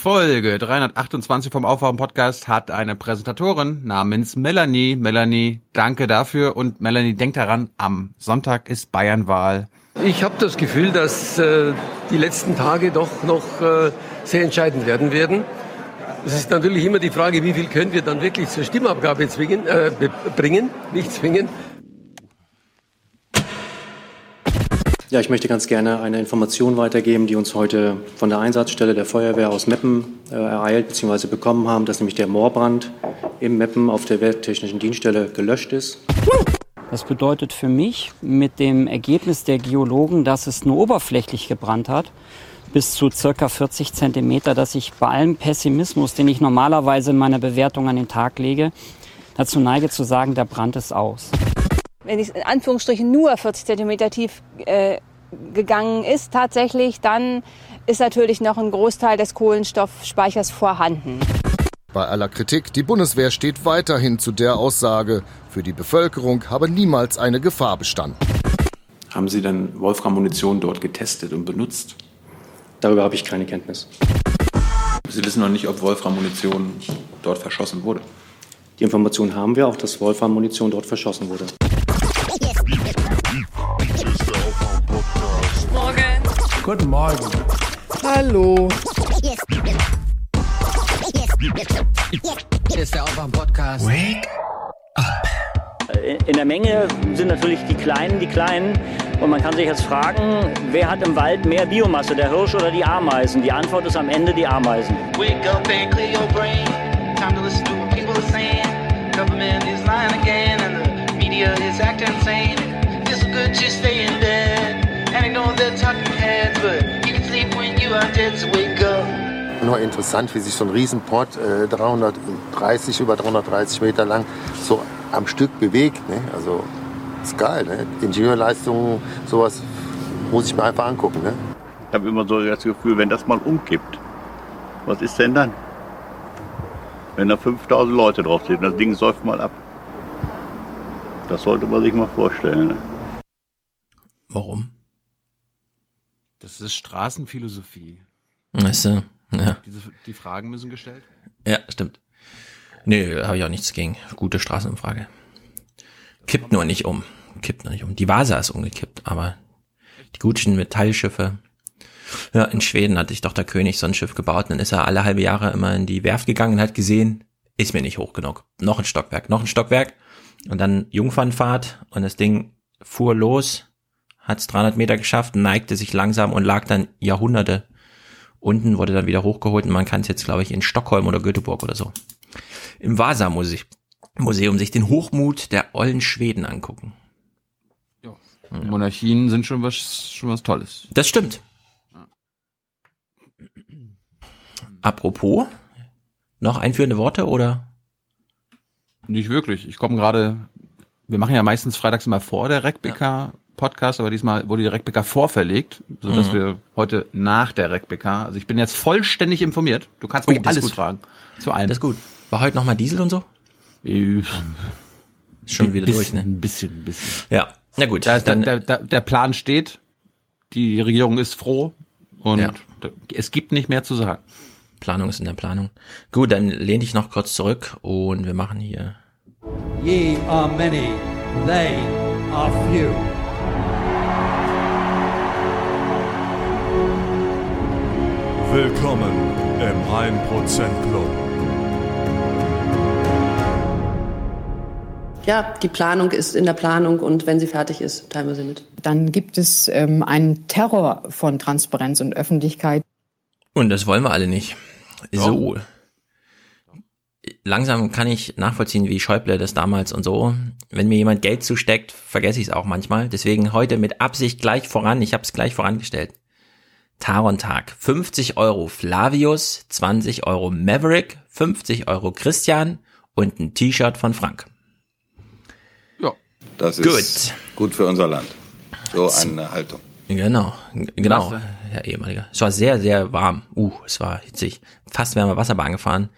Folge 328 vom Aufwachen-Podcast hat eine Präsentatorin namens Melanie. Melanie, danke dafür. Und Melanie, denk daran, am Sonntag ist Bayernwahl. Ich habe das Gefühl, dass äh, die letzten Tage doch noch äh, sehr entscheidend werden werden. Es ist natürlich immer die Frage, wie viel können wir dann wirklich zur Stimmabgabe zwingen, äh, bringen, nicht zwingen. Ja, ich möchte ganz gerne eine Information weitergeben, die uns heute von der Einsatzstelle der Feuerwehr aus Meppen äh, ereilt bzw. bekommen haben, dass nämlich der Moorbrand im Meppen auf der Wehrtechnischen Dienststelle gelöscht ist. Das bedeutet für mich mit dem Ergebnis der Geologen, dass es nur oberflächlich gebrannt hat, bis zu circa 40 Zentimeter, dass ich bei allem Pessimismus, den ich normalerweise in meiner Bewertung an den Tag lege, dazu neige zu sagen, der Brand ist aus wenn es in Anführungsstrichen nur 40 Zentimeter tief äh, gegangen ist tatsächlich, dann ist natürlich noch ein Großteil des Kohlenstoffspeichers vorhanden. Bei aller Kritik, die Bundeswehr steht weiterhin zu der Aussage, für die Bevölkerung habe niemals eine Gefahr bestanden. Haben Sie denn Wolfram-Munition dort getestet und benutzt? Darüber habe ich keine Kenntnis. Sie wissen noch nicht, ob Wolfram-Munition dort verschossen wurde? Die Information haben wir auch, dass Wolfram-Munition dort verschossen wurde. Guten Morgen. Hallo. Hier ist der Aufwach-Podcast. Wake up. In der Menge sind natürlich die Kleinen die Kleinen. Und man kann sich jetzt fragen, wer hat im Wald mehr Biomasse, der Hirsch oder die Ameisen? Die Antwort ist am Ende die Ameisen. Wake up and clear your brain. Time to listen to what people are saying. Government is lying again and the media is acting insane. It's good to stay in bed and ignore the talking Nur interessant, wie sich so ein Riesenport, äh, 330, über 330 Meter lang, so am Stück bewegt. Ne? Also ist geil. Ne? Ingenieurleistungen, sowas muss ich mir einfach angucken. Ne? Ich habe immer so das Gefühl, wenn das mal umkippt, was ist denn dann? Wenn da 5000 Leute drauf sind, das Ding säuft mal ab. Das sollte man sich mal vorstellen. Ne? Warum? Das ist Straßenphilosophie. Weißt du, ja. Diese, die Fragen müssen gestellt? Ja, stimmt. Nee, habe ich auch nichts gegen. Gute Straßenumfrage. Kippt nur nicht um. Kippt nur nicht um. Die Vasa ist umgekippt, aber die guten Metallschiffe. Ja, in Schweden hatte ich doch der König so ein Schiff gebaut. Dann ist er alle halbe Jahre immer in die Werft gegangen und hat gesehen, ist mir nicht hoch genug. Noch ein Stockwerk, noch ein Stockwerk. Und dann Jungfernfahrt und das Ding fuhr los hat es 300 Meter geschafft, neigte sich langsam und lag dann Jahrhunderte unten, wurde dann wieder hochgeholt und man kann es jetzt, glaube ich, in Stockholm oder Göteborg oder so im Vasa-Museum sich den Hochmut der ollen Schweden angucken. Ja. Monarchien sind schon was, schon was Tolles. Das stimmt. Apropos, noch einführende Worte oder? Nicht wirklich. Ich komme gerade, wir machen ja meistens freitags immer vor der RecBK ja. Podcast, aber diesmal wurde die RecBK vorverlegt, sodass mhm. wir heute nach der RecBK, also ich bin jetzt vollständig informiert. Du kannst mich oh, alles gut. fragen. Zu allem. Das ist gut. War heute nochmal Diesel und so? Äh, schon wieder bisschen, durch, ne? Ein bisschen, ein bisschen. Ja, na gut. Da, dann, der, der, der Plan steht, die Regierung ist froh und ja. es gibt nicht mehr zu sagen. Planung ist in der Planung. Gut, dann lehn dich noch kurz zurück und wir machen hier. Ye are many, they are few. Willkommen im 1% Club. Ja, die Planung ist in der Planung und wenn sie fertig ist, teilen wir sie mit. Dann gibt es ähm, einen Terror von Transparenz und Öffentlichkeit. Und das wollen wir alle nicht. So. Langsam kann ich nachvollziehen, wie Schäuble das damals und so. Wenn mir jemand Geld zusteckt, vergesse ich es auch manchmal. Deswegen heute mit Absicht gleich voran. Ich habe es gleich vorangestellt. Tarontag. 50 Euro Flavius, 20 Euro Maverick, 50 Euro Christian und ein T-Shirt von Frank. Ja. Das ist gut, gut für unser Land. So eine Haltung. Genau, genau, Herr ehemaliger. Es war sehr, sehr warm. Uh, es war hitzig. Fast wären wir Wasserbahn gefahren.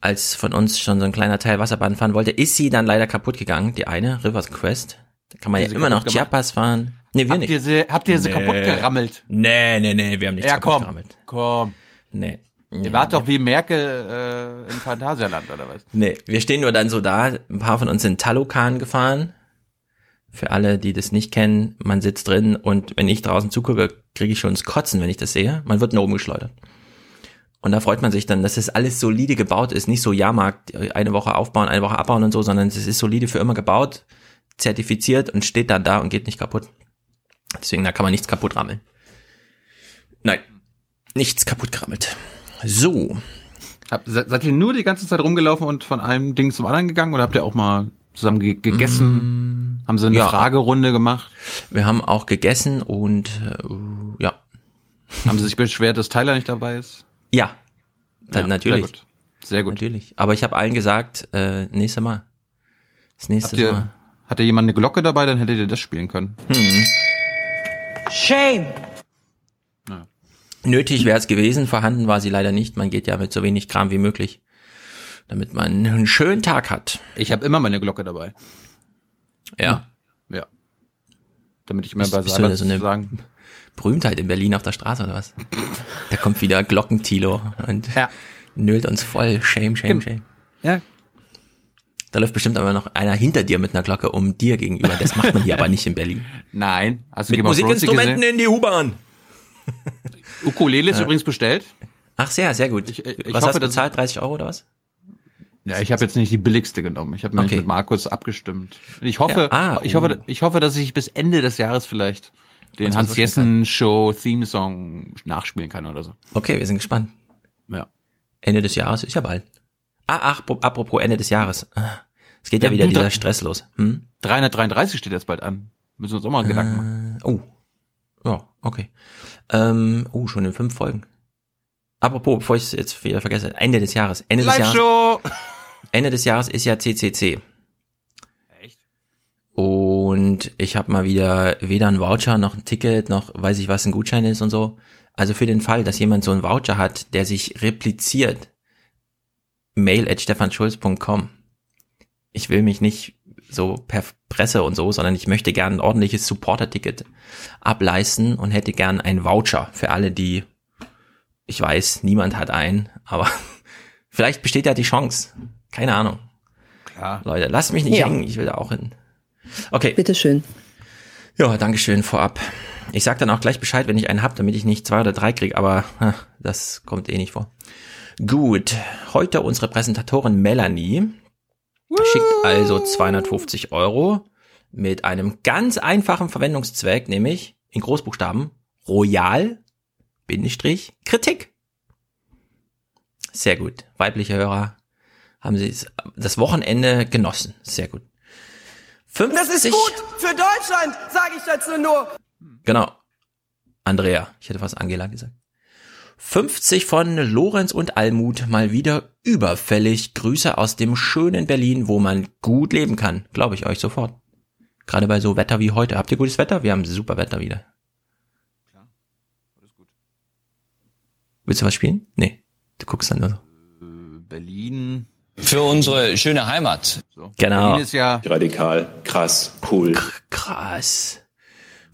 Als von uns schon so ein kleiner Teil Wasserbahn fahren wollte, ist sie dann leider kaputt gegangen, die eine, Rivers Quest. Da kann man ja immer noch Chiapas fahren. Nee, wir habt nicht. Ihr sie, habt ihr sie Nee. kaputt gerammelt? Nee, nee, nee, wir haben nichts Ja, kaputt komm. gerammelt. Komm. Nee. Ihr wart doch wie Merkel äh, im Phantasialand, oder was? Nee, wir stehen nur dann so da. Ein paar von uns sind Talokan gefahren. Für alle, die das nicht kennen, man sitzt drin und wenn ich draußen zugucke, kriege ich schon ins Kotzen, wenn ich das sehe. Man wird nach oben geschleudert. Und da freut man sich dann, dass es alles solide gebaut ist. Nicht so Jahrmarkt, eine Woche aufbauen, eine Woche abbauen und so, sondern es ist solide für immer gebaut, zertifiziert und steht dann da und geht nicht kaputt. Deswegen, da kann man nichts kaputt rammeln. Nein, nichts kaputt gerammelt. So. Hab, se- seid ihr nur die ganze Zeit rumgelaufen und von einem Ding zum anderen gegangen oder habt ihr auch mal zusammen ge gegessen? Haben sie eine Ja. Fragerunde gemacht? Wir haben auch gegessen und äh, ja. Haben sie sich beschwert, dass Tyler nicht dabei ist? Ja, dann Ja, natürlich. Sehr gut. Sehr gut. Natürlich. Aber ich habe allen gesagt, äh, nächstes Mal. Das nächste ihr, Mal. hatte jemand eine Glocke dabei, dann hättet ihr das spielen können. Hm. Shame! Nötig wäre es gewesen, vorhanden war sie leider nicht. Man geht ja mit so wenig Kram wie möglich, damit man einen schönen Tag hat. Ich habe immer meine Glocke dabei. Ja. Ja. Damit ich immer bei bist Cyber du so eine sagen. Berühmtheit in Berlin auf der Straße oder was? Da kommt wieder Glockentilo und nölt uns voll. Shame, shame, shame. Ja. Da läuft bestimmt aber noch einer hinter dir mit einer Glocke um dir gegenüber. Das macht man hier aber nicht in Berlin. Nein. Hast Mit Musikinstrumenten in die U-Bahn. Ukulele ist Ja. übrigens bestellt. Ach sehr, sehr gut. Ich, ich was hoffe, hast du bezahlt? 30 Euro oder was? Ja, ich habe jetzt nicht die billigste genommen. Ich habe mich Okay. mit Markus abgestimmt. Ich hoffe, Ja, ah, ich hoffe, ich hoffe, dass ich bis Ende des Jahres vielleicht den Hans Jessen Show Theme Song nachspielen kann oder so. Okay, wir sind gespannt. Ja. Ende des Jahres ist ja bald. Ah, ach, pro- apropos Ende des Jahres. Ah, Es geht ja, Ja, wieder dieser Stress los. Hm? 333 steht jetzt bald an. Müssen wir uns auch mal Gedanken machen. Äh, oh. Ja, okay. Ähm, oh, schon in fünf Folgen. Apropos, bevor ich es jetzt wieder vergesse, Ende des Jahres. Ende des Jahres. Live-Show! Ende des Jahres ist ja CCC. Echt? Und ich habe mal wieder weder ein Voucher noch ein Ticket noch weiß ich was ein Gutschein ist und so. Also für den Fall, dass jemand so einen Voucher hat, der sich repliziert, mail at stefanschulz.com. Ich will mich nicht so per Presse und so, sondern ich möchte gern ein ordentliches Supporter-Ticket ableisten und hätte gern einen Voucher für alle, die, ich weiß, niemand hat einen, aber vielleicht besteht ja die Chance. Keine Ahnung. Klar. Leute, lasst mich nicht Ja. hängen, ich will da auch hin. Okay. Bitteschön. Ja, Dankeschön vorab. Ich sag dann auch gleich Bescheid, wenn ich einen hab, damit ich nicht zwei oder drei krieg, aber das kommt eh nicht vor. Gut, heute unsere Präsentatorin Melanie schickt also 250 Euro mit einem ganz einfachen Verwendungszweck, nämlich in Großbuchstaben Royal Bindestrich Kritik. Sehr gut. Weibliche Hörer haben sie das Wochenende genossen. Sehr gut. 50, Das ist gut für Deutschland, sage ich dazu nur. Genau. Andrea. Ich hätte fast Angela gesagt. 50 von Lorenz und Almut mal wieder überfällig. Grüße aus dem schönen Berlin, wo man gut leben kann. Glaube ich euch sofort. Gerade bei so Wetter wie heute. Habt ihr gutes Wetter? Wir haben super Wetter wieder. Willst du was spielen? Nee. Du guckst dann nur so. Berlin. Für unsere schöne Heimat. Genau. Berlin ist ja radikal, krass, cool. Krass.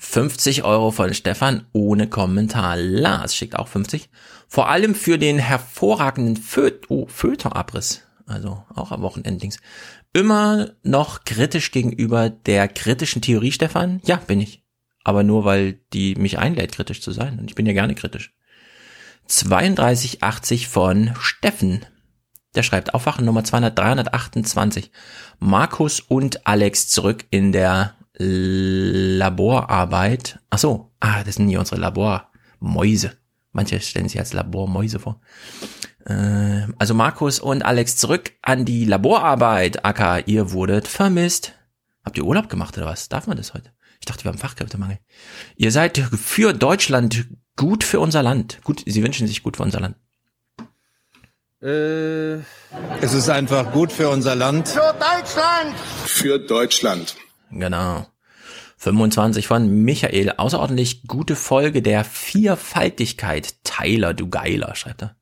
50 Euro von Stefan ohne Kommentar. Lars schickt auch 50. Vor allem für den hervorragenden Fö oh, Föterabriss. Also auch am Wochenendlings. Immer noch kritisch gegenüber der kritischen Theorie, Stefan? Ja, bin ich. Aber nur, weil die mich einlädt, kritisch zu sein. Und ich bin ja gerne kritisch. 3280 von Steffen. Der schreibt Aufwachen Nummer 200, 328. Markus und Alex zurück in der Laborarbeit. Ach so, ah, das sind hier unsere Labormäuse. Manche stellen sich als Labormäuse vor. Äh, also Markus und Alex zurück an die Laborarbeit. Aka, ihr wurdet vermisst. Habt ihr Urlaub gemacht oder was? Darf man das heute? Ich dachte, wir haben Fachkräftemangel. Ihr seid für Deutschland gut für unser Land. Gut, sie wünschen sich gut für unser Land. Äh, Es ist einfach gut für unser Land. Für Deutschland. Für Deutschland. Genau. 25 von Michael. Außerordentlich gute Folge der Vierfaltigkeit. Tyler, du Geiler, schreibt er.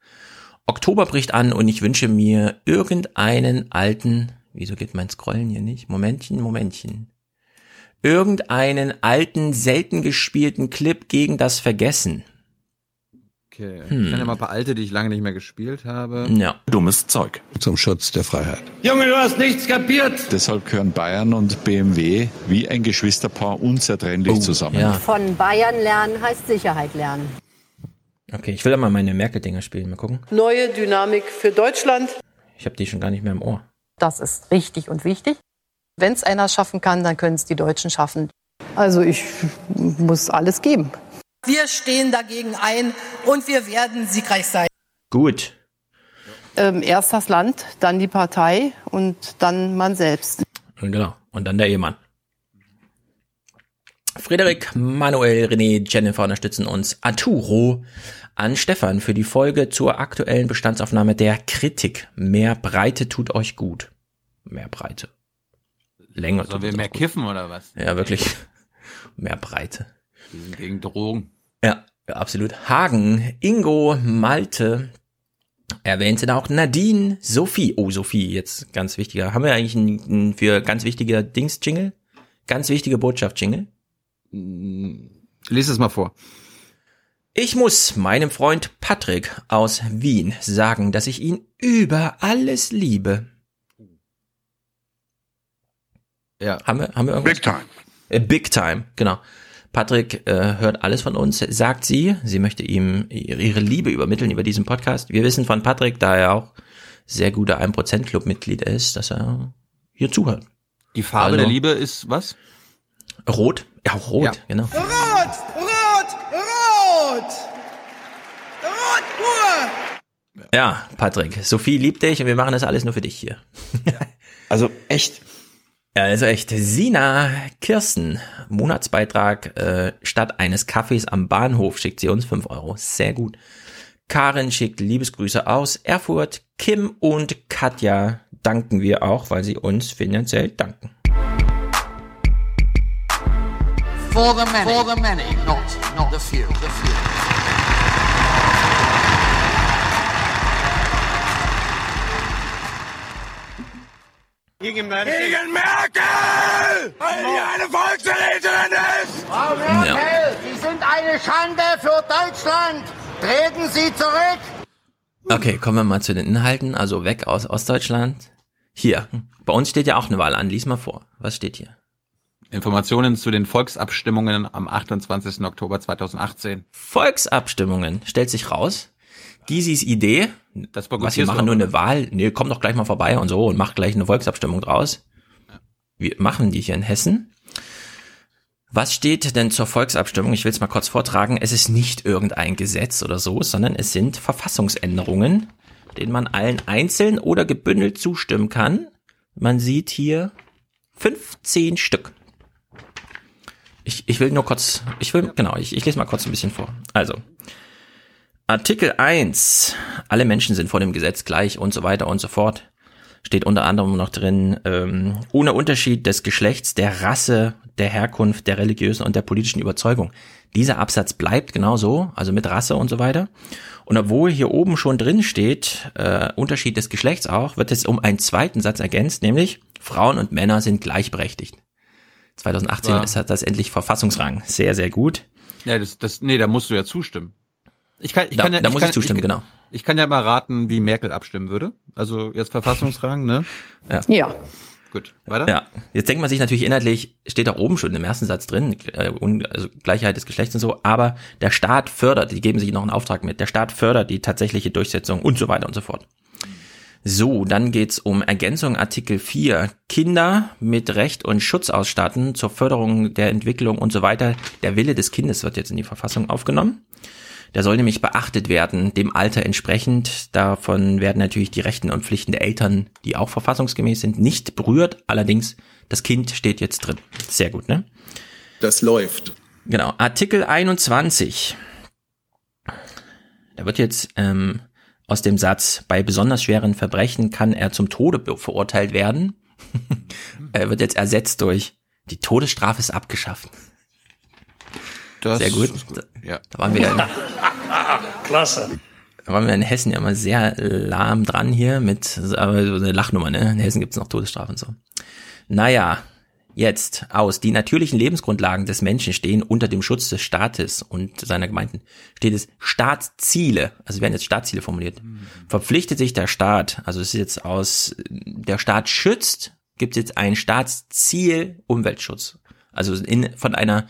Oktober bricht an und ich wünsche mir irgendeinen alten, wieso geht mein Scrollen hier nicht? Momentchen, Momentchen. Irgendeinen alten, selten gespielten Clip gegen das Vergessen. Okay, Hm. ich kann ja mal ein paar alte, die ich lange nicht mehr gespielt habe. Ja. Dummes Zeug zum Schutz der Freiheit. Junge, du hast nichts kapiert. Deshalb gehören Bayern und BMW wie ein Geschwisterpaar unzertrennlich zusammen. Ja. Von Bayern lernen heißt Sicherheit lernen. Okay, ich will mal meine Merkel-Dinger spielen. Mal gucken. Neue Dynamik für Deutschland. Ich habe die schon gar nicht mehr im Ohr. Das ist richtig und wichtig. Wenn es einer schaffen kann, dann können es die Deutschen schaffen. Also ich muss alles geben. Wir stehen dagegen ein und wir werden siegreich sein. Gut. Ähm, erst das Land, dann die Partei und dann man selbst. Genau. Und dann der Ehemann. Frederik, Manuel, René, Jennifer unterstützen uns. Arturo an Stefan für die Folge zur aktuellen Bestandsaufnahme der Kritik. Mehr Breite tut euch gut. Mehr Breite. Länger. Sollen wir mehr gut. kiffen oder was? Ja, wirklich. Mehr Breite. Wir sind gegen Drogen. Ja, ja, absolut. Hagen, Ingo, Malte, erwähnte da auch Nadine, Sophie. Oh, Sophie, jetzt ganz wichtiger. Haben wir eigentlich einen, für ganz wichtiger Dings-Jingle? Ganz wichtige Botschaft-Jingle? Lies es mal vor. Ich muss meinem Freund Patrick aus Wien sagen, dass ich ihn über alles liebe. Ja. Haben wir, haben wir irgendwas? Big time. Äh, Big time, genau. Patrick äh, hört alles von uns, sagt sie. Sie möchte ihm ihre Liebe übermitteln über diesen Podcast. Wir wissen von Patrick, da er auch sehr guter 1%-Club-Mitglied ist, dass er hier zuhört. Die Farbe Also- der Liebe ist was? Rot? Ja, rot, Ja. genau. Rot, rot, rot. Rot pur. Ja, Patrick, Sophie liebt dich und wir machen das alles nur für dich hier. Also echt. Also echt. Sina Kirsten, Monatsbeitrag äh, statt eines Kaffees am Bahnhof schickt sie uns 5 Euro. Sehr gut. Karin schickt Liebesgrüße aus Erfurt. Kim und Katja danken wir auch, weil sie uns finanziell danken. For the many, for the many, not, not the few, the few. Gegen Merkel! Weil die eine Volksverräterin ist! Frau Merkel, Sie sind eine Schande für Deutschland! Treten Sie zurück! Okay, kommen wir mal zu den Inhalten. Also weg aus Ostdeutschland. Hier, bei uns steht ja auch eine Wahl an. Lies mal vor. Was steht hier? Informationen zu den Volksabstimmungen am 28. Oktober 2018. Volksabstimmungen. Stellt sich raus. Gysis Idee, Das was wir machen, nur eine Wahl. Nee, komm doch gleich mal vorbei und so und mach gleich eine Volksabstimmung draus. Wir machen die hier in Hessen. Was steht denn zur Volksabstimmung? Ich will es mal kurz vortragen. Es ist nicht irgendein Gesetz oder so, sondern es sind Verfassungsänderungen, denen man allen einzeln oder gebündelt zustimmen kann. Man sieht hier 15 Stück. Ich, ich will nur kurz, ich will, genau, ich, ich lese mal kurz ein bisschen vor. Also, Artikel 1. Alle Menschen sind vor dem Gesetz gleich und so weiter und so fort. Steht unter anderem noch drin, ähm, ohne Unterschied des Geschlechts, der Rasse, der Herkunft, der religiösen und der politischen Überzeugung. Dieser Absatz bleibt genauso, also mit Rasse und so weiter. Und obwohl hier oben schon drin steht, äh, Unterschied des Geschlechts auch, wird es um einen zweiten Satz ergänzt, nämlich Frauen und Männer sind gleichberechtigt. 2018 Ja. ist hat das endlich Verfassungsrang. Sehr, sehr gut. Ja, das, das, nee, da musst du ja zustimmen. Ich kann, ich Da- kann ja, da muss kann, ich zustimmen, genau. Ich kann ja mal raten, wie Merkel abstimmen würde. Also jetzt Verfassungsrang, ne? Ja. Ja. Gut, weiter? Ja, jetzt denkt man sich natürlich inhaltlich, steht da oben schon im ersten Satz drin, äh, also Gleichheit des Geschlechts und so, aber der Staat fördert, die geben sich noch einen Auftrag mit, der Staat fördert die tatsächliche Durchsetzung und so weiter und so fort. So, dann geht's um Ergänzung Artikel 4. Kinder mit Recht und Schutz ausstatten zur Förderung der Entwicklung und so weiter. Der Wille des Kindes wird jetzt in die Verfassung aufgenommen. Der soll nämlich beachtet werden, dem Alter entsprechend. Davon werden natürlich die Rechten und Pflichten der Eltern, die auch verfassungsgemäß sind, nicht berührt. Allerdings, das Kind steht jetzt drin. Sehr gut, ne? Das läuft. Genau. Artikel 21. Da wird jetzt ähm, aus dem Satz, bei besonders schweren Verbrechen kann er zum Tode verurteilt werden, er wird jetzt ersetzt durch, die Todesstrafe ist abgeschafft. Das Sehr gut. ist gut. Ja. Da waren wir in, Klasse. da waren wir in Hessen ja immer sehr lahm dran hier mit, aber so eine Lachnummer, ne? In Hessen gibt's noch Todesstrafe und so. Naja, Jetzt aus. Die natürlichen Lebensgrundlagen des Menschen stehen unter dem Schutz des Staates und seiner Gemeinden. Steht es Staatsziele, also werden jetzt Staatsziele formuliert. Verpflichtet sich der Staat, also es ist jetzt aus, der Staat schützt, gibt es jetzt ein Staatsziel Umweltschutz. Also in, von einer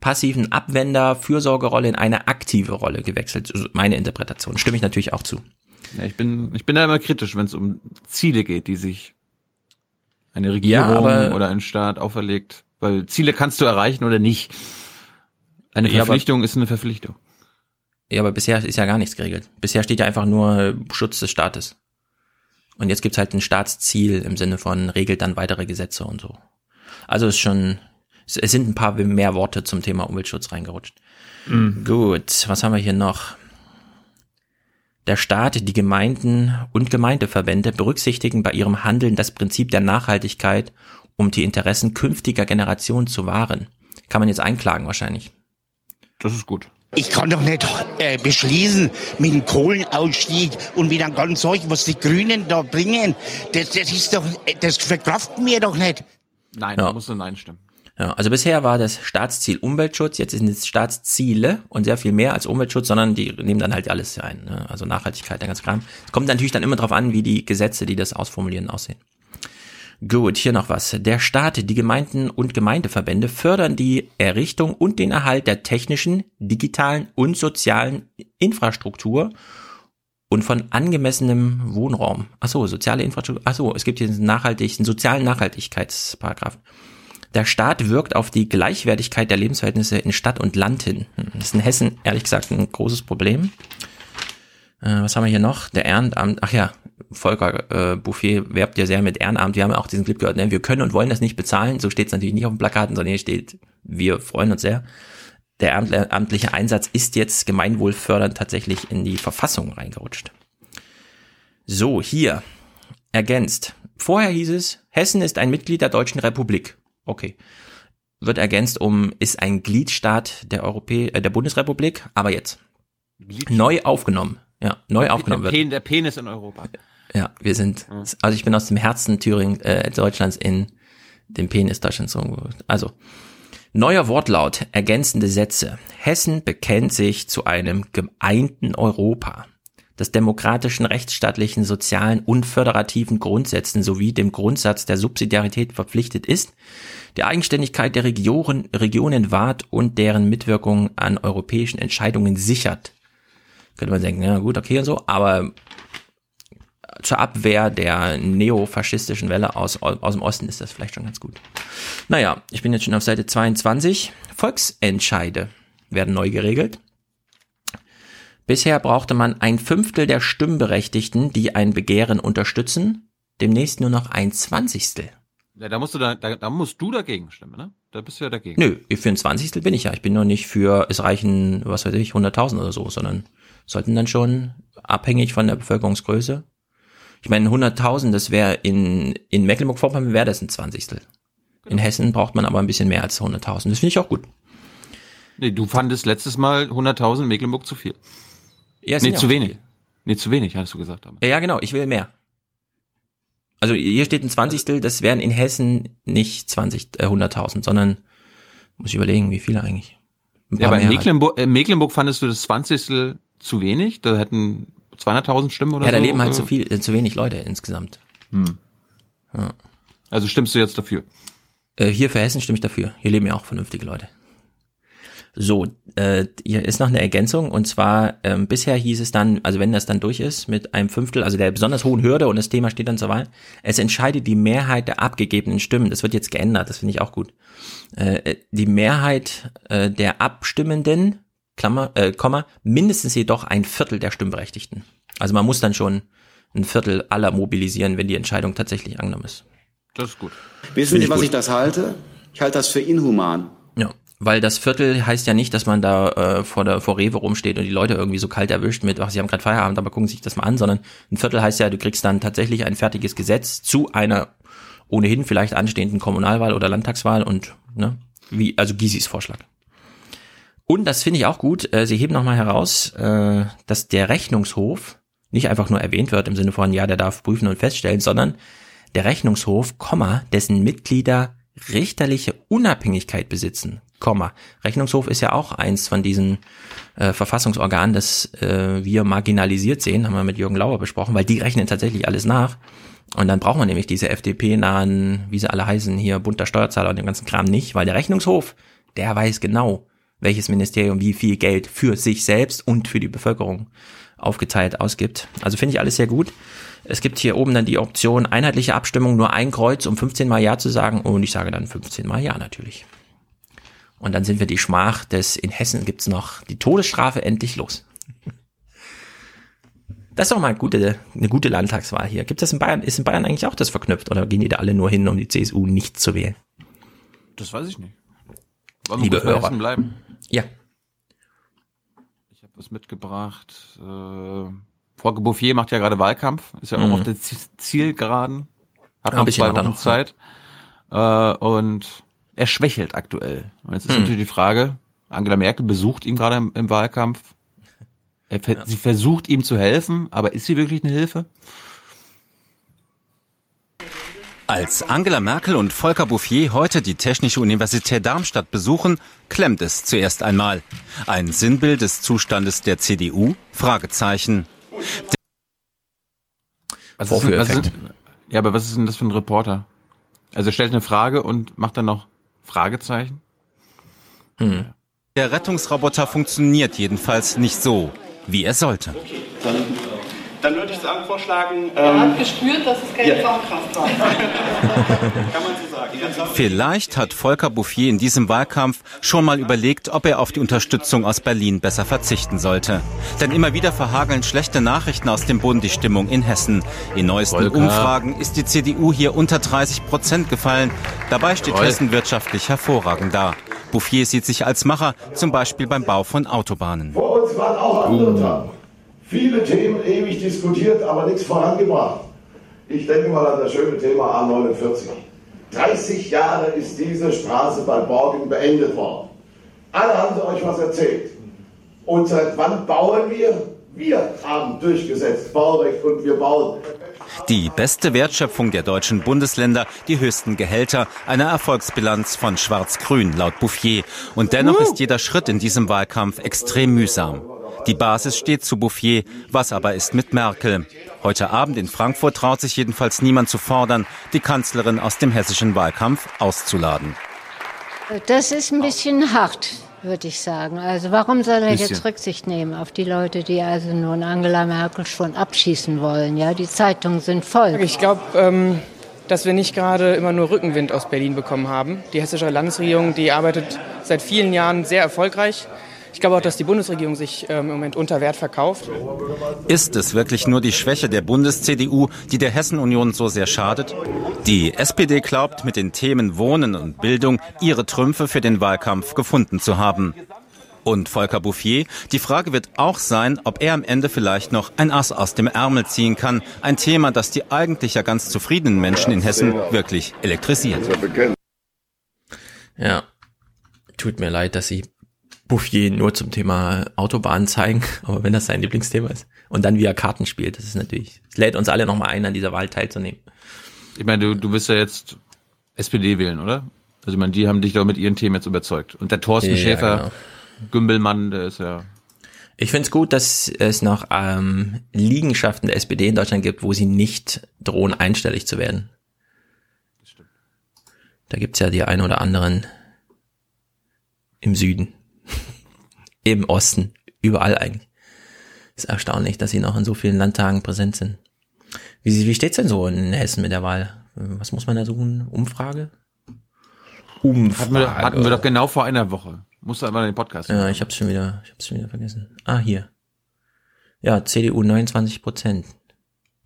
passiven Abwender, Fürsorgerolle in eine aktive Rolle gewechselt. Meine Interpretation. Stimme ich natürlich auch zu. Ja, ich bin, ich bin da immer kritisch, wenn es um Ziele geht, die sich eine Regierung Ja, oder ein Staat auferlegt. Weil Ziele kannst du erreichen oder nicht. Eine Ja, Verpflichtung ist eine Verpflichtung. Ja, aber bisher ist ja gar nichts geregelt. Bisher steht ja einfach nur Schutz des Staates. Und jetzt gibt's halt ein Staatsziel im Sinne von regelt dann weitere Gesetze und so. Also ist schon, es sind ein paar mehr Worte zum Thema Umweltschutz reingerutscht. Mhm. Gut, was haben wir hier noch? Der Staat, die Gemeinden und Gemeindeverbände berücksichtigen bei ihrem Handeln das Prinzip der Nachhaltigkeit, um die Interessen künftiger Generationen zu wahren. Kann man jetzt einklagen wahrscheinlich. Das ist gut. Ich kann doch nicht äh, beschließen mit dem Kohlenausstieg und mit einem ganzen Zeug, was die Grünen da bringen. Das, das ist doch, das verkraften wir doch nicht. Nein, Ja. da musst du Nein stimmen. Ja, also bisher war das Staatsziel Umweltschutz, jetzt sind es Staatsziele und sehr viel mehr als Umweltschutz, sondern die nehmen dann halt alles ein. Ne? Also Nachhaltigkeit, der ganze Kram. Es kommt natürlich dann immer darauf an, wie die Gesetze, die das ausformulieren, aussehen. Gut, hier noch was. Der Staat, die Gemeinden und Gemeindeverbände fördern die Errichtung und den Erhalt der technischen, digitalen und sozialen Infrastruktur und von angemessenem Wohnraum. Ach so, soziale Infrastruktur. Ach so, es gibt hier einen nachhaltigen, sozialen Nachhaltigkeitsparagraph. Der Staat wirkt auf die Gleichwertigkeit der Lebensverhältnisse in Stadt und Land hin. Hm, Das ist in Hessen ehrlich gesagt ein großes Problem. Äh, was haben wir hier noch? Der Ehrenamt, ach ja, Volker äh, Bouffier werbt ja sehr mit Ehrenamt. Wir haben auch diesen Clip gehört, ne? wir können und wollen das nicht bezahlen. So steht es natürlich nicht auf den Plakaten, sondern hier steht, wir freuen uns sehr. Der ehrenamtliche Einsatz ist jetzt gemeinwohlfördernd tatsächlich in die Verfassung reingerutscht. So, hier, ergänzt. Vorher hieß es, Hessen ist ein Mitglied der Deutschen Republik. Okay. Wird ergänzt um, ist ein Gliedstaat der Europä äh, der Bundesrepublik, aber jetzt. Neu aufgenommen. Ja, neu aufgenommen der, wird. Pen, der Penis in Europa. Ja, wir sind, also ich bin aus dem Herzen Thüringen, äh, Deutschlands in dem Penis Deutschlands so. Also, neuer Wortlaut, ergänzende Sätze. Hessen bekennt sich zu einem geeinten Europa, das demokratischen, rechtsstaatlichen, sozialen und föderativen Grundsätzen sowie dem Grundsatz der Subsidiarität verpflichtet ist, die Eigenständigkeit der Regionen, Regionen wahrt und deren Mitwirkung an europäischen Entscheidungen sichert. Könnte man denken, ja gut, okay und so, aber zur Abwehr der neofaschistischen Welle aus, aus dem Osten ist das vielleicht schon ganz gut. Naja, ich bin jetzt schon auf Seite 22. Volksentscheide werden neu geregelt. Bisher brauchte man ein Fünftel der Stimmberechtigten, die ein Begehren unterstützen, demnächst nur noch ein Zwanzigstel. Ja, da musst du da, da, da musst du dagegen stimmen, ne? Da bist du ja dagegen. Nö, für ein Zwanzigstel bin ich ja. Ich bin nur nicht für, es reichen, was weiß ich, 100.000 oder so, sondern sollten dann schon abhängig von der Bevölkerungsgröße. Ich meine, 100.000, das wäre in, in Mecklenburg-Vorpommern wäre das ein Zwanzigstel. In Hessen braucht man aber ein bisschen mehr als 100.000. Das finde ich auch gut. Nee, du fandest letztes Mal 100.000 Mecklenburg zu viel. Ja, nee, zu wenig. viel. Nee, zu wenig, hattest du gesagt. Aber. Ja, genau, ich will mehr. Also hier steht ein Zwanzigstel, das wären in Hessen nicht 20, äh, 100.000, sondern muss ich überlegen, wie viele eigentlich. Ja, aber in halt. Mecklenburg, äh, Mecklenburg fandest du das 20. zu wenig? Da hätten 200.000 Stimmen oder Ja, da so. leben halt äh, zu viel, äh, zu wenig Leute insgesamt. Hm. Ja. Also stimmst du jetzt dafür? Äh, hier für Hessen stimme ich dafür. Hier leben ja auch vernünftige Leute. So, äh, hier ist noch eine Ergänzung und zwar ähm, bisher hieß es dann, also wenn das dann durch ist mit einem Fünftel, also der besonders hohen Hürde und das Thema steht dann zur Wahl, es entscheidet die Mehrheit der abgegebenen Stimmen. Das wird jetzt geändert, das finde ich auch gut. Äh, die Mehrheit äh, der Abstimmenden, Klammer, äh, Komma, mindestens jedoch ein Viertel der Stimmberechtigten. Also man muss dann schon ein Viertel aller mobilisieren, wenn die Entscheidung tatsächlich angenommen ist. Das ist gut. Wissen Sie, was gut. ich das halte? Ich halte das für inhuman. Weil das Viertel heißt ja nicht, dass man da äh, vor der vor Rewe rumsteht und die Leute irgendwie so kalt erwischt mit, ach, sie haben gerade Feierabend, aber gucken sich das mal an, sondern ein Viertel heißt ja, du kriegst dann tatsächlich ein fertiges Gesetz zu einer ohnehin vielleicht anstehenden Kommunalwahl oder Landtagswahl und ne, wie also Gysis Vorschlag. Und das finde ich auch gut. Äh, Sie heben nochmal heraus, äh, dass der Rechnungshof nicht einfach nur erwähnt wird im Sinne von, ja, der darf prüfen und feststellen, sondern der Rechnungshof, Komma, dessen Mitglieder richterliche Unabhängigkeit besitzen, Komma. Rechnungshof ist ja auch eins von diesen äh, Verfassungsorganen, das äh, wir marginalisiert sehen, haben wir mit Jürgen Lauer besprochen, weil die rechnen tatsächlich alles nach. Und dann braucht man nämlich diese FDP-nahen, wie sie alle heißen, hier bunter Steuerzahler und den ganzen Kram nicht, weil der Rechnungshof, der weiß genau, welches Ministerium wie viel Geld für sich selbst und für die Bevölkerung aufgeteilt ausgibt. Also finde ich alles sehr gut. Es gibt hier oben dann die Option einheitliche Abstimmung, nur ein Kreuz, um 15 mal Ja zu sagen. Und ich sage dann 15 mal Ja natürlich. Und dann sind wir die Schmach des, in Hessen gibt's noch die Todesstrafe endlich los. Das ist doch mal eine gute, eine gute Landtagswahl hier. Gibt es in Bayern, ist in Bayern eigentlich auch das verknüpft oder gehen die da alle nur hin, um die CSU nicht zu wählen? Das weiß ich nicht. Wollen Liebe Hörer. bleiben? Ja. Ich habe was mitgebracht. Äh, Frau Bouffier macht ja gerade Wahlkampf, ist ja auch mhm. auf der Zielgeraden, hat noch zwei Wochen Zeit. Äh, und er schwächelt aktuell. Und jetzt ist mhm. natürlich die Frage, Angela Merkel besucht ihn gerade im, im Wahlkampf. Er, ja. Sie versucht ihm zu helfen, aber ist sie wirklich eine Hilfe? Als Angela Merkel und Volker Bouffier heute die Technische Universität Darmstadt besuchen, klemmt es zuerst einmal. Ein Sinnbild des Zustandes der CDU? Fragezeichen. Was ist, was ist, ja, aber was ist denn das für ein Reporter? Also er stellt eine Frage und macht dann noch Fragezeichen? Hm. Der Rettungsroboter funktioniert jedenfalls nicht so, wie er sollte. Dann, dann würde ich sagen, vorschlagen. Er ähm, hat gespürt, dass es keine ja. Fahrkraft war. Kann man so sagen. Vielleicht hat Volker Bouffier in diesem Wahlkampf schon mal überlegt, ob er auf die Unterstützung aus Berlin besser verzichten sollte. Denn immer wieder verhageln schlechte Nachrichten aus dem Bund die Stimmung in Hessen. In neuesten Volker. Umfragen ist die CDU hier unter 30 Prozent gefallen. Dabei steht Voll. Hessen wirtschaftlich hervorragend da. Bouffier sieht sich als Macher, zum Beispiel beim Bau von Autobahnen. Vor uns waren auch andere Tage. Viele Themen ewig diskutiert, aber nichts vorangebracht. Ich denke mal an das schöne Thema A49. 30 Jahre ist diese Straße bei Borgen beendet worden. Alle haben sie euch was erzählt. Und seit wann bauen wir? Wir haben durchgesetzt Baurecht und wir bauen. Die beste Wertschöpfung der deutschen Bundesländer, die höchsten Gehälter, eine Erfolgsbilanz von Schwarz-Grün laut Bouffier. Und dennoch ist jeder Schritt in diesem Wahlkampf extrem mühsam. Die Basis steht zu Bouffier. Was aber ist mit Merkel? Heute Abend in Frankfurt traut sich jedenfalls niemand zu fordern, die Kanzlerin aus dem hessischen Wahlkampf auszuladen. Das ist ein bisschen hart, würde ich sagen. Also warum soll er jetzt Rücksicht nehmen auf die Leute, die also nun Angela Merkel schon abschießen wollen? Ja, die Zeitungen sind voll. Ich glaube, ähm, dass wir nicht gerade immer nur Rückenwind aus Berlin bekommen haben. Die hessische Landesregierung, die arbeitet seit vielen Jahren sehr erfolgreich. Ich glaube auch, dass die Bundesregierung sich ähm, im Moment unter Wert verkauft. Ist es wirklich nur die Schwäche der Bundes-CDU, die der Hessen-Union so sehr schadet? Die SPD glaubt, mit den Themen Wohnen und Bildung ihre Trümpfe für den Wahlkampf gefunden zu haben. Und Volker Bouffier, die Frage wird auch sein, ob er am Ende vielleicht noch ein Ass aus dem Ärmel ziehen kann. Ein Thema, das die eigentlich ja ganz zufriedenen Menschen in Hessen wirklich elektrisiert. Ja, tut mir leid, dass Sie Bouffier nur zum Thema Autobahn zeigen, aber wenn das sein Lieblingsthema ist und dann wie er Karten spielt, das ist natürlich, es lädt uns alle nochmal ein, an dieser Wahl teilzunehmen. Ich meine, du, du wirst ja jetzt SPD wählen, oder? Also ich meine, die haben dich doch mit ihren Themen jetzt überzeugt. Und der Thorsten ja, Schäfer, genau. Gümbelmann, der ist ja. Ich finde es gut, dass es noch ähm, Liegenschaften der SPD in Deutschland gibt, wo sie nicht drohen, einstellig zu werden. Da gibt's ja die ein oder anderen im Süden im Osten, überall eigentlich. Ist erstaunlich, dass sie noch in so vielen Landtagen präsent sind. Wie, wie steht's denn so in Hessen mit der Wahl? Was muss man da suchen? Umfrage? Umfrage. Hatten wir, hatten wir doch genau vor einer Woche. Musst du einmal den Podcast Ja, ich hab's schon wieder, ich hab's schon wieder vergessen. Ah, hier. Ja, CDU 29 Prozent.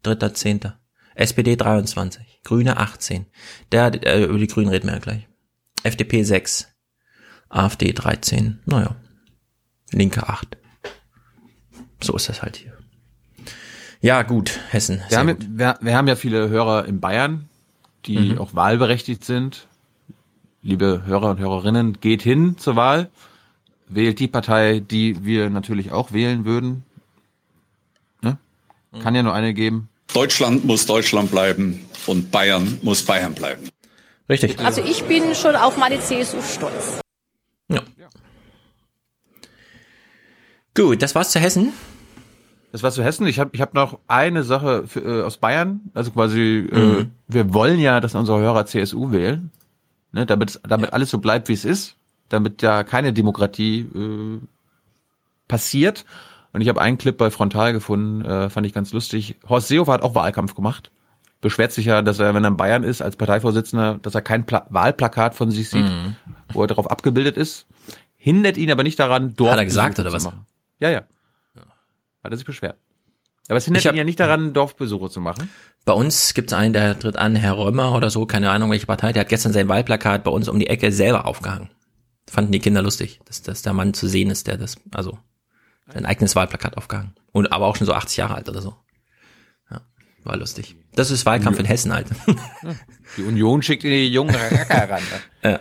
Dritter, Zehnter. SPD 23. Grüne 18. Der, äh, über die Grünen reden wir ja gleich. FDP 6. AfD 13. Naja. Linke 8. So ist das halt hier. Ja, gut, Hessen. Wir haben, gut. Wir, wir, haben ja viele Hörer in Bayern, die mhm. auch wahlberechtigt sind. Liebe Hörer und Hörerinnen, geht hin zur Wahl. Wählt die Partei, die wir natürlich auch wählen würden. Ne? Kann ja nur eine geben. Deutschland muss Deutschland bleiben und Bayern muss Bayern bleiben. Richtig. Also ich bin schon auf meine CSU stolz. Ja. Gut, das war's zu Hessen. Das war zu Hessen. Ich habe ich hab noch eine Sache für, äh, aus Bayern. Also quasi, äh, Mhm. wir wollen ja, dass unsere Hörer CSU wählen, ne, damit damit alles so bleibt, wie es ist, damit ja keine Demokratie äh, passiert. Und ich habe einen Clip bei Frontal gefunden, äh, fand ich ganz lustig. Horst Seehofer hat auch Wahlkampf gemacht. Beschwert sich ja, dass er, wenn er in Bayern ist, als Parteivorsitzender, dass er kein Pla Wahlplakat von sich sieht, Mhm. wo er darauf abgebildet ist. Hindert ihn aber nicht daran, Dorf Hat er gesagt, oder was? Ja, ja. Hat er sich beschwert. Aber es hindert Ich hab- ihn ja nicht daran, Dorfbesuche zu machen. Bei uns gibt's einen, der tritt an, Herr Römer oder so, keine Ahnung welche Partei, der hat gestern sein Wahlplakat bei uns um die Ecke selber aufgehangen. Fanden die Kinder lustig, dass, dass der Mann zu sehen ist, der das, also sein eigenes Wahlplakat aufgehangen. Und aber auch schon so 80 Jahre alt oder so. Ja, war lustig. Das ist Wahlkampf in Hessen halt. Die Union schickt die jungen Racker ran. Ja.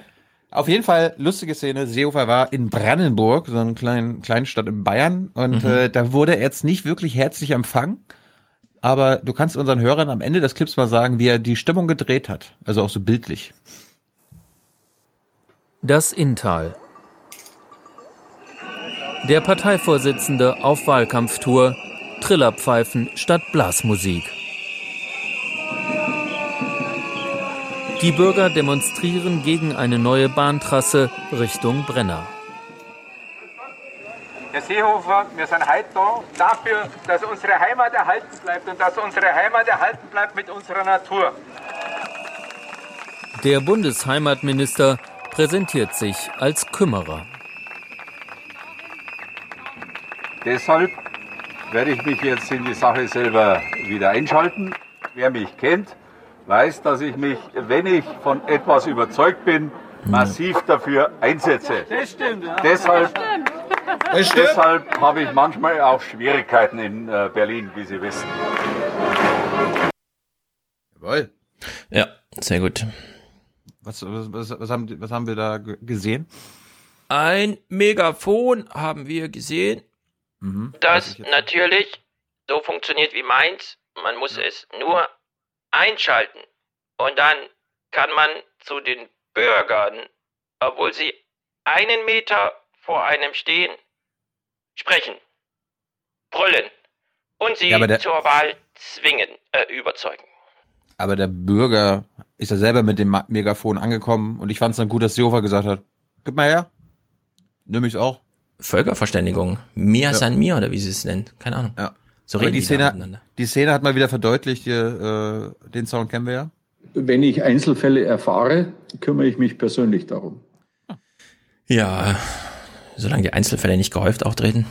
Auf jeden Fall lustige Szene. Seehofer war in Brandenburg, so einer kleinen, kleinen Stadt in Bayern. Und Mhm. äh, da wurde er jetzt nicht wirklich herzlich empfangen. Aber du kannst unseren Hörern am Ende des Clips mal sagen, wie er die Stimmung gedreht hat. Also auch so bildlich. Das Inntal. Der Parteivorsitzende auf Wahlkampftour. Trillerpfeifen statt Blasmusik. Die Bürger demonstrieren gegen eine neue Bahntrasse Richtung Brenner. Herr Seehofer, wir sind heute da dafür, dass unsere Heimat erhalten bleibt und dass unsere Heimat erhalten bleibt mit unserer Natur. Der Bundesheimatminister präsentiert sich als Kümmerer. Deshalb werde ich mich jetzt in die Sache selber wieder einschalten. Wer mich kennt, weiß, dass ich mich, wenn ich von etwas überzeugt bin, massiv dafür einsetze. Das stimmt, ja. Deshalb, Das stimmt. deshalb habe ich manchmal auch Schwierigkeiten in äh, Berlin, wie Sie wissen. Jawohl. Ja, sehr gut. Was, was, was, was, haben, was haben wir da ge- gesehen? Ein Megafon haben wir gesehen. Mhm. Das natürlich so funktioniert wie meins. Man muss es nur einschalten. Und dann kann man zu den Bürgern, obwohl sie einen Meter vor einem stehen, sprechen, brüllen und sie Ja, aber der- zur Wahl zwingen, äh, überzeugen. Aber der Bürger ist ja selber mit dem Megafon angekommen und ich fand es dann gut, dass Seehofer gesagt hat, gib mal her. Nimm ich auch. Völkerverständigung. Mia Ja. san mir oder wie sie es nennen. Keine Ahnung. Ja. So reden die die Szene, miteinander. die Szene hat mal wieder verdeutlicht, hier, äh, den Sound kennen wir ja. Wenn ich Einzelfälle erfahre, kümmere ich mich persönlich darum. Ja, solange die Einzelfälle nicht gehäuft auftreten,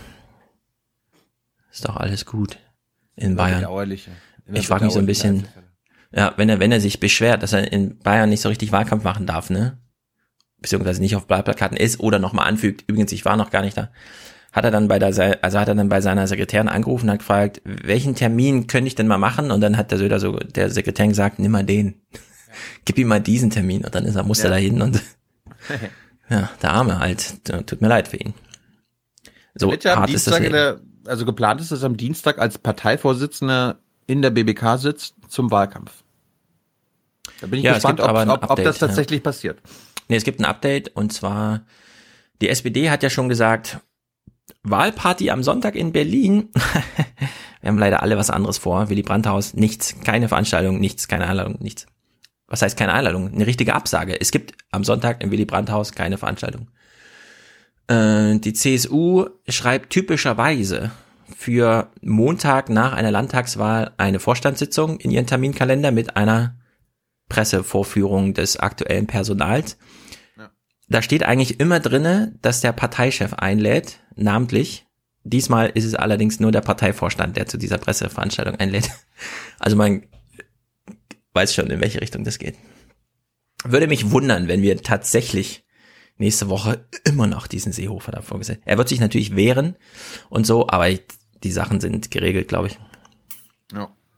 ist doch alles gut in Bayern. Ich frage mich so ein bisschen, ja, wenn er, wenn er sich beschwert, dass er in Bayern nicht so richtig Wahlkampf machen darf, ne? Beziehungsweise nicht auf Wahlplakaten ist oder nochmal anfügt. Übrigens, ich war noch gar nicht da. Hat er dann bei der, also hat er dann bei seiner Sekretärin angerufen und hat gefragt, welchen Termin könnte ich denn mal machen? Und dann hat der Söder so, der Sekretär gesagt, nimm mal den. Gib ihm mal diesen Termin. Und dann ist er, musste Ja. er da hin und, ja, der Arme halt. Tut mir leid für ihn. So ja am hart ist das der, also geplant ist, dass er am Dienstag als Parteivorsitzender in der BBK sitzt zum Wahlkampf. Da bin ich Ja, es gespannt, ob, ob, ob Update, das ja. tatsächlich passiert. Nee, es gibt ein Update und zwar die SPD hat ja schon gesagt, Wahlparty am Sonntag in Berlin. Wir haben leider alle was anderes vor. Willy Brandt-Haus, nichts, keine Veranstaltung, nichts, keine Einladung, nichts. Was heißt keine Einladung? Eine richtige Absage. Es gibt am Sonntag im Willy Brandt-Haus keine Veranstaltung. Äh, die CSU schreibt typischerweise für Montag nach einer Landtagswahl eine Vorstandssitzung in ihren Terminkalender mit einer Pressevorführung des aktuellen Personals. Da steht eigentlich immer drinne, dass der Parteichef einlädt, namentlich. Diesmal ist es allerdings nur der Parteivorstand, der zu dieser Presseveranstaltung einlädt. Also man weiß schon, in welche Richtung das geht. Würde mich wundern, wenn wir tatsächlich nächste Woche immer noch diesen Seehofer da vorgesehen. Er wird sich natürlich wehren und so, aber die Sachen sind geregelt, glaube ich.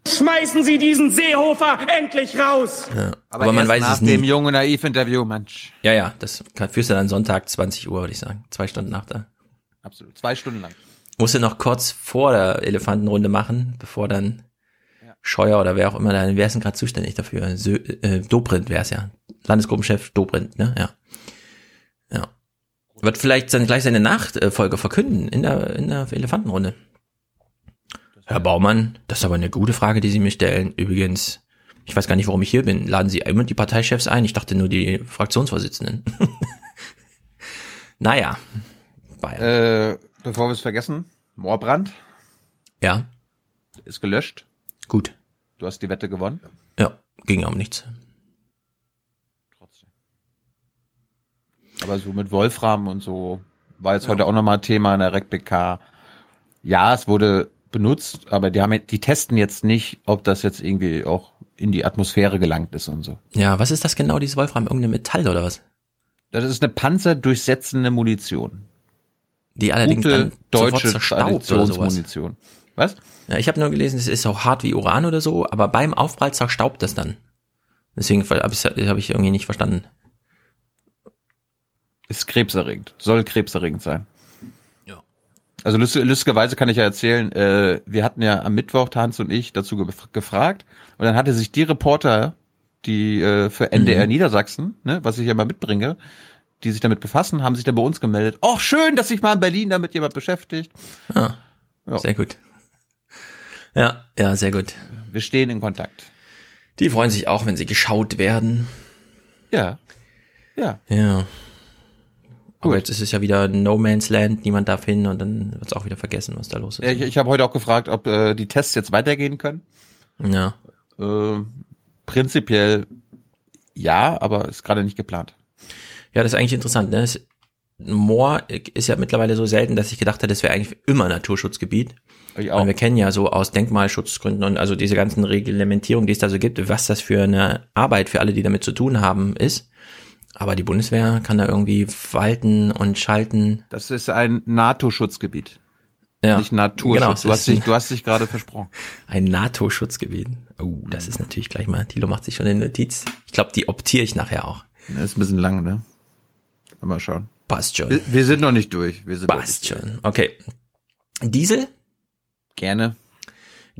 Schmeißen Sie diesen Seehofer endlich raus! Ja. Aber, Aber, man erst weiß nach es nie. dem jungen Naiv-Interview, Mensch. Ja, ja, das kann- führst du dann Sonntag 20 Uhr, würde ich sagen. Zwei Stunden nach da. Absolut. Zwei Stunden lang. Musst du noch kurz vor der Elefantenrunde machen, bevor dann Scheuer oder wer auch immer, da, wer ist denn gerade zuständig dafür? Sö, äh, Dobrindt wäre es ja. Landesgruppenchef Dobrindt, ne? Ja. Ja. Wird vielleicht dann gleich seine Nachfolge verkünden in der, in der Elefantenrunde. Herr Baumann, das ist aber eine gute Frage, die Sie mir stellen. Übrigens, ich weiß gar nicht, warum ich hier bin. Laden Sie immer die Parteichefs ein? Ich dachte nur die Fraktionsvorsitzenden. naja. Bayern. Äh, bevor wir es vergessen, Moorbrand. Ja. Ist gelöscht. Gut. Du hast die Wette gewonnen. Ja, ging um nichts. Trotzdem. Aber so mit Wolfram und so war jetzt ja. heute auch nochmal Thema in der RecBK. Ja, es wurde benutzt, aber die haben, die testen jetzt nicht, ob das jetzt irgendwie auch in die Atmosphäre gelangt ist und so. Ja, was ist das genau, dieses Wolfram? Irgendein Metall oder was? Das ist eine panzerdurchsetzende Munition. Die allerdings Gute dann deutsche Traditionsmunition. Was? Ja, ich habe nur gelesen, es ist so hart wie Uran oder so, aber beim Aufprall zerstaubt das dann. Deswegen habe hab ich irgendwie nicht verstanden. Ist krebserregend. Soll krebserregend sein. Also lustigerweise kann ich ja erzählen, äh, wir hatten ja am Mittwoch, Hans und ich, dazu ge gefragt. Und dann hatte sich die Reporter, die äh, für NDR mhm. Niedersachsen, ne, was ich ja mal mitbringe, die sich damit befassen, haben sich dann bei uns gemeldet. Oh, schön, dass sich mal in Berlin damit jemand beschäftigt. Ah, ja. Sehr gut. Ja, ja, sehr gut. Wir stehen in Kontakt. Die freuen sich auch, wenn sie geschaut werden. Ja. Ja. Ja. Aber jetzt ist es ja wieder No Man's Land, niemand darf hin und dann wird es auch wieder vergessen, was da los ist. Ich ich habe heute auch gefragt, ob äh, die Tests jetzt weitergehen können. Ja. Äh, prinzipiell ja, aber ist gerade nicht geplant. Ja, das ist eigentlich interessant. Ne? Moor ist ja mittlerweile so selten, dass ich gedacht hätte, das wäre eigentlich immer Naturschutzgebiet. Ich auch. Und wir kennen ja so aus Denkmalschutzgründen und also diese ganzen Reglementierungen, die es da so gibt, was das für eine Arbeit für alle, die damit zu tun haben, ist. Aber die Bundeswehr kann da irgendwie walten und schalten. Das ist ein NATO-Schutzgebiet. Ja. Nicht Naturschutz. Genau, du, hast dich, du hast dich gerade versprochen. Ein NATO-Schutzgebiet. Oh, das ist natürlich gleich mal. Thilo macht sich schon eine Notiz. Ich glaube, die optiere ich nachher auch. Das ist ein bisschen lang, ne? Mal schauen. Passt schon. Wir, wir sind noch nicht durch. Wir sind Passt schon. Okay. Diesel? Gerne.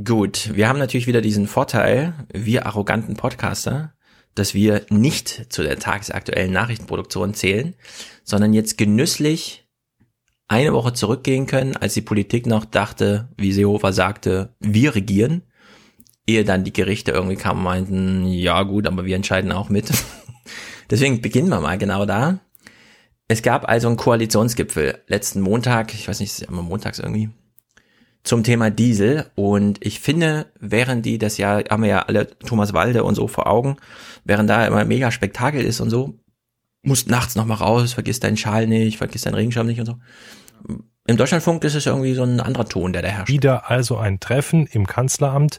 Gut. Wir haben natürlich wieder diesen Vorteil, wir arroganten Podcaster, dass wir nicht zu der tagesaktuellen Nachrichtenproduktion zählen, sondern jetzt genüsslich eine Woche zurückgehen können, als die Politik noch dachte, wie Seehofer sagte, wir regieren, ehe dann die Gerichte irgendwie kamen und meinten, ja gut, aber wir entscheiden auch mit. Deswegen beginnen wir mal genau da. Es gab also einen Koalitionsgipfel letzten Montag, ich weiß nicht, ist immer montags irgendwie, zum Thema Diesel. Und ich finde, während die das ja, haben wir ja alle Thomas Walde und so vor Augen, während da immer mega Spektakel ist und so, musst nachts nochmal raus, vergiss deinen Schal nicht, vergiss deinen Regenschirm nicht und so. Im Deutschlandfunk ist es irgendwie so ein anderer Ton, der da herrscht. Wieder also ein Treffen im Kanzleramt.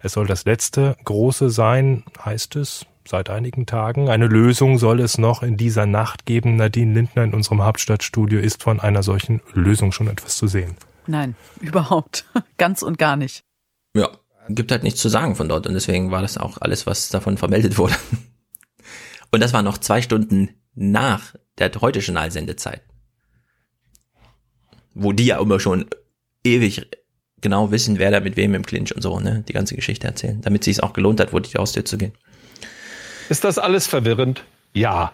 Es soll das letzte große sein, heißt es seit einigen Tagen. Eine Lösung soll es noch in dieser Nacht geben. Nadine Lindner in unserem Hauptstadtstudio ist von einer solchen Lösung schon etwas zu sehen. Nein, überhaupt. Ganz und gar nicht. Ja, gibt halt nichts zu sagen von dort und deswegen war das auch alles, was davon vermeldet wurde. Und das war noch zwei Stunden nach der heute Journal-Sendezeit. Wo die ja immer schon ewig genau wissen, wer da mit wem im Clinch und so, ne, die ganze Geschichte erzählen, damit sie es auch gelohnt hat, wo die Haustür zu gehen. Ist das alles verwirrend? Ja.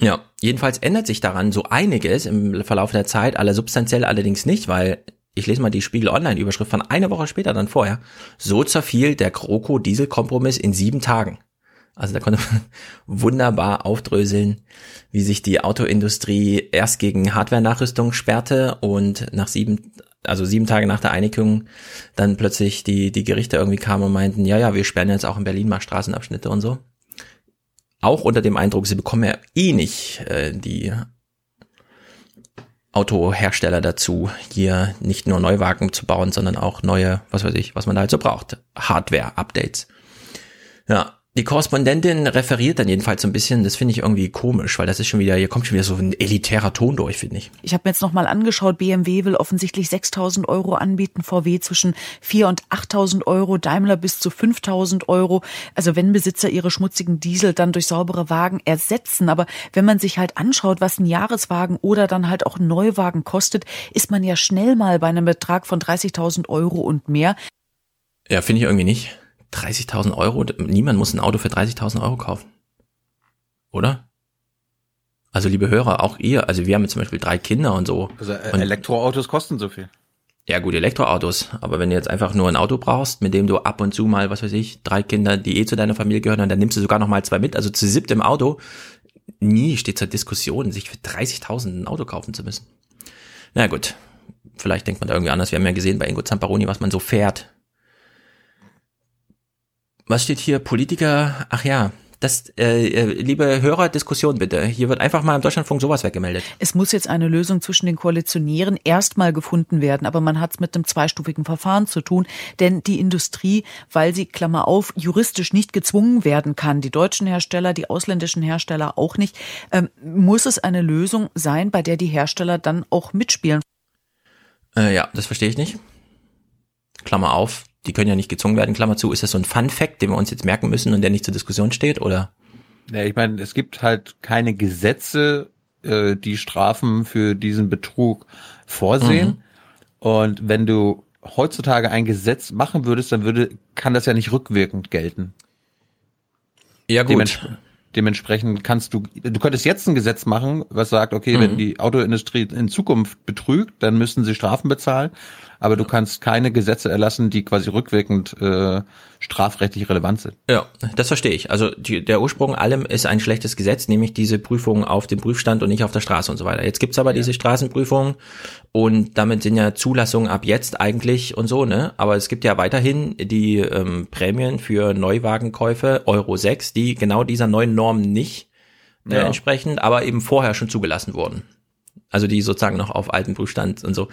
Ja, jedenfalls ändert sich daran so einiges im Verlauf der Zeit, alle substanziell allerdings nicht, weil ich lese mal die Spiegel Online Überschrift von einer Woche später dann vorher. So zerfiel der Kroko Diesel Kompromiss in sieben Tagen. Also da konnte man wunderbar aufdröseln, wie sich die Autoindustrie erst gegen Hardware-Nachrüstung sperrte und nach sieben, also sieben Tage nach der Einigung dann plötzlich die, die Gerichte irgendwie kamen und meinten, ja, ja, wir sperren jetzt auch in Berlin mal Straßenabschnitte und so auch unter dem Eindruck, sie bekommen ja eh nicht äh, die Autohersteller dazu, hier nicht nur Neuwagen zu bauen, sondern auch neue, was weiß ich, was man da halt so braucht, Hardware-Updates. Ja, die Korrespondentin referiert dann jedenfalls so ein bisschen, das finde ich irgendwie komisch, weil das ist schon wieder, hier kommt schon wieder so ein elitärer Ton durch, finde ich. Ich habe mir jetzt nochmal angeschaut, BMW will offensichtlich 6.000 Euro anbieten, VW zwischen 4.000 und 8.000 Euro, Daimler bis zu 5.000 Euro. Also wenn Besitzer ihre schmutzigen Diesel dann durch saubere Wagen ersetzen, aber wenn man sich halt anschaut, was ein Jahreswagen oder dann halt auch ein Neuwagen kostet, ist man ja schnell mal bei einem Betrag von 30.000 Euro und mehr. Ja, finde ich irgendwie nicht 30.000 Euro? Niemand muss ein Auto für 30.000 Euro kaufen. Oder? Also liebe Hörer, auch ihr, also wir haben zum Beispiel drei Kinder und so. Also äh, und, Elektroautos kosten so viel. Ja gut, Elektroautos, aber wenn du jetzt einfach nur ein Auto brauchst, mit dem du ab und zu mal, was weiß ich, drei Kinder, die eh zu deiner Familie gehören, und dann nimmst du sogar noch mal zwei mit, also zu siebt im Auto, nie steht zur Diskussion, sich für 30.000 ein Auto kaufen zu müssen. Na gut, vielleicht denkt man da irgendwie anders. Wir haben ja gesehen bei Ingo Zamparoni, was man so fährt. Was steht hier? Politiker, ach ja, das, äh, äh, liebe Hörer, Diskussion bitte. Hier wird einfach mal im Deutschlandfunk sowas weggemeldet. Es muss jetzt eine Lösung zwischen den Koalitionären erstmal gefunden werden, aber man hat es mit einem zweistufigen Verfahren zu tun, denn die Industrie, weil sie, Klammer auf, juristisch nicht gezwungen werden kann, die deutschen Hersteller, die ausländischen Hersteller auch nicht, ähm, muss es eine Lösung sein, bei der die Hersteller dann auch mitspielen. Äh, ja, das verstehe ich nicht. Klammer auf, die können ja nicht gezwungen werden, Klammer zu. Ist das so ein Fun-Fact, den wir uns jetzt merken müssen und der nicht zur Diskussion steht, oder? Ja, ich meine, es gibt halt keine Gesetze, äh, die Strafen für diesen Betrug vorsehen. Mhm. Und wenn du heutzutage ein Gesetz machen würdest, dann würde, kann das ja nicht rückwirkend gelten. Ja, gut. Dements dementsprechend kannst du, du könntest jetzt ein Gesetz machen, was sagt, okay, mhm. wenn die Autoindustrie in Zukunft betrügt, dann müssen sie Strafen bezahlen aber du kannst keine Gesetze erlassen, die quasi rückwirkend äh, strafrechtlich relevant sind. Ja, das verstehe ich. Also die, der Ursprung allem ist ein schlechtes Gesetz, nämlich diese Prüfung auf dem Prüfstand und nicht auf der Straße und so weiter. Jetzt gibt's aber ja. diese Straßenprüfung und damit sind ja Zulassungen ab jetzt eigentlich und so, ne? Aber es gibt ja weiterhin die ähm, Prämien für Neuwagenkäufe Euro 6, die genau dieser neuen Norm nicht äh, ja. entsprechen, aber eben vorher schon zugelassen wurden. Also die sozusagen noch auf alten Prüfstand und so.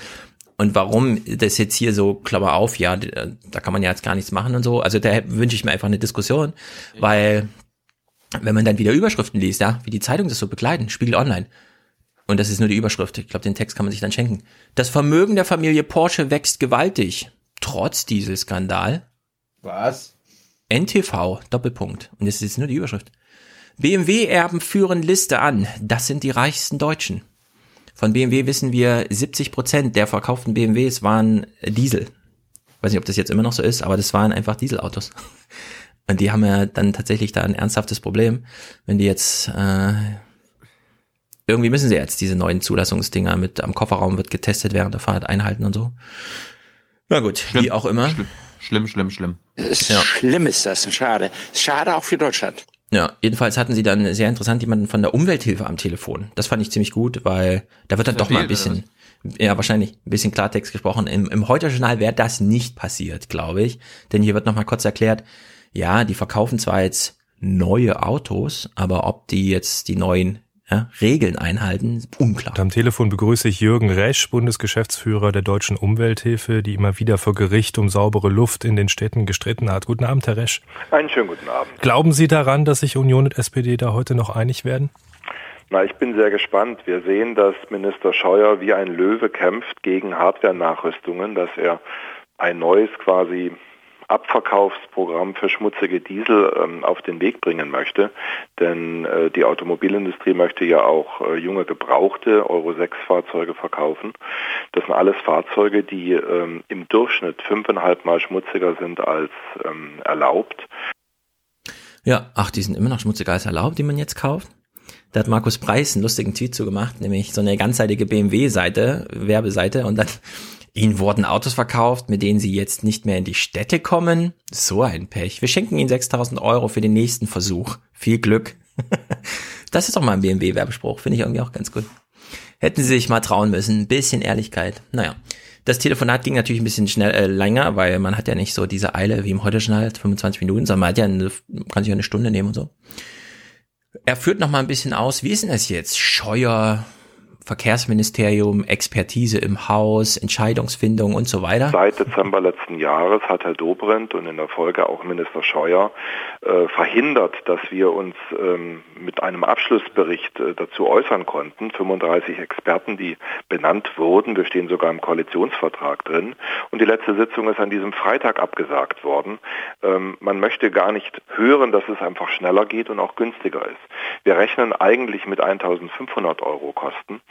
Und warum das jetzt hier so, Klammer auf, ja, da kann man ja jetzt gar nichts machen und so. Also da wünsche ich mir einfach eine Diskussion, weil wenn man dann wieder Überschriften liest, ja, wie die Zeitung das so begleiten, Spiegel Online. Und das ist nur die Überschrift. Ich glaube, den Text kann man sich dann schenken. Das Vermögen der Familie Porsche wächst gewaltig. Trotz Dieselskandal. Was? NTV, Doppelpunkt. Und das ist nur die Überschrift. BMW-Erben führen Liste an. Das sind die reichsten Deutschen. Von BMW wissen wir, 70 Prozent der verkauften BMWs waren Diesel. Weiß nicht, ob das jetzt immer noch so ist, aber das waren einfach Dieselautos. Und die haben ja dann tatsächlich da ein ernsthaftes Problem, wenn die jetzt äh, irgendwie müssen sie jetzt diese neuen Zulassungsdinger mit am Kofferraum wird getestet während der Fahrt einhalten und so. Na gut, schlimm, wie auch immer. Schlimm, schlimm, schlimm. schlimm. Ja. Schlimm ist das, schade. Schade auch für Deutschland. Ja, jedenfalls hatten sie dann sehr interessant jemanden von der Umwelthilfe am Telefon. Das fand ich ziemlich gut, weil da wird dann doch mal ein bisschen, ja wahrscheinlich ein bisschen Klartext gesprochen. Im, im Heute-Journal wäre das nicht passiert, glaube ich. Denn hier wird nochmal kurz erklärt, ja, die verkaufen zwar jetzt neue Autos, aber ob die jetzt die neuen ja, Regeln einhalten, unklar. Und am Telefon begrüße ich Jürgen Resch, Bundesgeschäftsführer der Deutschen Umwelthilfe, die immer wieder vor Gericht um saubere Luft in den Städten gestritten hat. Guten Abend, Herr Resch. Einen schönen guten Abend. Glauben Sie daran, dass sich Union und SPD da heute noch einig werden? Na, ich bin sehr gespannt. Wir sehen, dass Minister Scheuer wie ein Löwe kämpft gegen Hardware-Nachrüstungen, dass er ein neues quasi Abverkaufsprogramm für schmutzige Diesel ähm, auf den Weg bringen möchte. Denn äh, die Automobilindustrie möchte ja auch äh, junge gebrauchte Euro 6 Fahrzeuge verkaufen. Das sind alles Fahrzeuge, die ähm, im Durchschnitt fünfeinhalb Mal schmutziger sind als ähm, erlaubt. Ja, ach, die sind immer noch schmutziger als erlaubt, die man jetzt kauft. Da hat Markus Preis einen lustigen Tweet zu gemacht, nämlich so eine ganzseitige BMW-Seite, Werbeseite und dann Ihnen wurden Autos verkauft, mit denen Sie jetzt nicht mehr in die Städte kommen. So ein Pech. Wir schenken Ihnen 6000 Euro für den nächsten Versuch. Viel Glück. das ist doch mal ein BMW-Werbespruch. Finde ich irgendwie auch ganz gut. Hätten Sie sich mal trauen müssen. Ein bisschen Ehrlichkeit. Naja. Das Telefonat ging natürlich ein bisschen schnell äh, länger, weil man hat ja nicht so diese Eile wie im heute schnell 25 Minuten, sondern man hat ja eine, kann sich ja eine Stunde nehmen und so. Er führt noch mal ein bisschen aus, wie ist denn das jetzt? Scheuer, Verkehrsministerium, Expertise im Haus, Entscheidungsfindung und so weiter? Seit Dezember letzten Jahres hat Herr Dobrindt und in der Folge auch Minister Scheuer äh, verhindert, dass wir uns ähm, mit einem Abschlussbericht äh, dazu äußern konnten. 35 Experten, die benannt wurden, wir stehen sogar im Koalitionsvertrag drin. Und die letzte Sitzung ist an diesem Freitag abgesagt worden. Ähm, man möchte gar nicht hören, dass es einfach schneller geht und auch günstiger ist. Wir rechnen eigentlich mit 1500 Euro Kosten.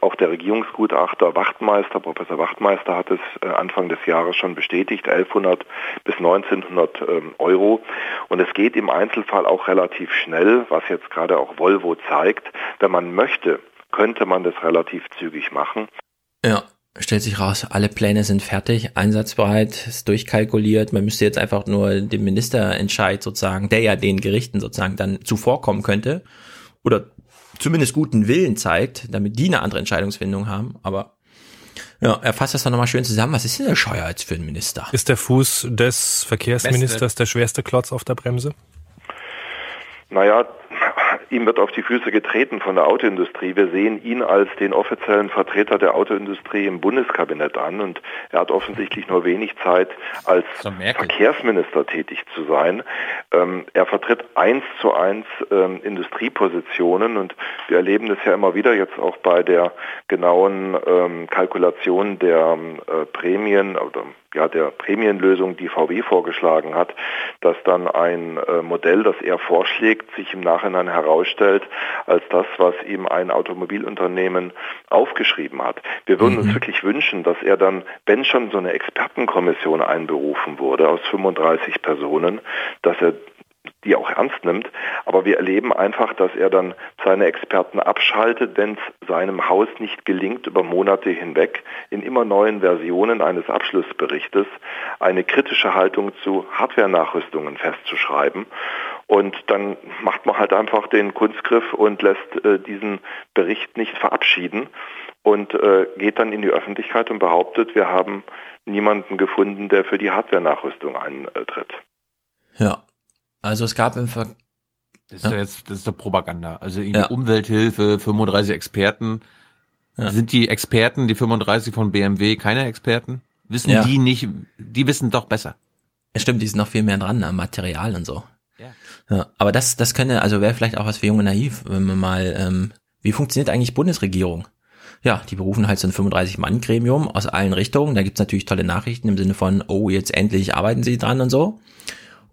Auch der Regierungsgutachter Wachtmeister, Professor Wachtmeister hat es äh, Anfang des Jahres schon bestätigt, 1100 bis 1900 ähm, Euro. Und es geht im Einzelfall auch relativ schnell, was jetzt gerade auch Volvo zeigt. Wenn man möchte, könnte man das relativ zügig machen. Ja, stellt sich raus, alle Pläne sind fertig, einsatzbereit, ist durchkalkuliert. Man müsste jetzt einfach nur dem Ministerentscheid sozusagen, der ja den Gerichten sozusagen dann zuvorkommen könnte oder zumindest guten Willen zeigt, damit die eine andere Entscheidungsfindung haben. Aber ja, er fasst das dann nochmal schön zusammen. Was ist denn der Scheuer jetzt für ein Minister? Ist der Fuß des Verkehrsministers Beste. der schwerste Klotz auf der Bremse? Naja, ihm wird auf die Füße getreten von der Autoindustrie. Wir sehen ihn als den offiziellen Vertreter der Autoindustrie im Bundeskabinett an und er hat offensichtlich nur wenig Zeit, als Verkehrsminister tätig zu sein. Ähm, er vertritt eins zu eins ähm, Industriepositionen und wir erleben das ja immer wieder jetzt auch bei der genauen ähm, Kalkulation der äh, Prämien oder ja, der Prämienlösung, die VW vorgeschlagen hat, dass dann ein äh, Modell, das er vorschlägt, sich im Nachhinein herausstellt als das, was ihm ein Automobilunternehmen aufgeschrieben hat. Wir würden mhm. uns wirklich wünschen, dass er dann, wenn schon so eine Expertenkommission einberufen wurde aus 35 Personen, dass er die auch ernst nimmt. Aber wir erleben einfach, dass er dann seine Experten abschaltet, wenn es seinem Haus nicht gelingt, über Monate hinweg in immer neuen Versionen eines Abschlussberichtes eine kritische Haltung zu Hardware-Nachrüstungen festzuschreiben. Und dann macht man halt einfach den Kunstgriff und lässt äh, diesen Bericht nicht verabschieden und äh, geht dann in die Öffentlichkeit und behauptet, wir haben niemanden gefunden, der für die Hardware-Nachrüstung eintritt. Ja, also es gab im Ver das ist ja. jetzt, das ist doch Propaganda. Also ja. Umwelthilfe, 35 Experten. Ja. Sind die Experten, die 35 von BMW, keine Experten? Wissen ja. die nicht, die wissen doch besser. Ja, stimmt, die sind noch viel mehr dran am Material und so. Ja. ja aber das, das könnte, also wäre vielleicht auch was für junge Naiv, wenn man mal, ähm, wie funktioniert eigentlich Bundesregierung? Ja, die berufen halt so ein 35-Mann-Gremium aus allen Richtungen. Da gibt's natürlich tolle Nachrichten im Sinne von, oh, jetzt endlich arbeiten sie dran und so.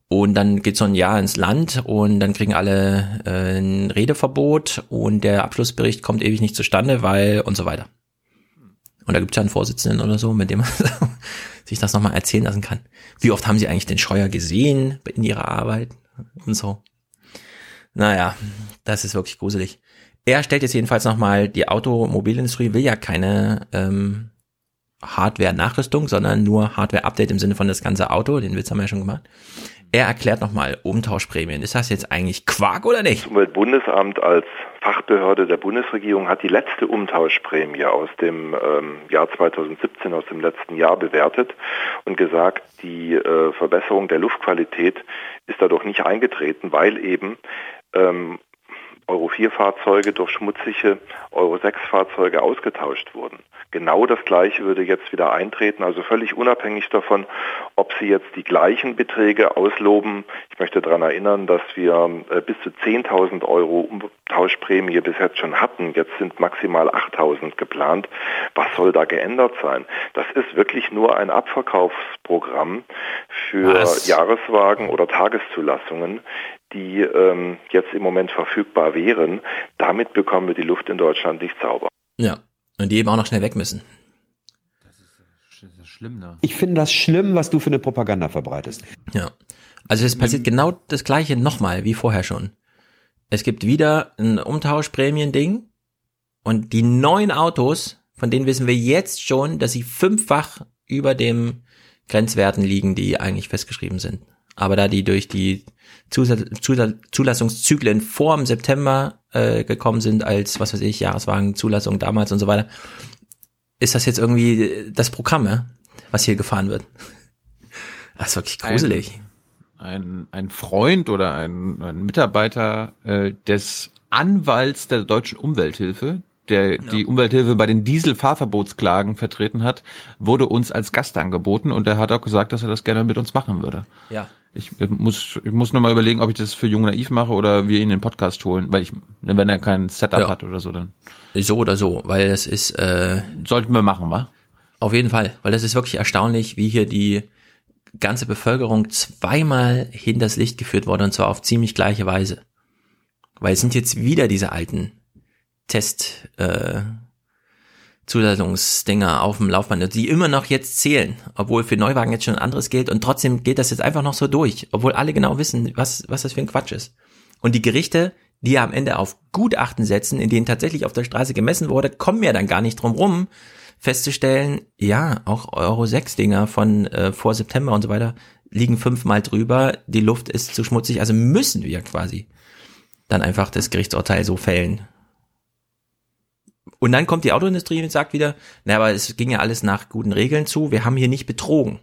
Und dann geht so ein Jahr ins Land und dann kriegen alle äh, ein Redeverbot und der Abschlussbericht kommt ewig nicht zustande, weil und so weiter. Und da gibt es ja einen Vorsitzenden oder so, mit dem man sich das nochmal erzählen lassen kann. Wie oft haben Sie eigentlich den Scheuer gesehen in Ihrer Arbeit und so. Naja, das ist wirklich gruselig. Er stellt jetzt jedenfalls nochmal, die Automobilindustrie will ja keine ähm, Hardware-Nachrüstung, sondern nur Hardware-Update im Sinne von das ganze Auto. Den Witz haben wir ja schon gemacht. Er erklärt nochmal Umtauschprämien. Ist das jetzt eigentlich Quark oder nicht? Das Umweltbundesamt als Fachbehörde der Bundesregierung hat die letzte Umtauschprämie aus dem ähm, Jahr 2017, aus dem letzten Jahr bewertet und gesagt, die äh, Verbesserung der Luftqualität ist dadurch nicht eingetreten, weil eben ähm, Euro 4 Fahrzeuge durch schmutzige Euro 6 Fahrzeuge ausgetauscht wurden. Genau das Gleiche würde jetzt wieder eintreten, also völlig unabhängig davon, ob Sie jetzt die gleichen Beträge ausloben. Ich möchte daran erinnern, dass wir äh, bis zu 10.000 Euro Umtauschprämie bis jetzt schon hatten. Jetzt sind maximal 8.000 geplant. Was soll da geändert sein? Das ist wirklich nur ein Abverkaufsprogramm für Was? Jahreswagen oder Tageszulassungen, die ähm, jetzt im Moment verfügbar wären. Damit bekommen wir die Luft in Deutschland nicht sauber. Ja, und die eben auch noch schnell weg müssen. Das ist, das ist schlimm, ne? Ich finde das schlimm, was du für eine Propaganda verbreitest. Ja. Also es passiert genau das gleiche nochmal wie vorher schon. Es gibt wieder ein Umtauschprämien-Ding und die neuen Autos, von denen wissen wir jetzt schon, dass sie fünffach über dem Grenzwerten liegen, die eigentlich festgeschrieben sind. Aber da die durch die Zulassungszyklen vor dem September äh, gekommen sind, als, was weiß ich, Jahreswagenzulassung damals und so weiter, ist das jetzt irgendwie das Programm, was hier gefahren wird. Das ist wirklich gruselig. Ein, ein, ein Freund oder ein, ein Mitarbeiter äh, des Anwalts der deutschen Umwelthilfe, der ja. die Umwelthilfe bei den Dieselfahrverbotsklagen vertreten hat, wurde uns als Gast angeboten und er hat auch gesagt, dass er das gerne mit uns machen würde. Ja. Ich muss, ich muss nur mal überlegen, ob ich das für Jung Naiv mache oder wir ihn in den Podcast holen, weil ich, wenn er kein Setup ja. hat oder so, dann. So oder so, weil das ist, äh, Sollten wir machen, wa? Auf jeden Fall, weil das ist wirklich erstaunlich, wie hier die ganze Bevölkerung zweimal hinters Licht geführt wurde und zwar auf ziemlich gleiche Weise. Weil es sind jetzt wieder diese alten Test, äh, Zulassungsdinger auf dem Laufband, die immer noch jetzt zählen, obwohl für Neuwagen jetzt schon anderes gilt und trotzdem geht das jetzt einfach noch so durch, obwohl alle genau wissen, was, was das für ein Quatsch ist. Und die Gerichte, die ja am Ende auf Gutachten setzen, in denen tatsächlich auf der Straße gemessen wurde, kommen ja dann gar nicht drum rum, festzustellen, ja, auch Euro 6 Dinger von äh, vor September und so weiter liegen fünfmal drüber, die Luft ist zu schmutzig, also müssen wir quasi dann einfach das Gerichtsurteil so fällen. Und dann kommt die Autoindustrie und sagt wieder, na, aber es ging ja alles nach guten Regeln zu, wir haben hier nicht betrogen.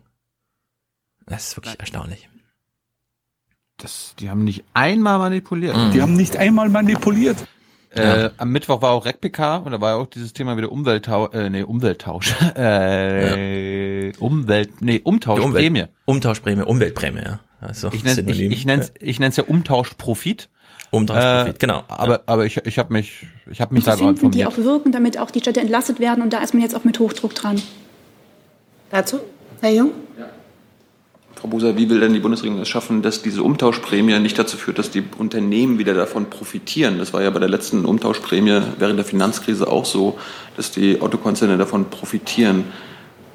Das ist wirklich erstaunlich. Das, die haben nicht einmal manipuliert. Die haben nicht einmal manipuliert. Äh, Am Mittwoch war auch RecPK und da war auch dieses Thema wieder Umwelttausch, äh, nee, Umwelttausch, äh, Umwelt, nee, Umtauschprämie. Umwelt, Umtauschprämie, Umweltprämie, ja. Also, Ich nenne ich, ich nenn's, ich nenn's ja Umtauschprofit. Umtauschprofit, genau. Aber, aber ich, ich habe mich, ich habe mich da finden, die informiert. auch wirken, damit auch die Städte entlastet werden. Und da ist man jetzt auch mit Hochdruck dran. Dazu? Herr Jung? Frau Buser, wie will denn die Bundesregierung es schaffen, dass diese Umtauschprämie nicht dazu führt, dass die Unternehmen wieder davon profitieren? Das war ja bei der letzten Umtauschprämie während der Finanzkrise auch so, dass die Autokonzerne davon profitieren.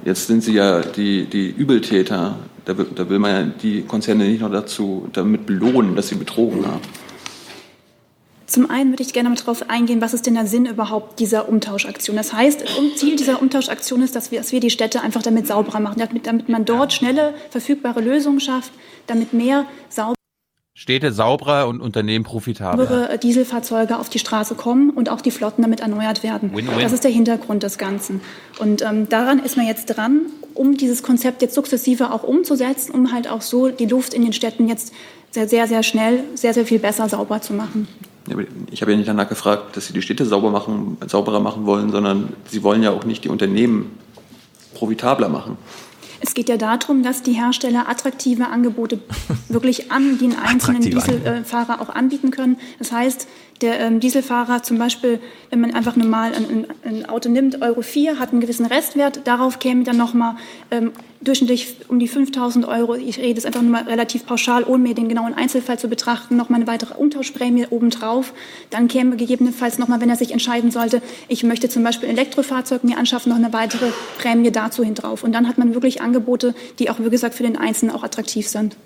Jetzt sind sie ja die, die Übeltäter. Da will, da will man ja die Konzerne nicht noch dazu damit belohnen, dass sie betrogen haben. Zum einen würde ich gerne mal darauf eingehen, was ist denn der Sinn überhaupt dieser Umtauschaktion? Das heißt, Ziel dieser Umtauschaktion ist, dass wir, dass wir die Städte einfach damit sauberer machen, damit, damit man dort schnelle, verfügbare Lösungen schafft, damit mehr saubere Städte sauberer und Unternehmen profitabler. äh, Dieselfahrzeuge auf die Straße kommen und auch die Flotten damit erneuert werden. Win-win. Das ist der Hintergrund des Ganzen. Und ähm, daran ist man jetzt dran, um dieses Konzept jetzt sukzessive auch umzusetzen, um halt auch so die Luft in den Städten jetzt sehr, sehr, sehr schnell, sehr, sehr viel besser sauber zu machen. Ich habe ja nicht danach gefragt, dass sie die Städte sauber machen, sauberer machen wollen, sondern sie wollen ja auch nicht die Unternehmen profitabler machen. Es geht ja darum, dass die Hersteller attraktive Angebote wirklich an den einzelnen Dieselfahrer auch anbieten können. Das heißt, der ähm, Dieselfahrer zum Beispiel, wenn man einfach normal ein, ein, Auto nimmt, Euro 4, hat einen gewissen Restwert, darauf käme dann nochmal ähm, durchschnittlich um die 5000 Euro, ich rede jetzt einfach nur mal relativ pauschal, ohne mir den genauen Einzelfall zu betrachten, nochmal eine weitere Umtauschprämie obendrauf. Dann käme gegebenenfalls nochmal, wenn er sich entscheiden sollte, ich möchte zum Beispiel ein Elektrofahrzeug mir anschaffen, noch eine weitere Prämie dazu hin drauf. Und dann hat man wirklich Angebote, die auch, wie gesagt, für den Einzelnen auch attraktiv sind.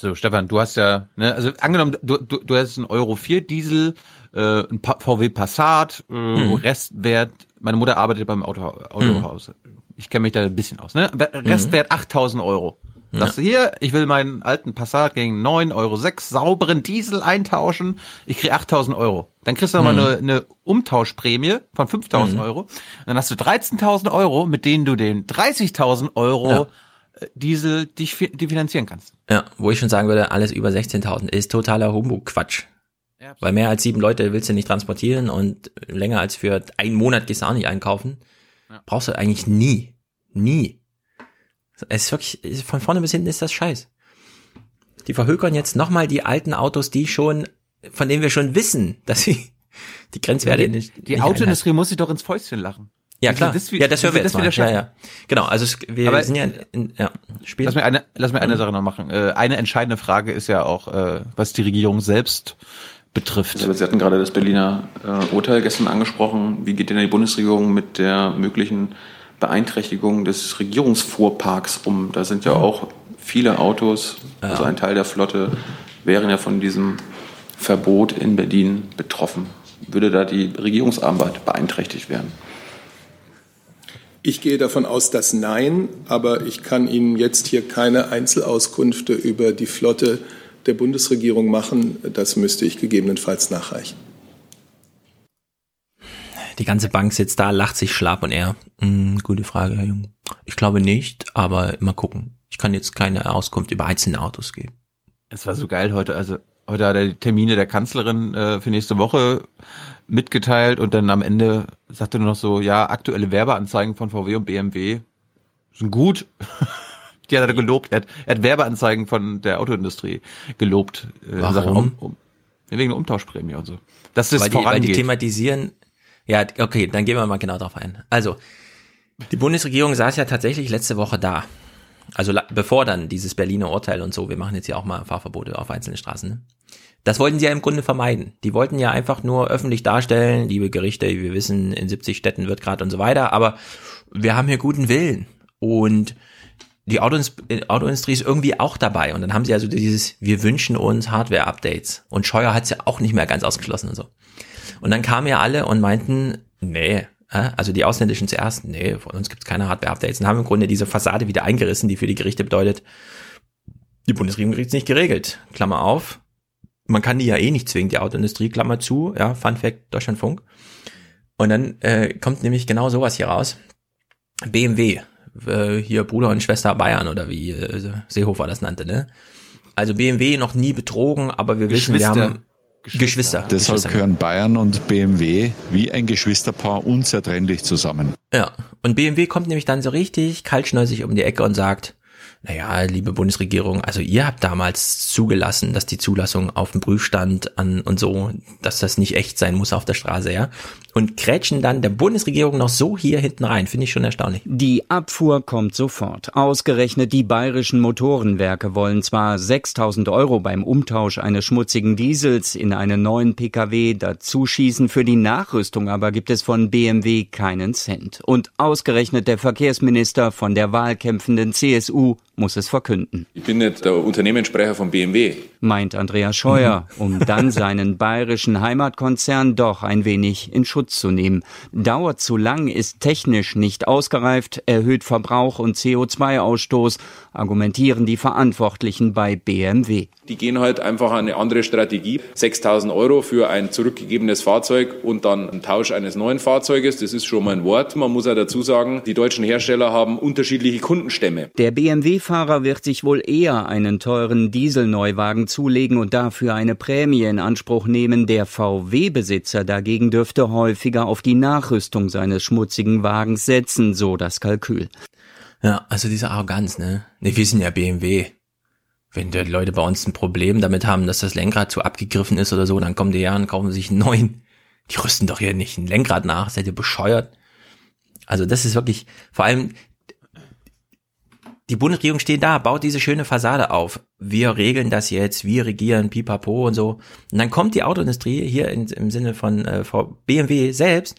So, Stefan, du hast ja, ne, also angenommen, du, du, du hast einen Euro 4 Diesel, äh, ein Pa- VW Passat, äh, Hm. Restwert, meine Mutter arbeitet beim Auto, Autohaus. Ich kenne mich da ein bisschen aus, ne? Hm. Restwert 8000 Euro. Sagst du hier, ich will meinen alten Passat gegen 9,06 Euro sauberen Diesel eintauschen, ich krieg 8000 Euro. Dann kriegst du nochmal Mhm. eine, eine Umtauschprämie von 5000 Mhm. Euro. Dann hast du 13.000 Euro, mit denen du den 30.000 Euro Ja. Diesel dich die finanzieren kannst. Ja, wo ich schon sagen würde, alles über 16.000 ist totaler Humbug-Quatsch. Weil mehr als sieben Leute willst du nicht transportieren und länger als für einen Monat gehst du auch nicht einkaufen. Brauchst du eigentlich nie. Nie. Es ist wirklich, von vorne bis hinten ist das scheiß. Die verhökern jetzt nochmal die alten Autos, die schon, von denen wir schon wissen, dass sie die Grenzwerte die, nicht. die nicht Autoindustrie muss sich doch ins Fäustchen lachen. Ja, klar. das ja, das hören sie wir jetzt mal. wieder Ja, ja. Genau, also es, wir Aber- sind ja in, in ja, Spiel. Lass mir eine, lass mir eine Mhm. Sache noch machen. Äh, eine entscheidende Frage ist ja auch, äh, was die Regierung selbst betrifft. Also Sie hatten gerade das Berliner äh, Urteil gestern angesprochen. Wie geht denn die Bundesregierung mit der möglichen Beeinträchtigung des Regierungsfuhrparks um? Da sind ja auch viele Autos, also ein Teil der Flotte, wären ja von diesem Verbot in Berlin betroffen. Würde da die Regierungsarbeit beeinträchtigt werden? Ich gehe davon aus, dass nein, aber ich kann Ihnen jetzt hier keine Einzelauskünfte über die Flotte der Bundesregierung machen. Das müsste ich gegebenenfalls nachreichen. Die ganze Bank sitzt da, lacht sich schlapp und er. Hm, gute Frage, Herr Jung. Ich glaube nicht, aber mal gucken. Ich kann jetzt keine Auskunft über einzelne Autos geben. Es war so geil heute. Also heute hat er die Termine der Kanzlerin äh, für nächste Woche mitgeteilt und dann am Ende sagte er nur noch so, ja, aktuelle Werbeanzeigen von VW und BMW sind gut. Die hat er gelobt. Er hat, er hat Werbeanzeigen von der Autoindustrie gelobt. Äh, Warum? Um, um, wegen der Umtauschprämie und so. Dass das weil, die, weil die vorangeht. thematisieren. Ja, okay, dann gehen wir mal genau drauf ein. Also, die Bundesregierung saß ja tatsächlich letzte Woche da. Also bevor dann dieses Berliner Urteil und so, wir machen jetzt ja auch mal Fahrverbote auf einzelnen Straßen. Ne? Das wollten sie ja im Grunde vermeiden. Die wollten ja einfach nur öffentlich darstellen, liebe Gerichte, wir wissen, in 70 Städten wird gerade und so weiter, aber wir haben hier guten Willen. Und die Autoindustrie ist irgendwie auch dabei. Und dann haben sie also dieses, wir wünschen uns Hardware-Updates. Und Scheuer hat es ja auch nicht mehr ganz ausgeschlossen und so. Und dann kamen ja alle und meinten, nee, also die Ausländischen zuerst, nee, von uns gibt's keine Hardware-Updates. Und haben im Grunde diese Fassade wieder eingerissen, die für die Gerichte bedeutet, die Bundesregierung kriegt's nicht geregelt. Klammer auf. Man kann die ja eh nicht zwingen, die Autoindustrie, Klammer zu, ja, Fun Fact, Deutschlandfunk. Und dann äh, kommt nämlich genau sowas hier raus. BMW äh, hier Bruder und Schwester Bayern oder wie äh, Seehofer das nannte, ne? Also BMW noch nie betrogen, aber wir wissen, wir haben Geschwister. Geschwister. Deshalb Geschwister. gehören Bayern und BMW wie ein Geschwisterpaar unzertrennlich zusammen. Ja, und BMW kommt nämlich dann so richtig kaltschnäuzig um die Ecke und sagt, naja, liebe Bundesregierung, also ihr habt damals zugelassen, dass die Zulassung auf dem Prüfstand an und so, dass das nicht echt sein muss auf der Straße, ja. Und krätschen dann der Bundesregierung noch so hier hinten rein, finde ich schon erstaunlich. Die Abfuhr kommt sofort. Ausgerechnet die bayerischen Motorenwerke wollen zwar 6000 Euro beim Umtausch eines schmutzigen Diesels in einen neuen Pkw dazuschießen, für die Nachrüstung aber gibt es von BMW keinen Cent. Und ausgerechnet der Verkehrsminister von der wahlkämpfenden CSU muss es verkünden. Ich bin nicht der Unternehmenssprecher von BMW. Meint Andreas Scheuer, um dann seinen bayerischen Heimatkonzern doch ein wenig in Schutz zu nehmen. Dauert zu lang, ist technisch nicht ausgereift, erhöht Verbrauch und CO2-Ausstoß, argumentieren die Verantwortlichen bei BMW. Die gehen halt einfach eine andere Strategie. 6000 Euro für ein zurückgegebenes Fahrzeug und dann ein Tausch eines neuen Fahrzeuges, das ist schon mal ein Wort. Man muss auch dazu sagen, die deutschen Hersteller haben unterschiedliche Kundenstämme. Der BMW-Fahrer wird sich wohl eher einen teuren Dieselneuwagen zulegen und dafür eine Prämie in Anspruch nehmen. Der VW-Besitzer dagegen dürfte häufiger auf die Nachrüstung seines schmutzigen Wagens setzen, so das Kalkül. Ja, also diese Arroganz, ne? Ne, wir sind ja BMW wenn die Leute bei uns ein Problem damit haben, dass das Lenkrad zu abgegriffen ist oder so, dann kommen die ja und kaufen sich einen neuen. Die rüsten doch hier nicht ein Lenkrad nach, seid ihr bescheuert? Also das ist wirklich, vor allem, die Bundesregierung steht da, baut diese schöne Fassade auf. Wir regeln das jetzt, wir regieren, pipapo und so. Und dann kommt die Autoindustrie hier in, im Sinne von äh, BMW selbst,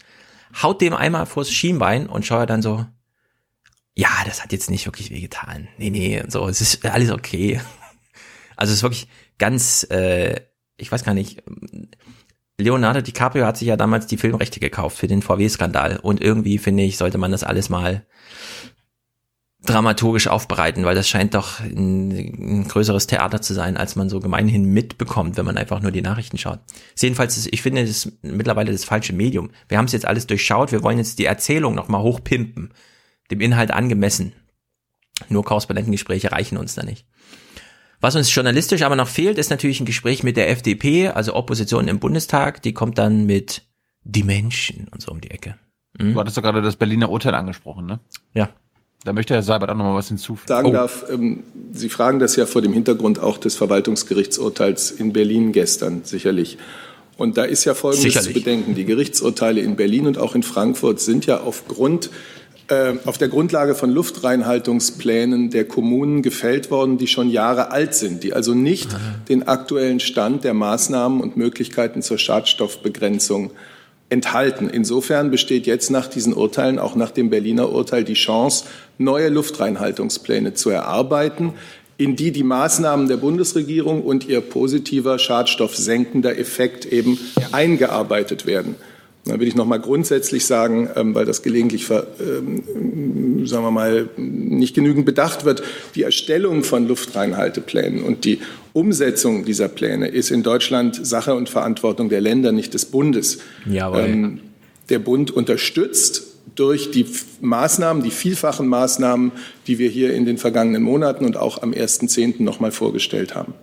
haut dem einmal vors Schienbein und scheuert dann so, ja, das hat jetzt nicht wirklich wehgetan. Nee, nee, und so, es ist alles okay. Also es ist wirklich ganz, äh, ich weiß gar nicht, Leonardo DiCaprio hat sich ja damals die Filmrechte gekauft für den VW-Skandal und irgendwie finde ich, sollte man das alles mal dramaturgisch aufbereiten, weil das scheint doch ein, ein, größeres Theater zu sein, als man so gemeinhin mitbekommt, wenn man einfach nur die Nachrichten schaut. Jedenfalls, ich finde, das ist mittlerweile das falsche Medium. Wir haben es jetzt alles durchschaut, wir wollen jetzt die Erzählung nochmal hochpimpen, dem Inhalt angemessen. Nur Korrespondentengespräche reichen uns da nicht. Was uns journalistisch aber noch fehlt, ist natürlich ein Gespräch mit der FDP, also Opposition im Bundestag. Die kommt dann mit die Menschen und so um die Ecke. Mhm. Du hattest doch gerade das Berliner Urteil angesprochen, ne? Ja. Da möchte Herr Seibert auch noch mal was hinzufügen. Sagen oh. darf, ähm, Sie fragen das ja vor dem Hintergrund auch des Verwaltungsgerichtsurteils in Berlin gestern sicherlich. Und da ist ja Folgendes sicherlich. zu bedenken. Die Gerichtsurteile in Berlin und auch in Frankfurt sind ja aufgrund auf der Grundlage von Luftreinhaltungsplänen der Kommunen gefällt worden, die schon Jahre alt sind, die also nicht den aktuellen Stand der Maßnahmen und Möglichkeiten zur Schadstoffbegrenzung enthalten. Insofern besteht jetzt nach diesen Urteilen, auch nach dem Berliner Urteil, die Chance, neue Luftreinhaltungspläne zu erarbeiten, in die die Maßnahmen der Bundesregierung und ihr positiver schadstoffsenkender Effekt eben eingearbeitet werden. Da will ich noch mal grundsätzlich sagen, ähm, weil das gelegentlich, ähm, sagen wir mal, nicht genügend bedacht wird, die Erstellung von Luftreinhalteplänen und die Umsetzung dieser Pläne ist in Deutschland Sache und Verantwortung der Länder, nicht des Bundes. Jawohl. Ähm, der Bund unterstützt durch die Maßnahmen, die vielfachen Maßnahmen, die wir hier in den vergangenen Monaten und auch am 1.10. noch mal vorgestellt haben.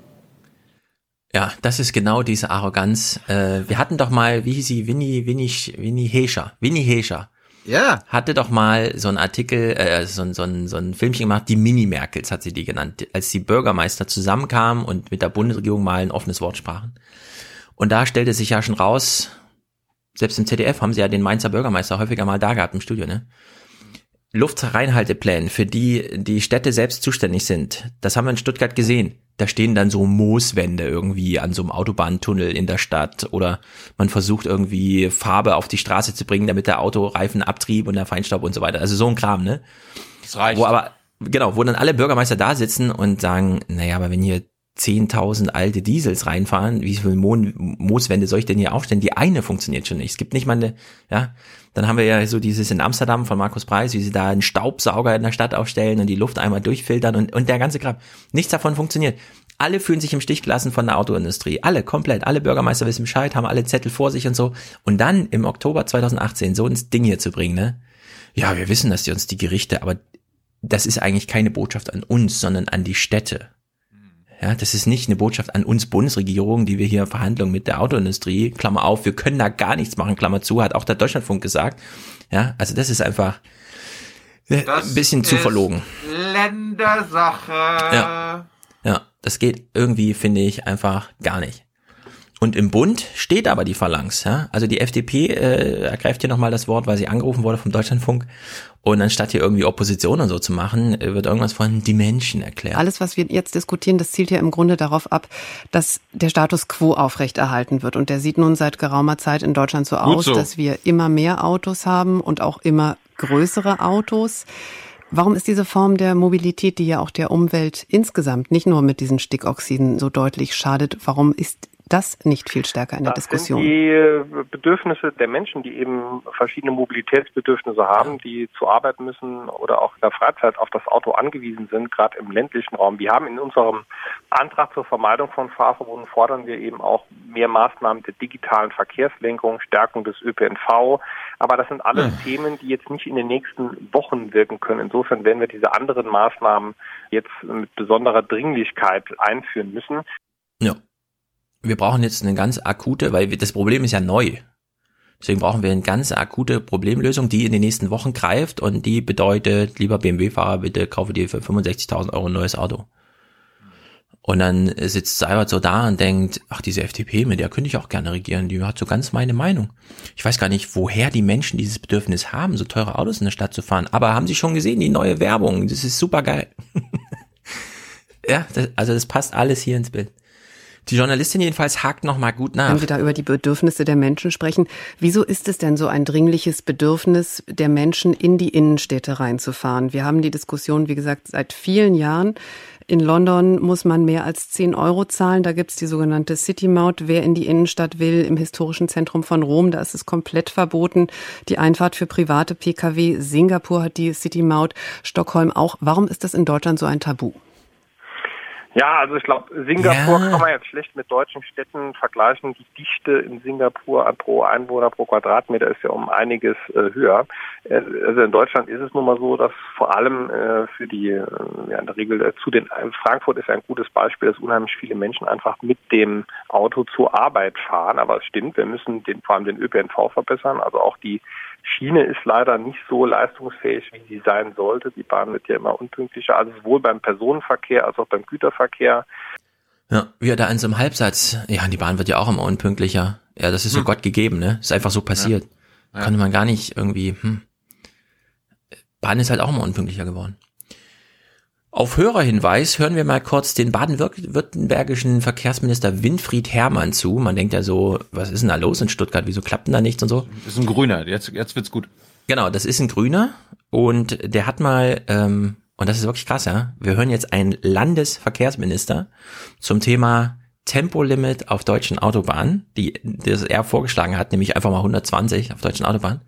Ja, das ist genau diese Arroganz. Äh, wir hatten doch mal, wie hieß sie, Winnie, Winnie, Winnie Hescher, Winnie Hescher. Ja. Hatte doch mal so ein Artikel, äh, so, so, ein, so ein Filmchen gemacht, die Mini-Merkels hat sie die genannt, als die Bürgermeister zusammenkamen und mit der Bundesregierung mal ein offenes Wort sprachen. Und da stellte sich ja schon raus, selbst im ZDF haben sie ja den Mainzer Bürgermeister häufiger mal da gehabt im Studio, ne? Luftreinhaltepläne, für die die Städte selbst zuständig sind, das haben wir in Stuttgart gesehen da stehen dann so Mooswände irgendwie an so einem Autobahntunnel in der Stadt oder man versucht irgendwie Farbe auf die Straße zu bringen, damit der Autoreifen abtrieb und der Feinstaub und so weiter. Also so ein Kram, ne? Das reicht. Wo aber, genau, wo dann alle Bürgermeister da sitzen und sagen, naja, aber wenn hier 10.000 alte Diesels reinfahren, wie viele Mo Mooswände soll ich denn hier aufstellen? Die eine funktioniert schon nicht. Es gibt nicht mal eine, ja, dann haben wir ja so dieses in Amsterdam von Markus Preis, wie sie da einen Staubsauger in der Stadt aufstellen und die Luft einmal durchfiltern und, und der ganze Kram. Nichts davon funktioniert. Alle fühlen sich im Stich gelassen von der Autoindustrie. Alle, komplett. Alle Bürgermeister wissen Bescheid, haben alle Zettel vor sich und so. Und dann im Oktober 2018 so ins Ding hier zu bringen, ne? Ja, wir wissen, dass die uns die Gerichte, aber das ist eigentlich keine Botschaft an uns, sondern an die Städte. Ja, das ist nicht eine Botschaft an uns Bundesregierung, die wir hier Verhandlungen mit der Autoindustrie, Klammer auf, wir können da gar nichts machen, Klammer zu, hat auch der Deutschlandfunk gesagt. Ja, also das ist einfach das ein bisschen zu verlogen. Ländersache. Ja. Ja, das geht irgendwie, finde ich, einfach gar nicht. Und im Bund steht aber die Phalanx. Ja? Also die FDP äh, ergreift hier nochmal das Wort, weil sie angerufen wurde vom Deutschlandfunk. Und anstatt hier irgendwie Opposition und so zu machen, wird irgendwas von die Menschen erklärt. Alles, was wir jetzt diskutieren, das zielt ja im Grunde darauf ab, dass der Status quo aufrechterhalten wird. Und der sieht nun seit geraumer Zeit in Deutschland so aus, so. dass wir immer mehr Autos haben und auch immer größere Autos. Warum ist diese Form der Mobilität, die ja auch der Umwelt insgesamt, nicht nur mit diesen Stickoxiden so deutlich schadet, warum ist das nicht viel stärker in der das Diskussion? Sind die äh, Bedürfnisse der Menschen, die eben verschiedene Mobilitätsbedürfnisse haben, die zur Arbeit müssen oder auch in der Freizeit auf das Auto angewiesen sind, gerade im ländlichen Raum. Wir haben in unserem Antrag zur Vermeidung von Fahrverboten fordern wir eben auch mehr Maßnahmen der digitalen Verkehrslenkung, Stärkung des ÖPNV. Aber das sind alles ja. Themen, die jetzt nicht in den nächsten Wochen wirken können. Insofern werden wir diese anderen Maßnahmen jetzt mit besonderer Dringlichkeit einführen müssen. Ja wir brauchen jetzt eine ganz akute, weil das Problem ist ja neu. Deswegen brauchen wir eine ganz akute Problemlösung, die in den nächsten Wochen greift und die bedeutet, lieber BMW-Fahrer, bitte kaufe dir für 65.000 Euro ein neues Auto. Und dann sitzt Seibert so da und denkt, ach, diese FDP, mit der könnte ich auch gerne regieren, die hat so ganz meine Meinung. Ich weiß gar nicht, woher die Menschen dieses Bedürfnis haben, so teure Autos in der Stadt zu fahren. Aber haben sie schon gesehen, die neue Werbung, das ist super geil. ja, das, also das passt alles hier ins Bild. Die Journalistin jedenfalls hakt noch mal gut nach. Wenn wir da über die Bedürfnisse der Menschen sprechen, wieso ist es denn so ein dringliches Bedürfnis der Menschen, in die Innenstädte reinzufahren? Wir haben die Diskussion, wie gesagt, seit vielen Jahren. In London muss man mehr als 10 Euro zahlen. Da gibt's die sogenannte City Maut. Wer in die Innenstadt will, im historischen Zentrum von Rom, da ist es komplett verboten. Die Einfahrt für private Pkw. Singapur hat die City Maut. Stockholm auch. Warum ist das in Deutschland so ein Tabu? Ja, also ich glaube, Singapur ja. kann man jetzt schlecht mit deutschen Städten vergleichen. Die Dichte in Singapur pro Einwohner pro Quadratmeter ist ja um einiges äh, höher. Äh, also in Deutschland ist es nun mal so, dass vor allem äh, für die, äh, ja in der Regel äh, zu den, Frankfurt ist ein gutes Beispiel, dass unheimlich viele Menschen einfach mit dem Auto zur Arbeit fahren. Aber es stimmt, wir müssen den, vor allem den ÖPNV verbessern, also auch die Schiene ist leider nicht so leistungsfähig, wie sie sein sollte. Die Bahn wird ja immer unpünktlicher, also sowohl beim Personenverkehr als auch beim Güterverkehr. Ja, wie er da in so einem Halbsatz, ja, die Bahn wird ja auch immer unpünktlicher. Ja, das ist so hm. Gott gegeben, ne? Ist einfach so passiert. Ja. Ja. Konnte man gar nicht irgendwie, hm. Bahn ist halt auch immer unpünktlicher geworden. Auf Hörerhinweis hören wir mal kurz den baden-württembergischen Verkehrsminister Winfried Herrmann zu. Man denkt ja so, was ist denn da los in Stuttgart? Wieso klappt denn da nichts und so? Das ist ein Grüner. Jetzt, jetzt wird's gut. Genau, das ist ein Grüner und der hat mal, ähm, und das ist wirklich krass, ja. Wir hören jetzt einen Landesverkehrsminister zum Thema Tempolimit auf deutschen Autobahnen, die das er vorgeschlagen hat, nämlich einfach mal 120 auf deutschen Autobahnen.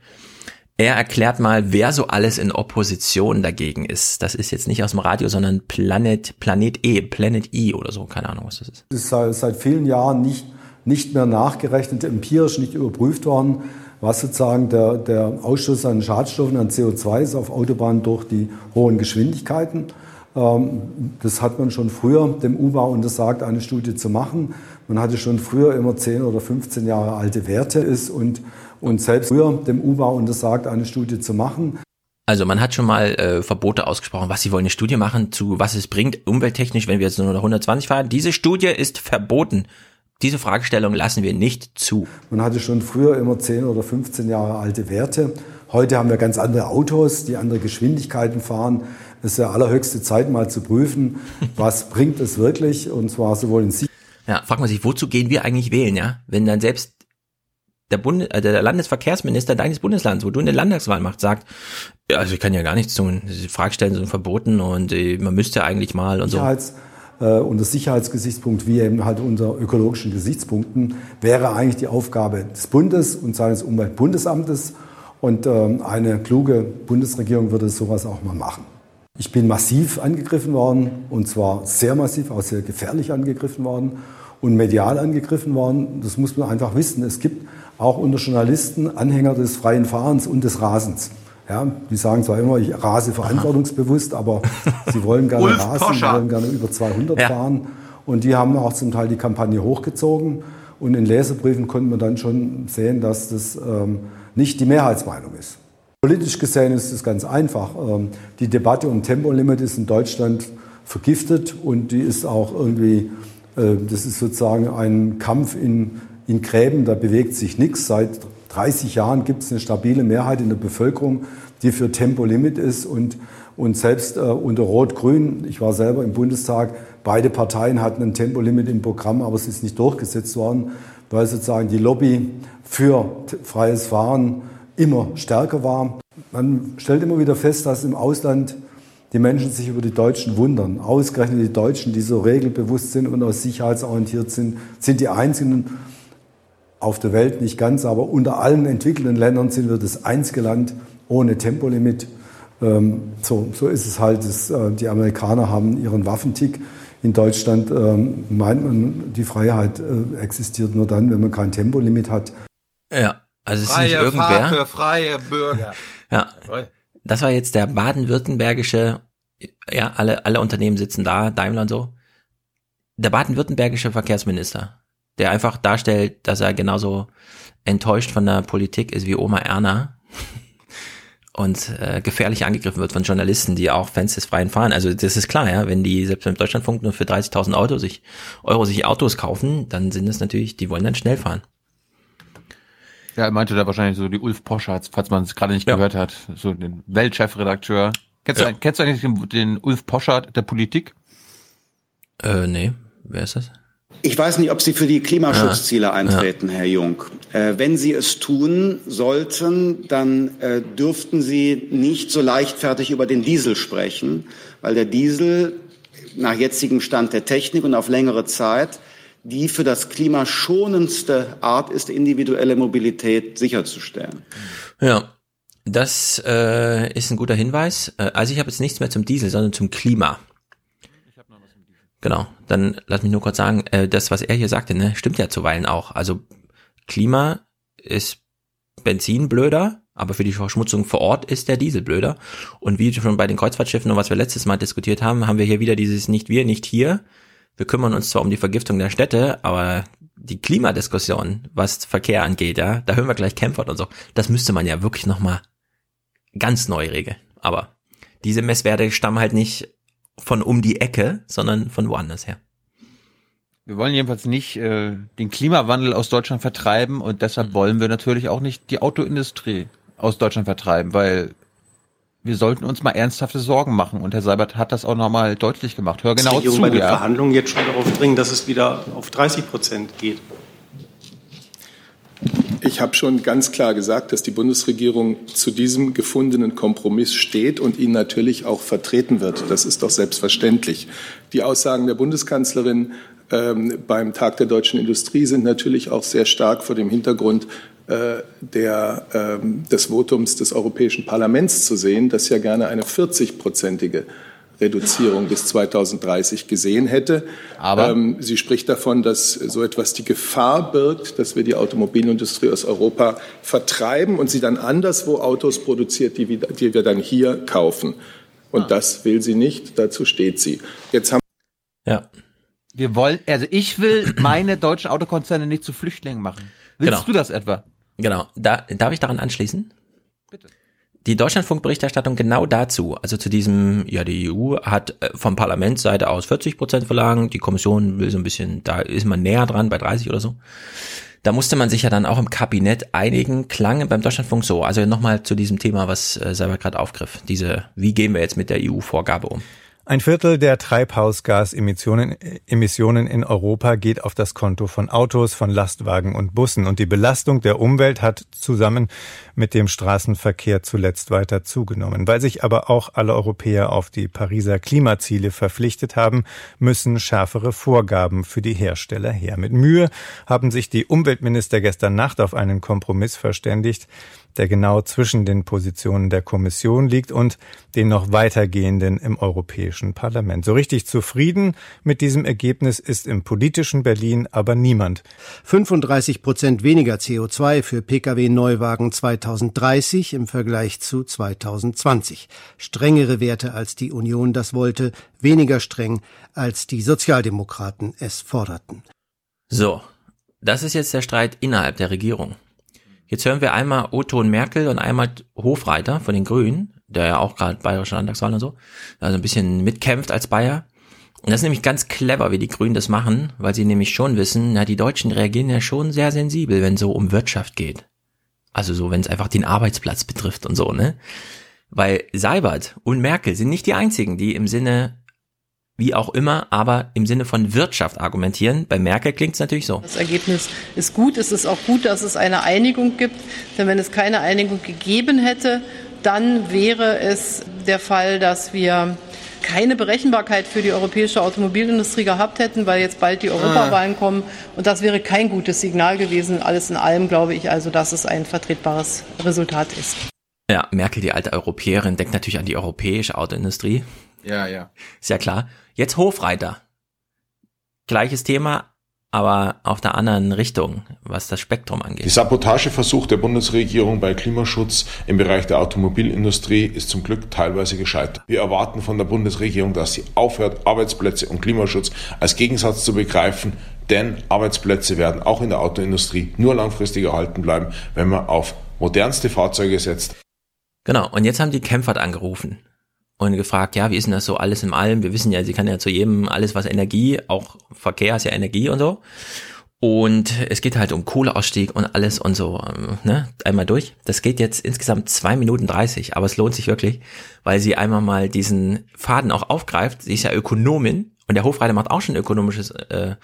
Er erklärt mal, wer so alles in Opposition dagegen ist. Das ist jetzt nicht aus dem Radio, sondern Planet, Planet E, Planet E oder so, keine Ahnung, was das ist. Es ist seit, seit vielen Jahren nicht, nicht mehr nachgerechnet, empirisch nicht überprüft worden, was sozusagen der, der Ausstoß an Schadstoffen, an CO2 ist auf Autobahnen durch die hohen Geschwindigkeiten. Ähm, das hat man schon früher dem U-Bau untersagt, eine Studie zu machen. Man hatte schon früher immer 10 oder 15 Jahre alte Werte ist und und selbst früher dem UBA untersagt, eine Studie zu machen. Also man hat schon mal äh, Verbote ausgesprochen, was sie wollen, eine Studie machen, zu was es bringt, umwelttechnisch, wenn wir jetzt nur noch 120 fahren. Diese Studie ist verboten. Diese Fragestellung lassen wir nicht zu. Man hatte schon früher immer 10 oder 15 Jahre alte Werte. Heute haben wir ganz andere Autos, die andere Geschwindigkeiten fahren. Es ist ja allerhöchste Zeit, mal zu prüfen, was bringt es wirklich, und zwar sowohl in Sicherheit. Ja, fragt man sich, wozu gehen wir eigentlich wählen, ja? Wenn dann selbst der, Bund, äh, der Landesverkehrsminister deines Bundeslands, wo du eine Landtagswahl machst, sagt, ja, also ich kann ja gar nichts tun. Fragestellen sind verboten und äh, man müsste eigentlich mal und Sicherheits, so. Äh, unter Sicherheitsgesichtspunkt wie eben halt unter ökologischen Gesichtspunkten wäre eigentlich die Aufgabe des Bundes und seines Umweltbundesamtes und ähm, eine kluge Bundesregierung würde sowas auch mal machen. Ich bin massiv angegriffen worden und zwar sehr massiv, auch sehr gefährlich angegriffen worden und medial angegriffen worden. Das muss man einfach wissen. Es gibt auch unter Journalisten Anhänger des freien Fahrens und des Rasens. Ja, die sagen zwar immer, ich rase verantwortungsbewusst, aber sie wollen gerne rasen, sie wollen gerne über 200 ja. fahren. Und die haben auch zum Teil die Kampagne hochgezogen. Und in Leserbriefen konnte man dann schon sehen, dass das ähm, nicht die Mehrheitsmeinung ist. Politisch gesehen ist es ganz einfach. Ähm, die Debatte um Tempolimit ist in Deutschland vergiftet und die ist auch irgendwie, äh, das ist sozusagen ein Kampf in, in Gräben, da bewegt sich nichts. Seit 30 Jahren gibt es eine stabile Mehrheit in der Bevölkerung, die für Tempolimit ist und, und selbst äh, unter Rot-Grün, ich war selber im Bundestag, beide Parteien hatten ein Tempolimit im Programm, aber es ist nicht durchgesetzt worden, weil sozusagen die Lobby für freies Fahren immer stärker war. Man stellt immer wieder fest, dass im Ausland die Menschen sich über die Deutschen wundern. Ausgerechnet die Deutschen, die so regelbewusst sind und auch sicherheitsorientiert sind, sind die einzigen auf der Welt nicht ganz, aber unter allen entwickelten Ländern sind wir das einzige Land ohne Tempolimit. Ähm, so, so ist es halt. Das, äh, die Amerikaner haben ihren Waffentick. In Deutschland ähm, meint man, die Freiheit äh, existiert nur dann, wenn man kein Tempolimit hat. Ja, also es freie ist nicht irgendwer. Fahrt für freie Bürger. Ja, das war jetzt der baden-württembergische, ja, alle, alle Unternehmen sitzen da, Daimler und so. Der baden-württembergische Verkehrsminister, der einfach darstellt, dass er genauso enttäuscht von der Politik ist wie Oma Erna und äh, gefährlich angegriffen wird von Journalisten, die auch Fans des freien Fahren. Also das ist klar, ja, wenn die selbst im Deutschlandfunk nur für 30.000 Euro sich, Euro sich Autos kaufen, dann sind es natürlich, die wollen dann schnell fahren. Ja, er meinte da wahrscheinlich so die Ulf Poschardt, falls man es gerade nicht ja. gehört hat, so den Weltchefredakteur. Kennst, ja. du, kennst du eigentlich den, den Ulf Poschardt der Politik? Äh, nee, wer ist das? Ich weiß nicht, ob Sie für die Klimaschutzziele ja. eintreten, ja. Herr Jung. Äh, wenn Sie es tun sollten, dann äh, dürften Sie nicht so leichtfertig über den Diesel sprechen, weil der Diesel nach jetzigem Stand der Technik und auf längere Zeit die für das Klima schonendste Art ist, individuelle Mobilität sicherzustellen. Ja, das äh, ist ein guter Hinweis. Äh, also ich habe jetzt nichts mehr zum Diesel, sondern zum Klima. Genau, dann lass mich nur kurz sagen, äh, das, was er hier sagte, ne, stimmt ja zuweilen auch. Also Klima ist Benzin blöder, aber für die Verschmutzung vor Ort ist der Diesel blöder. Und wie schon bei den Kreuzfahrtschiffen und was wir letztes Mal diskutiert haben, haben wir hier wieder dieses nicht wir, nicht hier wir kümmern uns zwar um die Vergiftung der Städte, aber die Klimadiskussion, was Verkehr angeht, ja, da hören wir gleich Kämpfer und so. Das müsste man ja wirklich nochmal ganz neu regeln. Aber diese Messwerte stammen halt nicht von um die Ecke, sondern von woanders her. Wir wollen jedenfalls nicht äh, den Klimawandel aus Deutschland vertreiben und deshalb wollen wir natürlich auch nicht die Autoindustrie aus Deutschland vertreiben, weil wir sollten uns mal ernsthafte Sorgen machen. Und Herr Seibert hat das auch nochmal deutlich gemacht. Hör genau zu. bei den ja. Verhandlungen jetzt schon darauf dringen, dass es wieder auf 30 Prozent geht. Ich habe schon ganz klar gesagt, dass die Bundesregierung zu diesem gefundenen Kompromiss steht und ihn natürlich auch vertreten wird. Das ist doch selbstverständlich. Die Aussagen der Bundeskanzlerin ähm, beim Tag der deutschen Industrie sind natürlich auch sehr stark vor dem Hintergrund äh, der, ähm, des Votums des Europäischen Parlaments zu sehen, das ja gerne eine 40-prozentige Reduzierung bis 2030 gesehen hätte. Aber ähm, sie spricht davon, dass so etwas die Gefahr birgt, dass wir die Automobilindustrie aus Europa vertreiben und sie dann anderswo Autos produziert, die wir, die wir dann hier kaufen. Und ah. das will sie nicht. Dazu steht sie. Jetzt haben ja. Wir wollen, also ich will meine deutschen Autokonzerne nicht zu Flüchtlingen machen. Willst genau. du das etwa? Genau. Da, darf ich daran anschließen? Bitte. Die Deutschlandfunkberichterstattung genau dazu, also zu diesem, ja, die EU hat äh, vom Parlamentsseite aus 40 Prozent verlangt, die Kommission will so ein bisschen, da ist man näher dran bei 30 oder so. Da musste man sich ja dann auch im Kabinett einigen, klang beim Deutschlandfunk so. Also nochmal zu diesem Thema, was äh, selber gerade aufgriff. Diese, wie gehen wir jetzt mit der EU-Vorgabe um? Ein Viertel der Treibhausgasemissionen Emissionen in Europa geht auf das Konto von Autos, von Lastwagen und Bussen. Und die Belastung der Umwelt hat zusammen mit dem Straßenverkehr zuletzt weiter zugenommen. Weil sich aber auch alle Europäer auf die Pariser Klimaziele verpflichtet haben, müssen schärfere Vorgaben für die Hersteller her. Mit Mühe haben sich die Umweltminister gestern Nacht auf einen Kompromiss verständigt der genau zwischen den Positionen der Kommission liegt und den noch weitergehenden im Europäischen Parlament. So richtig zufrieden mit diesem Ergebnis ist im politischen Berlin aber niemand. 35 Prozent weniger CO2 für Pkw-Neuwagen 2030 im Vergleich zu 2020. Strengere Werte als die Union das wollte, weniger streng als die Sozialdemokraten es forderten. So, das ist jetzt der Streit innerhalb der Regierung. Jetzt hören wir einmal Otto und Merkel und einmal Hofreiter von den Grünen, der ja auch gerade bayerische Landtagswahl und so, also ein bisschen mitkämpft als Bayer. Und das ist nämlich ganz clever, wie die Grünen das machen, weil sie nämlich schon wissen, na, die Deutschen reagieren ja schon sehr sensibel, wenn so um Wirtschaft geht. Also so, wenn es einfach den Arbeitsplatz betrifft und so, ne? Weil Seibert und Merkel sind nicht die einzigen, die im Sinne wie auch immer, aber im Sinne von Wirtschaft argumentieren. Bei Merkel klingt es natürlich so. Das Ergebnis ist gut. Es ist auch gut, dass es eine Einigung gibt. Denn wenn es keine Einigung gegeben hätte, dann wäre es der Fall, dass wir keine Berechenbarkeit für die europäische Automobilindustrie gehabt hätten, weil jetzt bald die Europawahlen kommen. Und das wäre kein gutes Signal gewesen. Alles in allem glaube ich also, dass es ein vertretbares Resultat ist. Ja, Merkel, die alte Europäerin, denkt natürlich an die europäische Autoindustrie. Ja, ja. Ist ja klar. Jetzt Hofreiter. Gleiches Thema, aber auf der anderen Richtung, was das Spektrum angeht. Die Sabotageversuch der Bundesregierung bei Klimaschutz im Bereich der Automobilindustrie ist zum Glück teilweise gescheitert. Wir erwarten von der Bundesregierung, dass sie aufhört, Arbeitsplätze und Klimaschutz als Gegensatz zu begreifen, denn Arbeitsplätze werden auch in der Autoindustrie nur langfristig erhalten bleiben, wenn man auf modernste Fahrzeuge setzt. Genau, und jetzt haben die Kämpfert angerufen und gefragt, ja, wie ist denn das so alles im Allem? Wir wissen ja, sie kann ja zu jedem alles was Energie, auch Verkehr ist ja Energie und so. Und es geht halt um Kohleausstieg und alles und so, ähm, ne, einmal durch. Das geht jetzt insgesamt zwei Minuten dreißig, aber es lohnt sich wirklich, weil sie einmal mal diesen Faden auch aufgreift. Sie ist ja Ökonomin und der Hofreiter macht auch schon ökonomisches äh,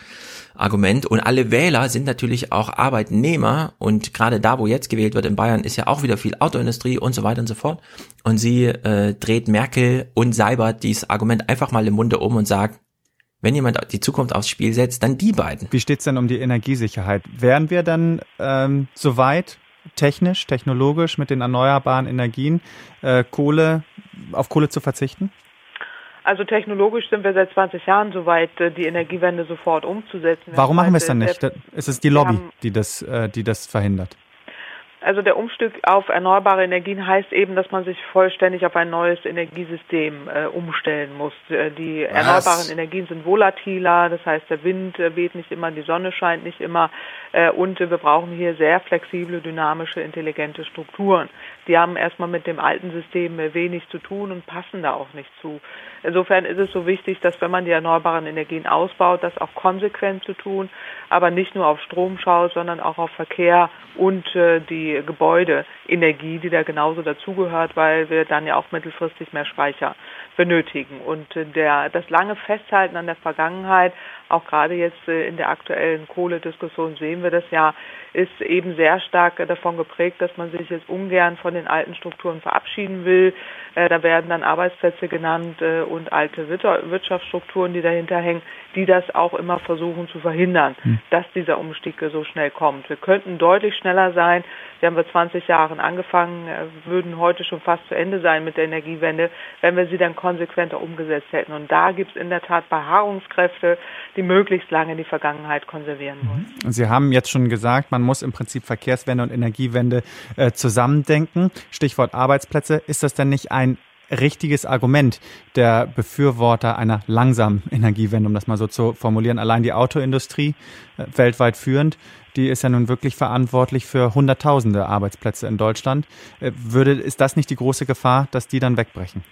Argument. Und alle Wähler sind natürlich auch Arbeitnehmer. Und gerade da, wo jetzt gewählt wird in Bayern, ist ja auch wieder viel Autoindustrie und so weiter und so fort. Und sie äh, dreht Merkel und Seibert dieses Argument einfach mal im Munde um und sagt, wenn jemand die Zukunft aufs Spiel setzt, dann die beiden. Wie steht's denn um die Energiesicherheit? Wären wir dann ähm, soweit, technisch, technologisch mit den erneuerbaren Energien, äh, Kohle auf Kohle zu verzichten? Also technologisch sind wir seit 20 Jahren so weit, äh, die Energiewende sofort umzusetzen. Warum machen wir es dann nicht? Ist es die Lobby, die das, äh, die das verhindert? Also der Umstieg auf erneuerbare Energien heißt eben, dass man sich vollständig auf ein neues Energiesystem äh, umstellen muss. Äh, die Was? erneuerbaren Energien sind volatiler, das heißt der Wind äh, weht nicht immer, die Sonne scheint nicht immer äh, und wir brauchen hier sehr flexible, dynamische, intelligente Strukturen. Die haben erstmal mit dem alten System wenig zu tun und passen da auch nicht zu. Insofern ist es so wichtig, dass wenn man die erneuerbaren Energien ausbaut, das auch konsequent zu tun, aber nicht nur auf Strom schaut, sondern auch auf Verkehr und äh, die Gebäudeenergie, die da genauso dazugehört, weil wir dann ja auch mittelfristig mehr Speicher benötigen. Und äh, der, das lange Festhalten an der Vergangenheit, auch gerade jetzt äh, in der aktuellen Kohlediskussion sehen wir das ja, ist eben sehr stark äh, davon geprägt, dass man sich jetzt ungern von den alten Strukturen verabschieden will. Da werden dann Arbeitsplätze genannt und alte Wirtschaftsstrukturen, die dahinter hängen, die das auch immer versuchen zu verhindern, hm. dass dieser Umstieg so schnell kommt. Wir könnten deutlich schneller sein. Wir haben vor 20 Jahren angefangen, würden heute schon fast zu Ende sein mit der Energiewende, wenn wir sie dann konsequenter umgesetzt hätten. Und da gibt es in der Tat Beharrungskräfte, die möglichst lange die Vergangenheit konservieren wollen. Mhm. Sie haben jetzt schon gesagt, man muss im Prinzip Verkehrswende und Energiewende äh, zusammendenken. Stichwort Arbeitsplätze. Ist das denn nicht ein richtiges Argument der Befürworter einer langsamen Energiewende, um das mal so zu formulieren. Allein die Autoindustrie, äh, weltweit führend, die ist ja nun wirklich verantwortlich für Hunderttausende Arbeitsplätze in Deutschland. Äh, würde, ist das nicht die große Gefahr, dass die dann wegbrechen?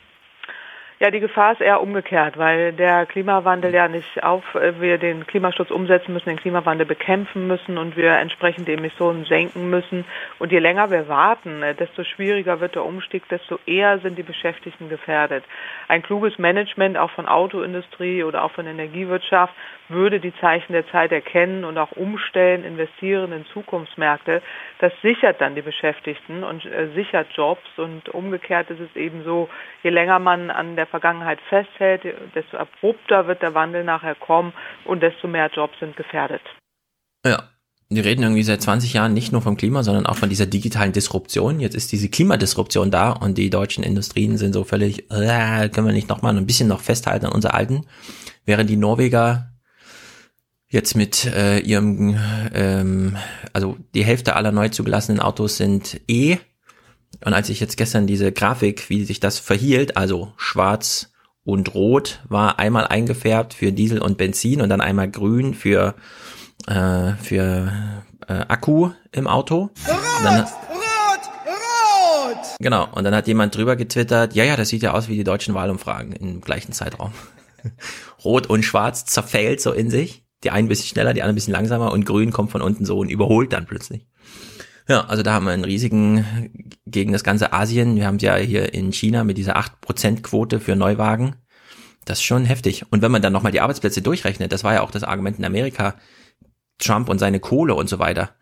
Ja, die Gefahr ist eher umgekehrt, weil der Klimawandel ja nicht auf, äh, wir den Klimaschutz umsetzen müssen, den Klimawandel bekämpfen müssen und wir entsprechend die Emissionen senken müssen. Und je länger wir warten, äh, desto schwieriger wird der Umstieg, desto eher sind die Beschäftigten gefährdet. Ein kluges Management auch von Autoindustrie oder auch von Energiewirtschaft würde die Zeichen der Zeit erkennen und auch umstellen, investieren in Zukunftsmärkte. Das sichert dann die Beschäftigten und äh, sichert Jobs und umgekehrt ist es eben so, je länger man an der Vergangenheit festhält, desto abrupter wird der Wandel nachher kommen und desto mehr Jobs sind gefährdet. Ja, wir reden irgendwie seit 20 Jahren nicht nur vom Klima, sondern auch von dieser digitalen Disruption. Jetzt ist diese Klimadisruption da und die deutschen Industrien sind so völlig, äh, können wir nicht nochmal ein bisschen noch festhalten an unser alten, während die Norweger jetzt mit äh, ihrem, ähm, also die Hälfte aller neu zugelassenen Autos sind E und als ich jetzt gestern diese Grafik, wie sich das verhielt, also schwarz und rot, war einmal eingefärbt für Diesel und Benzin und dann einmal grün für, äh, für äh, Akku im Auto. Rot, rot, rot! Genau, und dann hat jemand drüber getwittert, ja, ja, das sieht ja aus wie die deutschen Wahlumfragen im gleichen Zeitraum. Rot und Schwarz zerfällt so in sich. Die einen ein bisschen schneller, die anderen ein bisschen langsamer und Grün kommt von unten so und überholt dann plötzlich. Ja, also da haben wir einen riesigen gegen das ganze Asien. Wir haben ja hier in China mit dieser 8%-Quote für Neuwagen. Das ist schon heftig. Und wenn man dann nochmal die Arbeitsplätze durchrechnet, das war ja auch das Argument in Amerika, Trump und seine Kohle und so weiter.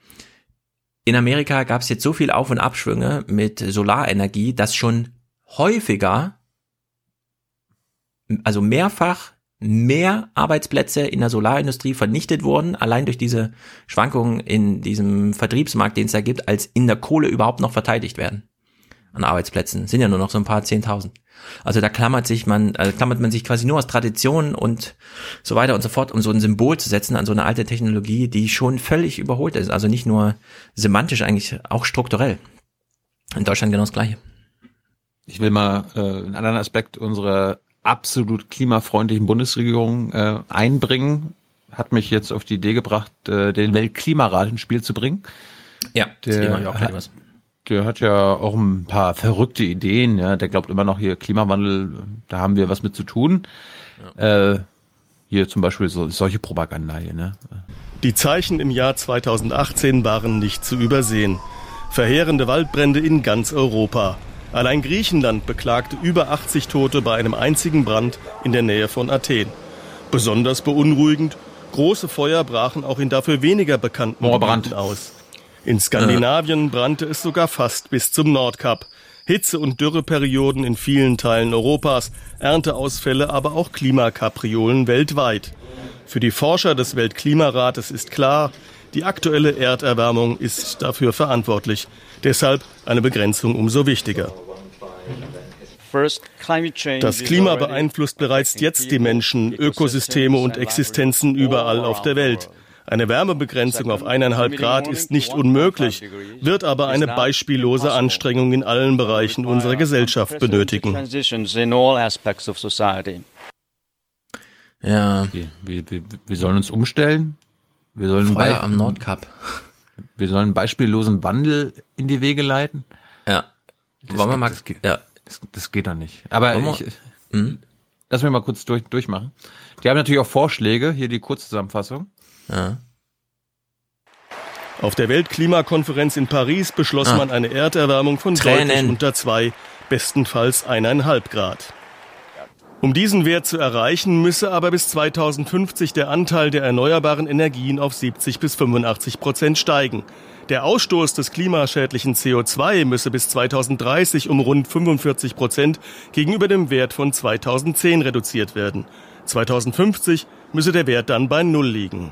In Amerika gab es jetzt so viel Auf- und Abschwünge mit Solarenergie, dass schon häufiger, also mehrfach mehr Arbeitsplätze in der Solarindustrie vernichtet wurden, allein durch diese Schwankungen in diesem Vertriebsmarkt, den es da gibt, als in der Kohle überhaupt noch verteidigt werden an Arbeitsplätzen. Sind ja nur noch so ein paar Zehntausend. Also da klammert sich man, also klammert man sich quasi nur aus Traditionen und so weiter und so fort, um so ein Symbol zu setzen an so eine alte Technologie, die schon völlig überholt ist. Also nicht nur semantisch, eigentlich auch strukturell. In Deutschland genau das Gleiche. Ich will mal äh, einen anderen Aspekt unserer absolut klimafreundlichen Bundesregierung äh, einbringen, hat mich jetzt auf die Idee gebracht, äh, den Weltklimarat ins Spiel zu bringen. Ja, der, auch hat, der hat ja auch ein paar verrückte Ideen. Ja, der glaubt immer noch hier Klimawandel, da haben wir was mit zu tun. Ja. Äh, hier zum Beispiel so, solche Propaganda hier. Ne? Die Zeichen im Jahr 2018 waren nicht zu übersehen. Verheerende Waldbrände in ganz Europa. Allein Griechenland beklagte über 80 Tote bei einem einzigen Brand in der Nähe von Athen. Besonders beunruhigend, große Feuer brachen auch in dafür weniger bekannten Gebieten aus. In Skandinavien brannte es sogar fast bis zum Nordkap. Hitze- und Dürreperioden in vielen Teilen Europas, Ernteausfälle, aber auch Klimakapriolen weltweit. Für die Forscher des Weltklimarates ist klar, die aktuelle Erderwärmung ist dafür verantwortlich. Deshalb eine Begrenzung umso wichtiger. Das Klima beeinflusst bereits jetzt die Menschen, Ökosysteme und Existenzen überall auf der Welt. Eine Wärmebegrenzung auf eineinhalb Grad ist nicht unmöglich, wird aber eine beispiellose Anstrengung in allen Bereichen unserer Gesellschaft benötigen. Ja. Wir, wir, wir sollen uns umstellen. Wir sollen Feuer am Nordkap. Wir sollen einen beispiellosen Wandel in die Wege leiten. Ja. Das Wollen wir mal, das, ja. das, das geht doch nicht. Aber ich, hm? lass mich mal kurz durch, durchmachen. Die haben natürlich auch Vorschläge, hier die Kurzzusammenfassung. Ja. Auf der Weltklimakonferenz in Paris beschloss ah. man eine Erderwärmung von Tränen. deutlich unter zwei, bestenfalls eineinhalb Grad. Um diesen Wert zu erreichen, müsse aber bis 2050 der Anteil der erneuerbaren Energien auf 70 bis 85 Prozent steigen. Der Ausstoß des klimaschädlichen CO2 müsse bis 2030 um rund 45 Prozent gegenüber dem Wert von 2010 reduziert werden. 2050 müsse der Wert dann bei Null liegen.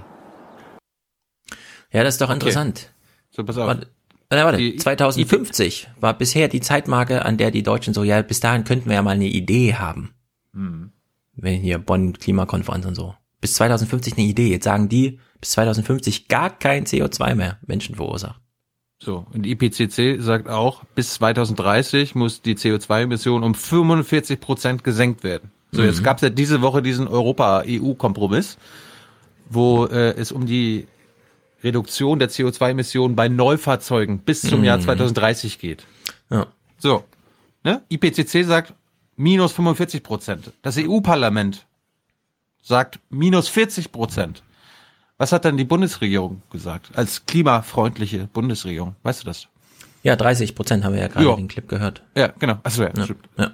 Ja, das ist doch okay. interessant. So, pass auf. Warte, warte. 2050 war bisher die Zeitmarke, an der die Deutschen so, ja, bis dahin könnten wir ja mal eine Idee haben. Mhm. Wenn hier Bonn Klimakonferenz und so. Bis 2050 eine Idee. Jetzt sagen die, bis 2050 gar kein CO2 mehr Menschen verursacht. So, und die IPCC sagt auch, bis 2030 muss die CO2-Emission um 45 Prozent gesenkt werden. So, mhm. jetzt gab es ja diese Woche diesen Europa-EU-Kompromiss, wo äh, es um die Reduktion der CO2-Emissionen bei Neufahrzeugen bis zum mhm. Jahr 2030 geht. Ja. So, ne? IPCC sagt, minus 45 Prozent. Das EU-Parlament sagt minus 40 Prozent. Was hat dann die Bundesregierung gesagt als klimafreundliche Bundesregierung? Weißt du das? Ja, 30 Prozent haben wir ja gerade ja. den Clip gehört. Ja, genau. Achso, ja, ja. stimmt. Ja.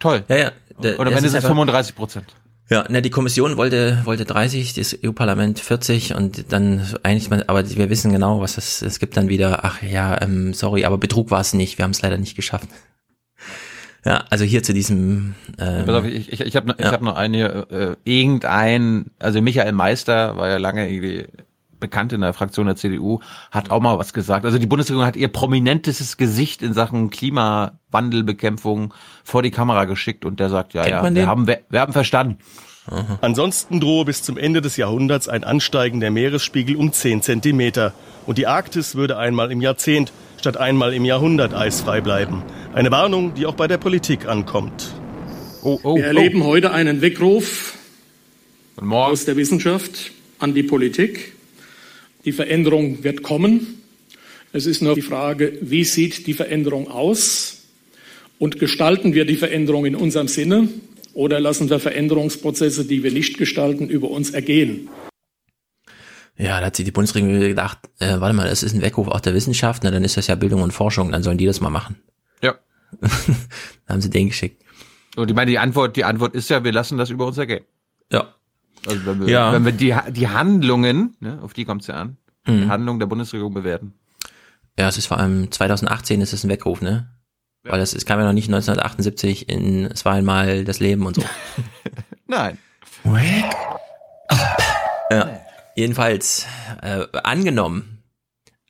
Toll. Ja, ja. Der, Oder wenn es 35 Prozent. Ja, ne, die Kommission wollte, wollte 30, das EU-Parlament 40 und dann eigentlich, mal, aber wir wissen genau, was es, es gibt dann wieder, ach ja, ähm, sorry, aber Betrug war es nicht, wir haben es leider nicht geschafft. Ja, also hier zu diesem. Ähm, Pass auf, ich, ich, ich habe noch, ja. ich hab noch eine, äh, irgendein, also Michael Meister war ja lange irgendwie bekannt in der Fraktion der CDU, hat auch mal was gesagt. Also die Bundesregierung hat ihr prominentestes Gesicht in Sachen Klimawandelbekämpfung vor die Kamera geschickt und der sagt, ja, Kennt ja, wir haben, wir, wir haben verstanden. Aha. Ansonsten drohe bis zum Ende des Jahrhunderts ein Ansteigen der Meeresspiegel um 10 Zentimeter. Und die Arktis würde einmal im Jahrzehnt statt einmal im Jahrhundert eisfrei bleiben. Eine Warnung, die auch bei der Politik ankommt. Oh, oh, Wir erleben oh. heute einen Weckruf aus der Wissenschaft an die Politik. Die Veränderung wird kommen. Es ist nur die Frage, wie sieht die Veränderung aus? Und gestalten wir die Veränderung in unserem Sinne oder lassen wir Veränderungsprozesse, die wir nicht gestalten, über uns ergehen? Ja, da hat sich die Bundesregierung gedacht, äh, warte mal, das ist ein Weckruf auch der Wissenschaft, na, dann ist das ja Bildung und Forschung, dann sollen die das mal machen. Ja. dann haben sie den geschickt. Und ich meine, die Antwort, die Antwort ist ja, wir lassen das über uns ergehen. Ja. Also wenn wir, ja. wenn wir die, die Handlungen, ne, auf die kommt es ja an, mhm. die Handlungen der Bundesregierung bewerten. Ja, es ist vor allem 2018 ist es ein Weckruf, ne? Ja. Weil das, es kam ja noch nicht 1978 in Es war einmal das Leben und so. Nein. Wake Ja. Jedenfalls, äh, angenommen,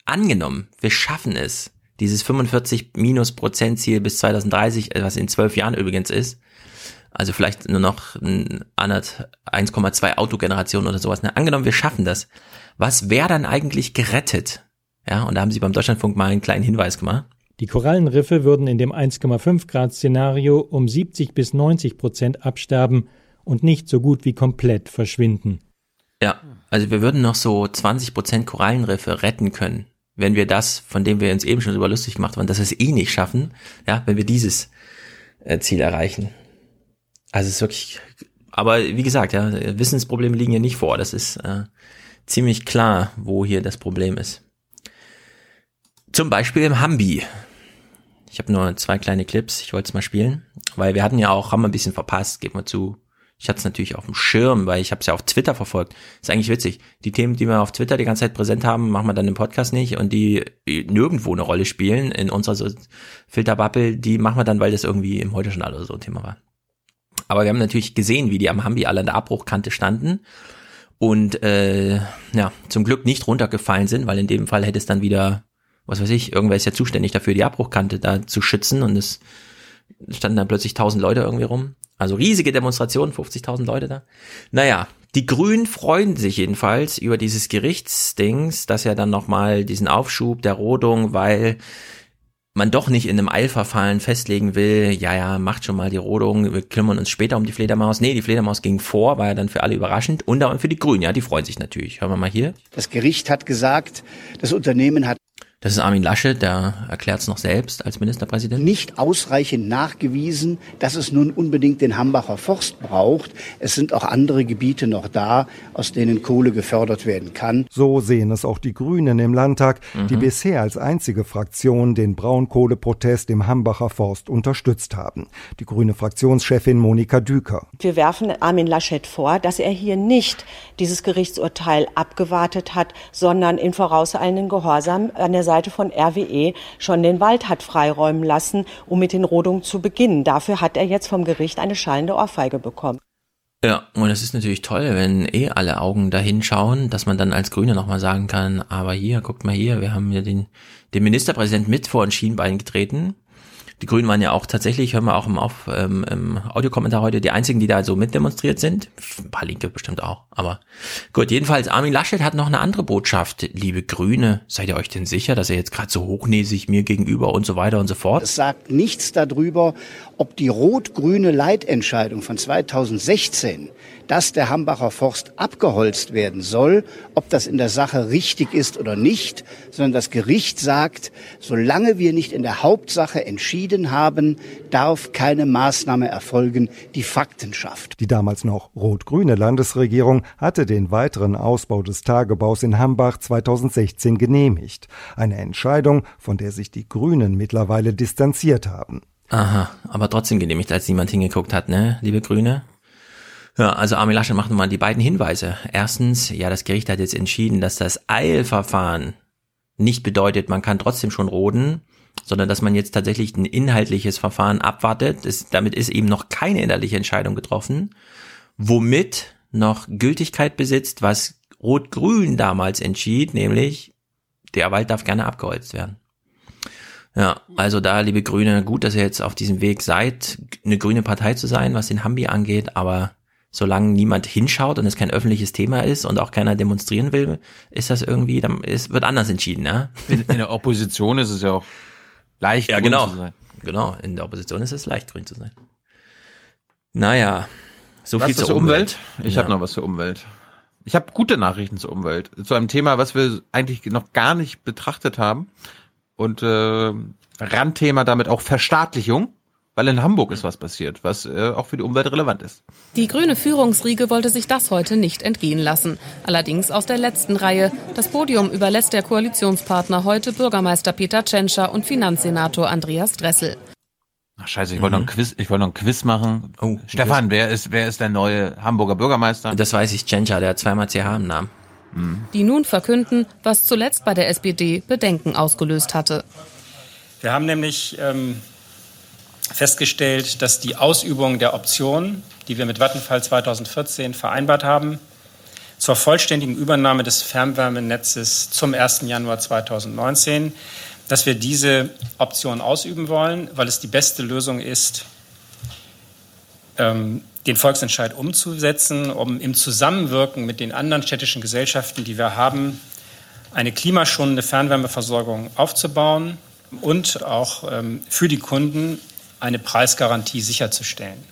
angenommen, wir schaffen es, dieses 45 minus Prozent Ziel bis 2030, äh, was in zwölf Jahren übrigens ist, also vielleicht nur noch 1,2 Autogenerationen oder sowas. Ne? Angenommen, wir schaffen das. Was wäre dann eigentlich gerettet? Ja, und da haben sie beim Deutschlandfunk mal einen kleinen Hinweis gemacht. Die Korallenriffe würden in dem 1,5 Grad Szenario um 70 bis 90 Prozent absterben und nicht so gut wie komplett verschwinden. Ja, also wir würden noch so 20 Prozent Korallenriffe retten können, wenn wir das, von dem wir uns eben schon über lustig gemacht haben, dass wir es eh nicht schaffen, ja, wenn wir dieses äh, Ziel erreichen. Also es ist wirklich, aber wie gesagt, ja, Wissensprobleme liegen hier nicht vor. Das ist äh, ziemlich klar, wo hier das Problem ist. Zum Beispiel im Hambi. Ich habe nur zwei kleine Clips, ich wollte es mal spielen, weil wir hatten ja auch, haben wir ein bisschen verpasst, geben wir zu, ich hatte es natürlich auf dem Schirm, weil ich habe es ja auf Twitter verfolgt. Ist eigentlich witzig. Die Themen, die wir auf Twitter die ganze Zeit präsent haben, machen wir dann im Podcast nicht und die nirgendwo eine Rolle spielen in unserer so Filterbubble, die machen wir dann, weil das irgendwie im heute schon oder so ein Thema war. Aber wir haben natürlich gesehen, wie die am Hambi alle an der Abbruchkante standen und äh, ja, zum Glück nicht runtergefallen sind, weil in dem Fall hätte es dann wieder, was weiß ich, irgendwer ist ja zuständig dafür, die Abbruchkante da zu schützen und es standen dann plötzlich tausend Leute irgendwie rum. Also riesige Demonstrationen, 50.000 Leute da. Naja, die Grünen freuen sich jedenfalls über dieses Gerichtsdings, dass ja dann nochmal diesen Aufschub der Rodung, weil man doch nicht in einem Eilverfahren festlegen will, ja, ja, macht schon mal die Rodung, wir kümmern uns später um die Fledermaus. Nee, die Fledermaus ging vor, war ja dann für alle überraschend und auch für die Grünen, ja, die freuen sich natürlich. Hören wir mal hier. Das Gericht hat gesagt, das Unternehmen hat das ist Armin Laschet, der erklärt es noch selbst als Ministerpräsident. Nicht ausreichend nachgewiesen, dass es nun unbedingt den Hambacher Forst braucht. Es sind auch andere Gebiete noch da, aus denen Kohle gefördert werden kann. So sehen es auch die Grünen im Landtag, mhm. die bisher als einzige Fraktion den Braunkohleprotest im Hambacher Forst unterstützt haben. Die grüne Fraktionschefin Monika Düker. Wir werfen Armin Laschet vor, dass er hier nicht dieses Gerichtsurteil abgewartet hat, sondern in vorauseilenden Gehorsam an der Seite von RWE schon den Wald hat freiräumen lassen, um mit den Rodungen zu beginnen. Dafür hat er jetzt vom Gericht eine schallende Ohrfeige bekommen. Ja, und es ist natürlich toll, wenn eh alle Augen dahin schauen, dass man dann als Grüne nochmal sagen kann, aber hier, guckt mal hier, wir haben ja den, den Ministerpräsident mit vor ein Schienbein getreten. Die Grünen waren ja auch tatsächlich, hören wir auch im, Auf, ähm, im Audiokommentar heute, die einzigen, die da so mitdemonstriert sind. Ein paar Linke bestimmt auch. Aber gut, jedenfalls, Armin Laschet hat noch eine andere Botschaft. Liebe Grüne, seid ihr euch denn sicher, dass er jetzt gerade so hochnäsig mir gegenüber und so weiter und so fort? Es sagt nichts darüber, ob die rot-grüne Leitentscheidung von 2016 dass der Hambacher Forst abgeholzt werden soll, ob das in der Sache richtig ist oder nicht, sondern das Gericht sagt, solange wir nicht in der Hauptsache entschieden haben, darf keine Maßnahme erfolgen, die Fakten schafft. Die damals noch rot-grüne Landesregierung hatte den weiteren Ausbau des Tagebaus in Hambach 2016 genehmigt. Eine Entscheidung, von der sich die Grünen mittlerweile distanziert haben. Aha, aber trotzdem genehmigt, als niemand hingeguckt hat, ne, liebe Grüne? Ja, also Armin Laschet macht nochmal die beiden Hinweise. Erstens, ja, das Gericht hat jetzt entschieden, dass das Eilverfahren nicht bedeutet, man kann trotzdem schon roden, sondern dass man jetzt tatsächlich ein inhaltliches Verfahren abwartet. Das, damit ist eben noch keine inhaltliche Entscheidung getroffen, womit noch Gültigkeit besitzt, was Rot-Grün damals entschied, nämlich der Wald darf gerne abgeholzt werden. Ja, also da, liebe Grüne, gut, dass ihr jetzt auf diesem Weg seid, eine grüne Partei zu sein, was den Hambi angeht, aber solange niemand hinschaut und es kein öffentliches Thema ist und auch keiner demonstrieren will, ist das irgendwie, dann ist, wird anders entschieden, ja. In, in der Opposition ist es ja auch leicht ja, grün genau. zu sein. Genau, in der Opposition ist es leicht grün zu sein. Naja, so was viel zur Umwelt. Umwelt. Ich ja. habe noch was zur Umwelt. Ich habe gute Nachrichten zur Umwelt. Zu einem Thema, was wir eigentlich noch gar nicht betrachtet haben. Und äh, Randthema damit auch Verstaatlichung weil in Hamburg ist was passiert, was äh, auch für die Umwelt relevant ist. Die grüne Führungsriege wollte sich das heute nicht entgehen lassen. Allerdings aus der letzten Reihe. Das Podium überlässt der Koalitionspartner heute Bürgermeister Peter Tschentscher und Finanzsenator Andreas Dressel. Ach scheiße, ich wollte mhm. noch ein Quiz, ich wollte noch ein Quiz machen. Oh, Stefan, wer ist, wer ist der neue Hamburger Bürgermeister? Das weiß ich, Tschentscher, der hat zweimal CH im Namen. Mhm. Die nun verkünden, was zuletzt bei der SPD Bedenken ausgelöst hatte. Wir haben nämlich ähm, festgestellt, dass die Ausübung der Option, die wir mit Vattenfall 2014 vereinbart haben, zur vollständigen Übernahme des Fernwärmenetzes zum 1. Januar 2019, dass wir diese Option ausüben wollen, weil es die beste Lösung ist, ähm, den Volksentscheid umzusetzen, um im Zusammenwirken mit den anderen städtischen Gesellschaften, die wir haben, eine klimaschonende Fernwärmeversorgung aufzubauen und auch ähm, für die Kunden eine Preisgarantie sicherzustellen.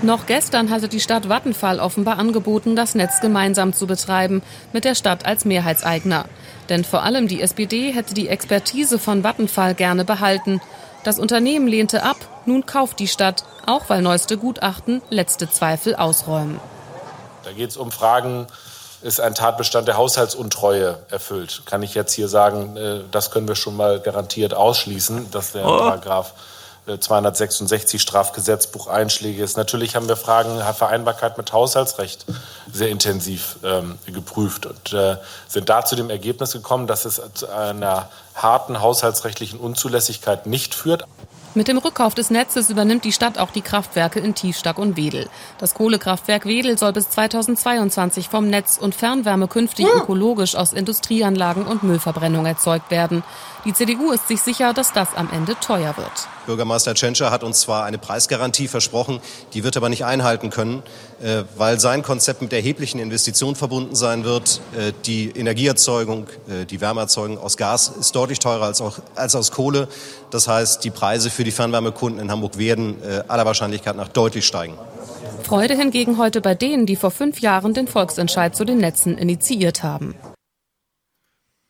Noch gestern hatte die Stadt Vattenfall offenbar angeboten, das Netz gemeinsam zu betreiben, mit der Stadt als Mehrheitseigner. Denn vor allem die SPD hätte die Expertise von Vattenfall gerne behalten. Das Unternehmen lehnte ab, nun kauft die Stadt, auch weil neueste Gutachten letzte Zweifel ausräumen. Da geht es um Fragen, ist ein Tatbestand der Haushaltsuntreue erfüllt? Kann ich jetzt hier sagen, äh, das können wir schon mal garantiert ausschließen, dass der oh. Paragraph 266 Strafgesetzbuch Einschläge ist. Natürlich haben wir Fragen Vereinbarkeit mit Haushaltsrecht sehr intensiv ähm, geprüft und äh, sind da zu dem Ergebnis gekommen, dass es zu einer harten haushaltsrechtlichen Unzulässigkeit nicht führt. Mit dem Rückkauf des Netzes übernimmt die Stadt auch die Kraftwerke in Tiefstack und Wedel. Das Kohlekraftwerk Wedel soll bis 2022 vom Netz und Fernwärme künftig ökologisch aus Industrieanlagen und Müllverbrennung erzeugt werden. Die CDU ist sich sicher, dass das am Ende teuer wird. Bürgermeister Tschentscher hat uns zwar eine Preisgarantie versprochen, die wird aber nicht einhalten können, äh, weil sein Konzept mit erheblichen Investitionen verbunden sein wird. Äh, die Energieerzeugung, äh, die Wärmeerzeugung aus Gas ist deutlich teurer als, auch, als aus Kohle. Das heißt, die Preise für die Fernwärmekunden in Hamburg werden aller Wahrscheinlichkeit nach deutlich steigen. Freude hingegen heute bei denen, die vor fünf Jahren den Volksentscheid zu den Netzen initiiert haben.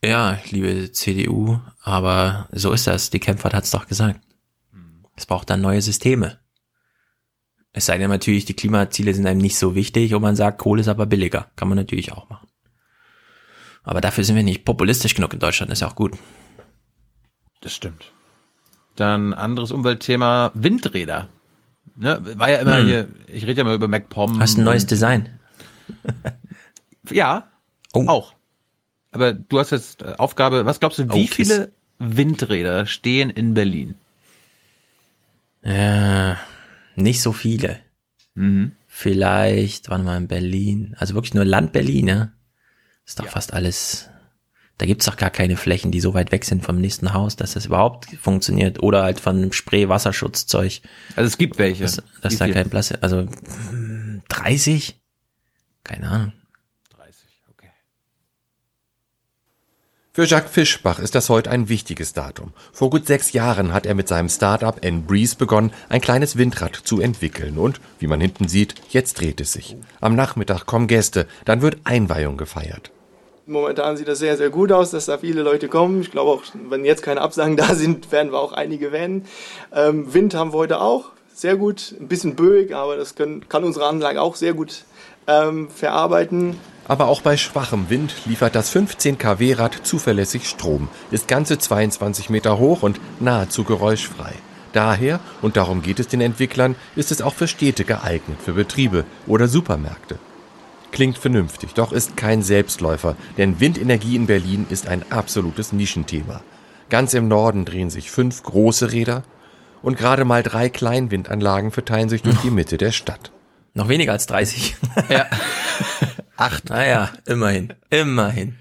Ja, liebe CDU, aber so ist das. Die Kempfert hat es doch gesagt. Es braucht dann neue Systeme. Es sei denn natürlich, die Klimaziele sind einem nicht so wichtig und man sagt, Kohle ist aber billiger. Kann man natürlich auch machen. Aber dafür sind wir nicht populistisch genug in Deutschland, ist ja auch gut. Das stimmt. Dann anderes Umweltthema, Windräder. Ne, war ja immer hm. hier, ich rede ja mal über MacPom. Hast ein neues Design? ja, oh. auch. Aber du hast jetzt äh, Aufgabe, was glaubst du, wie oh, viele Windräder stehen in Berlin? Ja, nicht so viele. Mhm. Vielleicht, wann mal in Berlin. Also wirklich nur Land Berlin, ne? Ist doch ja. fast alles. Da gibt's doch gar keine Flächen, die so weit weg sind vom nächsten Haus, dass das überhaupt funktioniert. Oder halt von Spray-Wasserschutzzeug. Also es gibt welche. Dass, dass da kein Platz Also 30? Keine Ahnung. Für Jacques Fischbach ist das heute ein wichtiges Datum. Vor gut sechs Jahren hat er mit seinem Start-up N-Breeze begonnen, ein kleines Windrad zu entwickeln und, wie man hinten sieht, jetzt dreht es sich. Am Nachmittag kommen Gäste, dann wird Einweihung gefeiert. Momentan sieht das sehr, sehr gut aus, dass da viele Leute kommen. Ich glaube auch, wenn jetzt keine Absagen da sind, werden wir auch einige werden. Ähm, Wind haben wir heute auch, sehr gut. Ein bisschen böig, aber das können, kann unsere Anlage auch sehr gut ähm, verarbeiten. Aber auch bei schwachem Wind liefert das 15 kW Rad zuverlässig Strom, ist ganze 22 Meter hoch und nahezu geräuschfrei. Daher, und darum geht es den Entwicklern, ist es auch für Städte geeignet, für Betriebe oder Supermärkte. Klingt vernünftig, doch ist kein Selbstläufer, denn Windenergie in Berlin ist ein absolutes Nischenthema. Ganz im Norden drehen sich fünf große Räder und gerade mal drei Kleinwindanlagen verteilen sich durch die Mitte der Stadt. Noch weniger als 30. Ja. Acht. Naja, immerhin. Immerhin.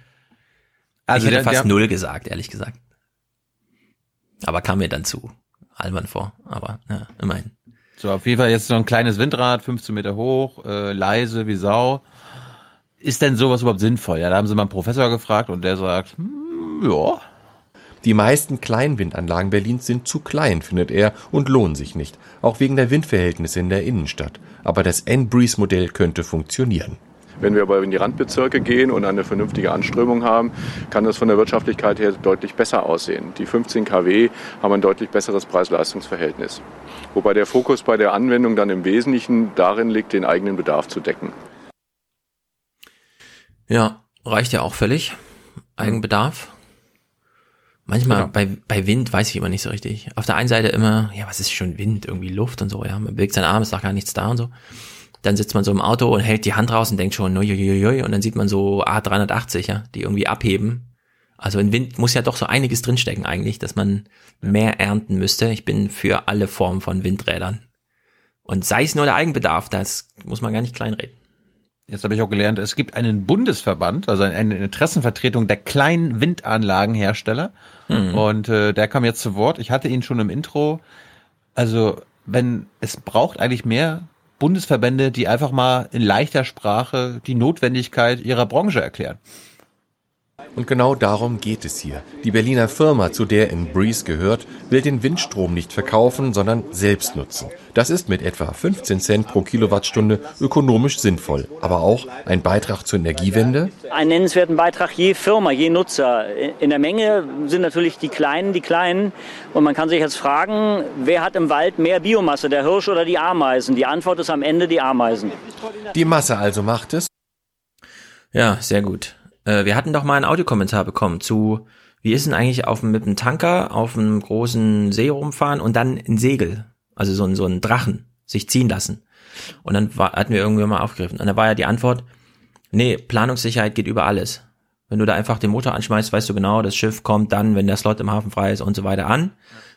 Also ich hätte der, fast der, null gesagt, ehrlich gesagt. Aber kam mir dann zu albern vor. Aber ja, immerhin. So, auf jeden Fall jetzt so ein kleines Windrad, 15 Meter hoch, äh, leise wie Sau ist denn sowas überhaupt sinnvoll? Ja, da haben sie mal einen Professor gefragt und der sagt, hm, ja. Die meisten Kleinwindanlagen Berlins sind zu klein, findet er, und lohnen sich nicht. Auch wegen der Windverhältnisse in der Innenstadt. Aber das N-Breeze-Modell könnte funktionieren. Wenn wir aber in die Randbezirke gehen und eine vernünftige Anströmung haben, kann das von der Wirtschaftlichkeit her deutlich besser aussehen. Die 15 kW haben ein deutlich besseres Preis-Leistungs-Verhältnis. Wobei der Fokus bei der Anwendung dann im Wesentlichen darin liegt, den eigenen Bedarf zu decken. Ja, reicht ja auch völlig. Eigenbedarf. Manchmal genau. bei, bei Wind weiß ich immer nicht so richtig. Auf der einen Seite immer, ja, was ist schon Wind? Irgendwie Luft und so, ja. Man bewegt seinen Arm, ist doch gar nichts da und so. Dann sitzt man so im Auto und hält die Hand raus und denkt schon, uiuiui, und dann sieht man so A380, ja, die irgendwie abheben. Also in Wind muss ja doch so einiges drinstecken eigentlich, dass man mehr ernten müsste. Ich bin für alle Formen von Windrädern. Und sei es nur der Eigenbedarf, das muss man gar nicht kleinreden. Jetzt habe ich auch gelernt, es gibt einen Bundesverband, also eine Interessenvertretung der kleinen Windanlagenhersteller. Mhm. Und äh, der kam jetzt zu Wort. Ich hatte ihn schon im Intro. Also, wenn es braucht eigentlich mehr Bundesverbände, die einfach mal in leichter Sprache die Notwendigkeit ihrer Branche erklären. Und genau darum geht es hier. Die Berliner Firma, zu der in Breeze gehört, will den Windstrom nicht verkaufen, sondern selbst nutzen. Das ist mit etwa 15 Cent pro Kilowattstunde ökonomisch sinnvoll, aber auch ein Beitrag zur Energiewende. Einen nennenswerten Beitrag je Firma, je Nutzer. In der Menge sind natürlich die Kleinen die Kleinen. Und man kann sich jetzt fragen, wer hat im Wald mehr Biomasse, der Hirsch oder die Ameisen? Die Antwort ist am Ende die Ameisen. Die Masse also macht es. Ja, sehr gut. Äh, wir hatten doch mal einen Audiokommentar bekommen zu, wie ist denn eigentlich auf mit einem Tanker auf einem großen See rumfahren und dann ein Segel, also so ein, so ein Drachen, sich ziehen lassen. Und dann war, hatten wir irgendwie mal aufgegriffen. Und da war ja die Antwort, nee, Planungssicherheit geht über alles. Wenn du da einfach den Motor anschmeißt, weißt du genau, das Schiff kommt dann, wenn der Slot im Hafen frei ist und so weiter an.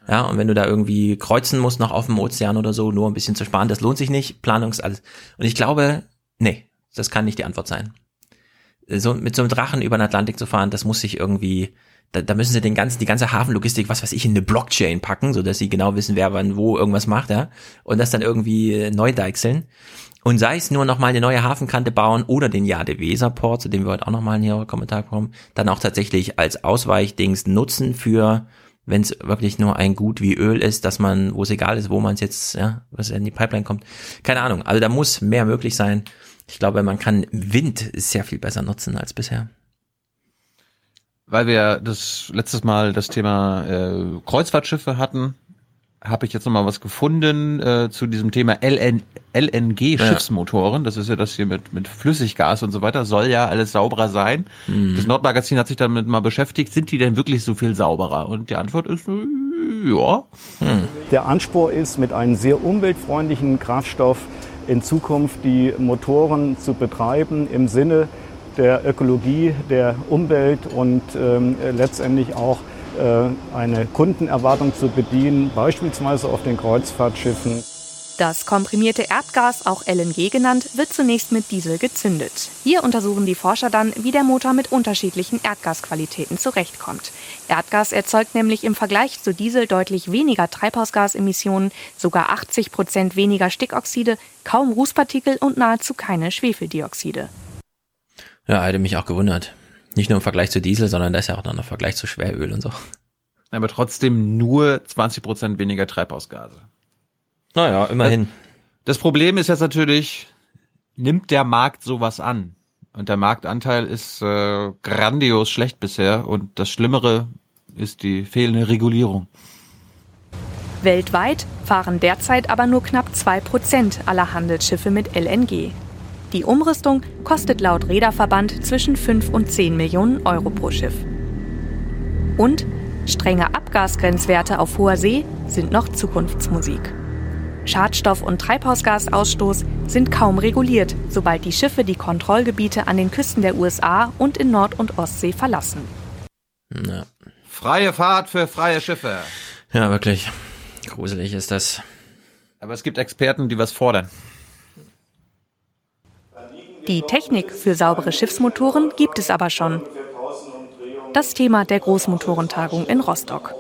Ja, und wenn du da irgendwie kreuzen musst noch auf dem Ozean oder so, nur ein bisschen zu sparen, das lohnt sich nicht. Planungs alles. Und ich glaube, nee, das kann nicht die Antwort sein so mit so einem Drachen über den Atlantik zu fahren, das muss sich irgendwie, da, da müssen sie den ganzen, die ganze Hafenlogistik, was weiß ich, in eine Blockchain packen, so dass sie genau wissen, wer wann wo irgendwas macht, ja, und das dann irgendwie äh, neu deichseln. Und sei es nur nochmal eine neue Hafenkante bauen oder den Jade Weserport, zu dem wir heute auch nochmal einen Kommentar bekommen, dann auch tatsächlich als Ausweichdings nutzen für, wenn es wirklich nur ein Gut wie Öl ist, dass man, wo es egal ist, wo man es jetzt, ja, was in die Pipeline kommt. Keine Ahnung. Also da muss mehr möglich sein. Ich glaube, man kann Wind sehr viel besser nutzen als bisher. Weil wir das letztes Mal das Thema äh, Kreuzfahrtschiffe hatten, habe ich jetzt noch mal was gefunden äh, zu diesem Thema LN LNG-Schiffsmotoren. Ja. Das ist ja das hier mit, mit Flüssiggas und so weiter. Soll ja alles sauberer sein. Mhm. Das Nordmagazin hat sich damit mal beschäftigt. Sind die denn wirklich so viel sauberer? Und die Antwort ist, äh, ja. Mhm. Der Anspruch ist, mit einem sehr umweltfreundlichen Kraftstoff in Zukunft die Motoren zu betreiben im Sinne der Ökologie, der Umwelt und ähm, letztendlich auch äh, eine Kundenerwartung zu bedienen, beispielsweise auf den Kreuzfahrtschiffen. Das komprimierte Erdgas, auch LNG genannt, wird zunächst mit Diesel gezündet. Hier untersuchen die Forscher dann, wie der Motor mit unterschiedlichen Erdgasqualitäten zurechtkommt. Erdgas erzeugt nämlich im Vergleich zu Diesel deutlich weniger Treibhausgasemissionen, sogar 80 Prozent weniger Stickoxide, kaum Rußpartikel und nahezu keine Schwefeldioxide. Ja, hätte mich auch gewundert. Nicht nur im Vergleich zu Diesel, sondern das ist ja auch noch im Vergleich zu Schweröl und so. Aber trotzdem nur 20 Prozent weniger Treibhausgase. Naja, immerhin. Das Problem ist jetzt natürlich, nimmt der Markt sowas an? Und der Marktanteil ist äh, grandios schlecht bisher. Und das Schlimmere ist die fehlende Regulierung. Weltweit fahren derzeit aber nur knapp 2% aller Handelsschiffe mit LNG. Die Umrüstung kostet laut Reederverband zwischen 5 und 10 Millionen Euro pro Schiff. Und strenge Abgasgrenzwerte auf hoher See sind noch Zukunftsmusik. Schadstoff- und Treibhausgasausstoß sind kaum reguliert, sobald die Schiffe die Kontrollgebiete an den Küsten der USA und in Nord- und Ostsee verlassen. Ja. Freie Fahrt für freie Schiffe. Ja, wirklich. Gruselig ist das. Aber es gibt Experten, die was fordern. Die Technik für saubere Schiffsmotoren gibt es aber schon. Das Thema der Großmotorentagung in Rostock.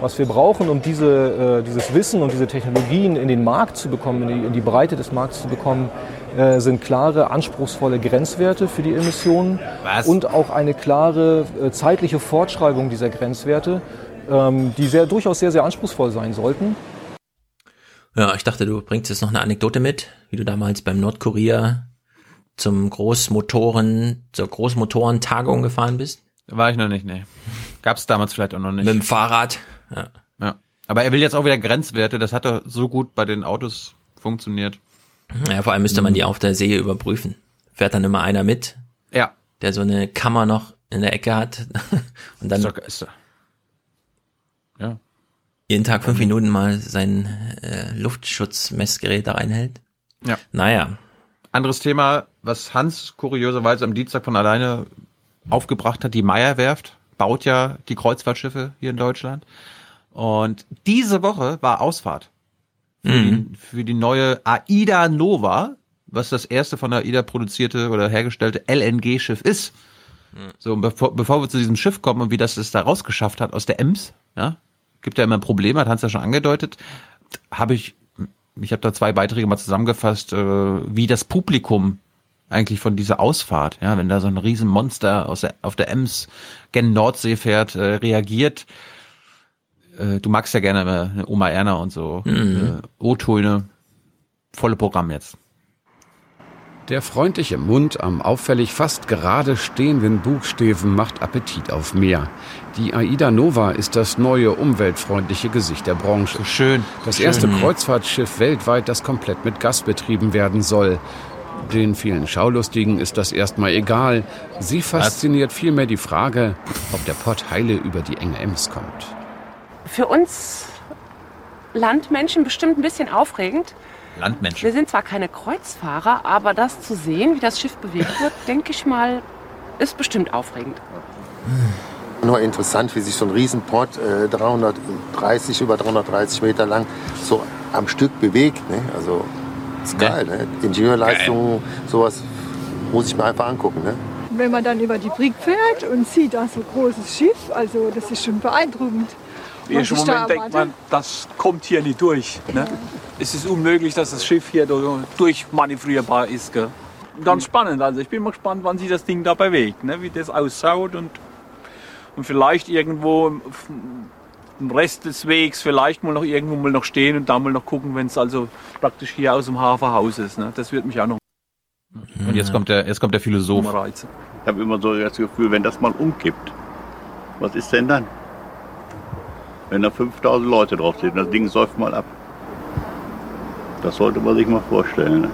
Was wir brauchen, um diese, äh, dieses Wissen und diese Technologien in den Markt zu bekommen, in die, in die Breite des Markts zu bekommen, äh, sind klare, anspruchsvolle Grenzwerte für die Emissionen Was? und auch eine klare äh, zeitliche Fortschreibung dieser Grenzwerte, ähm, die sehr, durchaus sehr, sehr anspruchsvoll sein sollten. Ja, ich dachte, du bringst jetzt noch eine Anekdote mit, wie du damals beim Nordkorea zum Großmotoren, zur Großmotorentagung gefahren bist. War ich noch nicht, nee. Gab's damals vielleicht auch noch nicht. Mit dem Fahrrad. Ja. ja. Aber er will jetzt auch wieder Grenzwerte. Das hat doch so gut bei den Autos funktioniert. Ja, vor allem müsste man die auf der See überprüfen. Fährt dann immer einer mit. Ja. Der so eine Kammer noch in der Ecke hat. Und dann. Ist doch, ist doch. Ja. Jeden Tag fünf Minuten mal sein äh, Luftschutzmessgerät da reinhält. Ja. Naja. Anderes Thema, was Hans kurioserweise am Dienstag von alleine aufgebracht hat, die Meierwerft baut ja die Kreuzfahrtschiffe hier in Deutschland. Und diese Woche war Ausfahrt für, mhm. die, für die neue AIDA Nova, was das erste von AIDA produzierte oder hergestellte LNG-Schiff ist. So, bevor, bevor wir zu diesem Schiff kommen und wie das es da rausgeschafft hat aus der Ems, ja, gibt ja immer Probleme, hat Hans ja schon angedeutet, habe ich, ich habe da zwei Beiträge mal zusammengefasst, äh, wie das Publikum eigentlich von dieser Ausfahrt, ja, wenn da so ein Riesenmonster aus der, auf der Ems gen Nordsee fährt, äh, reagiert. Äh, du magst ja gerne äh, Oma Erna und so, mhm. äh, O-Töne, volle Programm jetzt. Der freundliche Mund am auffällig fast gerade stehenden Buchstaben macht Appetit auf mehr. Die Aida Nova ist das neue umweltfreundliche Gesicht der Branche. Schön. Das schön. erste Kreuzfahrtschiff weltweit, das komplett mit Gas betrieben werden soll. Den vielen Schaulustigen ist das erstmal egal. Sie fasziniert vielmehr die Frage, ob der Pott heile über die enge Ems kommt. Für uns Landmenschen bestimmt ein bisschen aufregend. Landmenschen. Wir sind zwar keine Kreuzfahrer, aber das zu sehen, wie das Schiff bewegt wird, denke ich mal, ist bestimmt aufregend. Nur interessant, wie sich so ein Riesenport, äh, 330, über 330 Meter lang, so am Stück bewegt. Ne? Also ist geil, ne? Ingenieurleistung, geil. sowas muss ich mir einfach angucken. Ne? Wenn man dann über die Brigg fährt und sieht da so ein großes Schiff, also das ist schon beeindruckend. Im ersten Moment denkt man, das kommt hier nicht durch. Ne? Es ist unmöglich, dass das Schiff hier durchmanövrierbar ist. Gell? Ganz spannend, also ich bin mal gespannt, wann sich das Ding da bewegt, ne? wie das ausschaut und, und vielleicht irgendwo den Rest des Wegs vielleicht mal noch irgendwo mal noch stehen und da mal noch gucken, wenn es also praktisch hier aus dem Hafen raus ist. Ne? Das wird mich auch noch. Und jetzt kommt der, jetzt kommt der Philosoph. Ich habe immer so das Gefühl, wenn das mal umkippt, was ist denn dann? Wenn da 5000 Leute drauf sind, das Ding säuft mal ab. Das sollte man sich mal vorstellen. Ne?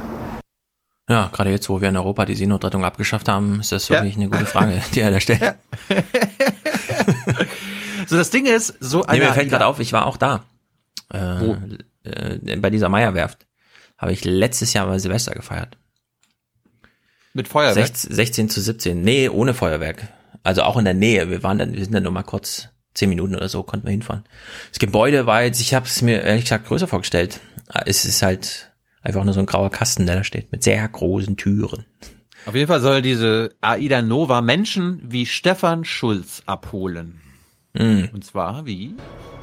Ja, gerade jetzt, wo wir in Europa die Seenotrettung abgeschafft haben, ist das wirklich ja. eine gute Frage, die er da stellt. Ja. So, das Ding ist, so eine. Nee, mir fällt gerade auf, ich war auch da. Äh, Wo? Äh, bei dieser Meierwerft. Habe ich letztes Jahr bei Silvester gefeiert. Mit Feuerwerk? 16, 16 zu 17. Nee, ohne Feuerwerk. Also auch in der Nähe. Wir waren dann, wir sind dann nur mal kurz zehn Minuten oder so, konnten wir hinfahren. Das Gebäude war jetzt, ich habe es mir ehrlich gesagt größer vorgestellt. Es ist halt einfach nur so ein grauer Kasten, der da steht, mit sehr großen Türen. Auf jeden Fall soll diese Aida Nova Menschen wie Stefan Schulz abholen. Mhm. Und zwar wie?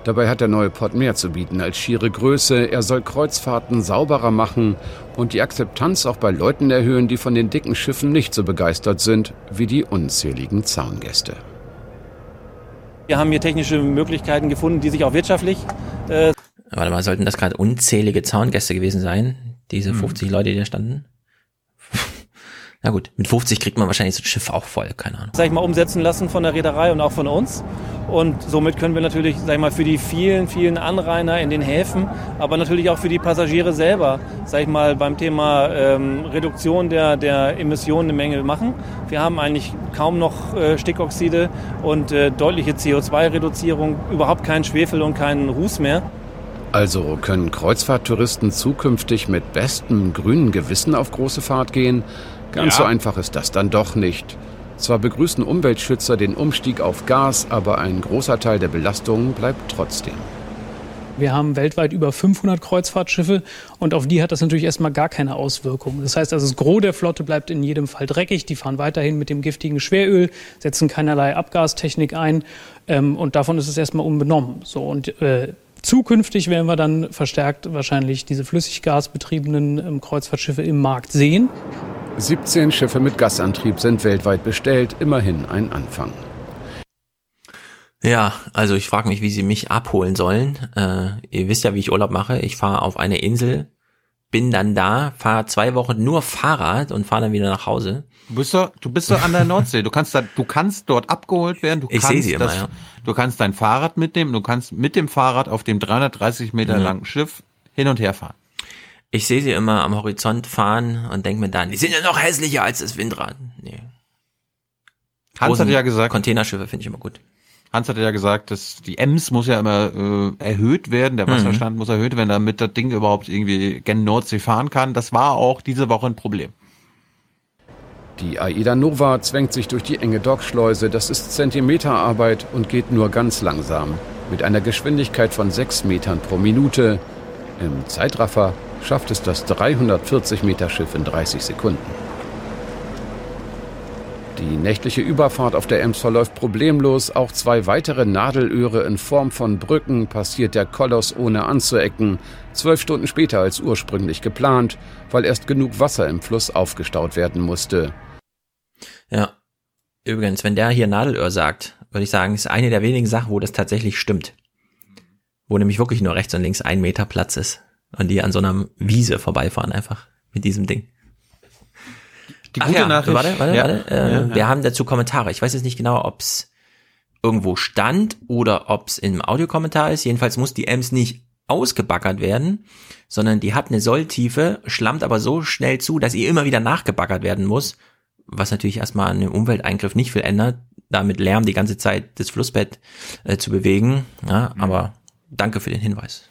Dabei hat der neue Pott mehr zu bieten als schiere Größe. Er soll Kreuzfahrten sauberer machen und die Akzeptanz auch bei Leuten erhöhen, die von den dicken Schiffen nicht so begeistert sind wie die unzähligen Zaungäste. Wir haben hier technische Möglichkeiten gefunden, die sich auch wirtschaftlich. Äh Warte mal, sollten das gerade unzählige Zaungäste gewesen sein? Diese 50 hm. Leute, die da standen? Na gut, mit 50 kriegt man wahrscheinlich so ein Schiff auch voll, keine Ahnung. Sag ich mal, umsetzen lassen von der Reederei und auch von uns. Und somit können wir natürlich, sag ich mal, für die vielen, vielen Anrainer in den Häfen, aber natürlich auch für die Passagiere selber, sag ich mal, beim Thema ähm, Reduktion der, der Emissionen eine Menge machen. Wir haben eigentlich kaum noch äh, Stickoxide und äh, deutliche CO2-Reduzierung, überhaupt keinen Schwefel und keinen Ruß mehr. Also können Kreuzfahrttouristen zukünftig mit bestem grünen Gewissen auf große Fahrt gehen? Ganz ja. so einfach ist das dann doch nicht. Zwar begrüßen Umweltschützer den Umstieg auf Gas, aber ein großer Teil der Belastungen bleibt trotzdem. Wir haben weltweit über 500 Kreuzfahrtschiffe und auf die hat das natürlich erstmal gar keine Auswirkungen. Das heißt also, das Gros der Flotte bleibt in jedem Fall dreckig. Die fahren weiterhin mit dem giftigen Schweröl, setzen keinerlei Abgastechnik ein ähm, und davon ist es erstmal unbenommen. So und äh, Zukünftig werden wir dann verstärkt wahrscheinlich diese flüssiggasbetriebenen ähm, Kreuzfahrtschiffe im Markt sehen. 17 Schiffe mit Gasantrieb sind weltweit bestellt, immerhin ein Anfang. Ja, also ich frage mich, wie sie mich abholen sollen. Äh, ihr wisst ja, wie ich Urlaub mache. Ich fahre auf eine Insel, bin dann da, fahre zwei Wochen nur Fahrrad und fahre dann wieder nach Hause. Du bist doch, du bist doch an der Nordsee. Du kannst da, du kannst dort abgeholt werden. Du ich sehe sie immer, ja. Du kannst dein Fahrrad mitnehmen. Du kannst mit dem Fahrrad auf dem 330 Meter mhm. langen Schiff hin und her fahren. Ich sehe sie immer am Horizont fahren und denke mir dann, die sind ja noch hässlicher als das Windrad. Nee. Hans hat ja gesagt. Containerschiffe finde ich immer gut. Hans hatte ja gesagt, dass die Ems muss ja immer äh, erhöht werden, der mhm. Wasserstand mhm. muss erhöht werden, damit das Ding überhaupt irgendwie gen Nordsee fahren kann. Das war auch diese Woche ein Problem. Die Aida Nova zwängt sich durch die enge Dockschleuse. Das ist Zentimeterarbeit und geht nur ganz langsam. Mit einer Geschwindigkeit von 6 Metern pro Minute. Im Zeitraffer schafft es das 340 Meter Schiff in 30 Sekunden. Die nächtliche Überfahrt auf der Ems verläuft problemlos. Auch zwei weitere Nadelöhre in Form von Brücken passiert der Koloss ohne anzuecken. Zwölf Stunden später als ursprünglich geplant, weil erst genug Wasser im Fluss aufgestaut werden musste. Ja. Übrigens, wenn der hier Nadelöhr sagt, würde ich sagen, ist eine der wenigen Sachen, wo das tatsächlich stimmt. Wo nämlich wirklich nur rechts und links ein Meter Platz ist. Und die an so einer Wiese vorbeifahren einfach mit diesem Ding. Die gute ja, Nachricht. Warte, warte, ja. warte. Äh, ja. Wir haben dazu Kommentare. Ich weiß jetzt nicht genau, ob's irgendwo stand oder ob's im Audiokommentar ist. Jedenfalls muss die Ems nicht ausgebaggert werden, sondern die hat eine Solltiefe, schlammt aber so schnell zu, dass ihr immer wieder nachgebaggert werden muss was natürlich erstmal an dem Umwelteingriff nicht viel ändert, damit Lärm die ganze Zeit das Flussbett äh, zu bewegen. Ja, mhm. Aber danke für den Hinweis.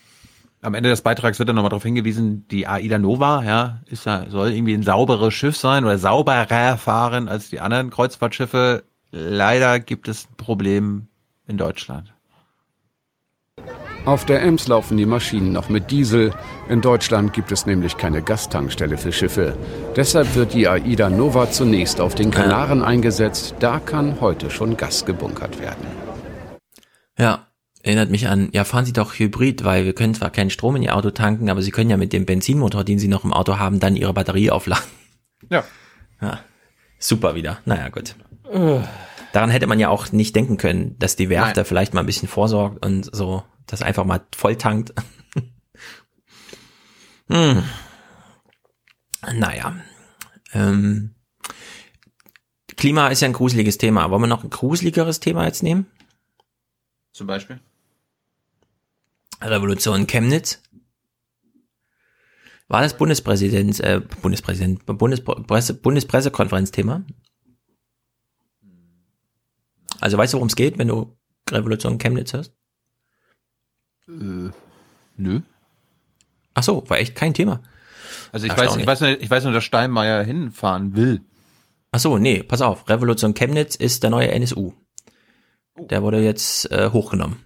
Am Ende des Beitrags wird dann nochmal darauf hingewiesen, die Aida Nova, ja, ist ja, soll irgendwie ein sauberes Schiff sein oder sauberer fahren als die anderen Kreuzfahrtschiffe. Leider gibt es ein Problem in Deutschland. Auf der Ems laufen die Maschinen noch mit Diesel. In Deutschland gibt es nämlich keine Gastankstelle für Schiffe. Deshalb wird die AIDA Nova zunächst auf den Kanaren eingesetzt. Da kann heute schon Gas gebunkert werden. Ja, erinnert mich an, ja, fahren Sie doch Hybrid, weil wir können zwar keinen Strom in Ihr Auto tanken, aber Sie können ja mit dem Benzinmotor, den Sie noch im Auto haben, dann Ihre Batterie aufladen. Ja. Ja, super wieder. Naja, gut. Daran hätte man ja auch nicht denken können, dass die Werft da vielleicht mal ein bisschen vorsorgt und so das einfach mal voll tankt. hm. Naja. Ähm. Klima ist ja ein gruseliges Thema. Wollen wir noch ein gruseligeres Thema jetzt nehmen? Zum Beispiel? Revolution Chemnitz. War das Bundespräsident, äh, Bundespräsident, Bundespresse, Bundespressekonferenz-Thema? Also weißt du, worum es geht, wenn du Revolution Chemnitz hörst? Äh, nö. Ach so, war echt kein Thema. Also ich weiß, ich weiß, nur, ich weiß nur, dass Steinmeier hinfahren will. Ach so, nee, pass auf. Revolution Chemnitz ist der neue NSU. Oh. Der wurde jetzt äh, hochgenommen.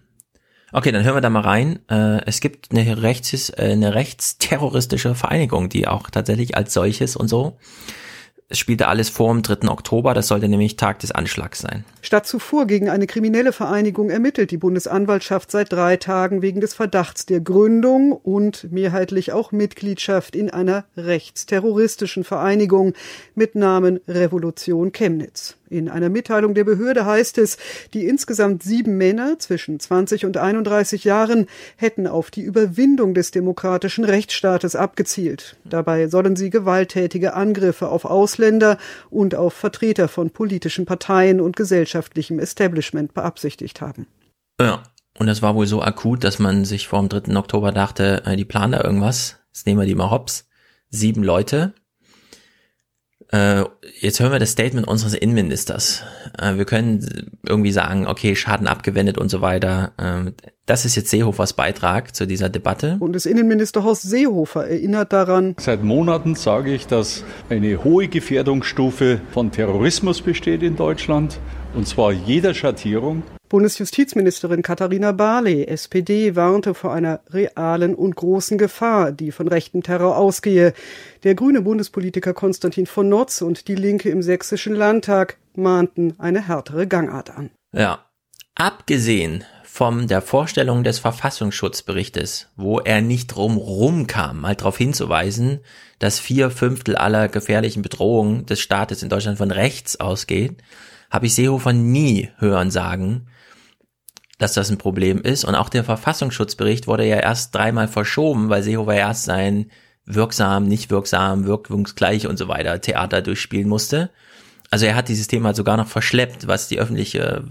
Okay, dann hören wir da mal rein. Äh, es gibt eine, rechts, äh, eine rechtsterroristische Vereinigung, die auch tatsächlich als solches und so es spielte alles vor dem 3. Oktober, das sollte nämlich Tag des Anschlags sein. Statt zuvor gegen eine kriminelle Vereinigung ermittelt die Bundesanwaltschaft seit drei Tagen wegen des Verdachts der Gründung und mehrheitlich auch Mitgliedschaft in einer rechtsterroristischen Vereinigung mit Namen Revolution Chemnitz. In einer Mitteilung der Behörde heißt es, die insgesamt sieben Männer zwischen 20 und 31 Jahren hätten auf die Überwindung des demokratischen Rechtsstaates abgezielt. Dabei sollen sie gewalttätige Angriffe auf Ausländer und auf Vertreter von politischen Parteien und gesellschaftlichem Establishment beabsichtigt haben. Ja, und das war wohl so akut, dass man sich vor dem 3. Oktober dachte, äh, die planen da irgendwas. Jetzt nehmen wir die mal hops. Sieben Leute jetzt hören wir das Statement unseres Innenministers. Äh, wir können irgendwie sagen, okay, Schaden abgewendet und so weiter. Äh, das ist jetzt Seehofers Beitrag zu dieser Debatte. Bundesinnenminister Horst Seehofer erinnert daran. Seit Monaten sage ich, dass eine hohe Gefährdungsstufe von Terrorismus besteht in Deutschland. Und zwar jeder Schattierung. Bundesjustizministerin Katharina Barley, SPD, warnte vor einer realen und großen Gefahr, die von rechtem Terror ausgehe. Der grüne Bundespolitiker Konstantin von Notz und die Linke im sächsischen Landtag mahnten eine härtere Gangart an. Ja. Abgesehen von der Vorstellung des Verfassungsschutzberichtes, wo er nicht drum kam, mal darauf hinzuweisen, dass vier Fünftel aller gefährlichen Bedrohungen des Staates in Deutschland von rechts ausgehen, habe ich Seehofer nie hören sagen, dass das ein Problem ist. Und auch der Verfassungsschutzbericht wurde ja erst dreimal verschoben, weil Seehofer erst sein wirksam, nicht wirksam, wirkungsgleich und so weiter Theater durchspielen musste. Also er hat dieses Thema sogar noch verschleppt, was die öffentliche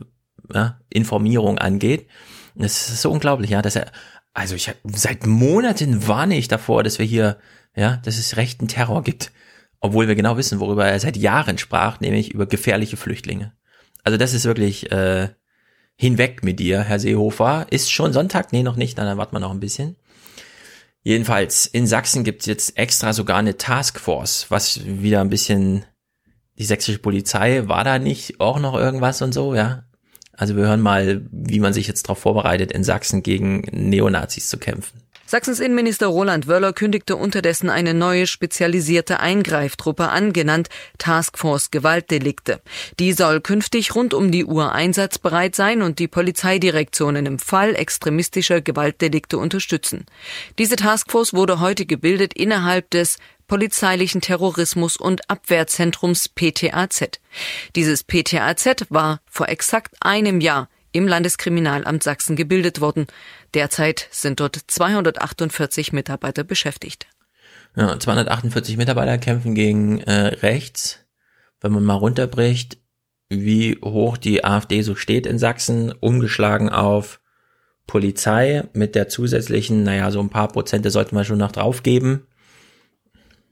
ja, Informierung angeht. Das ist so unglaublich, ja, dass er, also ich seit Monaten warne ich davor, dass wir hier, ja, dass es rechten Terror gibt. Obwohl wir genau wissen, worüber er seit Jahren sprach, nämlich über gefährliche Flüchtlinge. Also das ist wirklich äh, hinweg mit dir, Herr Seehofer. Ist schon Sonntag? Nee, noch nicht, dann warten wir noch ein bisschen. Jedenfalls, in Sachsen gibt's jetzt extra sogar eine Taskforce, was wieder ein bisschen die sächsische Polizei, war da nicht auch noch irgendwas und so, ja? Also wir hören mal, wie man sich jetzt darauf vorbereitet, in Sachsen gegen Neonazis zu kämpfen. Sachsens Innenminister Roland Wöller kündigte unterdessen eine neue spezialisierte Eingreiftruppe an, genannt Taskforce Gewaltdelikte. Die soll künftig rund um die Uhr einsatzbereit sein und die Polizeidirektionen im Fall extremistischer Gewaltdelikte unterstützen. Diese Taskforce wurde heute gebildet innerhalb des polizeilichen Terrorismus- und Abwehrzentrums PTAZ. Dieses PTAZ war vor exakt einem Jahr im Landeskriminalamt Sachsen gebildet worden. Derzeit sind dort 248 Mitarbeiter beschäftigt. Ja, 248 Mitarbeiter kämpfen gegen äh, rechts. Wenn man mal runterbricht, wie hoch die AfD so steht in Sachsen, umgeschlagen auf Polizei mit der zusätzlichen, naja, so ein paar Prozente sollten wir schon noch draufgeben.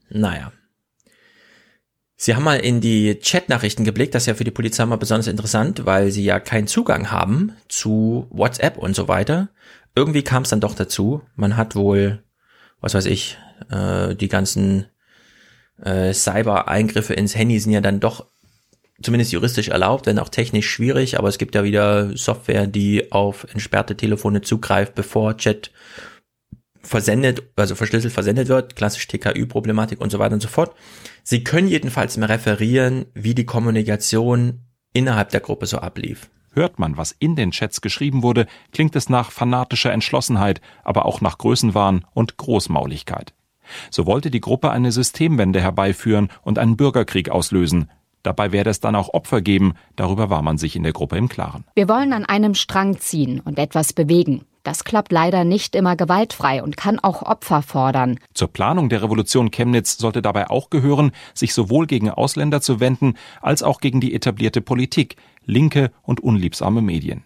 Naja, Sie haben mal in die Chatnachrichten geblickt, das ist ja für die Polizei mal besonders interessant, weil sie ja keinen Zugang haben zu WhatsApp und so weiter. Irgendwie kam es dann doch dazu. Man hat wohl, was weiß ich, äh, die ganzen äh, Cyber-Eingriffe ins Handy sind ja dann doch zumindest juristisch erlaubt, wenn auch technisch schwierig, aber es gibt ja wieder Software, die auf entsperrte Telefone zugreift, bevor Chat versendet, also verschlüsselt versendet wird, klassisch TKÜ-Problematik und so weiter und so fort. Sie können jedenfalls mal referieren, wie die Kommunikation innerhalb der Gruppe so ablief. Hört man, was in den Chats geschrieben wurde, klingt es nach fanatischer Entschlossenheit, aber auch nach Größenwahn und Großmauligkeit. So wollte die Gruppe eine Systemwende herbeiführen und einen Bürgerkrieg auslösen. Dabei werde es dann auch Opfer geben, darüber war man sich in der Gruppe im Klaren. Wir wollen an einem Strang ziehen und etwas bewegen. Das klappt leider nicht immer gewaltfrei und kann auch Opfer fordern. Zur Planung der Revolution Chemnitz sollte dabei auch gehören, sich sowohl gegen Ausländer zu wenden, als auch gegen die etablierte Politik, linke und unliebsame Medien.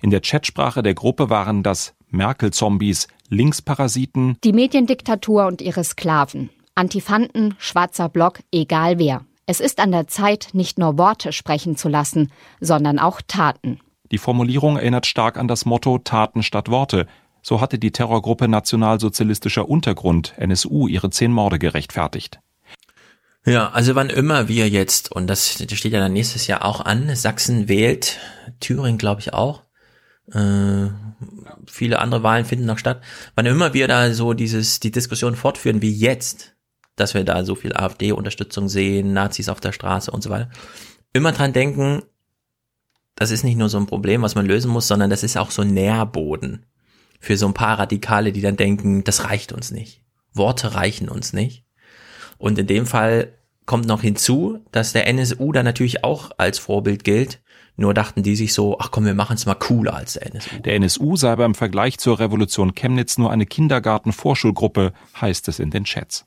In der Chatsprache der Gruppe waren das Merkel-Zombies, Linksparasiten, die Mediendiktatur und ihre Sklaven, Antifanten, schwarzer Block, egal wer. Es ist an der Zeit, nicht nur Worte sprechen zu lassen, sondern auch Taten. Die Formulierung erinnert stark an das Motto Taten statt Worte. So hatte die Terrorgruppe Nationalsozialistischer Untergrund NSU ihre zehn Morde gerechtfertigt. Ja, also wann immer wir jetzt, und das steht ja dann nächstes Jahr auch an, Sachsen wählt, Thüringen glaube ich auch, äh, viele andere Wahlen finden noch statt, wann immer wir da so dieses, die Diskussion fortführen wie jetzt, dass wir da so viel AfD-Unterstützung sehen, Nazis auf der Straße und so weiter, immer dran denken, das ist nicht nur so ein Problem, was man lösen muss, sondern das ist auch so ein Nährboden für so ein paar Radikale, die dann denken, das reicht uns nicht. Worte reichen uns nicht. Und in dem Fall kommt noch hinzu, dass der NSU da natürlich auch als Vorbild gilt. Nur dachten die sich so, ach komm, wir machen es mal cooler als der NSU. Der NSU sei aber im Vergleich zur Revolution Chemnitz nur eine Kindergarten-Vorschulgruppe, heißt es in den Chats.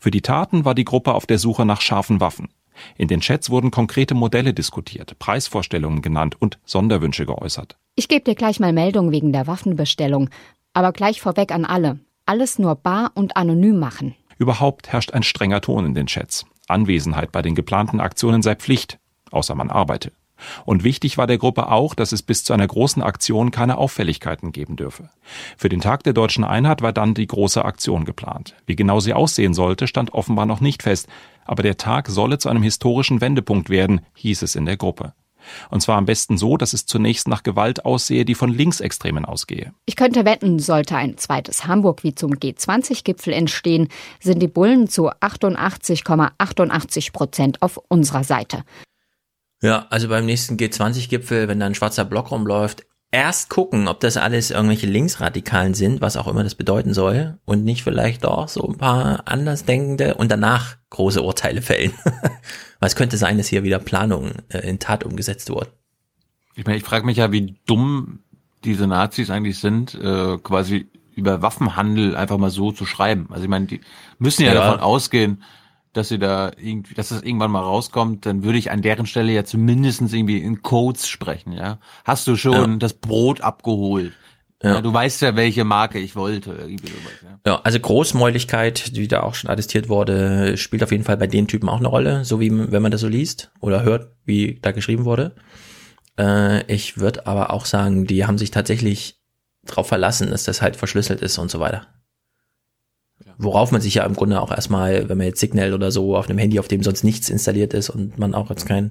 Für die Taten war die Gruppe auf der Suche nach scharfen Waffen. In den Chats wurden konkrete Modelle diskutiert, Preisvorstellungen genannt und Sonderwünsche geäußert. Ich gebe dir gleich mal Meldung wegen der Waffenbestellung, aber gleich vorweg an alle. Alles nur bar und anonym machen. Überhaupt herrscht ein strenger Ton in den Chats. Anwesenheit bei den geplanten Aktionen sei Pflicht, außer man arbeite. Und wichtig war der Gruppe auch, dass es bis zu einer großen Aktion keine Auffälligkeiten geben dürfe. Für den Tag der deutschen Einheit war dann die große Aktion geplant. Wie genau sie aussehen sollte, stand offenbar noch nicht fest, aber der Tag solle zu einem historischen Wendepunkt werden, hieß es in der Gruppe. Und zwar am besten so, dass es zunächst nach Gewalt aussehe, die von Linksextremen ausgehe. Ich könnte wetten, sollte ein zweites Hamburg wie zum G20-Gipfel entstehen, sind die Bullen zu 88,88 Prozent auf unserer Seite. Ja, also beim nächsten G20-Gipfel, wenn da ein schwarzer Block rumläuft, erst gucken, ob das alles irgendwelche Linksradikalen sind, was auch immer das bedeuten soll, und nicht vielleicht doch so ein paar Andersdenkende und danach große Urteile fällen. Weil es könnte sein, dass hier wieder Planungen äh, in Tat umgesetzt wurden. Ich meine, ich frage mich ja, wie dumm diese Nazis eigentlich sind, äh, quasi über Waffenhandel einfach mal so zu schreiben. Also ich meine, die müssen ja, ja. davon ausgehen, dass sie da irgendwie, dass das irgendwann mal rauskommt, dann würde ich an deren Stelle ja zumindestens irgendwie in Codes sprechen, ja. Hast du schon ja. das Brot abgeholt? Ja. ja. du weißt ja, welche Marke ich wollte. Sowas, ja. ja, also Großmäuligkeit, die da auch schon attestiert wurde, spielt auf jeden Fall bei den Typen auch eine Rolle, so wie wenn man das so liest oder hört, wie da geschrieben wurde. Äh, ich würde aber auch sagen, die haben sich tatsächlich darauf verlassen, dass das halt verschlüsselt ist und so weiter worauf man sich ja im Grunde auch erstmal, wenn man jetzt Signal oder so auf einem Handy, auf dem sonst nichts installiert ist und man auch jetzt kein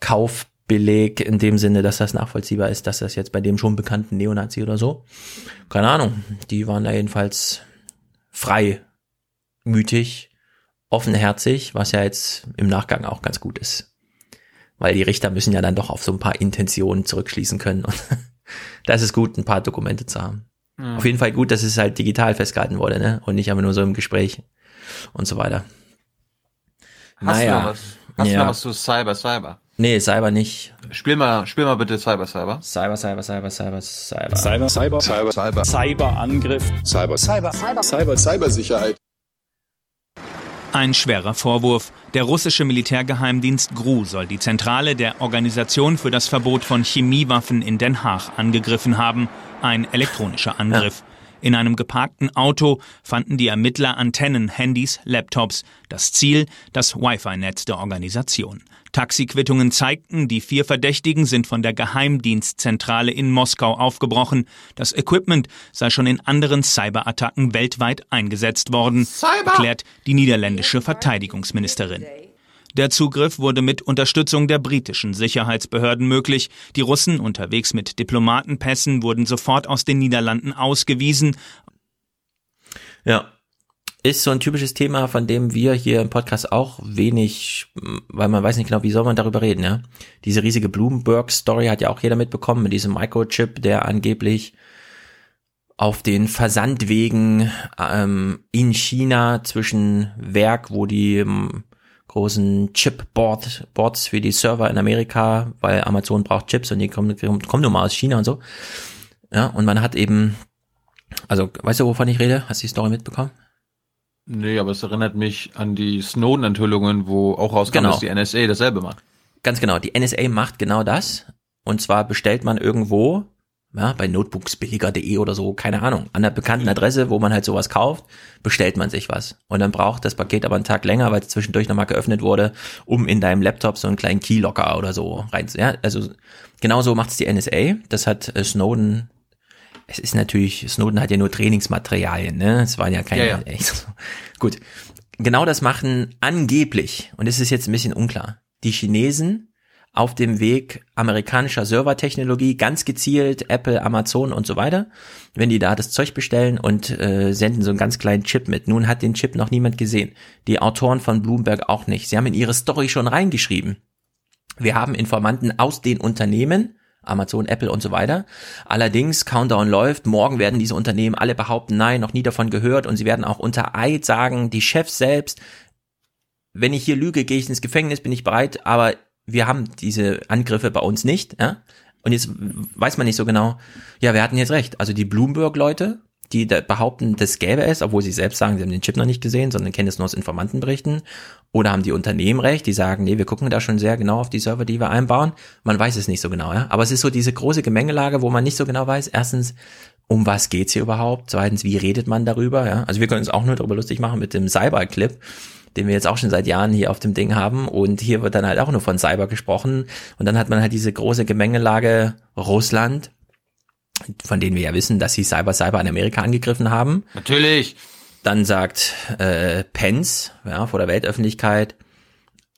Kaufbeleg in dem Sinne, dass das nachvollziehbar ist, dass das jetzt bei dem schon bekannten Neonazi oder so. Keine Ahnung. Die waren da jedenfalls freimütig, offenherzig, was ja jetzt im Nachgang auch ganz gut ist. Weil die Richter müssen ja dann doch auf so ein paar Intentionen zurückschließen können. Und da ist gut, ein paar Dokumente zu haben. Mhm. Auf jeden Fall gut, dass es halt digital festgehalten wurde, ne? Und nicht einfach nur so im Gespräch und so weiter. Hast naja. du noch was? Hast ja. du noch was zu Cyber, Cyber? Nee, Cyber nicht. Spiel mal, spiel mal bitte Cyber, Cyber. Cyber, Cyber, Cyber, Cyber, Cyber. Cyber, Cyber, Cyber, Cyber. Cyberangriff. Cyber, Cyber, Cyber, Cyber, Cybersicherheit. Ein schwerer Vorwurf. Der russische Militärgeheimdienst GRU soll die Zentrale der Organisation für das Verbot von Chemiewaffen in Den Haag angegriffen haben. Ein elektronischer Angriff. In einem geparkten Auto fanden die Ermittler Antennen, Handys, Laptops. Das Ziel, das Wi-Fi-Netz der Organisation. Taxiquittungen zeigten, die vier Verdächtigen sind von der Geheimdienstzentrale in Moskau aufgebrochen. Das Equipment sei schon in anderen Cyberattacken weltweit eingesetzt worden, Cyber. erklärt die niederländische Verteidigungsministerin. Der Zugriff wurde mit Unterstützung der britischen Sicherheitsbehörden möglich. Die Russen unterwegs mit Diplomatenpässen wurden sofort aus den Niederlanden ausgewiesen. Ja, ist so ein typisches Thema, von dem wir hier im Podcast auch wenig, weil man weiß nicht genau, wie soll man darüber reden, ja. Diese riesige Bloomberg-Story hat ja auch jeder mitbekommen mit diesem Microchip, der angeblich auf den Versandwegen ähm, in China zwischen Werk, wo die ähm, großen Chipboard Boards für die Server in Amerika, weil Amazon braucht Chips und die kommen, kommen nur mal aus China und so. Ja, und man hat eben, also weißt du, wovon ich rede? Hast du die Story mitbekommen? Nee, aber es erinnert mich an die Snowden-Enthüllungen, wo auch rauskam, genau. dass die NSA dasselbe macht. Ganz genau, die NSA macht genau das. Und zwar bestellt man irgendwo, ja, bei notebooksbilliger.de oder so, keine Ahnung, an der bekannten Adresse, wo man halt sowas kauft, bestellt man sich was. Und dann braucht das Paket aber einen Tag länger, weil es zwischendurch nochmal geöffnet wurde, um in deinem Laptop so einen kleinen Keylocker oder so rein. Ja, also genau so macht es die NSA. Das hat äh, Snowden es ist natürlich, Snowden hat ja nur Trainingsmaterialien, ne? Es waren ja keine, ja, ja. Echt, gut. Genau das machen angeblich, und es ist jetzt ein bisschen unklar, die Chinesen auf dem Weg amerikanischer Servertechnologie, ganz gezielt Apple, Amazon und so weiter, wenn die da das Zeug bestellen und äh, senden so einen ganz kleinen Chip mit. Nun hat den Chip noch niemand gesehen. Die Autoren von Bloomberg auch nicht. Sie haben in ihre Story schon reingeschrieben. Wir haben Informanten aus den Unternehmen, Amazon, Apple und so weiter. Allerdings, Countdown läuft, morgen werden diese Unternehmen alle behaupten, nein, noch nie davon gehört und sie werden auch unter Eid sagen, die Chefs selbst, wenn ich hier lüge, gehe ich ins Gefängnis, bin ich bereit, aber wir haben diese Angriffe bei uns nicht, ja. Und jetzt weiß man nicht so genau, ja, wir hatten jetzt recht. Also die Bloomberg-Leute, die behaupten, das gäbe es, obwohl sie selbst sagen, sie haben den Chip noch nicht gesehen, sondern kennen es nur aus Informantenberichten. Oder haben die Unternehmen recht, die sagen, nee, wir gucken da schon sehr genau auf die Server, die wir einbauen. Man weiß es nicht so genau, ja. Aber es ist so diese große Gemengelage, wo man nicht so genau weiß, erstens, um was geht's hier überhaupt? Zweitens, wie redet man darüber, ja? Also wir können uns auch nur darüber lustig machen mit dem Cyber-Clip den wir jetzt auch schon seit Jahren hier auf dem Ding haben. Und hier wird dann halt auch nur von Cyber gesprochen. Und dann hat man halt diese große Gemengelage Russland, von denen wir ja wissen, dass sie Cyber Cyber in Amerika angegriffen haben. Natürlich. Dann sagt äh, Pence ja, vor der Weltöffentlichkeit,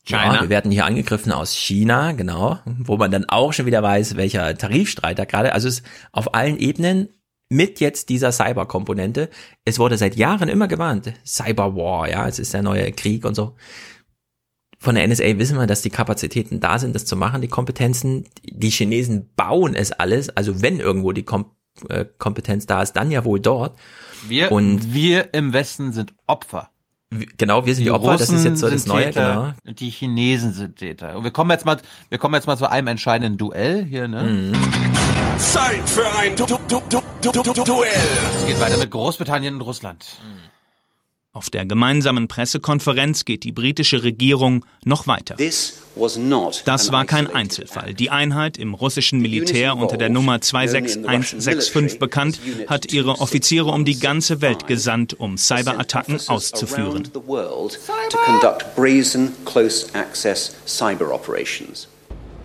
China. Ja, wir werden hier angegriffen aus China, genau, wo man dann auch schon wieder weiß, welcher Tarifstreit da gerade, also es ist auf allen Ebenen mit jetzt dieser Cyber-Komponente. Es wurde seit Jahren immer gewarnt. Cyberwar, ja, es ist der neue Krieg und so. Von der NSA wissen wir, dass die Kapazitäten da sind, das zu machen, die Kompetenzen. Die Chinesen bauen es alles, also wenn irgendwo die Kom äh, Kompetenz da ist, dann ja wohl dort. Wir, und wir im Westen sind Opfer. Genau, wir sind die, die Opfer, Russen das ist jetzt so das Neue, Täter, genau. Die Chinesen sind Täter. Und wir kommen jetzt mal, wir kommen jetzt mal zu einem entscheidenden Duell hier, ne? Mhm. Zeit für ein du du du Duell. Es geht weiter mit Großbritannien und Russland. Auf der gemeinsamen Pressekonferenz geht die britische Regierung noch weiter. Das war kein Einzelfall. Die Einheit im russischen Militär unter der Nummer 26165 bekannt, hat ihre Offiziere um die ganze Welt gesandt, um Cyberattacken auszuführen.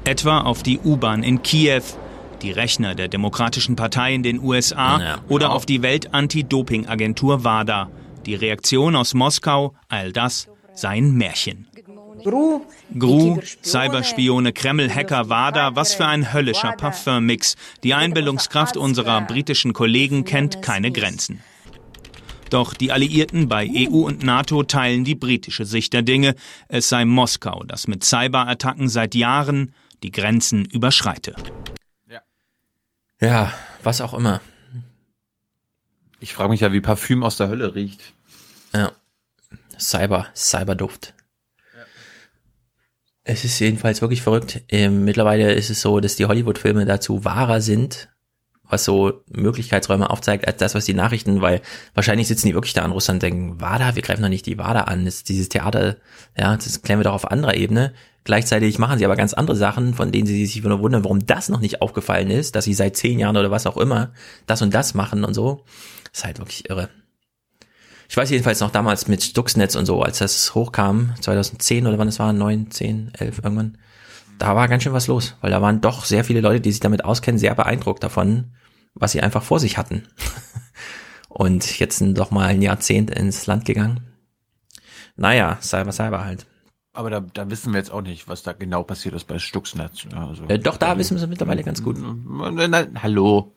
Etwa auf die U-Bahn in Kiew, die Rechner der Demokratischen Partei in den USA ja, oder auf die Welt-Anti-Doping-Agentur WADA. Die Reaktion aus Moskau, all das sei ein Märchen. Gru, Cyberspione, Kreml-Hacker, WADA, was für ein höllischer Parfümmix. Die Einbildungskraft unserer britischen Kollegen kennt keine Grenzen. Doch die Alliierten bei EU und NATO teilen die britische Sicht der Dinge. Es sei Moskau, das mit Cyberattacken seit Jahren die Grenzen überschreite. Ja, was auch immer. Ich frage mich ja, wie Parfüm aus der Hölle riecht. Ja. Cyber, Cyberduft. Ja. Es ist jedenfalls wirklich verrückt. Ähm, mittlerweile ist es so, dass die Hollywood-Filme dazu wahrer sind, was so Möglichkeitsräume aufzeigt, als das, was die Nachrichten, weil wahrscheinlich sitzen die wirklich da in Russland und denken, WADA, wir greifen doch nicht die WADA an, das ist dieses Theater, ja, das klären wir doch auf anderer Ebene. Gleichzeitig machen sie aber ganz andere Sachen, von denen sie sich nur wundern, warum das noch nicht aufgefallen ist, dass sie seit zehn Jahren oder was auch immer das und das machen und so. Das ist halt wirklich irre. Ich weiß jedenfalls noch damals mit Stuxnetz und so, als das hochkam, 2010 oder wann es war, 9, 10, 11 irgendwann, da war ganz schön was los, weil da waren doch sehr viele Leute, die sich damit auskennen, sehr beeindruckt davon, was sie einfach vor sich hatten. und jetzt sind doch mal ein Jahrzehnt ins Land gegangen. Naja, Cyber Cyber halt. Aber da, da wissen wir jetzt auch nicht, was da genau passiert ist bei Stuxnet. Also, äh, doch, da wissen wir es mittlerweile ganz gut. Na, hallo.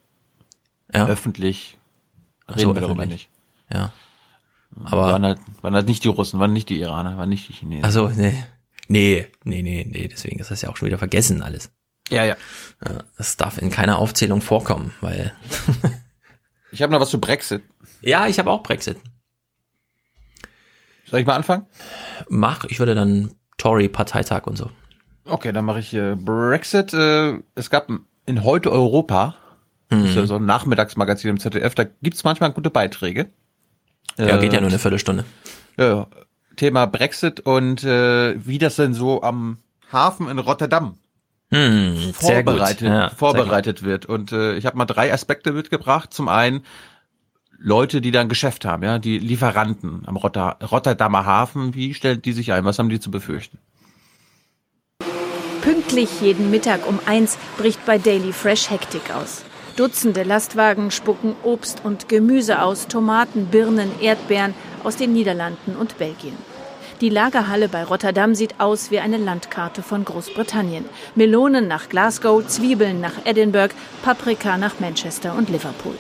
Ja. Öffentlich. Reden so, wir darüber nicht. Ja. Aber waren halt, waren halt nicht die Russen, waren nicht die Iraner, waren nicht die Chinesen. Also nee. Nee, nee, nee, nee, deswegen ist das ja auch schon wieder vergessen alles. Ja, ja. das darf in keiner Aufzählung vorkommen, weil. ich habe noch was zu Brexit. Ja, ich habe auch Brexit. Soll ich mal anfangen? Mach, ich würde dann Tory-Parteitag und so. Okay, dann mache ich äh, Brexit. Äh, es gab in Heute Europa, mhm. ist ja so ein Nachmittagsmagazin im ZDF, da gibt's manchmal gute Beiträge. Ja, äh, geht ja nur eine Viertelstunde. Ja, Thema Brexit und äh, wie das denn so am Hafen in Rotterdam hm, vorbereitet, ja, vorbereitet wird. Und äh, ich habe mal drei Aspekte mitgebracht. Zum einen Leute, die da ein Geschäft haben, ja, die Lieferanten am Rotter, Rotterdamer Hafen, wie stellen die sich ein? Was haben die zu befürchten? Pünktlich jeden Mittag um eins bricht bei Daily Fresh Hektik aus. Dutzende Lastwagen spucken Obst und Gemüse aus, Tomaten, Birnen, Erdbeeren aus den Niederlanden und Belgien. Die Lagerhalle bei Rotterdam sieht aus wie eine Landkarte von Großbritannien. Melonen nach Glasgow, Zwiebeln nach Edinburgh, Paprika nach Manchester und Liverpool.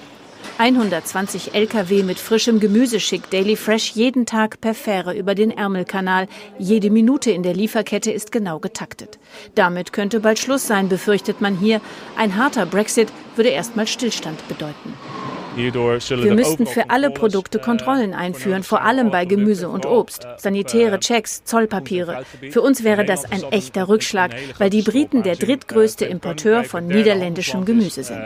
120 Lkw mit frischem Gemüse schickt Daily Fresh jeden Tag per Fähre über den Ärmelkanal. Jede Minute in der Lieferkette ist genau getaktet. Damit könnte bald Schluss sein, befürchtet man hier. Ein harter Brexit würde erstmal Stillstand bedeuten. Wir müssten für alle Produkte Kontrollen einführen, vor allem bei Gemüse und Obst, sanitäre Checks, Zollpapiere. Für uns wäre das ein echter Rückschlag, weil die Briten der drittgrößte Importeur von niederländischem Gemüse sind.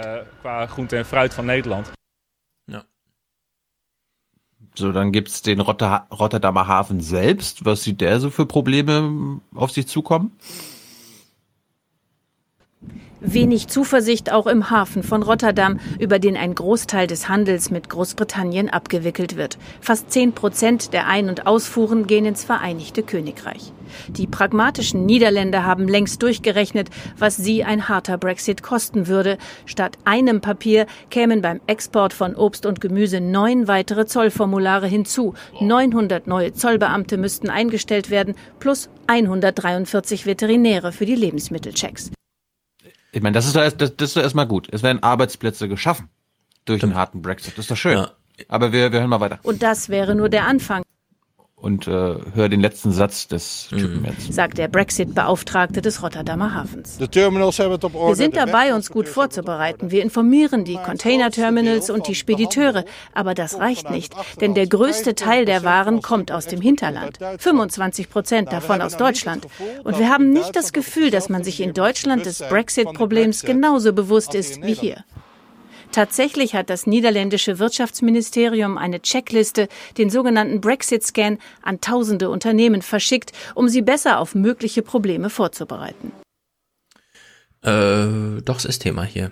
So, dann gibt's den Rotter Rotterdamer Hafen selbst. Was sieht der so für Probleme auf sich zukommen? Wenig Zuversicht auch im Hafen von Rotterdam, über den ein Großteil des Handels mit Großbritannien abgewickelt wird. Fast zehn Prozent der Ein- und Ausfuhren gehen ins Vereinigte Königreich. Die pragmatischen Niederländer haben längst durchgerechnet, was sie ein harter Brexit kosten würde. Statt einem Papier kämen beim Export von Obst und Gemüse neun weitere Zollformulare hinzu. 900 neue Zollbeamte müssten eingestellt werden, plus 143 Veterinäre für die Lebensmittelchecks. Ich meine, das ist doch erst, das, das ist doch erstmal gut. Es werden Arbeitsplätze geschaffen durch einen harten Brexit. Das ist doch schön. Ja. Aber wir, wir hören mal weiter. Und das wäre nur der Anfang und äh, höre den letzten Satz des Typen mhm. jetzt. Sagt der Brexit-Beauftragte des Rotterdamer Hafens. Wir sind dabei, uns gut vorzubereiten. Wir informieren die Container-Terminals und die Spediteure. Aber das reicht nicht, denn der größte Teil der Waren kommt aus dem Hinterland. 25 Prozent davon aus Deutschland. Und wir haben nicht das Gefühl, dass man sich in Deutschland des Brexit-Problems genauso bewusst ist wie hier. Tatsächlich hat das niederländische Wirtschaftsministerium eine Checkliste, den sogenannten Brexit-Scan, an tausende Unternehmen verschickt, um sie besser auf mögliche Probleme vorzubereiten. Äh, doch, es ist Thema hier.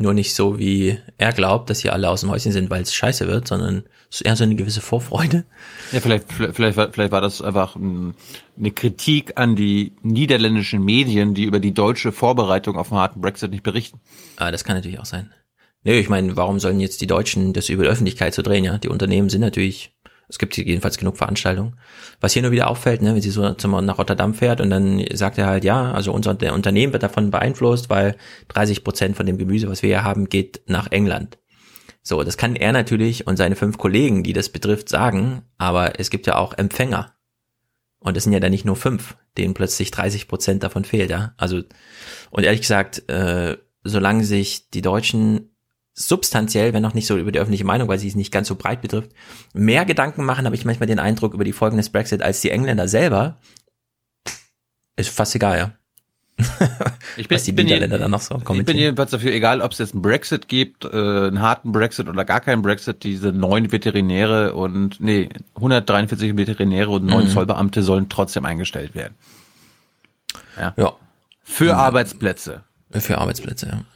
Nur nicht so, wie er glaubt, dass hier alle aus dem Häuschen sind, weil es scheiße wird, sondern eher so eine gewisse Vorfreude. Ja, vielleicht, vielleicht, vielleicht, war, vielleicht war das einfach eine Kritik an die niederländischen Medien, die über die deutsche Vorbereitung auf einen harten Brexit nicht berichten. Ah, das kann natürlich auch sein. Nee, ich meine, warum sollen jetzt die Deutschen das über die Öffentlichkeit zu drehen, ja? Die Unternehmen sind natürlich, es gibt jedenfalls genug Veranstaltungen. Was hier nur wieder auffällt, ne, wenn sie so zum, nach Rotterdam fährt und dann sagt er halt, ja, also unser der Unternehmen wird davon beeinflusst, weil 30 Prozent von dem Gemüse, was wir hier haben, geht nach England. So, das kann er natürlich und seine fünf Kollegen, die das betrifft, sagen, aber es gibt ja auch Empfänger. Und es sind ja dann nicht nur fünf, denen plötzlich 30 Prozent davon fehlt, ja. Also, und ehrlich gesagt, äh, solange sich die Deutschen substanziell, wenn auch nicht so über die öffentliche Meinung, weil sie es nicht ganz so breit betrifft, mehr Gedanken machen, habe ich manchmal den Eindruck über die Folgen des Brexit als die Engländer selber. Ist fast egal, ja. ich bin, Was die bin Niederländer dann noch so Ich bin jedenfalls dafür, egal ob es jetzt einen Brexit gibt, äh, einen harten Brexit oder gar keinen Brexit, diese neun Veterinäre und, nee, 143 Veterinäre und neun mhm. Zollbeamte sollen trotzdem eingestellt werden. Ja. ja. Für ja. Arbeitsplätze. Für Arbeitsplätze, ja.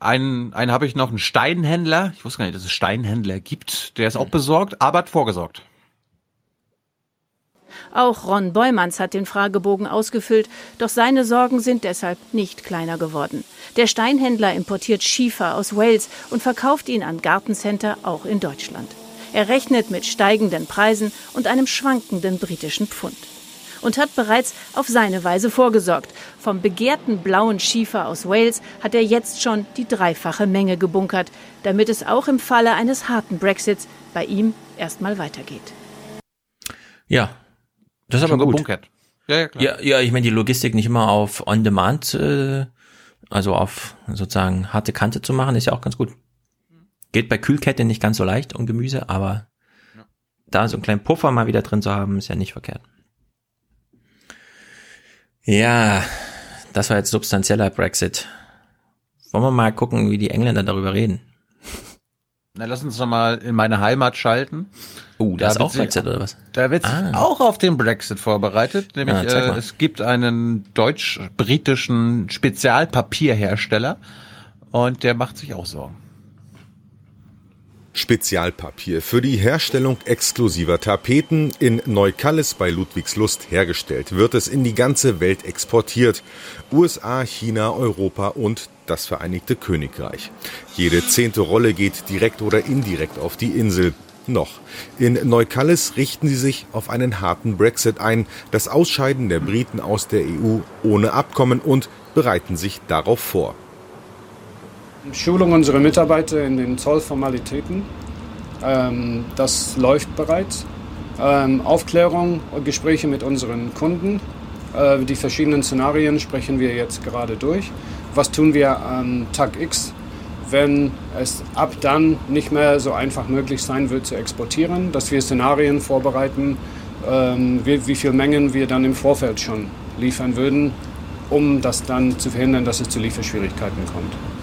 Einen, einen habe ich noch, einen Steinhändler. Ich wusste gar nicht, dass es Steinhändler gibt. Der ist auch besorgt, aber hat vorgesorgt. Auch Ron Beumanns hat den Fragebogen ausgefüllt, doch seine Sorgen sind deshalb nicht kleiner geworden. Der Steinhändler importiert Schiefer aus Wales und verkauft ihn an Gartencenter auch in Deutschland. Er rechnet mit steigenden Preisen und einem schwankenden britischen Pfund und hat bereits auf seine Weise vorgesorgt. Vom begehrten blauen Schiefer aus Wales hat er jetzt schon die dreifache Menge gebunkert, damit es auch im Falle eines harten Brexits bei ihm erstmal weitergeht. Ja, das ist aber gut. Gebunkert. Ja, ja, klar. ja, ja ich meine, die Logistik nicht immer auf On-Demand, äh, also auf sozusagen harte Kante zu machen, ist ja auch ganz gut. Geht bei Kühlkette nicht ganz so leicht und Gemüse, aber da so einen kleinen Puffer mal wieder drin zu haben, ist ja nicht verkehrt. Ja, das war jetzt substanzieller Brexit. Wollen wir mal gucken, wie die Engländer darüber reden? Na, lass uns noch mal in meine Heimat schalten. Uh, da, da ist auch Brexit oder was? Da wird ah. auch auf den Brexit vorbereitet. Nämlich ja, äh, es gibt einen deutsch-britischen Spezialpapierhersteller und der macht sich auch Sorgen. Spezialpapier für die Herstellung exklusiver Tapeten in Neukallis bei Ludwigslust hergestellt, wird es in die ganze Welt exportiert. USA, China, Europa und das Vereinigte Königreich. Jede zehnte Rolle geht direkt oder indirekt auf die Insel. Noch. In Neukallis richten sie sich auf einen harten Brexit ein, das Ausscheiden der Briten aus der EU ohne Abkommen und bereiten sich darauf vor. Schulung unserer Mitarbeiter in den Zollformalitäten. Ähm, das läuft bereits. Ähm, Aufklärung und Gespräche mit unseren Kunden. Äh, die verschiedenen Szenarien sprechen wir jetzt gerade durch. Was tun wir am Tag X, wenn es ab dann nicht mehr so einfach möglich sein wird zu exportieren, dass wir Szenarien vorbereiten, ähm, wie, wie viel Mengen wir dann im Vorfeld schon liefern würden, um das dann zu verhindern, dass es zu Lieferschwierigkeiten kommt.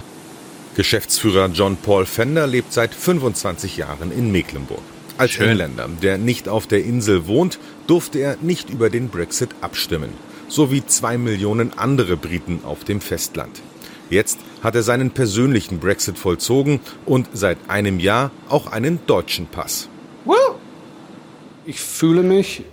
Geschäftsführer John Paul Fender lebt seit 25 Jahren in Mecklenburg. Als Schön. Engländer, der nicht auf der Insel wohnt, durfte er nicht über den Brexit abstimmen, so wie zwei Millionen andere Briten auf dem Festland. Jetzt hat er seinen persönlichen Brexit vollzogen und seit einem Jahr auch einen deutschen Pass. Ich fühle mich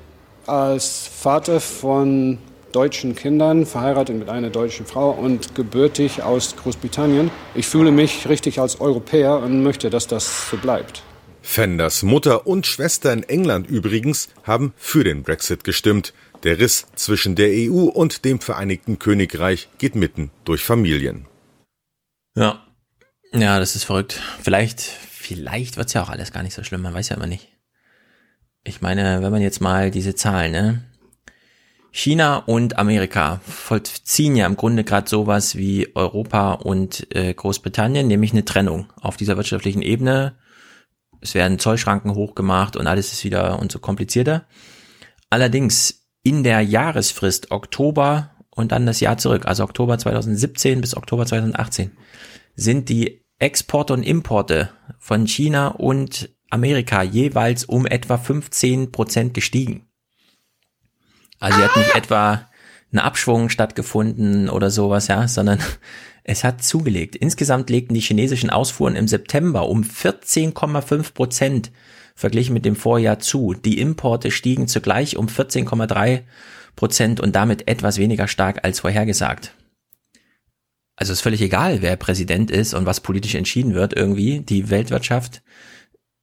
als Vater von deutschen Kindern, verheiratet mit einer deutschen Frau und gebürtig aus Großbritannien. Ich fühle mich richtig als Europäer und möchte, dass das so bleibt. Fenders Mutter und Schwester in England übrigens haben für den Brexit gestimmt. Der Riss zwischen der EU und dem Vereinigten Königreich geht mitten durch Familien. Ja. Ja, das ist verrückt. Vielleicht, vielleicht wird's ja auch alles gar nicht so schlimm, man weiß ja immer nicht. Ich meine, wenn man jetzt mal diese Zahlen, ne? China und Amerika vollziehen ja im Grunde gerade sowas wie Europa und äh, Großbritannien, nämlich eine Trennung auf dieser wirtschaftlichen Ebene. Es werden Zollschranken hochgemacht und alles ist wieder und so komplizierter. Allerdings in der Jahresfrist Oktober und dann das Jahr zurück, also Oktober 2017 bis Oktober 2018, sind die Exporte und Importe von China und Amerika jeweils um etwa 15 Prozent gestiegen. Also hier hat nicht etwa ein Abschwung stattgefunden oder sowas, ja, sondern es hat zugelegt. Insgesamt legten die chinesischen Ausfuhren im September um 14,5 Prozent verglichen mit dem Vorjahr zu. Die Importe stiegen zugleich um 14,3 Prozent und damit etwas weniger stark als vorhergesagt. Also ist völlig egal, wer Präsident ist und was politisch entschieden wird irgendwie. Die Weltwirtschaft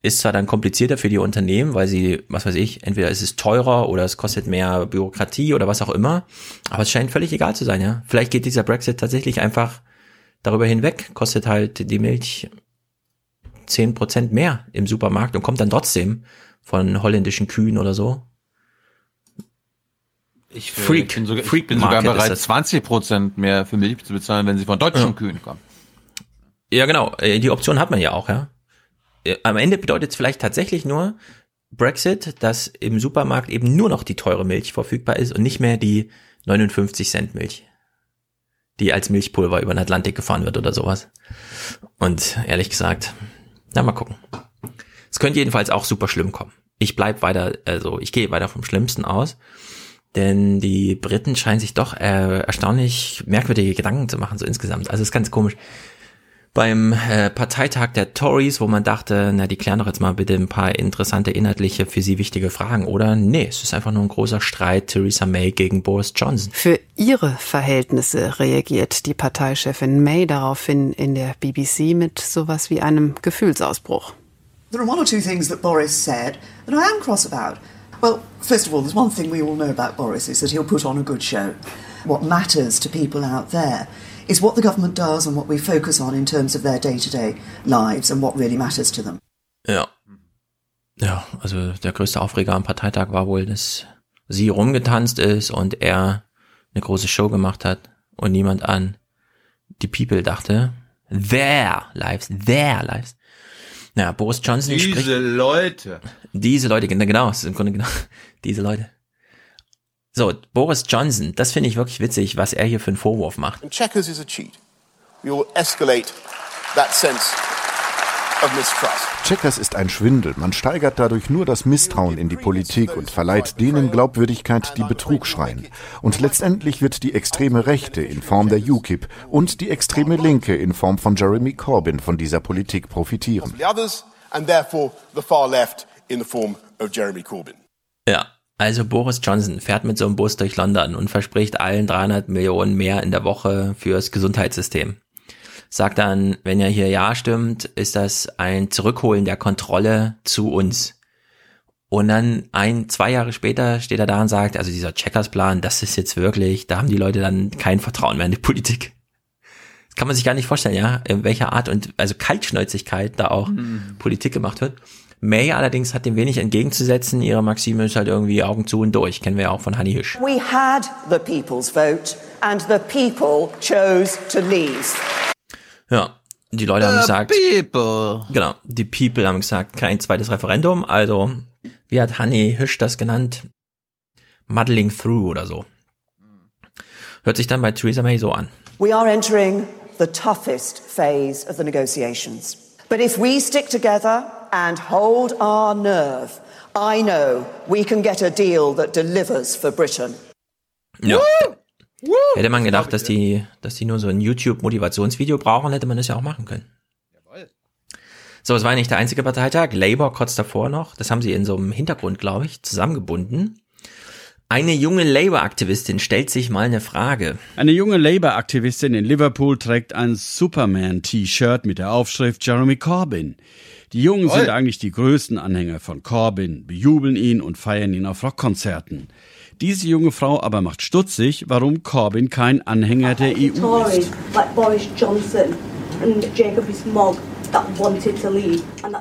ist zwar dann komplizierter für die Unternehmen, weil sie, was weiß ich, entweder ist es teurer oder es kostet mehr Bürokratie oder was auch immer, aber es scheint völlig egal zu sein, ja. Vielleicht geht dieser Brexit tatsächlich einfach darüber hinweg, kostet halt die Milch zehn Prozent mehr im Supermarkt und kommt dann trotzdem von holländischen Kühen oder so. Ich, äh, Freak. bin sogar, Freak bin sogar bereit, 20 Prozent mehr für Milch zu bezahlen, wenn sie von deutschen ja. Kühen kommen. Ja, genau. Äh, die Option hat man ja auch, ja. Äh, am Ende bedeutet es vielleicht tatsächlich nur Brexit, dass im Supermarkt eben nur noch die teure Milch verfügbar ist und nicht mehr die 59 Cent Milch, die als Milchpulver über den Atlantik gefahren wird oder sowas. Und ehrlich gesagt, na mal gucken. Es könnte jedenfalls auch super schlimm kommen. Ich bleib weiter, also ich gehe weiter vom Schlimmsten aus. Denn die Briten scheinen sich doch äh, erstaunlich merkwürdige Gedanken zu machen, so insgesamt. Also es ist ganz komisch beim äh, Parteitag der Tories, wo man dachte, na, die klären doch jetzt mal bitte ein paar interessante inhaltliche für sie wichtige Fragen, oder? Nee, es ist einfach nur ein großer Streit Theresa May gegen Boris Johnson. Für ihre Verhältnisse reagiert die Parteichefin May daraufhin in der BBC mit sowas wie einem Gefühlsausbruch. There are one or two things that Boris said that I am cross about. Well, first of all, there's one thing we all know about Boris is that he'll put on a good show. What matters to people out there is what the government does and what we focus on in terms of their day-to-day lives and what really matters to them. Ja. Ja, also der größte Aufreger am Parteitag war wohl, dass sie rumgetanzt ist und er eine große Show gemacht hat und niemand an die People dachte. Their lives, their lives. Ja, Boris Johnson Diese spricht, Leute. Diese Leute, genau, das ist im Grunde genau, diese Leute. So, Boris Johnson, das finde ich wirklich witzig, was er hier für einen Vorwurf macht. checkers is a cheat. We will escalate that sense Checkers ist ein Schwindel. Man steigert dadurch nur das Misstrauen in die Politik und verleiht denen Glaubwürdigkeit, die Betrug schreien. Und letztendlich wird die extreme Rechte in Form der UKIP und die extreme Linke in Form von Jeremy Corbyn von dieser Politik profitieren. Ja, also Boris Johnson fährt mit so einem Bus durch London und verspricht allen 300 Millionen mehr in der Woche fürs Gesundheitssystem. Sagt dann, wenn er hier Ja stimmt, ist das ein Zurückholen der Kontrolle zu uns. Und dann ein, zwei Jahre später steht er da und sagt, also dieser Checkers-Plan, das ist jetzt wirklich, da haben die Leute dann kein Vertrauen mehr in die Politik. Das kann man sich gar nicht vorstellen, ja, in welcher Art und, also Kaltschnäuzigkeit da auch mhm. Politik gemacht wird. May allerdings hat dem wenig entgegenzusetzen. Ihre Maxime ist halt irgendwie Augen zu und durch. Kennen wir ja auch von Hanni Hisch. We had the people's vote and the people chose to leave. Ja, Die Leute haben gesagt, people. genau, die People haben gesagt, kein zweites Referendum. Also, wie hat Hanni Hüsch das genannt? Muddling through oder so. Hört sich dann bei Theresa May so an. We are entering the toughest phase of the negotiations. But if we stick together and hold our nerve, I know we can get a deal that delivers for Britain. Ja. Hätte man gedacht, dass die, dass die nur so ein YouTube-Motivationsvideo brauchen, hätte man das ja auch machen können. So, es war nicht der einzige Parteitag. Labour kurz davor noch. Das haben sie in so einem Hintergrund, glaube ich, zusammengebunden. Eine junge Labour-Aktivistin stellt sich mal eine Frage. Eine junge Labour-Aktivistin in Liverpool trägt ein Superman-T-Shirt mit der Aufschrift Jeremy Corbyn. Die Jungen sind eigentlich die größten Anhänger von Corbyn, bejubeln ihn und feiern ihn auf Rockkonzerten. Diese junge Frau aber macht stutzig, warum Corbyn kein Anhänger der EU ist.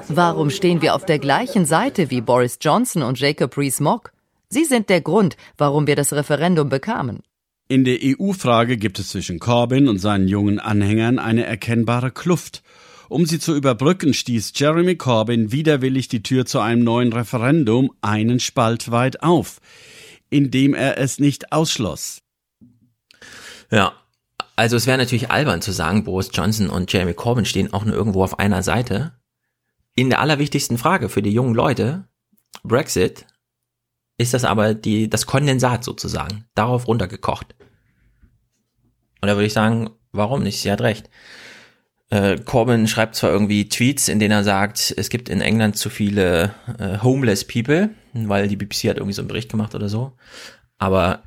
Warum stehen wir auf der gleichen Seite wie Boris Johnson und Jacob Rees-Mogg? Sie sind der Grund, warum wir das Referendum bekamen. In der EU-Frage gibt es zwischen Corbyn und seinen jungen Anhängern eine erkennbare Kluft. Um sie zu überbrücken, stieß Jeremy Corbyn widerwillig die Tür zu einem neuen Referendum einen Spalt weit auf, indem er es nicht ausschloss. Ja, also es wäre natürlich albern zu sagen, Boris Johnson und Jeremy Corbyn stehen auch nur irgendwo auf einer Seite. In der allerwichtigsten Frage für die jungen Leute, Brexit, ist das aber die, das Kondensat sozusagen, darauf runtergekocht. Und da würde ich sagen, warum nicht? Sie hat recht. Äh, Corbyn schreibt zwar irgendwie Tweets, in denen er sagt, es gibt in England zu viele äh, homeless people, weil die BBC hat irgendwie so einen Bericht gemacht oder so. Aber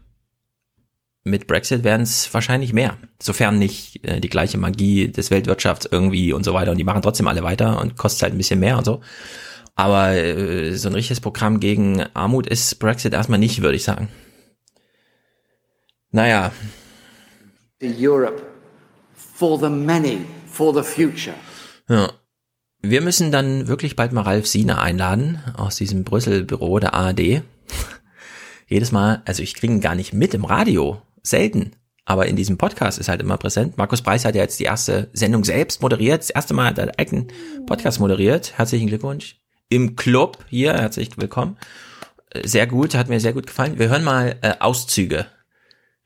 mit Brexit werden es wahrscheinlich mehr, sofern nicht äh, die gleiche Magie des Weltwirtschafts irgendwie und so weiter. Und die machen trotzdem alle weiter und kostet halt ein bisschen mehr und so. Aber äh, so ein richtiges Programm gegen Armut ist Brexit erstmal nicht, würde ich sagen. Naja. Europe for the many, for the future. Ja. Wir müssen dann wirklich bald mal Ralf Siener einladen aus diesem Brüssel-Büro der ARD. Jedes Mal, also ich kriege ihn gar nicht mit im Radio, selten. Aber in diesem Podcast ist halt immer präsent. Markus Preis hat ja jetzt die erste Sendung selbst moderiert. Das erste Mal hat er einen eigenen Podcast moderiert. Herzlichen Glückwunsch im Club hier. Herzlich willkommen. Sehr gut, hat mir sehr gut gefallen. Wir hören mal äh, Auszüge.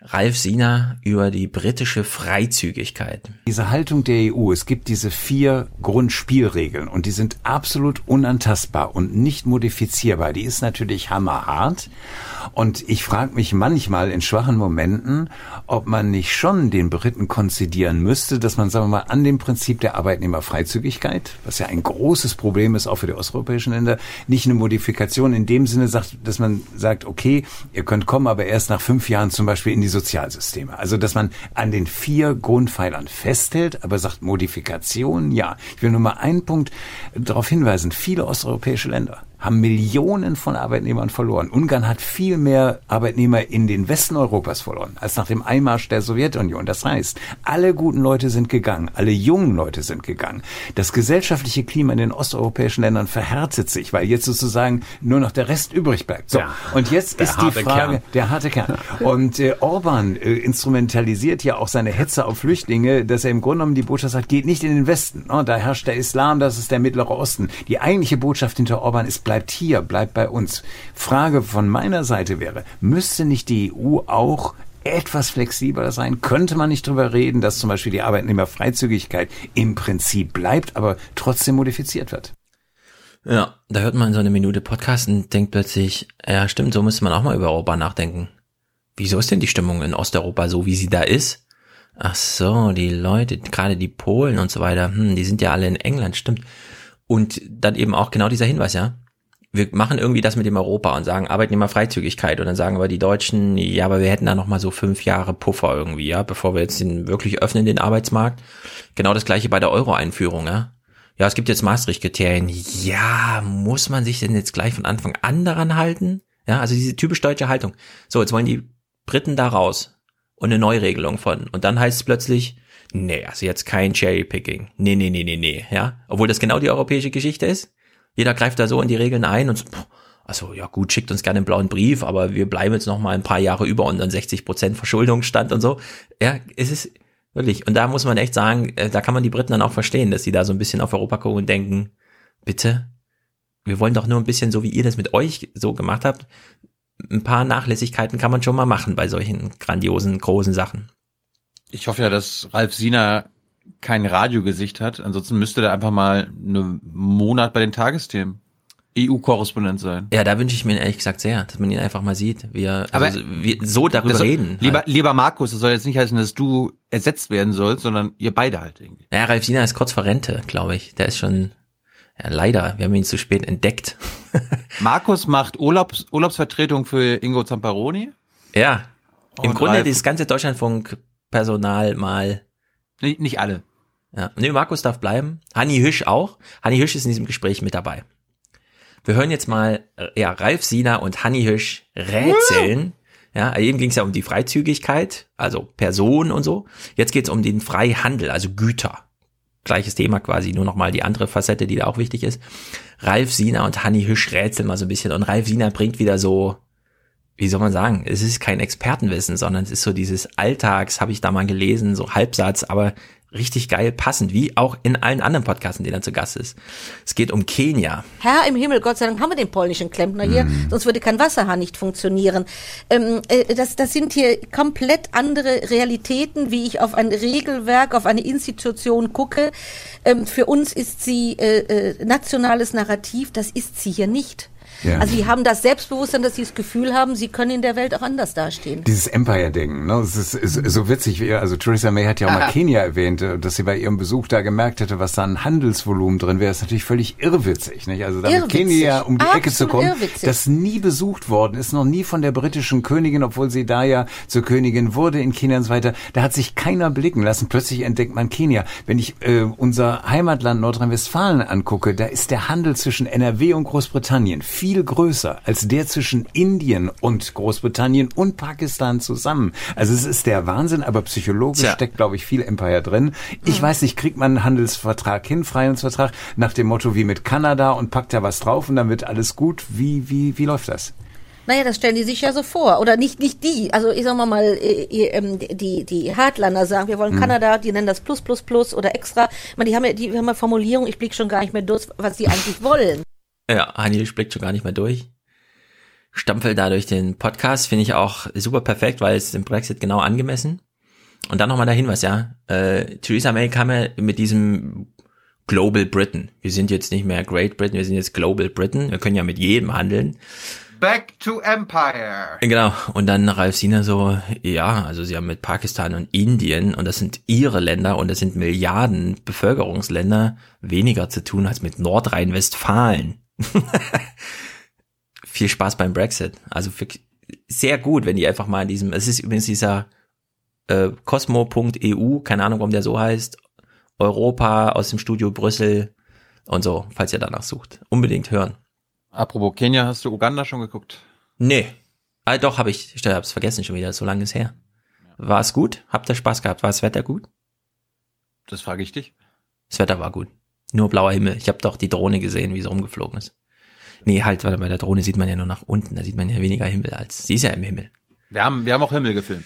Ralf Siener über die britische Freizügigkeit. Diese Haltung der EU, es gibt diese vier Grundspielregeln und die sind absolut unantastbar und nicht modifizierbar. Die ist natürlich hammerhart und ich frage mich manchmal in schwachen Momenten, ob man nicht schon den Briten konzidieren müsste, dass man, sagen wir mal, an dem Prinzip der Arbeitnehmerfreizügigkeit, was ja ein großes Problem ist, auch für die osteuropäischen Länder, nicht eine Modifikation in dem Sinne sagt, dass man sagt, okay, ihr könnt kommen, aber erst nach fünf Jahren zum Beispiel in die Sozialsysteme. Also, dass man an den vier Grundpfeilern festhält, aber sagt Modifikation, ja. Ich will nur mal einen Punkt darauf hinweisen. Viele osteuropäische Länder haben Millionen von Arbeitnehmern verloren. Ungarn hat viel mehr Arbeitnehmer in den Westen Europas verloren als nach dem Einmarsch der Sowjetunion. Das heißt, alle guten Leute sind gegangen, alle jungen Leute sind gegangen. Das gesellschaftliche Klima in den osteuropäischen Ländern verhärtet sich, weil jetzt sozusagen nur noch der Rest übrig bleibt. So, ja, und jetzt ist die Frage, Kern. der harte Kern. Und äh, Orban äh, instrumentalisiert ja auch seine Hetze auf Flüchtlinge, dass er im Grunde genommen die Botschaft sagt, geht nicht in den Westen. Oh, da herrscht der Islam, das ist der Mittlere Osten. Die eigentliche Botschaft hinter Orban ist bleibt hier, bleibt bei uns. Frage von meiner Seite wäre, müsste nicht die EU auch etwas flexibler sein? Könnte man nicht darüber reden, dass zum Beispiel die Arbeitnehmerfreizügigkeit im Prinzip bleibt, aber trotzdem modifiziert wird? Ja, da hört man so eine Minute Podcast und denkt plötzlich, ja stimmt, so müsste man auch mal über Europa nachdenken. Wieso ist denn die Stimmung in Osteuropa so, wie sie da ist? Ach so, die Leute, gerade die Polen und so weiter, hm, die sind ja alle in England, stimmt. Und dann eben auch genau dieser Hinweis, ja wir machen irgendwie das mit dem Europa und sagen Arbeitnehmerfreizügigkeit und dann sagen aber die Deutschen, ja, aber wir hätten da noch mal so fünf Jahre Puffer irgendwie, ja, bevor wir jetzt den wirklich öffnen den Arbeitsmarkt. Genau das gleiche bei der Euro-Einführung, ja. Ja, es gibt jetzt Maastricht-Kriterien. Ja, muss man sich denn jetzt gleich von Anfang an daran halten? Ja, also diese typisch deutsche Haltung. So, jetzt wollen die Briten da raus und eine Neuregelung von. Und dann heißt es plötzlich, nee, also jetzt kein Cherry-Picking. Nee, nee, nee, nee, nee, ja. Obwohl das genau die europäische Geschichte ist. Jeder greift da so in die Regeln ein und so, also ja gut, schickt uns gerne einen blauen Brief, aber wir bleiben jetzt noch mal ein paar Jahre über unseren 60 Prozent Verschuldungsstand und so. Ja, es ist, Wirklich. Und da muss man echt sagen, äh, da kann man die Briten dann auch verstehen, dass sie da so ein bisschen auf Europa gucken und denken, bitte, wir wollen doch nur ein bisschen so, wie ihr das mit euch so gemacht habt. Ein paar Nachlässigkeiten kann man schon mal machen bei solchen grandiosen, großen Sachen. Ich hoffe ja, dass Ralf Siener kein Radiogesicht hat. Ansonsten müsste der einfach mal einen Monat bei den Tagesthemen EU-Korrespondent sein. Ja, da wünsche ich mir ehrlich gesagt sehr, dass man ihn einfach mal sieht, wie er also Aber wie, so darüber soll, reden. Lieber, halt. lieber Markus, das soll jetzt nicht heißen, dass du ersetzt werden sollst, sondern ihr beide halt irgendwie. Ja, Ralf Siener ist kurz vor Rente, glaube ich. Der ist schon, ja, leider, wir haben ihn zu spät entdeckt. Markus macht Urlaubs, Urlaubsvertretung für Ingo Zamparoni. Ja. Im Grunde Ralf. dieses ganze Deutschlandfunk-Personal mal. Nicht, nicht alle. Ja. Nee, Markus darf bleiben. Hanni Hüsch auch. Hanni Hüsch ist in diesem Gespräch mit dabei. Wir hören jetzt mal äh, ja, Ralf Siener und Hanni Hirsch rätseln. Ja, eben ging es ja um die Freizügigkeit, also Personen und so. Jetzt geht es um den Freihandel, also Güter. Gleiches Thema quasi, nur nochmal die andere Facette, die da auch wichtig ist. Ralf Siener und Hanni Hirsch rätseln mal so ein bisschen und Ralf Siener bringt wieder so, wie soll man sagen, es ist kein Expertenwissen, sondern es ist so dieses Alltags, habe ich da mal gelesen, so Halbsatz, aber richtig geil passend, wie auch in allen anderen Podcasts, in denen er zu Gast ist. Es geht um Kenia. Herr im Himmel, Gott sei Dank haben wir den polnischen Klempner hier, mm. sonst würde kein Wasserhahn nicht funktionieren. Ähm, äh, das, das sind hier komplett andere Realitäten, wie ich auf ein Regelwerk, auf eine Institution gucke. Ähm, für uns ist sie äh, äh, nationales Narrativ, das ist sie hier nicht. Ja. Also sie haben das Selbstbewusstsein, dass sie das Gefühl haben, sie können in der Welt auch anders dastehen. Dieses Empire-Denken, ne? Das ist, ist, so witzig. Wie, also Theresa May hat ja auch mal Kenia erwähnt, äh, dass sie bei ihrem Besuch da gemerkt hätte, was da ein Handelsvolumen drin wäre. Das ist natürlich völlig irrwitzig, nicht? Also da mit Kenia um die Absolut Ecke zu kommen, irrwitzig. das nie besucht worden ist, noch nie von der britischen Königin, obwohl sie da ja zur Königin wurde in Kenia und so weiter. Da hat sich keiner blicken lassen. Plötzlich entdeckt man Kenia. Wenn ich äh, unser Heimatland Nordrhein-Westfalen angucke, da ist der Handel zwischen NRW und Großbritannien viel viel größer als der zwischen Indien und Großbritannien und Pakistan zusammen. Also es ist der Wahnsinn, aber psychologisch ja. steckt, glaube ich, viel Empire drin. Ich mhm. weiß nicht, kriegt man einen Handelsvertrag hin, Freihandelsvertrag, nach dem Motto wie mit Kanada und packt da was drauf und dann wird alles gut. Wie, wie, wie läuft das? Naja, das stellen die sich ja so vor. Oder nicht, nicht die. Also ich sag mal mal, äh, ähm, die, die Hardlander sagen, wir wollen mhm. Kanada, die nennen das Plus, Plus, Plus oder extra. Ich meine, die haben ja, die haben ja Formulierung, ich blick schon gar nicht mehr durch, was die eigentlich wollen. Ja, Haniel blickt schon gar nicht mehr durch. Stampfel da durch den Podcast, finde ich auch super perfekt, weil es dem Brexit genau angemessen. Und dann nochmal der Hinweis, ja. Äh, Theresa May kam ja mit diesem Global Britain. Wir sind jetzt nicht mehr Great Britain, wir sind jetzt Global Britain. Wir können ja mit jedem handeln. Back to Empire. Genau. Und dann Ralf Sina so, ja, also sie haben mit Pakistan und Indien und das sind ihre Länder und das sind Milliarden Bevölkerungsländer weniger zu tun als mit Nordrhein-Westfalen. Viel Spaß beim Brexit. Also für, sehr gut, wenn die einfach mal in diesem, es ist übrigens dieser äh, Cosmo.eu, keine Ahnung, warum der so heißt, Europa aus dem Studio Brüssel und so, falls ihr danach sucht. Unbedingt hören. Apropos Kenia, hast du Uganda schon geguckt? Nee. Ah, doch, habe ich. Ich hab's vergessen schon wieder, so lange ist her. War es gut? Habt ihr Spaß gehabt? War das Wetter gut? Das frage ich dich. Das Wetter war gut. Nur blauer Himmel. Ich habe doch die Drohne gesehen, wie sie rumgeflogen ist. Nee, halt, weil bei der Drohne sieht man ja nur nach unten. Da sieht man ja weniger Himmel als. Sie ist ja im Himmel. Wir haben, wir haben auch Himmel gefilmt.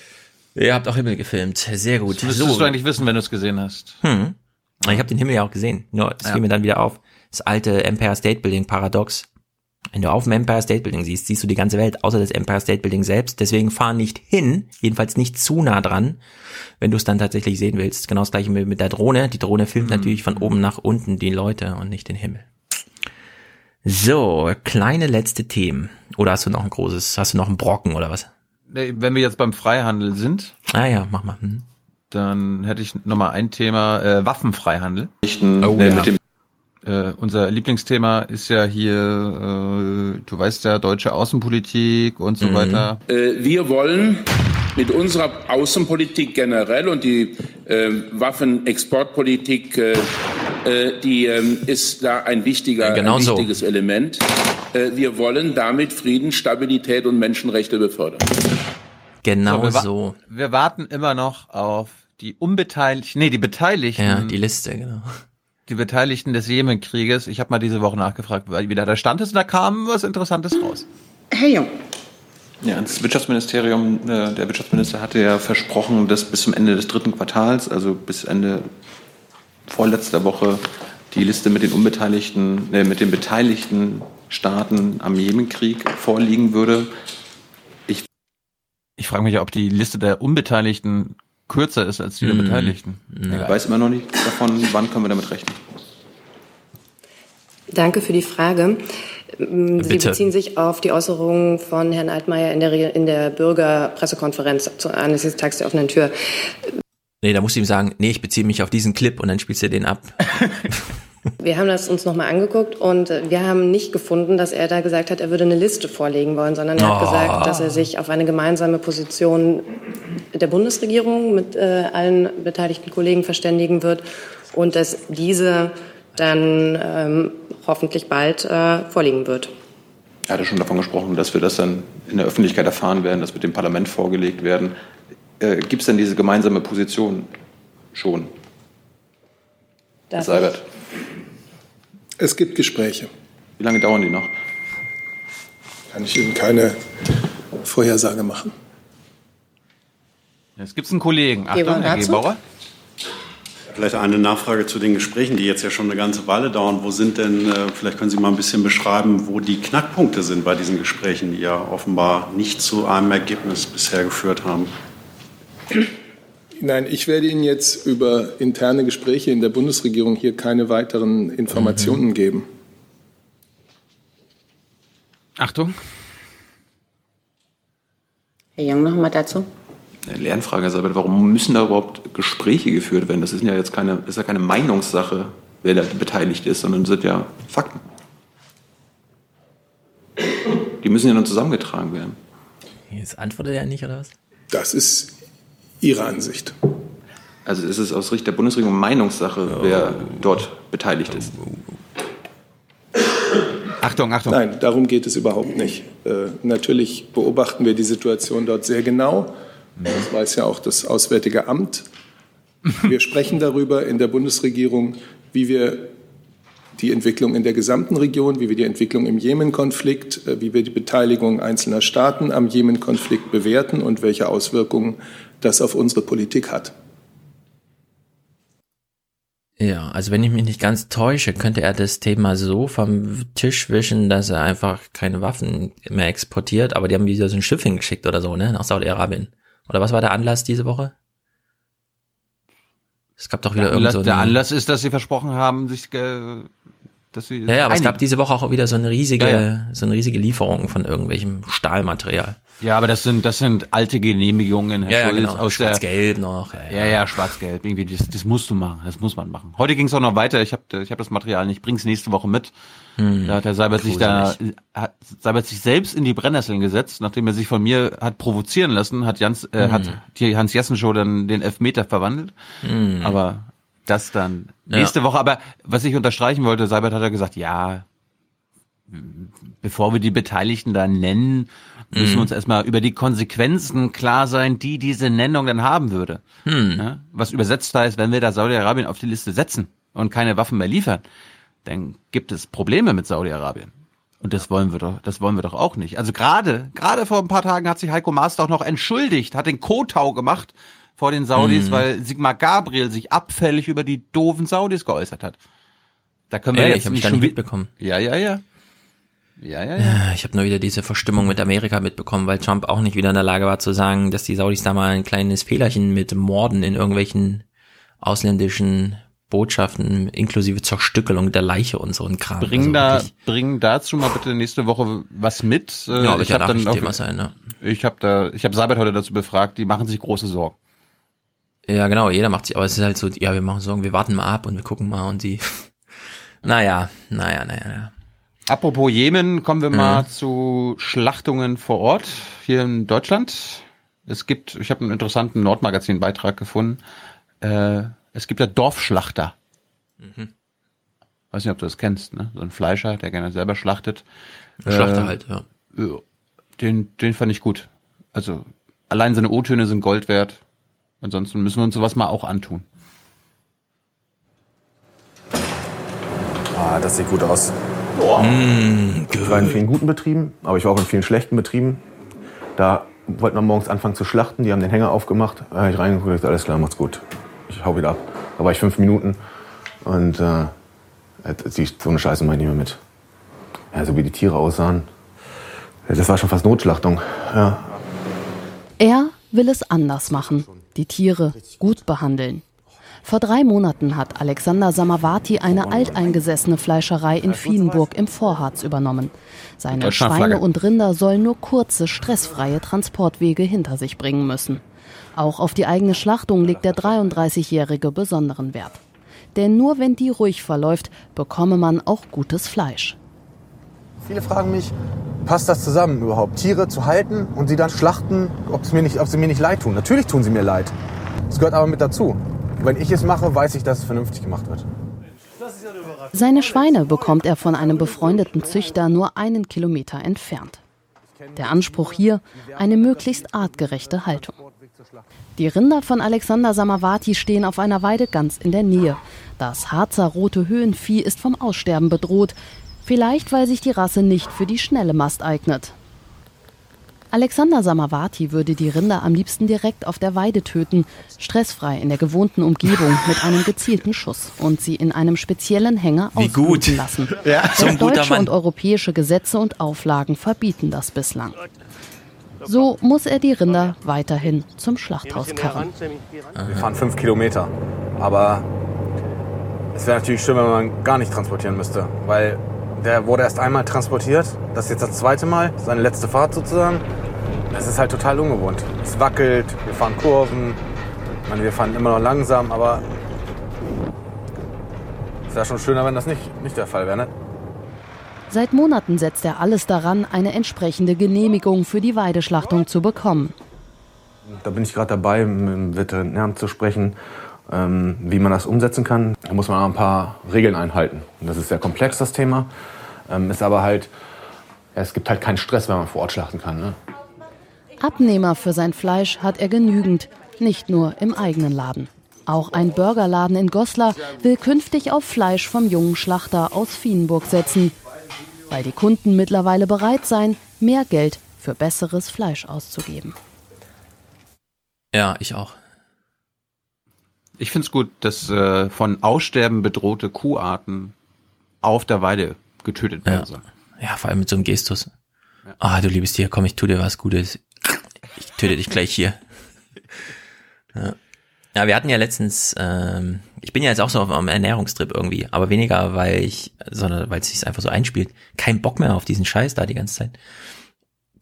Ihr habt auch Himmel gefilmt. Sehr gut. Das müsstest so. du eigentlich wissen, wenn du es gesehen hast. Hm. Ich habe den Himmel ja auch gesehen. Nur, es ja. fiel mir dann wieder auf. Das alte Empire State Building Paradox. Wenn du auf dem Empire State Building siehst, siehst du die ganze Welt, außer das Empire State Building selbst. Deswegen fahr nicht hin, jedenfalls nicht zu nah dran, wenn du es dann tatsächlich sehen willst. Genau das gleiche mit der Drohne. Die Drohne filmt mhm. natürlich von oben nach unten die Leute und nicht den Himmel. So, kleine letzte Themen. Oder hast du noch ein großes, hast du noch einen Brocken oder was? Wenn wir jetzt beim Freihandel sind. Ah ja, mach mal. Hm. Dann hätte ich noch mal ein Thema, äh, Waffenfreihandel. Oh, äh, ja. mit dem äh, unser Lieblingsthema ist ja hier, äh, du weißt ja, deutsche Außenpolitik und so mhm. weiter. Äh, wir wollen mit unserer Außenpolitik generell und die äh, Waffenexportpolitik, äh, äh, die äh, ist da ein, wichtiger, ja, genau ein wichtiges so. Element. Äh, wir wollen damit Frieden, Stabilität und Menschenrechte befördern. Genau so. Wir, so. wir warten immer noch auf die Unbeteiligten, nee, die Beteiligten. Ja, die Liste, genau die Beteiligten des Jemenkrieges. Ich habe mal diese Woche nachgefragt, wie da der Stand ist, und da kam was Interessantes raus. Hey, Ja, das Wirtschaftsministerium, äh, der Wirtschaftsminister hatte ja versprochen, dass bis zum Ende des dritten Quartals, also bis Ende vorletzter Woche, die Liste mit den unbeteiligten, äh, mit den beteiligten Staaten am Jemenkrieg vorliegen würde. Ich, ich frage mich, ob die Liste der Unbeteiligten kürzer ist als die der hm. Beteiligten. Ich weiß immer noch nicht davon, wann können wir damit rechnen. Danke für die Frage. Sie Bitte. beziehen sich auf die Äußerungen von Herrn Altmaier in der, in der Bürgerpressekonferenz zu anlässlich des Tags der offenen Tür. Nee, da musst du ihm sagen, nee, ich beziehe mich auf diesen Clip und dann spielst du den ab. Wir haben das uns nochmal angeguckt und wir haben nicht gefunden, dass er da gesagt hat, er würde eine Liste vorlegen wollen, sondern er hat oh. gesagt, dass er sich auf eine gemeinsame Position der Bundesregierung mit äh, allen beteiligten Kollegen verständigen wird und dass diese dann ähm, hoffentlich bald äh, vorliegen wird. Er hatte schon davon gesprochen, dass wir das dann in der Öffentlichkeit erfahren werden, dass wir dem Parlament vorgelegt werden. Äh, Gibt es denn diese gemeinsame Position schon? Darf Herr Seibert. Es gibt Gespräche. Wie lange dauern die noch? Kann ich Ihnen keine Vorhersage machen. Jetzt gibt es einen Kollegen. Achtung, Herr Gebauer. Vielleicht eine Nachfrage zu den Gesprächen, die jetzt ja schon eine ganze Weile dauern. Wo sind denn, äh, vielleicht können Sie mal ein bisschen beschreiben, wo die Knackpunkte sind bei diesen Gesprächen, die ja offenbar nicht zu einem Ergebnis bisher geführt haben? Nein, ich werde Ihnen jetzt über interne Gespräche in der Bundesregierung hier keine weiteren Informationen mhm. geben. Achtung. Herr Jung, noch mal dazu. Lernfrage ist aber, warum müssen da überhaupt Gespräche geführt werden? Das ist ja jetzt keine, ist ja keine Meinungssache, wer da beteiligt ist, sondern sind ja Fakten. Die müssen ja dann zusammengetragen werden. Jetzt antwortet er nicht, oder was? Das ist Ihre Ansicht. Also ist es aus Sicht der Bundesregierung Meinungssache, wer dort beteiligt ist. Achtung, Achtung. Nein, darum geht es überhaupt nicht. Äh, natürlich beobachten wir die Situation dort sehr genau. Das weiß ja auch das Auswärtige Amt. Wir sprechen darüber in der Bundesregierung, wie wir die Entwicklung in der gesamten Region, wie wir die Entwicklung im Jemen-Konflikt, äh, wie wir die Beteiligung einzelner Staaten am Jemen-Konflikt bewerten und welche Auswirkungen das auf unsere Politik hat. Ja, also wenn ich mich nicht ganz täusche, könnte er das Thema so vom Tisch wischen, dass er einfach keine Waffen mehr exportiert, aber die haben wieder so ein Schiff hingeschickt oder so, ne, nach Saudi-Arabien. Oder was war der Anlass diese Woche? Es gab doch wieder der Anlass, so Der Anlass ist, dass sie versprochen haben, sich äh, dass sie ja, ja, aber es gab diese Woche auch wieder so eine riesige, ja, ja. so eine riesige Lieferung von irgendwelchem Stahlmaterial. Ja, aber das sind, das sind alte Genehmigungen, Herr ja, Schulz, genau. aus Schwarz-Gelb noch. Ja, ja, ja Schwarz-Gelb. Irgendwie, das, das musst du machen, das muss man machen. Heute ging es auch noch weiter. Ich habe ich hab das Material nicht, bring's nächste Woche mit. Hm. Da hat der Seibert sich da, hat Seibert sich selbst in die Brennnesseln gesetzt, nachdem er sich von mir hat provozieren lassen, hat Jans, äh, hm. hat die Hans Jessen Show dann den Elfmeter verwandelt. Hm. Aber das dann nächste ja. Woche. Aber was ich unterstreichen wollte, Seibert hat ja gesagt, ja, bevor wir die Beteiligten da nennen, müssen wir mhm. uns erstmal über die Konsequenzen klar sein, die diese Nennung dann haben würde. Hm. Ja, was übersetzt heißt, wenn wir da Saudi-Arabien auf die Liste setzen und keine Waffen mehr liefern, dann gibt es Probleme mit Saudi-Arabien. Und das wollen wir doch, das wollen wir doch auch nicht. Also gerade, gerade vor ein paar Tagen hat sich Heiko Maas doch noch entschuldigt, hat den Kotau gemacht vor den Saudis, mhm. weil Sigmar Gabriel sich abfällig über die doofen Saudis geäußert hat. Da können wir ja, jetzt ich nicht schon mitbekommen. Ja, ja, ja. Ja, ja, ja. Ich habe nur wieder diese Verstimmung mit Amerika mitbekommen, weil Trump auch nicht wieder in der Lage war zu sagen, dass die Saudis da mal ein kleines Fehlerchen mit Morden in irgendwelchen ausländischen Botschaften inklusive Zerstückelung der Leiche und so ein Kram. Bring also da, bring dazu mal bitte nächste Woche was mit. Ja, ich habe dann auch, sein, ne? Ich habe da, ich habe Seibert heute dazu befragt. Die machen sich große Sorgen. Ja, genau. Jeder macht sich, aber es ist halt so, ja, wir machen Sorgen, wir warten mal ab und wir gucken mal und die. naja, naja, naja. naja. Apropos Jemen, kommen wir mal mhm. zu Schlachtungen vor Ort hier in Deutschland. Es gibt, ich habe einen interessanten Nordmagazin-Beitrag gefunden. Äh, es gibt ja Dorfschlachter. Mhm. Weiß nicht, ob du das kennst, ne? So ein Fleischer, der gerne selber schlachtet. Schlachter äh, halt, ja. Den, den fand ich gut. Also allein seine O-Töne sind Gold wert. Ansonsten müssen wir uns sowas mal auch antun. Ah, das sieht gut aus. Mmh, ich war in vielen guten Betrieben, aber ich war auch in vielen schlechten Betrieben. Da wollten wir morgens anfangen zu schlachten. Die haben den Hänger aufgemacht. Da habe ich reingeguckt und alles klar, macht's gut. Ich hau wieder ab. Da war ich fünf Minuten und äh, so eine Scheiße mache ich nicht mehr mit. Ja, so wie die Tiere aussahen. Das war schon fast Notschlachtung. Ja. Er will es anders machen. Die Tiere gut behandeln. Vor drei Monaten hat Alexander Samavati eine alteingesessene Fleischerei in Vienburg im Vorharz übernommen. Seine Schweine und Rinder sollen nur kurze, stressfreie Transportwege hinter sich bringen müssen. Auch auf die eigene Schlachtung legt der 33-Jährige besonderen Wert. Denn nur wenn die ruhig verläuft, bekomme man auch gutes Fleisch. Viele fragen mich, passt das zusammen überhaupt? Tiere zu halten und sie dann schlachten, ob, mir nicht, ob sie mir nicht leid tun. Natürlich tun sie mir leid. Das gehört aber mit dazu. Wenn ich es mache, weiß ich, dass es vernünftig gemacht wird. Seine Schweine bekommt er von einem befreundeten Züchter nur einen Kilometer entfernt. Der Anspruch hier, eine möglichst artgerechte Haltung. Die Rinder von Alexander Samavati stehen auf einer Weide ganz in der Nähe. Das Harzer rote Höhenvieh ist vom Aussterben bedroht. Vielleicht, weil sich die Rasse nicht für die schnelle Mast eignet. Alexander Samavati würde die Rinder am liebsten direkt auf der Weide töten, stressfrei in der gewohnten Umgebung mit einem gezielten Schuss und sie in einem speziellen Hänger gut. lassen. Ja, so ein guter Deutsche Mann. und europäische Gesetze und Auflagen verbieten das bislang. So muss er die Rinder weiterhin zum Schlachthaus karren. Wir fahren fünf Kilometer, aber es wäre natürlich schön, wenn man gar nicht transportieren müsste, weil der wurde erst einmal transportiert, das ist jetzt das zweite Mal, seine letzte Fahrt sozusagen. Es ist halt total ungewohnt. Es wackelt, wir fahren Kurven, ich meine, wir fahren immer noch langsam, aber es wäre schon schöner, wenn das nicht, nicht der Fall wäre. Ne? Seit Monaten setzt er alles daran, eine entsprechende Genehmigung für die Weideschlachtung zu bekommen. Da bin ich gerade dabei, mit dem Veterinären zu sprechen, ähm, wie man das umsetzen kann. Da muss man ein paar Regeln einhalten. Und das ist sehr komplex, das Thema. Ähm, ist aber halt, es gibt halt keinen Stress, wenn man vor Ort schlachten kann. Ne? Abnehmer für sein Fleisch hat er genügend, nicht nur im eigenen Laden. Auch ein Burgerladen in Goslar will künftig auf Fleisch vom jungen Schlachter aus Vienburg setzen, weil die Kunden mittlerweile bereit seien, mehr Geld für besseres Fleisch auszugeben. Ja, ich auch. Ich finde es gut, dass äh, von Aussterben bedrohte Kuharten auf der Weide getötet werden sollen. Ja, vor allem mit so einem Gestus. Ah, ja. oh, du liebes Tier, komm, ich tu dir was Gutes. Ich töte dich gleich hier. Ja. Ja, wir hatten ja letztens, ähm, ich bin ja jetzt auch so auf einem Ernährungstrip irgendwie, aber weniger, weil ich, sondern weil es sich einfach so einspielt. Kein Bock mehr auf diesen Scheiß da die ganze Zeit.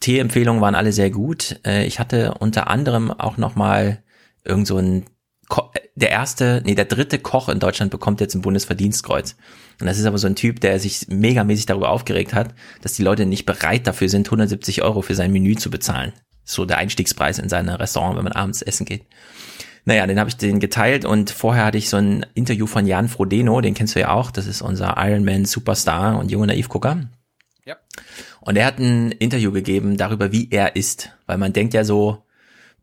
Tee-Empfehlungen waren alle sehr gut. Äh, ich hatte unter anderem auch noch mal irgend so ein Ko der erste, nee, der dritte Koch in Deutschland bekommt jetzt ein Bundesverdienstkreuz. Und das ist aber so ein Typ, der sich megamäßig darüber aufgeregt hat, dass die Leute nicht bereit dafür sind, 170 Euro für sein Menü zu bezahlen. So der Einstiegspreis in sein Restaurant, wenn man abends essen geht. Naja, den habe ich den geteilt und vorher hatte ich so ein Interview von Jan Frodeno, den kennst du ja auch, das ist unser Ironman Superstar und junger Naivgucker. Ja. Und er hat ein Interview gegeben darüber, wie er ist, weil man denkt ja so,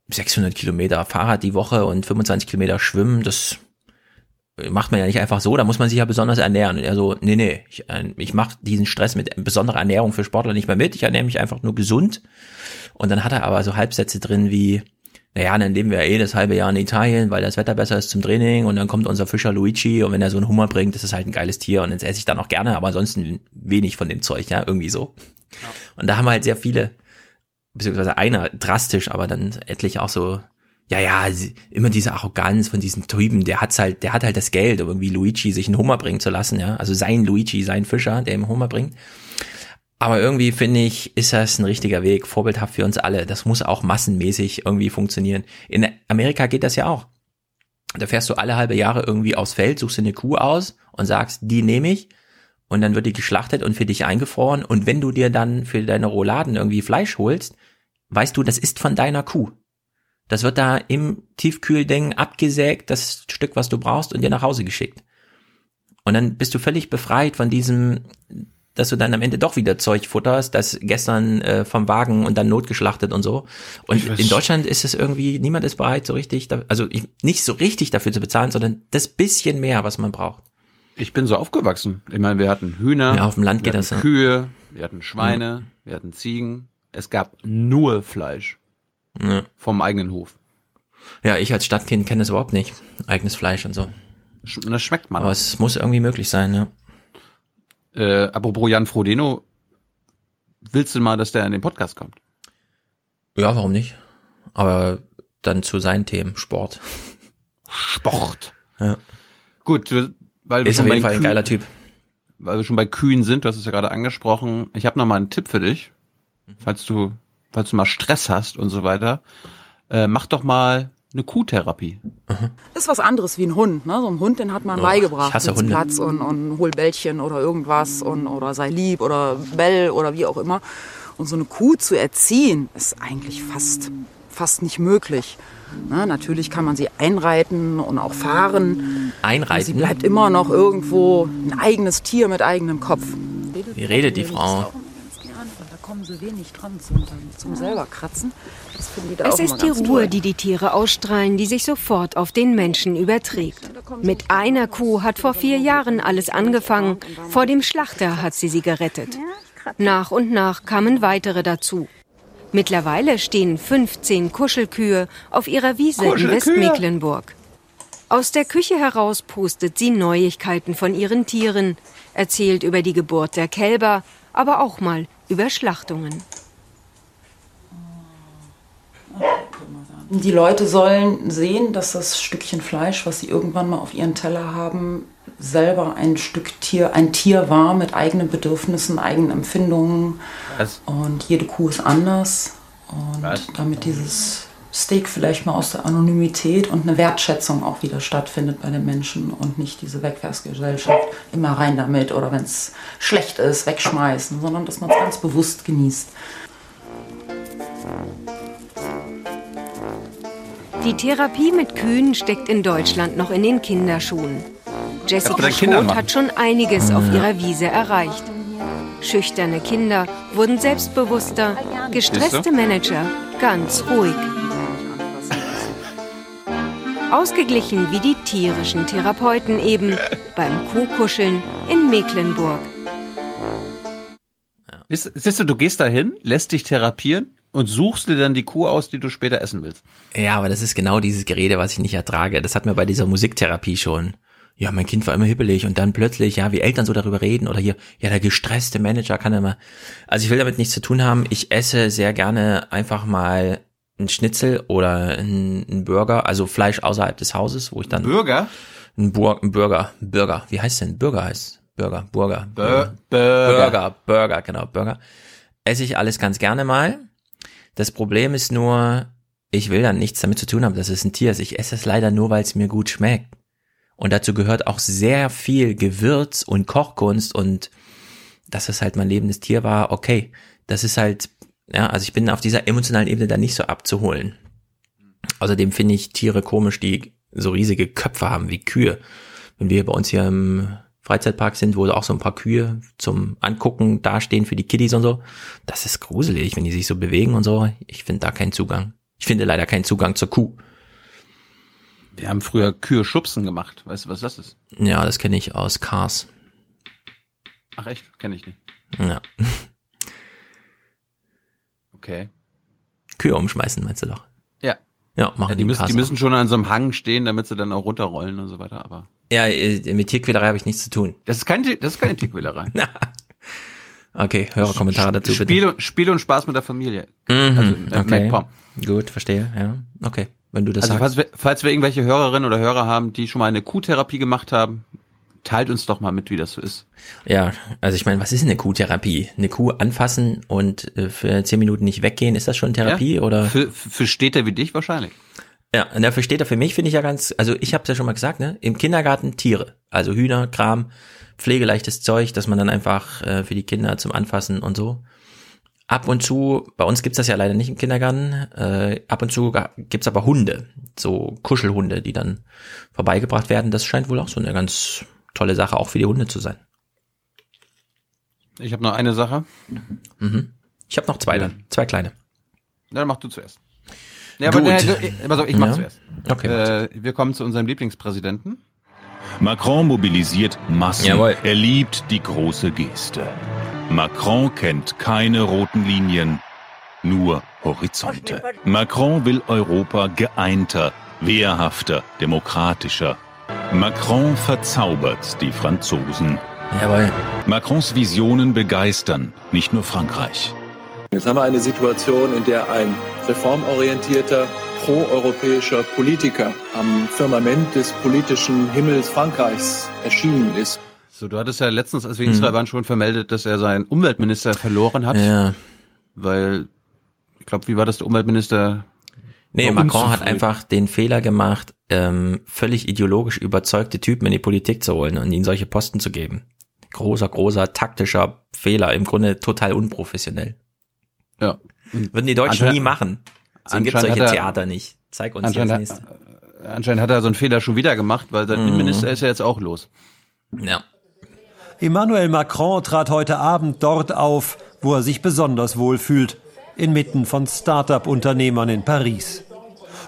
600 Kilometer Fahrrad die Woche und 25 Kilometer Schwimmen, das macht man ja nicht einfach so, da muss man sich ja besonders ernähren. Und er so, nee, nee, ich, äh, ich mache diesen Stress mit besonderer Ernährung für Sportler nicht mehr mit, ich ernähre mich einfach nur gesund. Und dann hat er aber so Halbsätze drin wie, naja, dann leben wir ja eh das halbe Jahr in Italien, weil das Wetter besser ist zum Training und dann kommt unser Fischer Luigi und wenn er so einen Hummer bringt, das ist halt ein geiles Tier und jetzt esse ich dann auch gerne, aber ansonsten wenig von dem Zeug, ja, irgendwie so. Ja. Und da haben halt sehr viele beziehungsweise einer drastisch, aber dann etliche auch so, ja, ja, immer diese Arroganz von diesem Typen, der hat's halt, der hat halt das Geld, um irgendwie Luigi sich einen Hummer bringen zu lassen, ja. Also sein Luigi, sein Fischer, der ihm Hummer bringt. Aber irgendwie finde ich, ist das ein richtiger Weg, vorbildhaft für uns alle. Das muss auch massenmäßig irgendwie funktionieren. In Amerika geht das ja auch. Da fährst du alle halbe Jahre irgendwie aufs Feld, suchst dir eine Kuh aus und sagst, die nehme ich und dann wird die geschlachtet und für dich eingefroren. Und wenn du dir dann für deine Rouladen irgendwie Fleisch holst, weißt du, das ist von deiner Kuh. Das wird da im Tiefkühlding abgesägt, das Stück, was du brauchst, und dir nach Hause geschickt. Und dann bist du völlig befreit von diesem, dass du dann am Ende doch wieder Zeug futterst, das gestern äh, vom Wagen und dann notgeschlachtet und so. Und in Deutschland ist es irgendwie, niemand ist bereit, so richtig, also nicht so richtig dafür zu bezahlen, sondern das bisschen mehr, was man braucht. Ich bin so aufgewachsen. Ich meine, wir hatten Hühner, ja, auf dem Land geht das, Kühe, wir hatten Schweine, ja. wir hatten Ziegen. Es gab nur Fleisch. Ja. Vom eigenen Hof. Ja, ich als Stadtkind kenne das überhaupt nicht. Eigenes Fleisch und so. Das schmeckt man. Aber es muss irgendwie möglich sein, ja. Äh, apropos Jan Frodeno, willst du mal, dass der in den Podcast kommt? Ja, warum nicht? Aber dann zu seinen Themen, Sport. Sport. Ja. Gut, weil wir ist auf jeden Fall ein geiler Typ. Weil wir schon bei Kühen sind, du hast es ja gerade angesprochen. Ich habe noch mal einen Tipp für dich, falls du, falls du mal Stress hast und so weiter. Äh, mach doch mal eine Kuhtherapie. Mhm. Das ist was anderes wie ein Hund. Ne? So ein Hund, den hat man oh, beigebracht. Ich hasse Hunde. Platz und, und hol Bällchen oder irgendwas und, oder sei lieb oder bell oder wie auch immer. Und so eine Kuh zu erziehen, ist eigentlich fast, fast nicht möglich. Na, natürlich kann man sie einreiten und auch fahren. Einreiten? Sie bleibt immer noch irgendwo ein eigenes Tier mit eigenem Kopf. Wie redet die Frau? Da sie wenig dran zum, zum selber kratzen. es ist die Ruhe, toll. die die Tiere ausstrahlen, die sich sofort auf den Menschen überträgt. Mit einer Kuh hat vor vier Jahren alles angefangen. Vor dem Schlachter hat sie sie gerettet. Nach und nach kamen weitere dazu. Mittlerweile stehen 15 Kuschelkühe auf ihrer Wiese in Westmecklenburg. Aus der Küche heraus postet sie Neuigkeiten von ihren Tieren, erzählt über die Geburt der Kälber, aber auch mal über Schlachtungen. Die Leute sollen sehen, dass das Stückchen Fleisch, was sie irgendwann mal auf ihren Teller haben, selber ein Stück Tier, ein Tier war mit eigenen Bedürfnissen, eigenen Empfindungen. Was? Und jede Kuh ist anders. Und Was? damit dieses Steak vielleicht mal aus der Anonymität und eine Wertschätzung auch wieder stattfindet bei den Menschen und nicht diese Wegwerfgesellschaft, immer rein damit oder wenn es schlecht ist, wegschmeißen, sondern dass man es ganz bewusst genießt. Die Therapie mit Kühen steckt in Deutschland noch in den Kinderschuhen. Jessica Schroth hat schon einiges auf ihrer Wiese erreicht. Schüchterne Kinder wurden selbstbewusster, gestresste Manager ganz ruhig. Ausgeglichen wie die tierischen Therapeuten eben beim Kuhkuscheln in Mecklenburg. Siehst du, du gehst dahin, lässt dich therapieren und suchst dir dann die Kuh aus, die du später essen willst. Ja, aber das ist genau dieses Gerede, was ich nicht ertrage. Das hat mir bei dieser Musiktherapie schon ja, mein Kind war immer hibbelig und dann plötzlich, ja, wie Eltern so darüber reden oder hier, ja, der gestresste Manager kann immer. Also ich will damit nichts zu tun haben. Ich esse sehr gerne einfach mal ein Schnitzel oder ein, Burger, also Fleisch außerhalb des Hauses, wo ich dann. Burger? Ein, Bur ein Burger, Burger. Wie heißt denn? Burger heißt. Burger, Burger. Bur Burger. Burger, Burger, genau, Burger. Esse ich alles ganz gerne mal. Das Problem ist nur, ich will dann nichts damit zu tun haben, dass es ein Tier ist. Ich esse es leider nur, weil es mir gut schmeckt. Und dazu gehört auch sehr viel Gewürz und Kochkunst und dass es halt mein lebendes Tier war, okay. Das ist halt, ja, also ich bin auf dieser emotionalen Ebene da nicht so abzuholen. Außerdem finde ich Tiere komisch, die so riesige Köpfe haben wie Kühe. Wenn wir bei uns hier im Freizeitpark sind, wo auch so ein paar Kühe zum Angucken dastehen für die Kiddies und so, das ist gruselig, wenn die sich so bewegen und so. Ich finde da keinen Zugang. Ich finde leider keinen Zugang zur Kuh. Wir haben früher Kühe schubsen gemacht. Weißt du, was das ist? Ja, das kenne ich aus Cars. Ach echt? Kenne ich nicht. Ja. Okay. Kühe umschmeißen, meinst du doch? Ja. Ja, machen ja, die, die müssen, die müssen schon an so einem Hang stehen, damit sie dann auch runterrollen und so weiter, aber. Ja, äh, mit Tierquälerei habe ich nichts zu tun. Das ist, kein, das ist keine Tierquälerei. okay, höre Kommentare dazu bitte. Spiel, Spiel und Spaß mit der Familie. Mhm, also, äh, okay. Gut, verstehe, ja. Okay wenn du das also sagst. Falls wir, falls wir irgendwelche Hörerinnen oder Hörer haben, die schon mal eine Kuhtherapie gemacht haben, teilt uns doch mal mit, wie das so ist. Ja, also ich meine, was ist eine Kuhtherapie? Eine Kuh anfassen und äh, für zehn Minuten nicht weggehen, ist das schon Therapie ja, oder? Für, für Städter wie dich wahrscheinlich. Ja, und dafür steht er für mich, finde ich ja ganz, also ich habe es ja schon mal gesagt, ne? Im Kindergarten Tiere, also Hühner, Kram, pflegeleichtes Zeug, dass man dann einfach äh, für die Kinder zum Anfassen und so. Ab und zu, bei uns gibt's das ja leider nicht im Kindergarten, äh, ab und zu gibt's aber Hunde, so Kuschelhunde, die dann vorbeigebracht werden. Das scheint wohl auch so eine ganz tolle Sache auch für die Hunde zu sein. Ich habe noch eine Sache. Mhm. Ich habe noch zwei dann, zwei kleine. Na, dann mach du zuerst. Ja, aber, äh, also ich mach ja. zuerst. Okay. Äh, wir kommen zu unserem Lieblingspräsidenten. Macron mobilisiert Massen. Jawohl. Er liebt die große Geste. Macron kennt keine roten Linien. nur Horizonte. Macron will Europa geeinter, wehrhafter, demokratischer. Macron verzaubert die Franzosen. Jawohl. Macrons Visionen begeistern nicht nur Frankreich. Jetzt haben wir eine Situation, in der ein reformorientierter, proeuropäischer Politiker am Firmament des politischen Himmels Frankreichs erschienen ist. So, du hattest ja letztens, als wir in Israel waren, schon vermeldet, dass er seinen Umweltminister verloren hat. Ja. Weil, ich glaube, wie war das, der Umweltminister? Nee, Macron hat einfach den Fehler gemacht, ähm, völlig ideologisch überzeugte Typen in die Politik zu holen und ihnen solche Posten zu geben. Großer, großer taktischer Fehler, im Grunde total unprofessionell. Ja. Würden die Deutschen nie machen. Deswegen gibt solche er, Theater nicht. Zeig uns anscheinend, jetzt nächste. Hat, anscheinend hat er so einen Fehler schon wieder gemacht, weil sein Mhm. Innenminister ist ja jetzt auch los. Ja. Emmanuel Macron trat heute Abend dort auf, wo er sich besonders wohl fühlt, inmitten von Start-up-Unternehmern in Paris.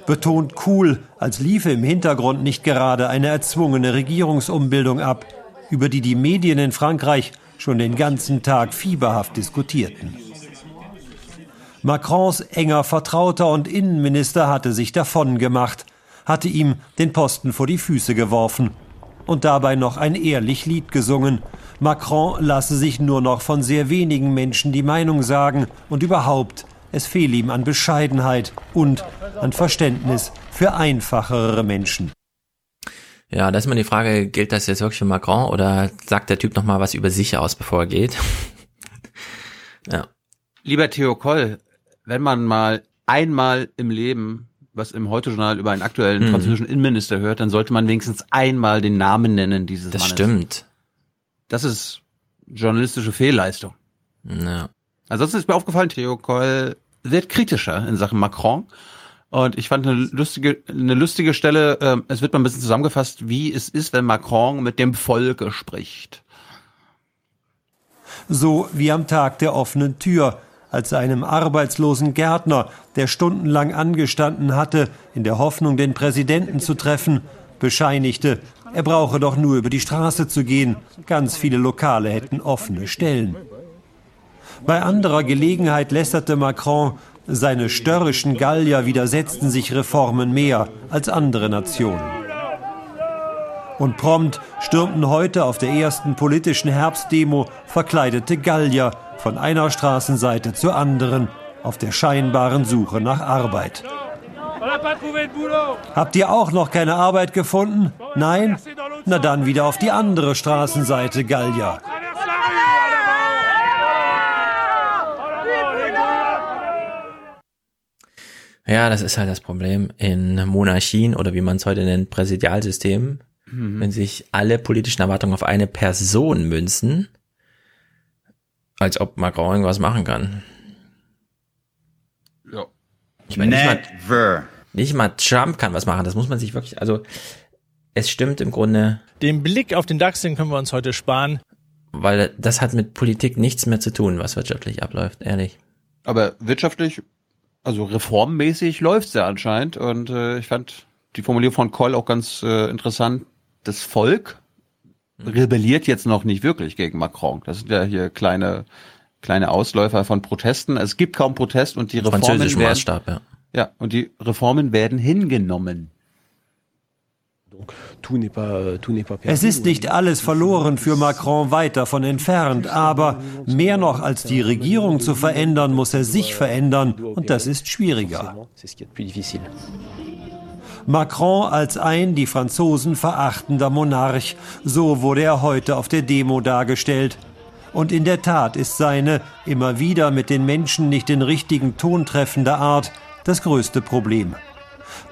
Betont cool, als liefe im Hintergrund nicht gerade eine erzwungene Regierungsumbildung ab, über die die Medien in Frankreich schon den ganzen Tag fieberhaft diskutierten. Macrons enger Vertrauter und Innenminister hatte sich davongemacht, hatte ihm den Posten vor die Füße geworfen und dabei noch ein ehrlich Lied gesungen. Macron lasse sich nur noch von sehr wenigen Menschen die Meinung sagen und überhaupt, es fehle ihm an Bescheidenheit und an Verständnis für einfachere Menschen. Ja, da ist immer die Frage, gilt das jetzt wirklich für Macron oder sagt der Typ noch mal was über sich aus, bevor er geht? ja. Lieber Theo Koll, wenn man mal einmal im Leben was im Heute-Journal über einen aktuellen Mhm. französischen Innenminister hört, dann sollte man wenigstens einmal den Namen nennen dieses Das Mannes. stimmt. Das ist journalistische Fehlleistung. Ja. Ansonsten ist mir aufgefallen, Theo Koll wird kritischer in Sachen Macron. Und ich fand eine lustige, eine lustige Stelle, ähm, es wird mal ein bisschen zusammengefasst, wie es ist, wenn Macron mit dem Volke spricht. So wie am Tag der offenen Tür, als einem arbeitslosen Gärtner, der stundenlang angestanden hatte, in der Hoffnung, den Präsidenten zu treffen, bescheinigte, er brauche doch nur über die Straße zu gehen, ganz viele Lokale hätten offene Stellen. Bei anderer Gelegenheit lästerte Macron, seine störrischen Gallier widersetzten sich Reformen mehr als andere Nationen. Und prompt stürmten heute auf der ersten politischen Herbstdemo verkleidete Gallier von einer Straßenseite zur anderen auf der scheinbaren Suche nach Arbeit. Habt ihr auch noch keine Arbeit gefunden? Nein? Na dann wieder auf die andere Straßenseite, Gallier. Ja, das ist halt das Problem in Monarchien oder wie man es heute nennt, Präsidialsystemen. Mhm. Wenn sich alle politischen Erwartungen auf eine Person münzen, als ob Macron irgendwas machen kann. Ja. Ich meine, nicht mal, nicht mal Trump kann was machen. Das muss man sich wirklich, also es stimmt im Grunde, Den Blick auf den DAX, den können wir uns heute sparen. weil das hat mit Politik nichts mehr zu tun, was wirtschaftlich abläuft, ehrlich. Aber wirtschaftlich, also reformmäßig läuft's ja anscheinend. Und äh, ich fand die Formulierung von Koll auch ganz äh, interessant. Das Volk rebelliert jetzt noch nicht wirklich gegen Macron. Das sind ja hier kleine kleine Ausläufer von Protesten. Es gibt kaum Protest und die Reformen Französischen werden, Maßstab, ja. Ja, und die Reformen werden hingenommen. Es ist nicht alles verloren für Macron weit davon entfernt, aber mehr noch als die Regierung zu verändern, muss er sich verändern und das ist schwieriger. Macron als ein die Franzosen verachtender Monarch, so wurde er heute auf der Demo dargestellt. Und in der Tat ist seine immer wieder mit den Menschen nicht den richtigen Ton treffende Art das größte Problem.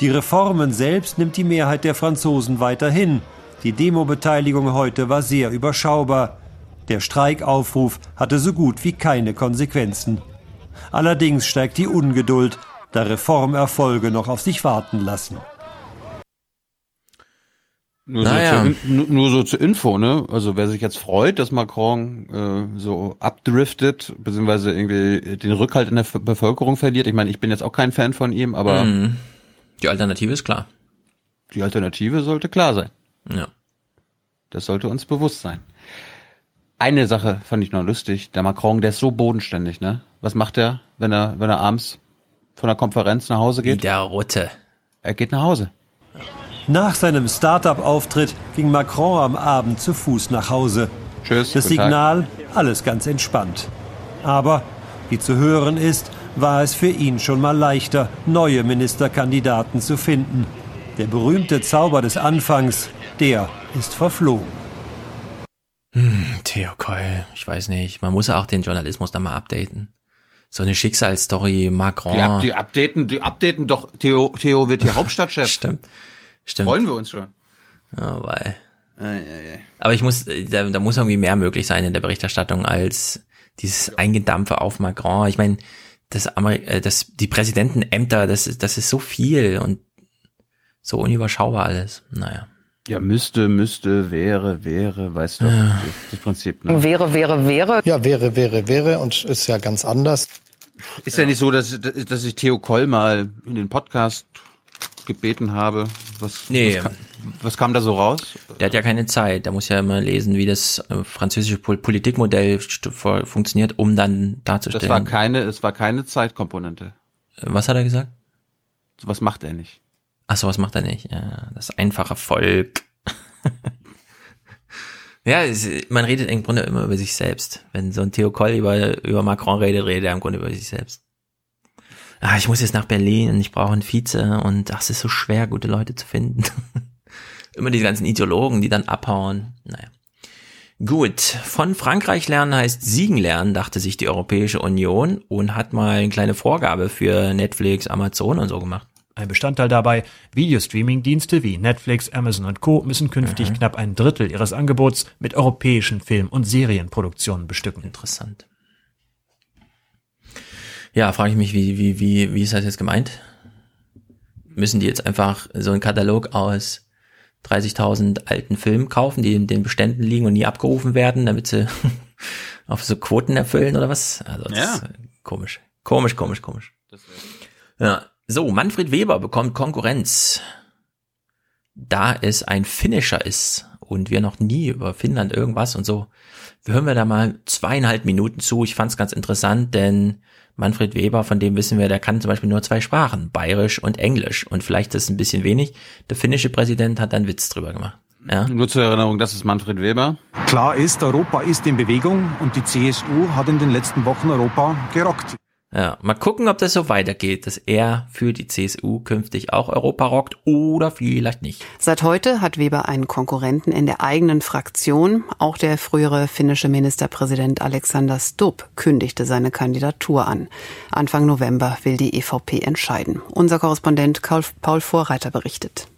Die Reformen selbst nimmt die Mehrheit der Franzosen weiterhin. Die Demobeteiligung heute war sehr überschaubar. Der Streikaufruf hatte so gut wie keine Konsequenzen. Allerdings steigt die Ungeduld, da Reformerfolge noch auf sich warten lassen. Nur, Naja. so zur, nur- nur so zur Info, ne? Also wer sich jetzt freut, dass Macron äh, so abdriftet, beziehungsweise irgendwie den Rückhalt in der F- Bevölkerung verliert. Ich meine, ich bin jetzt auch kein Fan von ihm, aber Mhm. Die Alternative ist klar. die Alternative sollte klar sein. Ja. Das sollte uns bewusst sein. Eine Sache fand ich noch lustig. Der Macron, der ist so bodenständig, ne? Was macht er, wenn er, wenn er abends von der Konferenz nach Hause geht? Wie der Rotte. Er geht nach Hause. Nach seinem Start-up-Auftritt ging Macron am Abend zu Fuß nach Hause. Tschüss. Das Signal, alles ganz entspannt. Aber, wie zu hören ist, war es für ihn schon mal leichter, neue Ministerkandidaten zu finden. Der berühmte Zauber des Anfangs, der ist verflogen. Hm, Theo Keul, ich weiß nicht. Man muss auch den Journalismus da mal updaten. So eine Schicksalsstory, Macron. Die, die updaten, die updaten doch, Theo, Theo wird hier Hauptstadtchef. Stimmt. Stimmt. Freuen wir uns schon. Ja, weil. Aber ich muss, da, da muss irgendwie mehr möglich sein in der Berichterstattung als dieses Eingedampfe auf Macron. Ich meine, das, Ameri äh, das, die Präsidentenämter, das ist, das ist so viel und so unüberschaubar alles. Naja. Ja, müsste, müsste, wäre, wäre, weißt du, ja. das, Prinzip. Ne? Wäre, wäre, wäre. Ja, wäre, wäre, wäre und ist ja ganz anders. Ist ja, ja nicht so, dass, dass ich Theo Koll mal in den Podcast gebeten habe. Was, nee. was, was kam da so raus? Der hat ja keine Zeit. Der muss ja immer lesen, wie das äh, französische Politikmodell funktioniert, um dann darzustellen. Das war keine, es war keine Zeitkomponente. Was hat er gesagt? Was macht er nicht? Ach so, was macht er nicht? Ja, das einfache Volk. ja, es, man redet im Grunde immer über sich selbst. Wenn so ein Theo Koll über, über Macron redet, redet er im Grunde über sich selbst ah, ich muss jetzt nach Berlin und ich brauche einen Vize und ach, es ist so schwer, gute Leute zu finden. Immer die ganzen Ideologen, die dann abhauen. Naja. Gut, von Frankreich lernen heißt Siegen lernen, dachte sich die Europäische Union und hat mal eine kleine Vorgabe für Netflix, Amazon und so gemacht. Ein Bestandteil dabei, Videostreaming-Dienste wie Netflix, Amazon und Co. müssen künftig mhm. knapp ein Drittel ihres Angebots mit europäischen Film- und Serienproduktionen bestücken. Interessant. Ja, frage ich mich, wie, wie, wie, wie ist das jetzt gemeint? Müssen die jetzt einfach so einen Katalog aus 30.000 alten Filmen kaufen, die in den Beständen liegen und nie abgerufen werden, damit sie auf so Quoten erfüllen oder was? Also das ja. ist komisch. Komisch, komisch, komisch. Ja. So, Manfred Weber bekommt Konkurrenz. Da es ein Finisher ist und wir noch nie über Finnland irgendwas und so, hören wir da mal zweieinhalb Minuten zu. Ich fand es ganz interessant, denn Manfred Weber, von dem wissen wir, der kann zum Beispiel nur zwei Sprachen, Bayerisch und Englisch. Und vielleicht ist es ein bisschen wenig. Der finnische Präsident hat einen Witz drüber gemacht. Ja. Nur zur Erinnerung, das ist Manfred Weber. Klar ist, Europa ist in Bewegung und die CSU hat in den letzten Wochen Europa gerockt. Ja, mal gucken, ob das so weitergeht, dass er für die CSU künftig auch Europa rockt oder vielleicht nicht. Seit heute hat Weber einen Konkurrenten in der eigenen Fraktion. Auch der frühere finnische Ministerpräsident Alexander Stubb kündigte seine Kandidatur an. Anfang November will die EVP entscheiden. Unser Korrespondent Paul Vorreiter berichtet.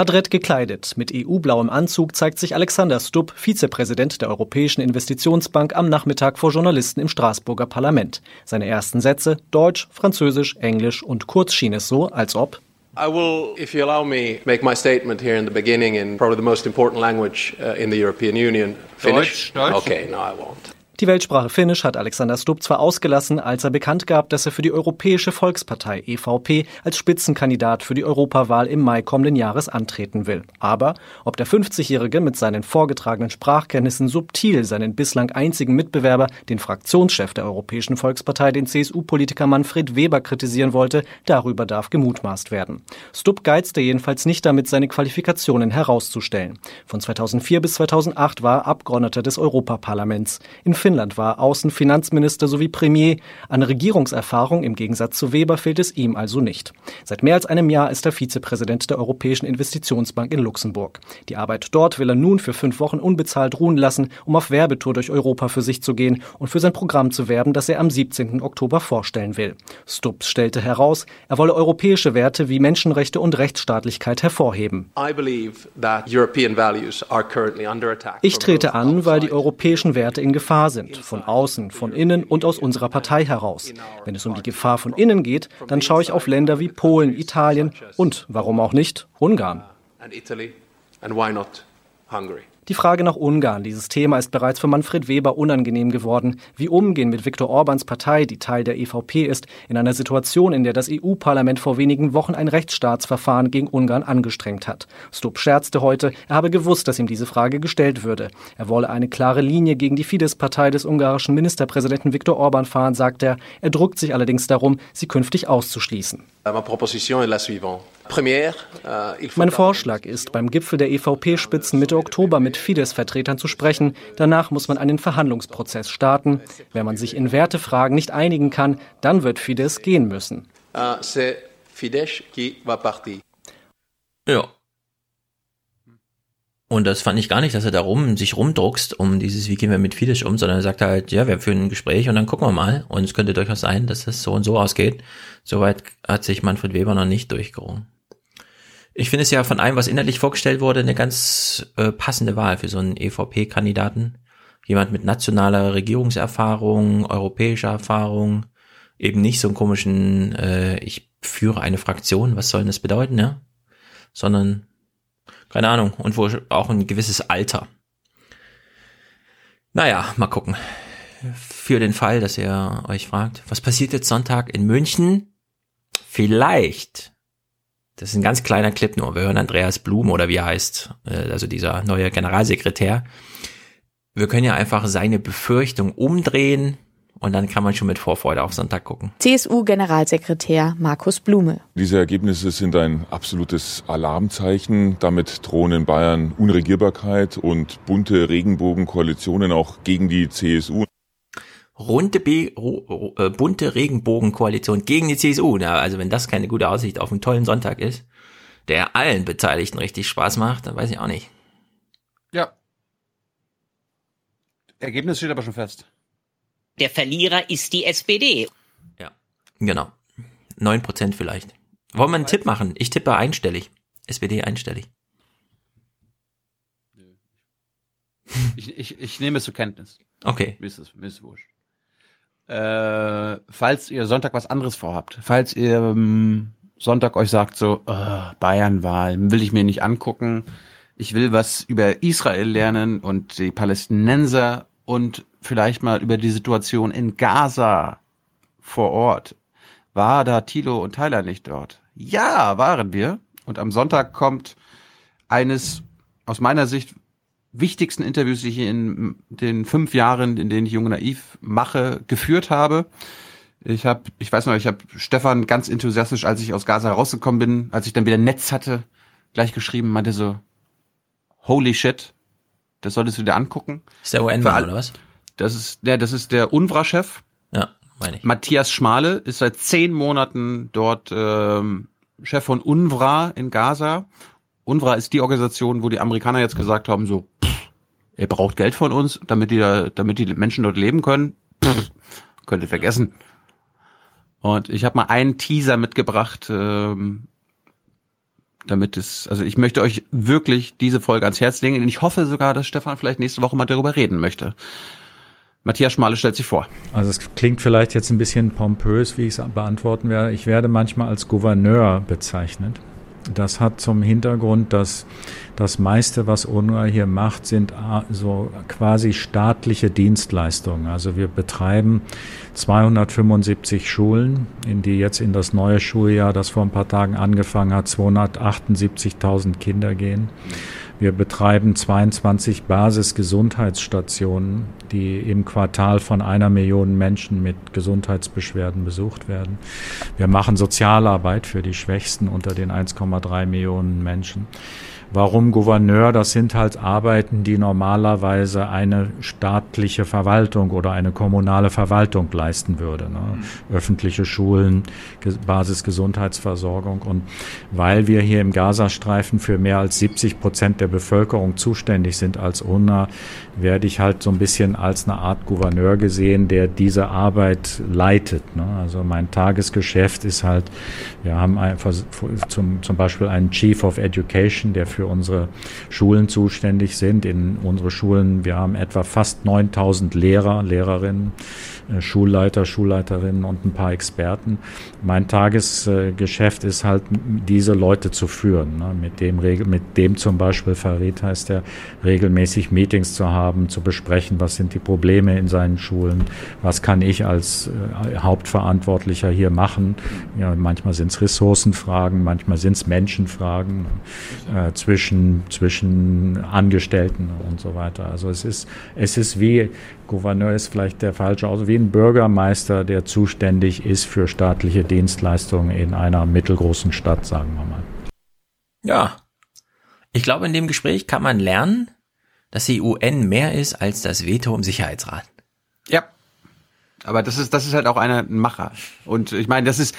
Adrett gekleidet, mit EU-blauem Anzug zeigt sich Alexander Stubb, Vizepräsident der Europäischen Investitionsbank, am Nachmittag vor Journalisten im Straßburger Parlament. Seine ersten Sätze Deutsch, Französisch, Englisch und kurz schien es so, als ob I will, if you allow me, make my statement here in the beginning in probably the most important language uh, in the European Union. Finnish? Deutsch, Deutsch? Okay, no, I won't. Die Weltsprache Finnisch hat Alexander Stubb zwar ausgelassen, als er bekannt gab, dass er für die Europäische Volkspartei EVP als Spitzenkandidat für die Europawahl im Mai kommenden Jahres antreten will. Aber ob der 50-Jährige mit seinen vorgetragenen Sprachkenntnissen subtil seinen bislang einzigen Mitbewerber, den Fraktionschef der Europäischen Volkspartei, den CSU-Politiker Manfred Weber kritisieren wollte, darüber darf gemutmaßt werden. Stubb geizte jedenfalls nicht damit, seine Qualifikationen herauszustellen. Von 2004 bis 2008 war er Abgeordneter des Europaparlaments. In war Außenfinanzminister sowie Premier. An Regierungserfahrung im Gegensatz zu Weber fehlt es ihm also nicht. Seit mehr als einem Jahr ist er Vizepräsident der Europäischen Investitionsbank in Luxemburg. Die Arbeit dort will er nun für fünf Wochen unbezahlt ruhen lassen, um auf Werbetour durch Europa für sich zu gehen und für sein Programm zu werben, das er am 17. Oktober vorstellen will. Stubbs stellte heraus, er wolle europäische Werte wie Menschenrechte und Rechtsstaatlichkeit hervorheben. Ich trete an, weil die europäischen Werte in Gefahr sind sind, von außen, von innen und aus unserer Partei heraus. Wenn es um die Gefahr von innen geht, dann schaue ich auf Länder wie Polen, Italien und, warum auch nicht, Ungarn. Die Frage nach Ungarn, dieses Thema ist bereits für Manfred Weber unangenehm geworden. Wie umgehen mit Viktor Orbáns Partei, die Teil der EVP ist, in einer Situation, in der das EU-Parlament vor wenigen Wochen ein Rechtsstaatsverfahren gegen Ungarn angestrengt hat. Stubb scherzte heute, er habe gewusst, dass ihm diese Frage gestellt würde. Er wolle eine klare Linie gegen die Fidesz-Partei des ungarischen Ministerpräsidenten Viktor Orban fahren, sagt er. Er druckt sich allerdings darum, sie künftig auszuschließen. Mein Vorschlag ist, beim Gipfel der EVP-Spitzen Mitte Oktober mit Fidesz-Vertretern zu sprechen. Danach muss man einen Verhandlungsprozess starten. Wenn man sich in Wertefragen nicht einigen kann, dann wird Fidesz gehen müssen. Ah, ja. Und das fand ich gar nicht, dass er da rum, sich rumdruckst, um dieses, wie gehen wir mit Fidesz um, sondern er sagt halt, ja, wir führen ein Gespräch und dann gucken wir mal. Und es könnte durchaus sein, dass es so und so ausgeht. Soweit hat sich Manfred Weber noch nicht durchgerungen. Ich finde es ja von allem, was inhaltlich vorgestellt wurde, eine ganz äh, passende Wahl für so einen EVP-Kandidaten. Jemand mit nationaler Regierungserfahrung, europäischer Erfahrung, eben nicht so einen komischen, äh, ich führe eine Fraktion, was soll denn das bedeuten, ja? Sondern keine Ahnung. Und wo auch ein gewisses Alter. Naja, mal gucken. Für den Fall, dass ihr euch fragt, was passiert jetzt Sonntag in München? Vielleicht. Das ist ein ganz kleiner Clip nur. Wir hören Andreas Blum oder wie er heißt, äh, also dieser neue Generalsekretär. Wir können ja einfach seine Befürchtung umdrehen und dann kann man schon mit Vorfreude auf Sonntag gucken. CSU-Generalsekretär Markus Blume. Diese Ergebnisse sind ein absolutes Alarmzeichen. Damit drohen in Bayern Unregierbarkeit und bunte Regenbogenkoalitionen auch gegen die CSU. Runde B, äh, bunte Regenbogenkoalition gegen die CSU. Na, also wenn das keine gute Aussicht auf einen tollen Sonntag ist, der allen Beteiligten richtig Spaß macht, dann weiß ich auch nicht. Ja. Ergebnis steht aber schon fest. Der Verlierer ist die SPD. Ja, genau. Neun Prozent vielleicht. Wollen wir einen Tipp machen? Ich tippe einstellig. SPD einstellig. Ich, ich, ich nehme es zur Kenntnis. Okay. Mir ist es, mir ist wurscht. Äh, falls ihr Sonntag was anderes vorhabt, falls ihr ähm, Sonntag euch sagt so, oh, Bayernwahl, will ich mir nicht angucken, ich will was über Israel lernen und die Palästinenser und vielleicht mal über die Situation in Gaza vor Ort. War da Thilo und Tyler nicht dort? Ja, waren wir. Und am Sonntag kommt eines aus meiner Sicht wichtigsten Interviews, die ich in den fünf Jahren, in denen ich Junge Naiv mache, geführt habe. Ich habe, ich weiß noch, ich habe Stefan ganz enthusiastisch, als ich aus Gaza rausgekommen bin, als ich dann wieder Netz hatte, gleich geschrieben, meinte so, holy shit, das solltest du dir angucken. Ist der UN-Mann oder was? Das ist der, das ist der UNRWA-Chef. Ja, meine ich. Matthias Schmale ist seit zehn Monaten dort ähm, Chef von UNRWA in Gaza. UNRWA ist die Organisation, wo die Amerikaner jetzt gesagt haben, so, pff, ihr braucht Geld von uns, damit die, da, damit die Menschen dort leben können. Pff, könnt ihr vergessen. Und ich habe mal einen Teaser mitgebracht, ähm, damit es, also ich möchte euch wirklich diese Folge ans Herz legen und ich hoffe sogar, dass Stefan vielleicht nächste Woche mal darüber reden möchte. Matthias Schmale stellt sich vor. Also es klingt vielleicht jetzt ein bisschen pompös, wie ich es beantworten werde. Ich werde manchmal als Gouverneur bezeichnet. Das hat zum Hintergrund, dass das meiste, was UNRWA hier macht, sind so quasi staatliche Dienstleistungen. Also wir betreiben 275 Schulen, in die jetzt in das neue Schuljahr, das vor ein paar Tagen angefangen hat, 278.000 Kinder gehen. Wir betreiben 22 Basisgesundheitsstationen, die im Quartal von einer Million Menschen mit Gesundheitsbeschwerden besucht werden. Wir machen Sozialarbeit für die Schwächsten unter den 1,3 Millionen Menschen. Warum Gouverneur? Das sind halt Arbeiten, die normalerweise eine staatliche Verwaltung oder eine kommunale Verwaltung leisten würde. Ne? Mhm. Öffentliche Schulen, Basisgesundheitsversorgung. Und weil wir hier im Gazastreifen für mehr als 70 Prozent der Bevölkerung zuständig sind als UNA, werde ich halt so ein bisschen als eine Art Gouverneur gesehen, der diese Arbeit leitet. Ne? Also mein Tagesgeschäft ist halt, wir haben ein, zum, zum Beispiel einen Chief of Education, der für für unsere Schulen zuständig sind. In unsere Schulen, wir haben etwa fast 9000 Lehrer, Lehrerinnen, äh, Schulleiter, Schulleiterinnen und ein paar Experten. Mein Tagesgeschäft ist halt, diese Leute zu führen. Ne? Mit dem mit dem zum Beispiel Farid heißt er, regelmäßig Meetings zu haben, zu besprechen, was sind die Probleme in seinen Schulen, was kann ich als äh, Hauptverantwortlicher hier machen. Ja, manchmal sind es Ressourcenfragen, manchmal sind es Menschenfragen äh, zwischen, zwischen Angestellten und so weiter. Also es ist, es ist wie, Gouverneur ist vielleicht der falsche Ausdruck, wie ein Bürgermeister, der zuständig ist für staatliche Dienstleistungen in einer mittelgroßen Stadt, sagen wir mal. Ja. Ich glaube, in dem Gespräch kann man lernen, dass die UN mehr ist als das Veto im Sicherheitsrat. Ja. Aber das ist, das ist halt auch einer ein Macher. Und ich meine, das ist,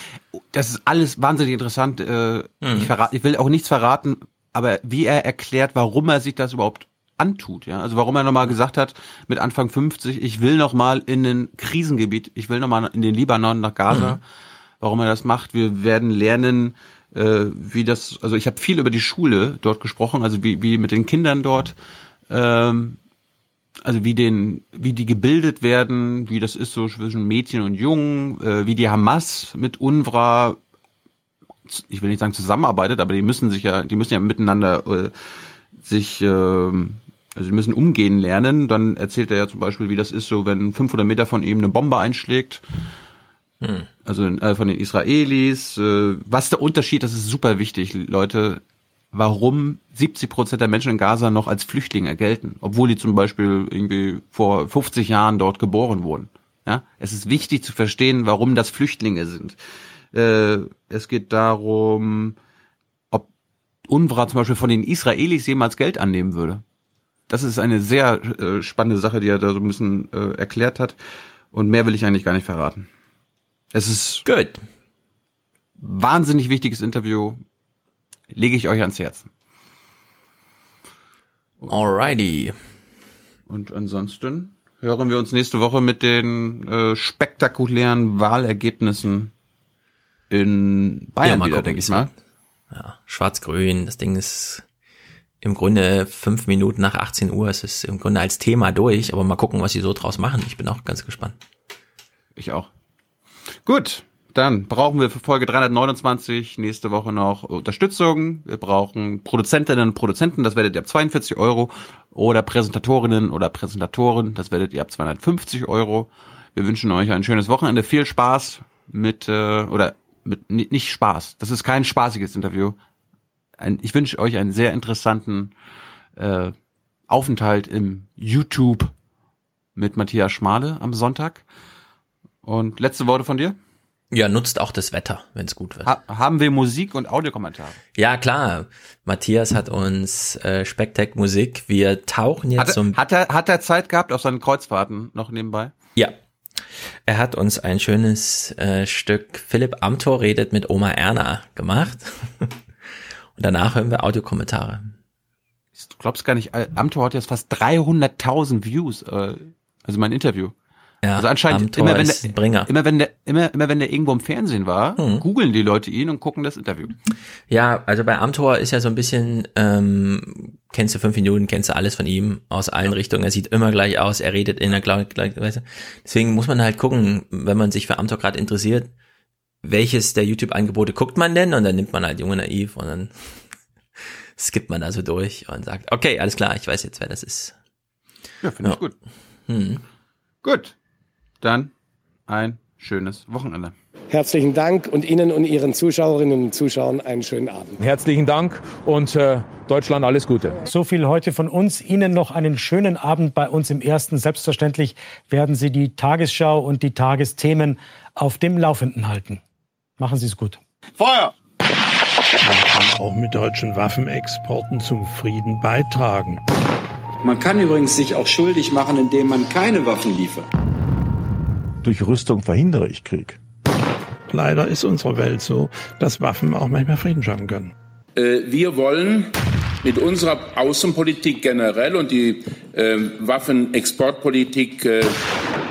das ist alles wahnsinnig interessant. Äh, mhm. ich, verrate, ich will auch nichts verraten, aber wie er erklärt, warum er sich das überhaupt antut, ja. Also warum er nochmal gesagt hat, mit Anfang 50, ich will nochmal in ein Krisengebiet, ich will nochmal in den Libanon nach Gaza, mhm. warum er das macht. Wir werden lernen, äh, wie das, also ich habe viel über die Schule dort gesprochen, also wie, wie mit den Kindern dort, ähm, also wie den, wie die gebildet werden, wie das ist so zwischen Mädchen und Jungen, äh, wie die Hamas mit UNRWA, ich will nicht sagen zusammenarbeitet, aber die müssen sich ja, die müssen ja miteinander äh, sich, äh, also die müssen umgehen lernen. Dann erzählt er ja zum Beispiel, wie das ist, so wenn 500 Meter von ihm eine Bombe einschlägt. Hm. Also äh, von den Israelis. Äh, was der Unterschied? Das ist super wichtig, Leute warum 70 Prozent der Menschen in Gaza noch als Flüchtlinge gelten, obwohl die zum Beispiel irgendwie vor 50 Jahren dort geboren wurden. Ja, es ist wichtig zu verstehen, warum das Flüchtlinge sind. Äh, es geht darum, ob UNRWA zum Beispiel von den Israelis jemals Geld annehmen würde. Das ist eine sehr äh, spannende Sache, die er da so ein bisschen äh, erklärt hat. Und mehr will ich eigentlich gar nicht verraten. Es ist gut. Wahnsinnig wichtiges Interview lege ich euch ans Herzen. Alrighty. Und ansonsten hören wir uns nächste Woche mit den äh, spektakulären Wahlergebnissen in Bayern ja, wieder, denke ich mal. Ja, schwarz-grün, das Ding ist im Grunde fünf Minuten nach 18 Uhr. Es ist im Grunde als Thema durch, aber mal gucken, was sie so draus machen. Ich bin auch ganz gespannt. Ich auch. Gut, dann brauchen wir für Folge 329 nächste Woche noch Unterstützung. Wir brauchen Produzentinnen und Produzenten, das werdet ihr ab 42 Euro. Oder Präsentatorinnen oder Präsentatoren, das werdet ihr ab 250 Euro. Wir wünschen euch ein schönes Wochenende, viel Spaß mit, äh, oder mit, nicht Spaß, das ist kein spaßiges Interview. Ein, ich wünsche euch einen sehr interessanten äh, Aufenthalt im YouTube mit Matthias Schmale am Sonntag. Und letzte Worte von dir? Ja, nutzt auch das Wetter, wenn es gut wird. Ha haben wir Musik und Audiokommentare? Ja, klar. Matthias hat uns äh, Spektak Musik. Wir tauchen jetzt hat er, zum. Hat er, hat er Zeit gehabt auf seinen Kreuzfahrten noch nebenbei? Ja. Er hat uns ein schönes äh, Stück Philipp Amthor redet mit Oma Erna gemacht. und danach hören wir Audiokommentare. Du glaubst gar nicht, Amthor hat jetzt fast 300.000 Views, äh, also mein Interview. Ja, also anscheinend immer wenn, der, immer wenn der immer immer wenn der irgendwo im Fernsehen war, mhm. googeln die Leute ihn und gucken das Interview. Ja, also bei Amtor ist ja so ein bisschen ähm, kennst du fünf Minuten, kennst du alles von ihm aus allen Richtungen. Er sieht immer gleich aus, er redet in der gleichen Weise. Deswegen muss man halt gucken, wenn man sich für Amtor gerade interessiert, welches der YouTube-Angebote guckt man denn und dann nimmt man halt junge naiv und dann skippt man da so durch und sagt, okay, alles klar, ich weiß jetzt, wer das ist. Ja, finde ja. ich gut. Hm. Gut, dann ein schönes Wochenende. Herzlichen Dank und Ihnen und Ihren Zuschauerinnen und Zuschauern einen schönen Abend. Herzlichen Dank und äh, Deutschland alles Gute. So viel heute von uns. Ihnen noch einen schönen Abend bei uns im Ersten. Selbstverständlich werden Sie die Tagesschau und die Tagesthemen auf dem Laufenden halten. Machen Sie es gut. Feuer! Man kann auch mit deutschen Waffenexporten zum Frieden beitragen. Man kann übrigens sich auch schuldig machen, indem man keine Waffen liefert. Durch Rüstung verhindere ich Krieg. Leider ist unsere Welt so, dass Waffen auch manchmal Frieden schaffen können. Äh, wir wollen mit unserer Außenpolitik generell und die äh, Waffenexportpolitik, äh,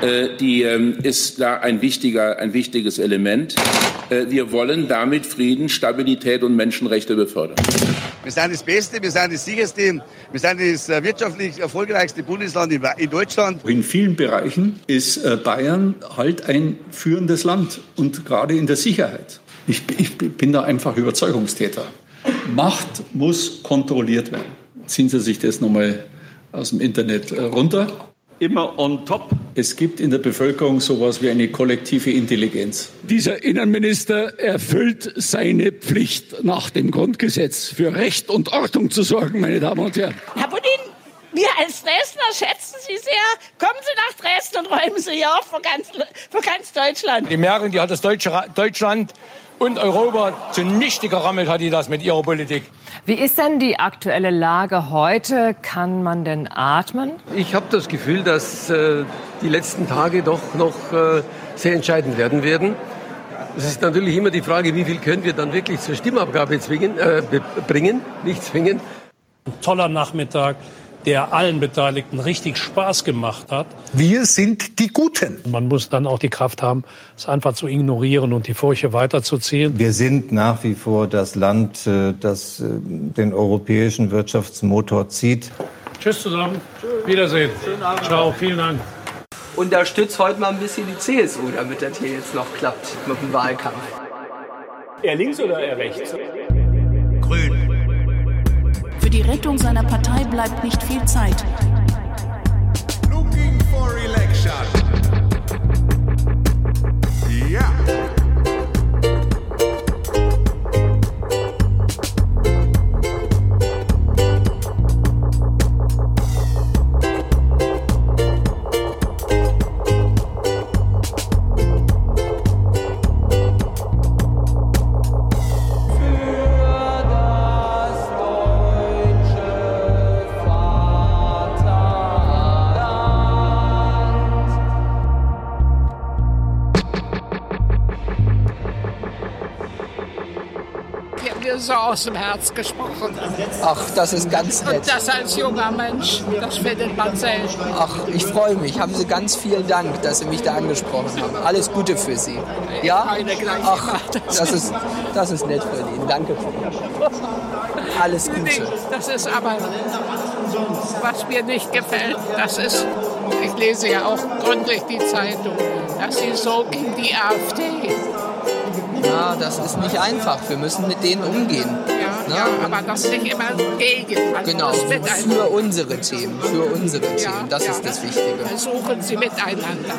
äh die ähm, ist da ein wichtiger, ein wichtiges Element. Äh, wir wollen damit Frieden, Stabilität und Menschenrechte befördern. Wir sind das Beste, wir sind das sicherste, wir sind das äh, wirtschaftlich erfolgreichste Bundesland in Deutschland. In vielen Bereichen ist äh, Bayern halt ein führendes Land und gerade in der Sicherheit. Ich, ich bin da einfach Überzeugungstäter. Macht muss kontrolliert werden. Ziehen Sie sich das nochmal aus dem Internet äh, runter. Immer on top. Es gibt in der Bevölkerung sowas wie eine kollektive Intelligenz. Dieser Innenminister erfüllt seine Pflicht nach dem Grundgesetz, für Recht und Ordnung zu sorgen, meine Damen und Herren. Herr Budin, wir als Dresdner schätzen Sie sehr. Kommen Sie nach Dresden und räumen Sie hier auf für ganz, für ganz Deutschland. Die Merkel, die hat das deutsche Deutschland und Europa zunichte gerammelt hat die das mit ihrer Politik. Wie ist denn die aktuelle Lage heute? Kann man denn atmen? Ich habe das Gefühl, dass äh, die letzten Tage doch noch äh, sehr entscheidend werden werden. Es ist natürlich immer die Frage, wie viel können wir dann wirklich zur Stimmabgabe zwingen, äh, bringen, nicht zwingen. Ein toller Nachmittag der allen Beteiligten richtig Spaß gemacht hat. Wir sind die Guten. Man muss dann auch die Kraft haben, es einfach zu ignorieren und die Furche weiterzuziehen. Wir sind nach wie vor das Land, äh, das äh, den europäischen Wirtschaftsmotor zieht. Tschüss zusammen. Wiedersehen. Ciao, vielen Dank. Unterstützt heute mal ein bisschen die CSU, damit das hier jetzt noch klappt mit dem Wahlkampf. Eher links oder eher rechts? Grün. Für die Rettung seiner Partei bleibt nicht viel Zeit. Looking for election. Ja. So aus dem Herz gesprochen. Ach, das ist ganz nett. Und das als junger Mensch, das findet man selten. Ach, ich freue mich. Haben Sie ganz vielen Dank, dass Sie mich da angesprochen haben. Alles Gute für Sie. Ja? Ach, das ist, das ist nett von Ihnen. Danke. Alles Gute. Das ist aber, was mir nicht gefällt, das ist, ich lese ja auch gründlich die Zeitung, dass Sie so gegen die AfD ja, das ist nicht einfach. Wir müssen mit denen umgehen. Ja, ja aber das nicht immer gegen. Also genau, für unsere Themen, für unsere Themen. Das ist das Wichtige. Versuchen Sie miteinander.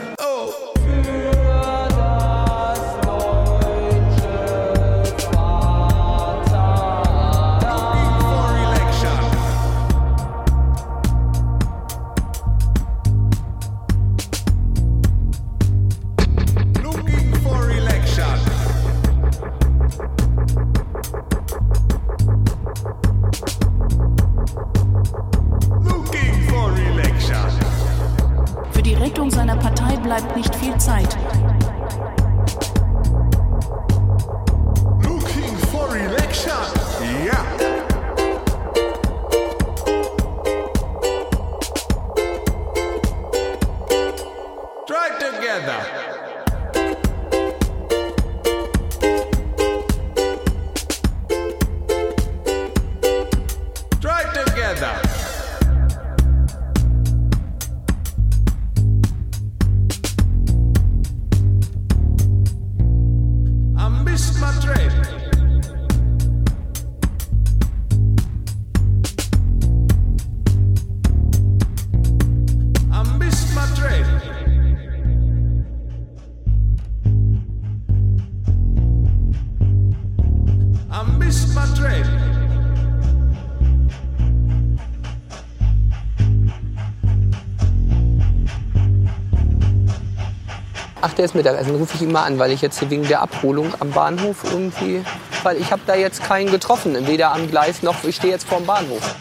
Ist Mittagessen, rufe ich ihn mal an, weil ich jetzt wegen der Abholung am Bahnhof irgendwie, weil ich habe da jetzt keinen getroffen, weder am Gleis noch ich stehe jetzt vorm Bahnhof.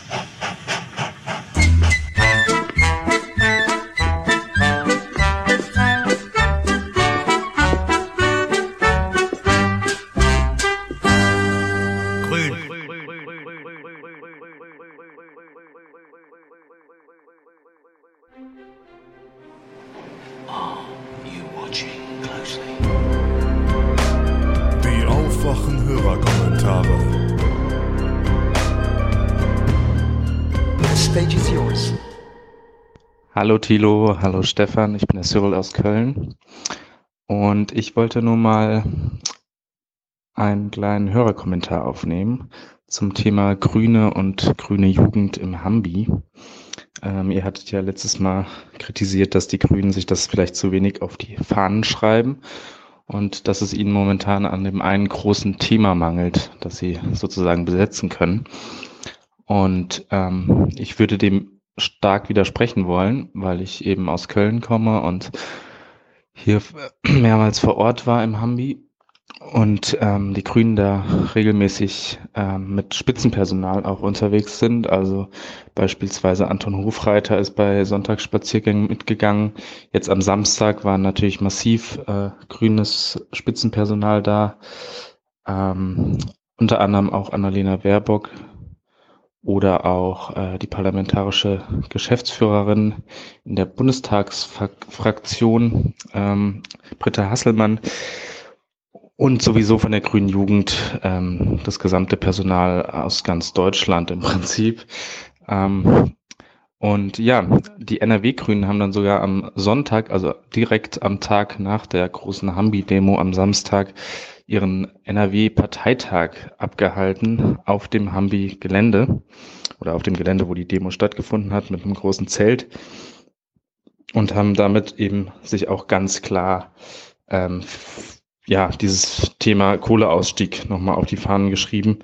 Hallo Thilo, hallo Stefan, ich bin der Cyril aus Köln. Und ich wollte nur mal einen kleinen Hörerkommentar aufnehmen zum Thema Grüne und grüne Jugend im Hambi. Ähm, ihr hattet ja letztes Mal kritisiert, dass die Grünen sich das vielleicht zu wenig auf die Fahnen schreiben und dass es ihnen momentan an dem einen großen Thema mangelt, das sie sozusagen besetzen können. Und ähm, ich würde dem stark widersprechen wollen, weil ich eben aus Köln komme und hier mehrmals vor Ort war im Hambi und ähm, die Grünen da regelmäßig ähm, mit Spitzenpersonal auch unterwegs sind. Also beispielsweise Anton Hofreiter ist bei Sonntagsspaziergängen mitgegangen. Jetzt am Samstag war natürlich massiv äh, grünes Spitzenpersonal da. Ähm, unter anderem auch Annalena Baerbock oder auch äh, die parlamentarische Geschäftsführerin in der Bundestagsfraktion, ähm, Britta Hasselmann und sowieso von der Grünen Jugend ähm, das gesamte Personal aus ganz Deutschland im Prinzip. Ähm, und ja, die NRW-Grünen haben dann sogar am Sonntag, also direkt am Tag nach der großen Hambi-Demo am Samstag, ihren NRW-Parteitag abgehalten auf dem Hambi-Gelände oder auf dem Gelände, wo die Demo stattgefunden hat, mit einem großen Zelt und haben damit eben sich auch ganz klar ähm, ja, dieses Thema Kohleausstieg nochmal auf die Fahnen geschrieben.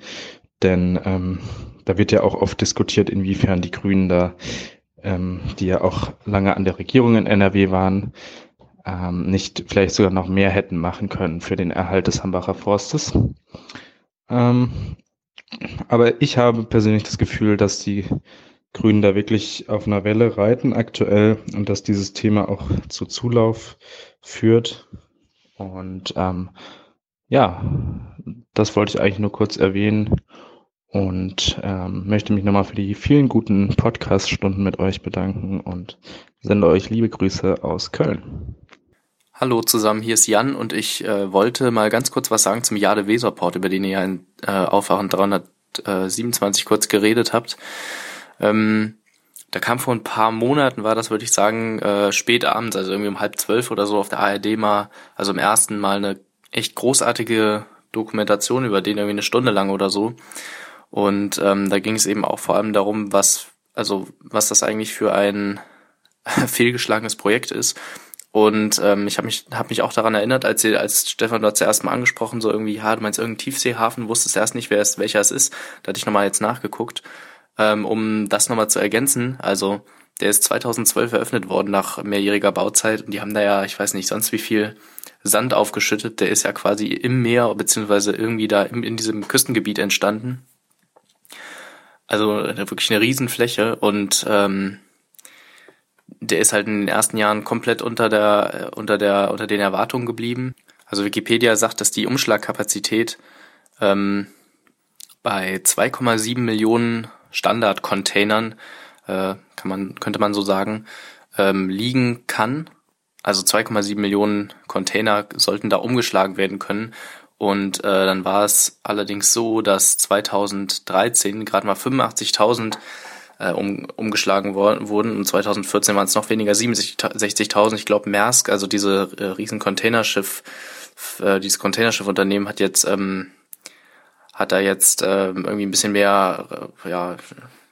Denn ähm, da wird ja auch oft diskutiert, inwiefern die Grünen da, ähm, die ja auch lange an der Regierung in NRW waren, ähm, nicht vielleicht sogar noch mehr hätten machen können für den Erhalt des Hambacher Forstes. Ähm, aber ich habe persönlich das Gefühl, dass die Grünen da wirklich auf einer Welle reiten aktuell und dass dieses Thema auch zu Zulauf führt. Und ähm, ja, das wollte ich eigentlich nur kurz erwähnen und ähm, möchte mich nochmal für die vielen guten Podcast-Stunden mit euch bedanken und sende euch liebe Grüße aus Köln. Hallo zusammen, hier ist Jan und ich äh, wollte mal ganz kurz was sagen zum Jade Weserport, über den ihr ja in äh, Aufwachen 327 kurz geredet habt. Ähm, da kam vor ein paar Monaten, war das, würde ich sagen, äh, spät abends, also irgendwie um halb zwölf oder so auf der ARD mal, also im ersten Mal eine echt großartige Dokumentation über den irgendwie eine Stunde lang oder so. Und ähm, da ging es eben auch vor allem darum, was, also was das eigentlich für ein fehlgeschlagenes Projekt ist. Und ähm, ich habe mich, hab mich auch daran erinnert, als, sie, als Stefan dort zuerst mal angesprochen, so irgendwie, ja, du meinst irgendein Tiefseehafen, wusstest erst nicht, wer es, welcher es ist. Da hatte ich nochmal jetzt nachgeguckt ähm, um das nochmal zu ergänzen. Also der ist 2012 eröffnet worden nach mehrjähriger Bauzeit und die haben da ja, ich weiß nicht, sonst wie viel Sand aufgeschüttet. Der ist ja quasi im Meer beziehungsweise irgendwie da in, in diesem Küstengebiet entstanden. Also wirklich eine Riesenfläche und ähm, der ist halt in den ersten Jahren komplett unter der unter der unter den Erwartungen geblieben. Also Wikipedia sagt, dass die Umschlagkapazität ähm, bei 2,7 Millionen Standard-Containern, äh, kann man, könnte man so sagen, ähm, liegen kann. Also 2,7 Millionen Container sollten da umgeschlagen werden können. Und äh, dann war es allerdings so, dass 2013 gerade mal 85.000 äh, um, umgeschlagen worden, wurden und 2014 waren es noch weniger, 67.000. Ich glaube, Maersk, also diese äh, riesen Containerschiff, äh, dieses Containerschiffunternehmen hat jetzt ähm, hat er jetzt äh, irgendwie ein bisschen mehr äh, ja,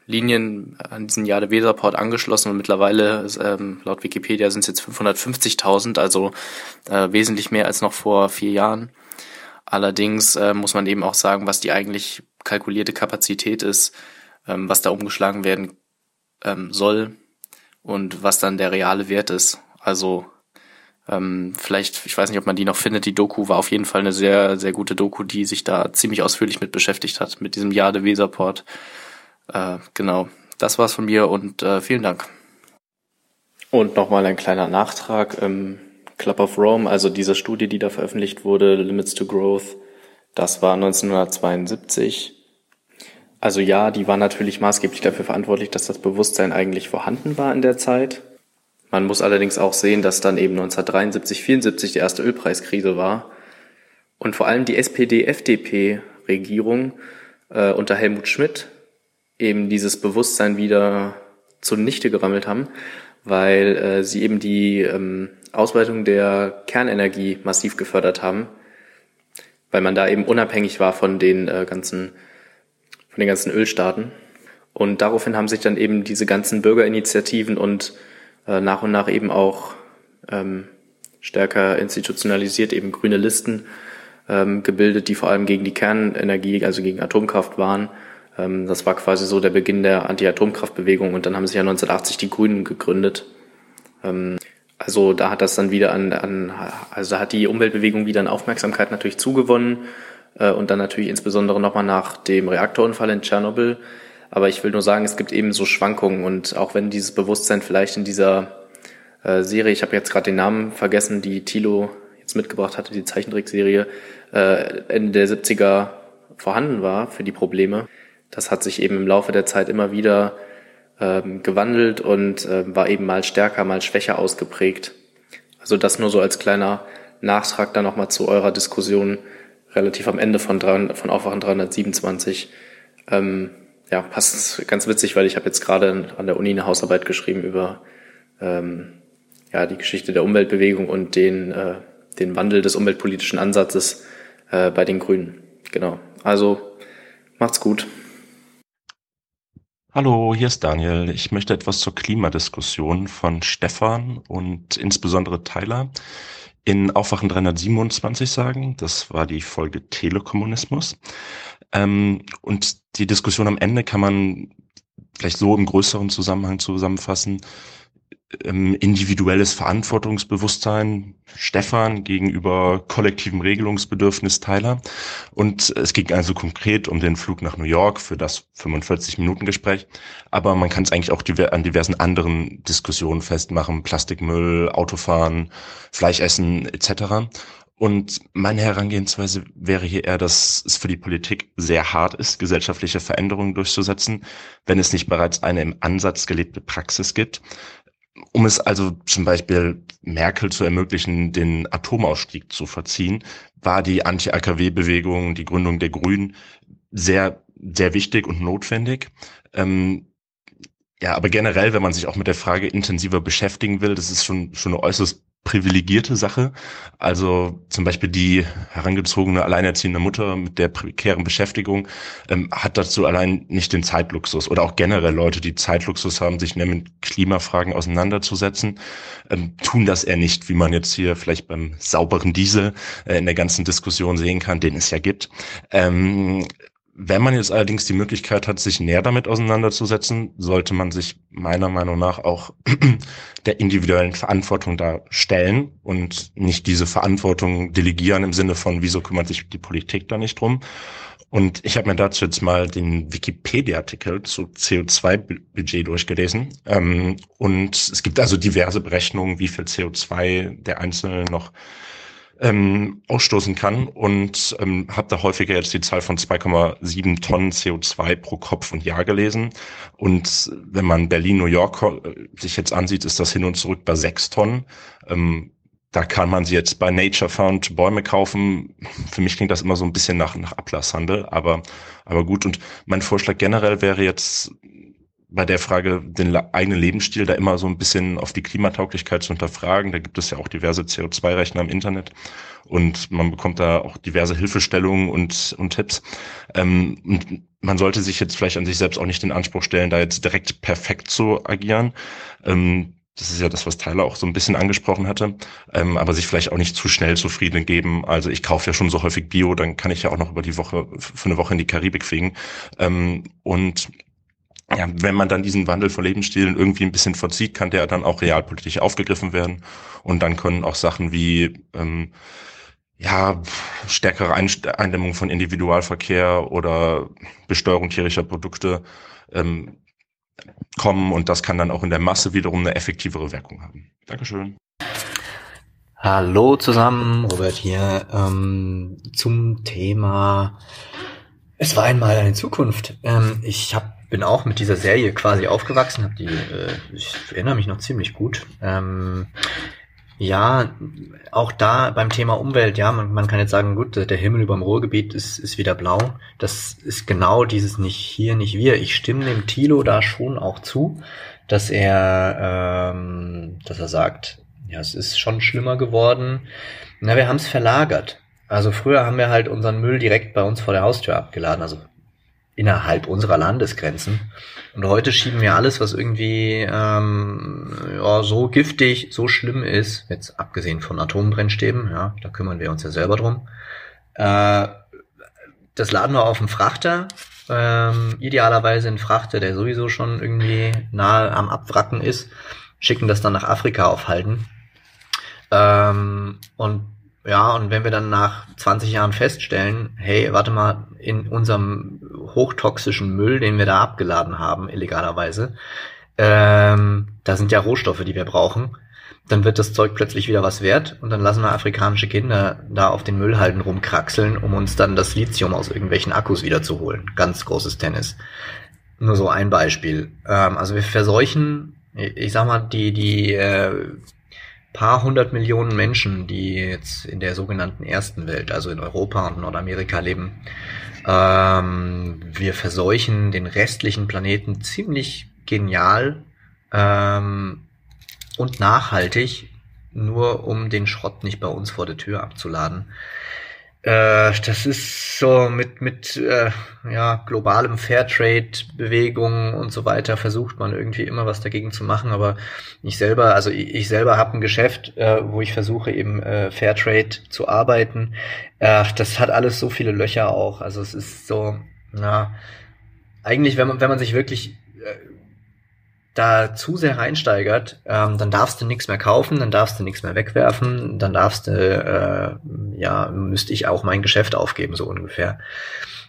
Linien an diesen Jade Weserport angeschlossen und mittlerweile ähm, laut Wikipedia sind es jetzt 550.000, also äh, wesentlich mehr als noch vor vier Jahren. Allerdings äh, muss man eben auch sagen, was die eigentlich kalkulierte Kapazität ist, ähm, was da umgeschlagen werden ähm, soll und was dann der reale Wert ist. Also ähm, vielleicht, ich weiß nicht, ob man die noch findet. Die Doku war auf jeden Fall eine sehr, sehr gute Doku, die sich da ziemlich ausführlich mit beschäftigt hat, mit diesem Jade Weserport. Äh, genau, das war's von mir und äh, vielen Dank. Und nochmal ein kleiner Nachtrag. Ähm, Club of Rome, also diese Studie, die da veröffentlicht wurde, Limits to Growth, das war 1972. Also ja, die war natürlich maßgeblich dafür verantwortlich, dass das Bewusstsein eigentlich vorhanden war in der Zeit. Man muss allerdings auch sehen, dass dann eben 1973, 74 die erste Ölpreiskrise war und vor allem die SPD-FDP-Regierung äh, unter Helmut Schmidt eben dieses Bewusstsein wieder zunichte gerammelt haben, weil äh, sie eben die ähm, Ausweitung der Kernenergie massiv gefördert haben, weil man da eben unabhängig war von den äh, ganzen von den ganzen Ölstaaten. Und daraufhin haben sich dann eben diese ganzen Bürgerinitiativen und äh, nach und nach eben auch ähm, stärker institutionalisiert eben grüne Listen ähm, gebildet, die vor allem gegen die Kernenergie, also gegen Atomkraft waren. Ähm, das war quasi so der Beginn der Anti-Atomkraftbewegung und dann haben sich ja 1980 die Grünen gegründet. Ähm, also da hat das dann wieder an, an also da hat die Umweltbewegung wieder an Aufmerksamkeit natürlich zugewonnen und dann natürlich insbesondere nochmal nach dem Reaktorunfall in Tschernobyl. Aber ich will nur sagen, es gibt eben so Schwankungen und auch wenn dieses Bewusstsein vielleicht in dieser äh, Serie, ich habe jetzt gerade den Namen vergessen, die Tilo jetzt mitgebracht hatte, die Zeichentrickserie, äh, Ende der 70er vorhanden war für die Probleme. Das hat sich eben im Laufe der Zeit immer wieder ähm, gewandelt und äh, war eben mal stärker, mal schwächer ausgeprägt. Also das nur so als kleiner Nachtrag dann nochmal zu eurer Diskussion relativ am Ende von, 3, von Aufwachen 327. Ähm, ja, passt ganz witzig, weil ich habe jetzt gerade an der Uni eine Hausarbeit geschrieben über ähm, ja, die Geschichte der Umweltbewegung und den, äh, den Wandel des umweltpolitischen Ansatzes äh, bei den Grünen. Genau. Also macht's gut. Hallo, hier ist Daniel. Ich möchte etwas zur Klimadiskussion von Stefan und insbesondere Tyler in Aufwachen 327 sagen. Das war die Folge Telekommunismus. Ähm, und die Diskussion am Ende kann man vielleicht so im größeren Zusammenhang zusammenfassen ähm, individuelles Verantwortungsbewusstsein Stefan gegenüber kollektivem Regelungsbedürfnis Tyler. Und es ging also konkret um den Flug nach New York für das 45-Minuten-Gespräch. Aber man kann es eigentlich auch an diversen anderen Diskussionen festmachen. Plastikmüll, Autofahren, Fleischessen etc. Und meine Herangehensweise wäre hier eher, dass es für die Politik sehr hart ist, gesellschaftliche Veränderungen durchzusetzen, wenn es nicht bereits eine im Ansatz gelebte Praxis gibt. Um es also zum Beispiel Merkel zu ermöglichen, den Atomausstieg zu verziehen, war die Anti-AKW-Bewegung, die Gründung der Grünen sehr, sehr wichtig und notwendig. Ähm, ja, aber generell, wenn man sich auch mit der Frage intensiver beschäftigen will, das ist schon, schon eine äußerst privilegierte Sache. Also zum Beispiel die herangezogene alleinerziehende Mutter mit der prekären Beschäftigung ähm, hat dazu allein nicht den Zeitluxus oder auch generell Leute, die Zeitluxus haben, sich mit Klimafragen auseinanderzusetzen, ähm, tun das eher nicht, wie man jetzt hier vielleicht beim sauberen Diesel äh, in der ganzen Diskussion sehen kann, den es ja gibt. Ähm, wenn man jetzt allerdings die Möglichkeit hat, sich näher damit auseinanderzusetzen, sollte man sich meiner Meinung nach auch der individuellen Verantwortung da stellen und nicht diese Verantwortung delegieren im Sinne von, wieso kümmert sich die Politik da nicht drum. Und ich habe mir dazu jetzt mal den Wikipedia-Artikel zu CO2-Budget durchgelesen. Ähm, und es gibt also diverse Berechnungen, wie viel CO2 der Einzelne noch ähm, ausstoßen kann und ähm, habe da häufiger jetzt die Zahl von 2,7 Tonnen CO2 pro Kopf und Jahr gelesen. Und wenn man Berlin, New York äh, sich jetzt ansieht, ist das hin und zurück bei 6 Tonnen. Ähm, da kann man sie jetzt bei Nature Found Bäume kaufen. Für mich klingt das immer so ein bisschen nach, nach Ablasshandel, aber, aber gut. Und mein Vorschlag generell wäre jetzt, bei der Frage, den eigenen Lebensstil da immer so ein bisschen auf die Klimatauglichkeit zu hinterfragen. Da gibt es ja auch diverse CO2-Rechner im Internet und man bekommt da auch diverse Hilfestellungen und, und Tipps. Ähm, und man sollte sich jetzt vielleicht an sich selbst auch nicht den Anspruch stellen, da jetzt direkt perfekt zu agieren. Ähm, das ist ja das, was Tyler auch so ein bisschen angesprochen hatte, ähm, aber sich vielleicht auch nicht zu schnell zufrieden geben. Also ich kaufe ja schon so häufig Bio, dann kann ich ja auch noch über die Woche für eine Woche in die Karibik fliegen. Ähm, und ja, wenn man dann diesen Wandel von Lebensstilen irgendwie ein bisschen verzieht, kann der dann auch realpolitisch aufgegriffen werden. Und dann können auch Sachen wie ähm, ja, stärkere Eindämmung von Individualverkehr oder Besteuerung tierischer Produkte ähm, kommen und das kann dann auch in der Masse wiederum eine effektivere Wirkung haben. Dankeschön. Hallo zusammen, Robert hier ähm, zum Thema Es war einmal eine Zukunft. Ähm, ich habe bin auch mit dieser Serie quasi aufgewachsen, hab die, äh, ich erinnere mich noch ziemlich gut. Ähm, Ja, auch da beim Thema Umwelt, ja, man, man kann jetzt sagen, gut, der Himmel über dem Ruhrgebiet ist, ist wieder blau. Das ist genau dieses nicht hier, nicht wir. Ich stimme dem Thilo da schon auch zu, dass er, ähm, dass er sagt, ja, es ist schon schlimmer geworden. Na, wir haben es verlagert. Also früher haben wir halt unseren Müll direkt bei uns vor der Haustür abgeladen, also innerhalb unserer Landesgrenzen. Und heute schieben wir alles, was irgendwie ähm, ja, so giftig, so schlimm ist, jetzt abgesehen von Atombrennstäben, ja, da kümmern wir uns ja selber drum. Äh, das laden wir auf den Frachter, ähm, idealerweise einen Frachter, der sowieso schon irgendwie nahe am Abwracken ist, schicken das dann nach Afrika aufhalten. Ähm, und ja, und wenn wir dann nach 20 Jahren feststellen, hey, warte mal, in unserem hochtoxischen Müll, den wir da abgeladen haben, illegalerweise, ähm, da sind ja Rohstoffe, die wir brauchen, dann wird das Zeug plötzlich wieder was wert und dann lassen wir afrikanische Kinder da auf den Müllhalden rumkraxeln, um uns dann das Lithium aus irgendwelchen Akkus wiederzuholen. Ganz großes Tennis. Nur so ein Beispiel. Ähm, also wir verseuchen, ich sag mal, die, die äh, paar hundert Millionen Menschen, die jetzt in der sogenannten ersten Welt, also in Europa und Nordamerika leben, ähm, wir verseuchen den restlichen Planeten ziemlich genial ähm, und nachhaltig, nur um den Schrott nicht bei uns vor der Tür abzuladen. Äh, das ist so mit, mit äh, ja, globalem Fairtrade-Bewegungen und so weiter versucht man irgendwie immer was dagegen zu machen, aber ich selber, also ich, ich selber habe ein Geschäft, äh, wo ich versuche eben äh, Fairtrade zu arbeiten. Äh, das hat alles so viele Löcher auch. Also es ist so, ja, eigentlich, wenn man, wenn man sich wirklich da zu sehr reinsteigert, ähm, dann darfst du nichts mehr kaufen, dann darfst du nichts mehr wegwerfen, dann darfst du, äh, ja, müsste ich auch mein Geschäft aufgeben, so ungefähr.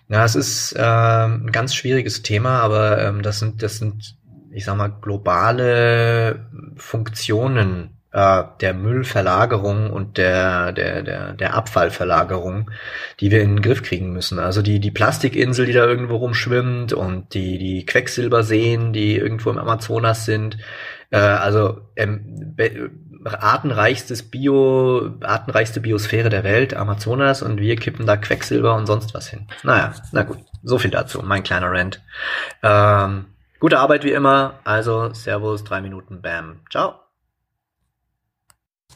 Ja, es ist äh, ein ganz schwieriges Thema, aber ähm, das sind, das sind, ich sag mal, globale Funktionen äh, der Müllverlagerung und der, der, der, der Abfallverlagerung, die wir in den Griff kriegen müssen. Also die, die Plastikinsel, die da irgendwo rumschwimmt und die, die Quecksilberseen, die irgendwo im Amazonas sind. Äh, also ähm, artenreichstes Bio, artenreichste Biosphäre der Welt, Amazonas, und wir kippen da Quecksilber und sonst was hin. Naja, na gut, so viel dazu, mein kleiner Rant. Ähm, gute Arbeit wie immer, also Servus, drei Minuten, Bam, ciao.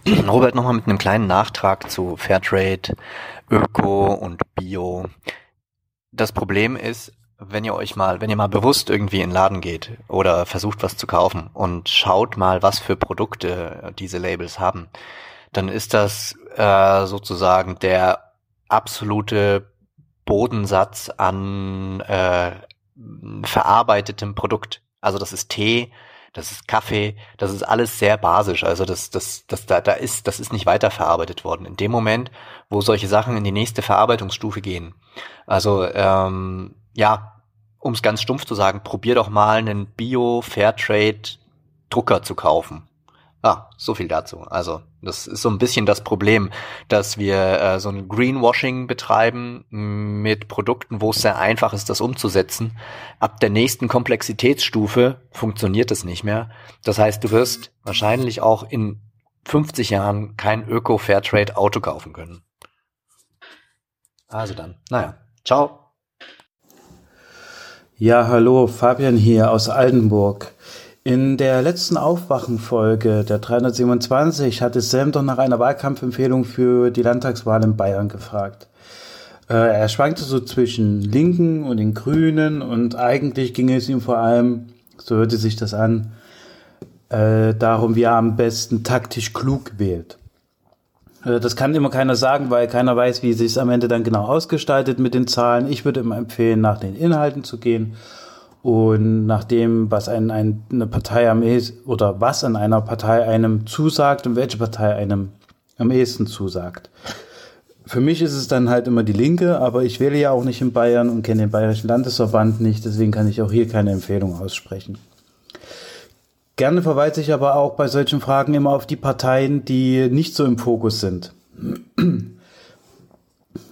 Robert nochmal mit einem kleinen Nachtrag zu Fairtrade, Öko und Bio. Das Problem ist, wenn ihr euch mal, wenn ihr mal bewusst irgendwie in den Laden geht oder versucht was zu kaufen und schaut mal, was für Produkte diese Labels haben, dann ist das äh, sozusagen der absolute Bodensatz an äh, verarbeitetem Produkt. Also das ist Tee, das ist Kaffee, das ist alles sehr basisch. Also das, das, das, da, da ist, das ist nicht weiterverarbeitet worden. In dem Moment, wo solche Sachen in die nächste Verarbeitungsstufe gehen. Also ähm, ja, um es ganz stumpf zu sagen, probier doch mal einen Bio-Fairtrade-Drucker zu kaufen. Ah, so viel dazu. Also, das ist so ein bisschen das Problem, dass wir äh, so ein Greenwashing betreiben mit Produkten, wo es sehr einfach ist, das umzusetzen. Ab der nächsten Komplexitätsstufe funktioniert es nicht mehr. Das heißt, du wirst wahrscheinlich auch in 50 Jahren kein Öko-Fairtrade-Auto kaufen können. Also dann, naja, ciao. Ja, hallo, Fabian hier aus Altenburg. In der letzten Aufwachenfolge der 327 hatte Sam doch nach einer Wahlkampfempfehlung für die Landtagswahl in Bayern gefragt. Äh, er schwankte so zwischen Linken und den Grünen und eigentlich ging es ihm vor allem, so hörte sich das an, äh, darum, wie er am besten taktisch klug wählt. Äh, das kann immer keiner sagen, weil keiner weiß, wie sich es am Ende dann genau ausgestaltet mit den Zahlen. Ich würde immer empfehlen, nach den Inhalten zu gehen und nach dem, was ein, ein, eine Partei am ehesten, oder was an einer Partei einem zusagt und welche Partei einem am ehesten zusagt. Für mich ist es dann halt immer die Linke, aber ich wähle ja auch nicht in Bayern und kenne den Bayerischen Landesverband nicht, deswegen kann ich auch hier keine Empfehlung aussprechen. Gerne verweise ich aber auch bei solchen Fragen immer auf die Parteien, die nicht so im Fokus sind.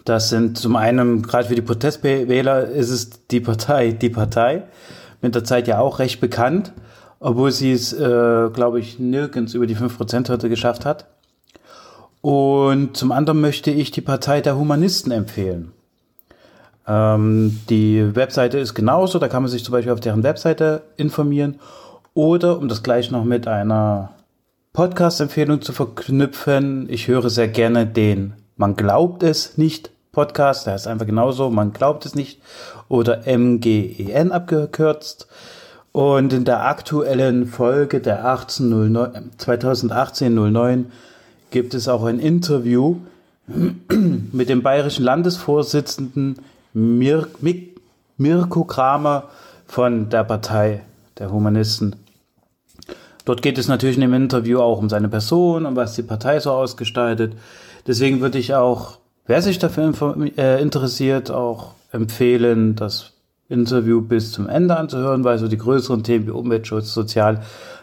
Das sind zum einen, gerade für die Protestwähler ist es die Partei, die Partei, mit der Zeit ja auch recht bekannt, obwohl sie es, äh, glaube ich, nirgends über die 5% heute geschafft hat. Und zum anderen möchte ich die Partei der Humanisten empfehlen. Ähm, die Webseite ist genauso, da kann man sich zum Beispiel auf deren Webseite informieren. Oder, um das gleich noch mit einer Podcast-Empfehlung zu verknüpfen, ich höre sehr gerne den Man glaubt es nicht Podcast, der heißt einfach genauso, man glaubt es nicht, oder MGEN abgekürzt. Und in der aktuellen Folge der 2018-09 gibt es auch ein Interview mit dem bayerischen Landesvorsitzenden Mir Mirko Kramer von der Partei der Humanisten. Dort geht es natürlich in dem Interview auch um seine Person und was die Partei so ausgestaltet. Deswegen würde ich auch Wer sich dafür äh, interessiert, auch empfehlen, das Interview bis zum Ende anzuhören, weil so die größeren Themen wie Umweltschutz, Sozial,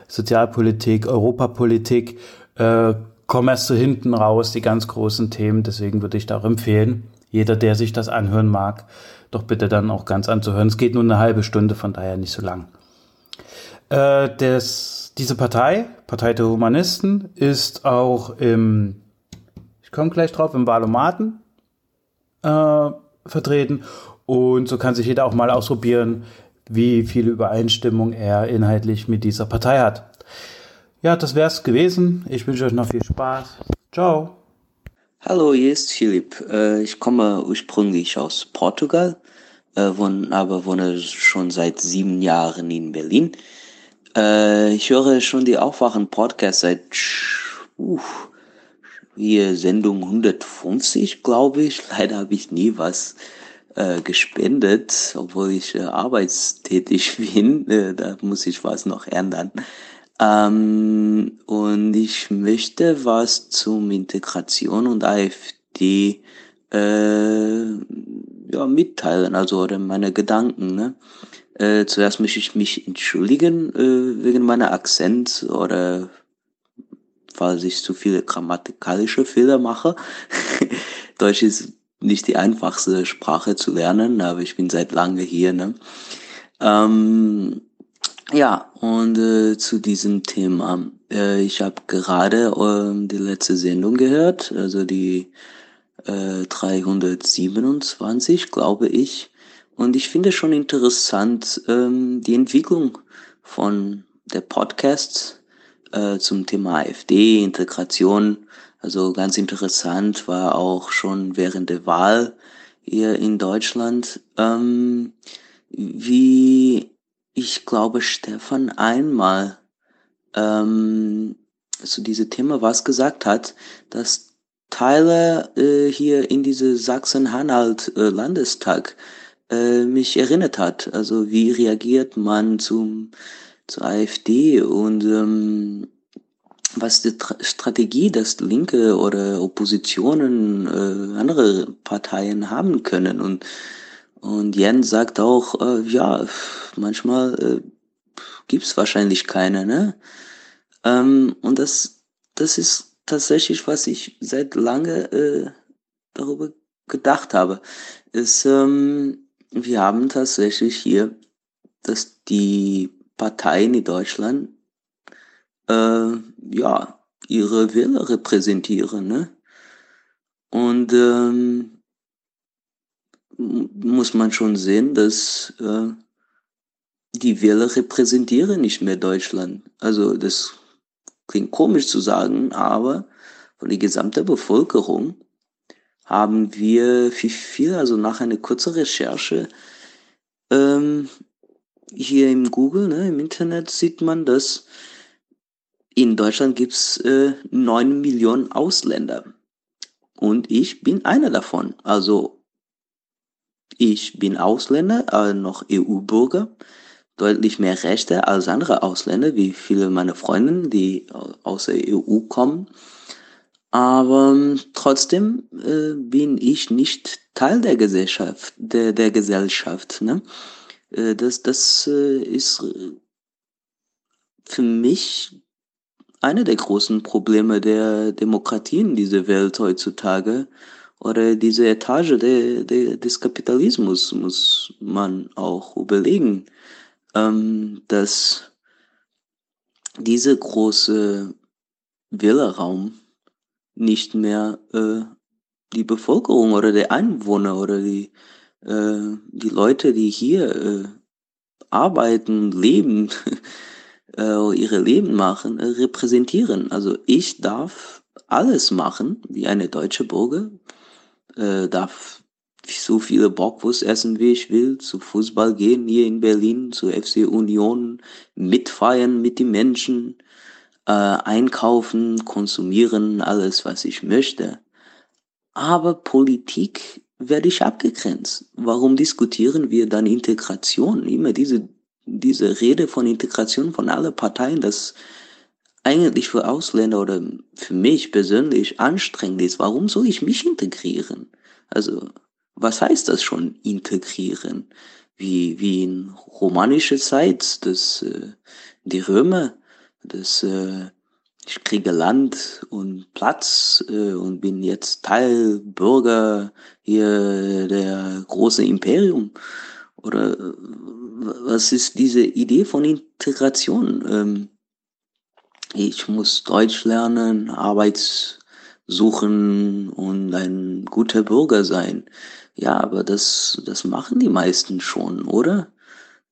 Sozialpolitik, Europapolitik äh, kommen erst so hinten raus, die ganz großen Themen. Deswegen würde ich da auch empfehlen, jeder, der sich das anhören mag, doch bitte dann auch ganz anzuhören. Es geht nur eine halbe Stunde, von daher nicht so lang. Äh, das, diese Partei, Partei der Humanisten, ist auch im komme gleich drauf, im Wahlomaten äh, vertreten. Und so kann sich jeder auch mal ausprobieren, wie viel Übereinstimmung er inhaltlich mit dieser Partei hat. Ja, das wäre es gewesen. Ich wünsche euch noch viel Spaß. Ciao. Hallo, hier ist Philipp. Äh, ich komme ursprünglich aus Portugal, äh, aber wohne schon seit sieben Jahren in Berlin. Äh, ich höre schon die Aufwachen-Podcast seit uh, hier Sendung 150, glaube ich. Leider habe ich nie was äh, gespendet, obwohl ich äh, arbeitstätig bin. Äh, da muss ich was noch ändern. Ähm, und ich möchte was zum Integration und AfD äh, ja, mitteilen, also oder meine Gedanken. Ne? Äh, zuerst möchte ich mich entschuldigen äh, wegen meiner Akzent oder falls ich zu viele grammatikalische Fehler mache. Deutsch ist nicht die einfachste Sprache zu lernen, aber ich bin seit lange hier. Ne? Ähm, ja, und äh, zu diesem Thema. Äh, ich habe gerade äh, die letzte Sendung gehört, also die äh, 327, glaube ich. Und ich finde schon interessant ähm, die Entwicklung von der Podcasts äh, zum Thema AfD, Integration. Also ganz interessant war auch schon während der Wahl hier in Deutschland, ähm, wie ich glaube Stefan einmal ähm, zu diesem Thema was gesagt hat, dass Teile äh, hier in diese Sachsen-Anhalt äh, äh, mich erinnert hat. Also wie reagiert man zum zur AfD und ähm, was die Tra Strategie, dass Linke oder Oppositionen, äh, andere Parteien haben können. Und, und Jens sagt auch, äh, ja, manchmal äh, gibt wahrscheinlich keine. Ne? Ähm, und das, das ist tatsächlich, was ich seit lange äh, darüber gedacht habe. Ist, ähm, wir haben tatsächlich hier, dass die Parteien in Deutschland äh, ja ihre Wähler repräsentieren, ne? Und ähm, muss man schon sehen, dass äh, die Wähler repräsentieren nicht mehr Deutschland. Also das klingt komisch zu sagen, aber von der gesamten Bevölkerung haben wir viel, viel also nach einer kurzen Recherche ähm, hier im Google, ne, im Internet sieht man, dass in Deutschland gibt's äh, 9 Millionen Ausländer. Und ich bin einer davon. Also ich bin Ausländer, äh, noch EU-Bürger, deutlich mehr Rechte als andere Ausländer, wie viele meiner Freunde, die aus der EU kommen. Aber ähm, trotzdem äh, bin ich nicht Teil der Gesellschaft, der, der Gesellschaft. Ne? Äh, das, das äh, ist äh, für mich eine der großen Probleme der Demokratien in dieser Welt heutzutage oder diese Etage de, de, des Kapitalismus muss man auch überlegen, ähm, dass diese große Wählerraum nicht mehr äh, die Bevölkerung oder die Einwohner oder die, äh, die Leute, die hier äh, arbeiten, leben, äh, ihre Leben machen, äh, repräsentieren. Also ich darf alles machen, wie eine deutsche Bürger, äh, darf so viele Bockwurst essen, wie ich will, zu Fußball gehen hier in Berlin, zu FC Union, mitfeiern mit den Menschen, äh, einkaufen, konsumieren, alles, was ich möchte. Aber Politik werde ich abgegrenzt. Warum diskutieren wir dann Integration? Immer diese, diese Rede von Integration von allen Parteien, das eigentlich für Ausländer oder für mich persönlich anstrengend ist. Warum soll ich mich integrieren? Also, was heißt das schon integrieren? Wie, wie in romanischer Zeit, dass äh, die Römer, dass äh, ich kriege Land und Platz äh, und bin jetzt Teil Bürger hier der großen Imperium. Oder äh, was ist diese Idee von Integration? Ähm, ich muss Deutsch lernen, Arbeit suchen und ein guter Bürger sein. Ja, aber das, das machen die meisten schon, oder?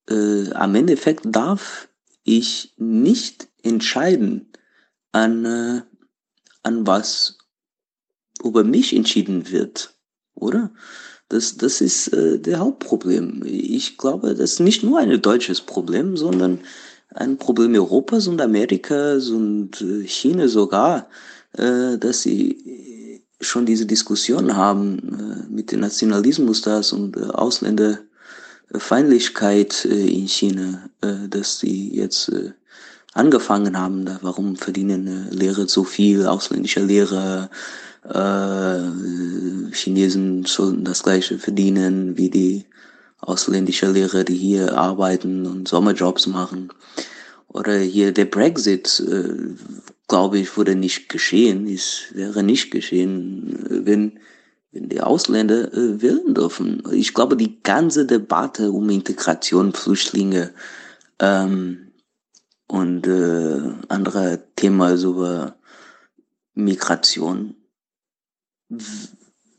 Äh, am Endeffekt darf ich nicht entscheiden, an, äh, an was über mich entschieden wird, oder? Das, das ist äh, der Hauptproblem. Ich glaube, das ist nicht nur ein deutsches Problem, sondern ein Problem Europas und Amerikas und äh, China sogar, äh, dass sie schon diese Diskussion haben äh, mit dem Nationalismus das und äh, Ausländerfeindlichkeit äh, in China, äh, dass sie jetzt äh, angefangen haben. Da, warum verdienen äh, Lehrer so viel, ausländische Lehrer, äh, Chinesen sollten das gleiche verdienen wie die ausländische Lehrer, die hier arbeiten und Sommerjobs machen. Oder hier der Brexit, äh, glaube ich, wurde nicht geschehen, es wäre nicht geschehen, wenn, wenn die Ausländer äh, wählen dürfen. Ich glaube, die ganze Debatte um Integration, Flüchtlinge, ähm, und äh, andere Thema über Migration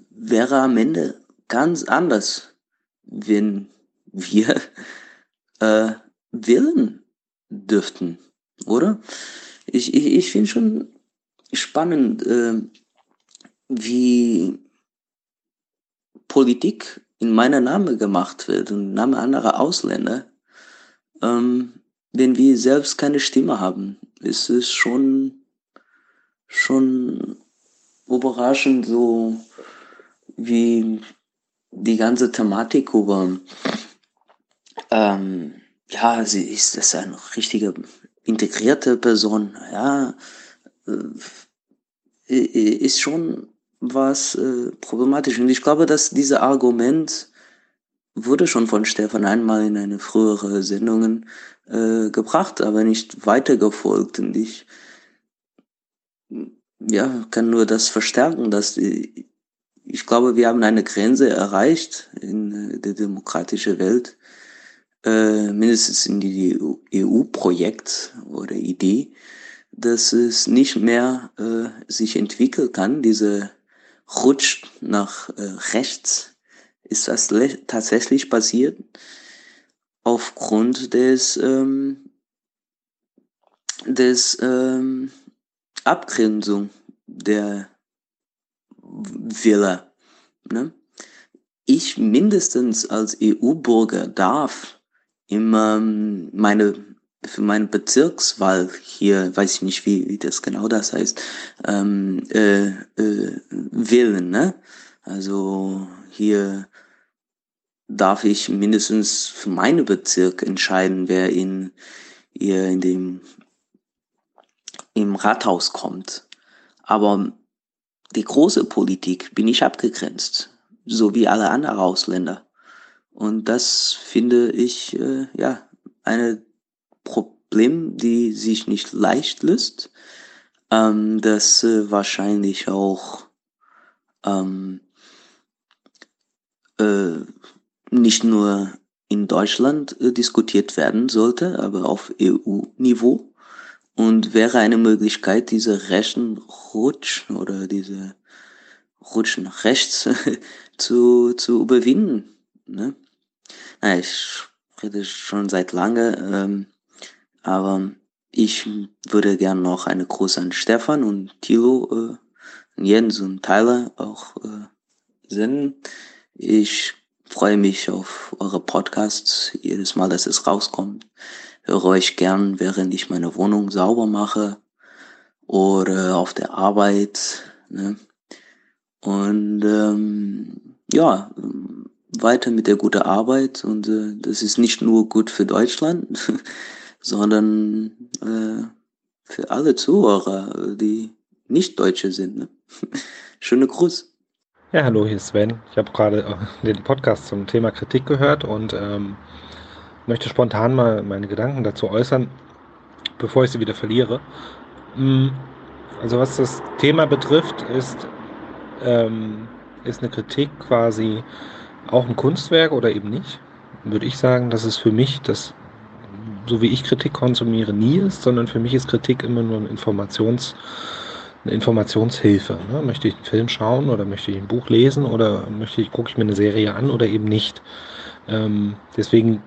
wäre am Ende ganz anders, wenn wir äh, wählen dürften, oder? Ich, ich, ich finde schon spannend, äh, wie Politik in meiner Name gemacht wird und im Name anderer Ausländer. Ähm, wenn wir selbst keine Stimme haben, ist es schon, schon überraschend, so wie die ganze Thematik über, ähm, ja, sie ist das eine richtige integrierte Person, ja, äh, ist schon was äh, problematisch. Und ich glaube, dass dieses Argument wurde schon von Stefan einmal in eine frühere Sendungen äh, gebracht, aber nicht weitergefolgt. Und ich ja, kann nur das verstärken, dass die, ich glaube, wir haben eine Grenze erreicht in äh, der demokratischen Welt, äh, mindestens in die EU-Projekt oder Idee, dass es nicht mehr äh, sich entwickeln kann, diese Rutsch nach äh, rechts ist das tatsächlich passiert aufgrund des, ähm, des ähm, Abgrenzung der Wähler. Ne? Ich mindestens als EU-Bürger darf immer meine für meine Bezirkswahl hier, weiß ich nicht, wie, wie das genau das heißt, ähm, äh, äh, wählen. Ne? Also hier darf ich mindestens für meinen Bezirk entscheiden, wer in, ihr in dem, im Rathaus kommt. Aber die große Politik bin ich abgegrenzt, so wie alle anderen Ausländer. Und das finde ich, äh, ja, eine Problem, die sich nicht leicht löst, ähm, das äh, wahrscheinlich auch ähm, äh, nicht nur in Deutschland äh, diskutiert werden sollte, aber auf EU-Niveau und wäre eine Möglichkeit, diese rechten Rutsch oder diese Rutsch nach rechts zu, zu überwinden. Ne? Naja, ich rede schon seit lange, ähm, aber ich würde gern noch eine Gruß an Stefan und Thilo, äh, Jens und Tyler auch äh, senden. Ich freue mich auf eure Podcasts jedes Mal, dass es rauskommt. Höre euch gern, während ich meine Wohnung sauber mache oder auf der Arbeit. Ne? Und ähm, ja, weiter mit der guten Arbeit. Und äh, das ist nicht nur gut für Deutschland, sondern äh, für alle Zuhörer, die nicht Deutsche sind. Ne? Schöne Gruß. Ja, hallo, hier ist Sven. Ich habe gerade äh, den Podcast zum Thema Kritik gehört und ähm, möchte spontan mal meine Gedanken dazu äußern, bevor ich sie wieder verliere. Mm, also was das Thema betrifft, ist, ähm, ist eine Kritik quasi auch ein Kunstwerk oder eben nicht? Würde ich sagen, dass es für mich das, so wie ich Kritik konsumiere, nie ist, sondern für mich ist Kritik immer nur ein Informations- eine Informationshilfe. Ne? Möchte ich einen Film schauen oder möchte ich ein Buch lesen oder möchte ich, gucke ich mir eine Serie an oder eben nicht. Ähm, deswegen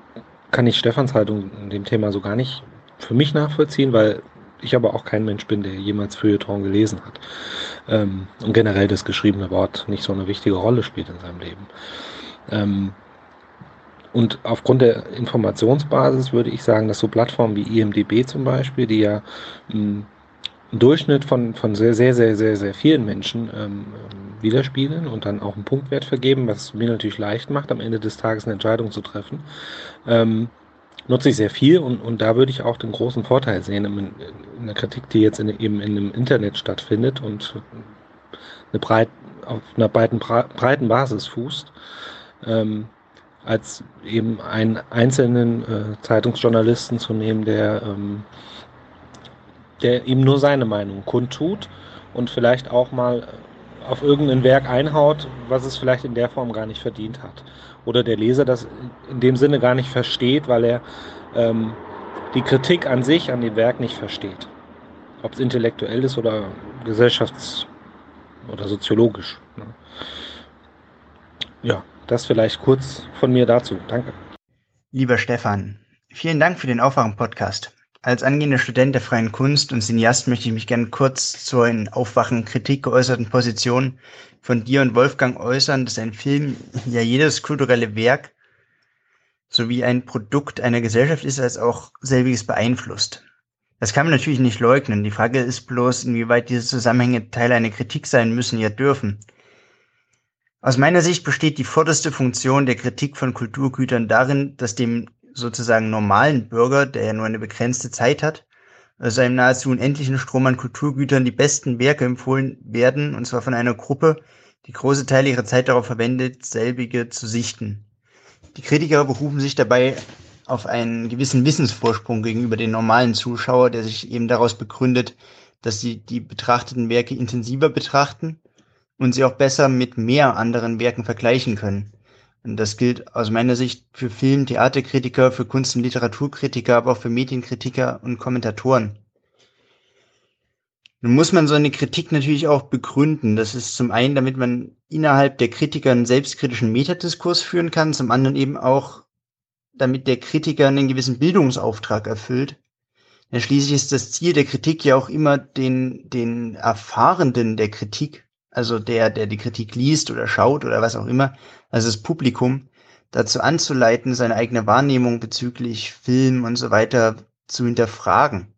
kann ich Stefans Haltung in dem Thema so gar nicht für mich nachvollziehen, weil ich aber auch kein Mensch bin, der jemals Feuilleton gelesen hat. Ähm, und generell das geschriebene Wort nicht so eine wichtige Rolle spielt in seinem Leben. Ähm, und aufgrund der Informationsbasis würde ich sagen, dass so Plattformen wie IMDB zum Beispiel, die ja mh, Durchschnitt von, von sehr, sehr, sehr, sehr, sehr vielen Menschen ähm, widerspiegeln und dann auch einen Punktwert vergeben, was mir natürlich leicht macht, am Ende des Tages eine Entscheidung zu treffen. Ähm, nutze ich sehr viel und, und da würde ich auch den großen Vorteil sehen in, in der Kritik, die jetzt in, eben in einem Internet stattfindet und eine breit, auf einer breiten, breiten Basis fußt, ähm, als eben einen einzelnen äh, Zeitungsjournalisten zu nehmen, der ähm, der ihm nur seine Meinung kundtut und vielleicht auch mal auf irgendein Werk einhaut, was es vielleicht in der Form gar nicht verdient hat. Oder der Leser das in dem Sinne gar nicht versteht, weil er ähm, die Kritik an sich, an dem Werk nicht versteht. Ob es intellektuell ist oder gesellschafts- oder soziologisch. Ne? Ja, das vielleicht kurz von mir dazu. Danke. Lieber Stefan, vielen Dank für den Aufwachen-Podcast. Als angehender Student der freien Kunst und Cineast möchte ich mich gerne kurz zur in Aufwachen Kritik geäußerten Position von dir und Wolfgang äußern, dass ein Film ja jedes kulturelle Werk sowie ein Produkt einer Gesellschaft ist, als auch selbiges beeinflusst. Das kann man natürlich nicht leugnen. Die Frage ist bloß, inwieweit diese Zusammenhänge Teil einer Kritik sein müssen, ja dürfen. Aus meiner Sicht besteht die vorderste Funktion der Kritik von Kulturgütern darin, dass dem sozusagen normalen Bürger, der ja nur eine begrenzte Zeit hat, also einem nahezu unendlichen Strom an Kulturgütern die besten Werke empfohlen werden, und zwar von einer Gruppe, die große Teile ihrer Zeit darauf verwendet, selbige zu sichten. Die Kritiker berufen sich dabei auf einen gewissen Wissensvorsprung gegenüber den normalen Zuschauer, der sich eben daraus begründet, dass sie die betrachteten Werke intensiver betrachten und sie auch besser mit mehr anderen Werken vergleichen können. Und das gilt aus meiner Sicht für Film-, Theaterkritiker, für Kunst- und Literaturkritiker, aber auch für Medienkritiker und Kommentatoren. Nun muss man so eine Kritik natürlich auch begründen. Das ist zum einen, damit man innerhalb der Kritiker einen selbstkritischen Metadiskurs führen kann, zum anderen eben auch, damit der Kritiker einen gewissen Bildungsauftrag erfüllt. Denn schließlich ist das Ziel der Kritik ja auch immer den, den Erfahrenden der Kritik also der, der die Kritik liest oder schaut oder was auch immer, also das Publikum, dazu anzuleiten, seine eigene Wahrnehmung bezüglich Film und so weiter zu hinterfragen,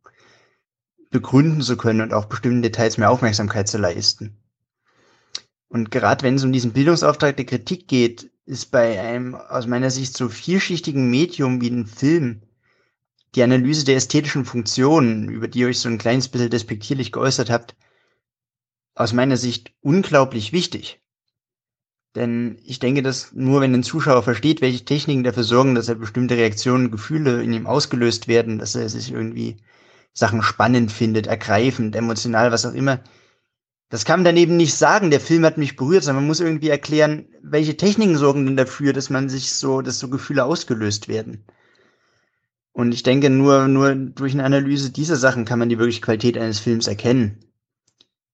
begründen zu können und auch bestimmten Details mehr Aufmerksamkeit zu leisten. Und gerade wenn es um diesen Bildungsauftrag der Kritik geht, ist bei einem aus meiner Sicht so vielschichtigen Medium wie ein Film die Analyse der ästhetischen Funktionen, über die ihr euch so ein kleines bisschen despektierlich geäußert habt, aus meiner Sicht unglaublich wichtig. Denn ich denke, dass nur wenn ein Zuschauer versteht, welche Techniken dafür sorgen, dass er bestimmte Reaktionen, Gefühle in ihm ausgelöst werden, dass er sich irgendwie Sachen spannend findet, ergreifend, emotional, was auch immer, das kann man dann eben nicht sagen, der Film hat mich berührt, sondern man muss irgendwie erklären, welche Techniken sorgen denn dafür, dass man sich so, dass so Gefühle ausgelöst werden. Und ich denke, nur, nur durch eine Analyse dieser Sachen kann man die wirkliche Qualität eines Films erkennen.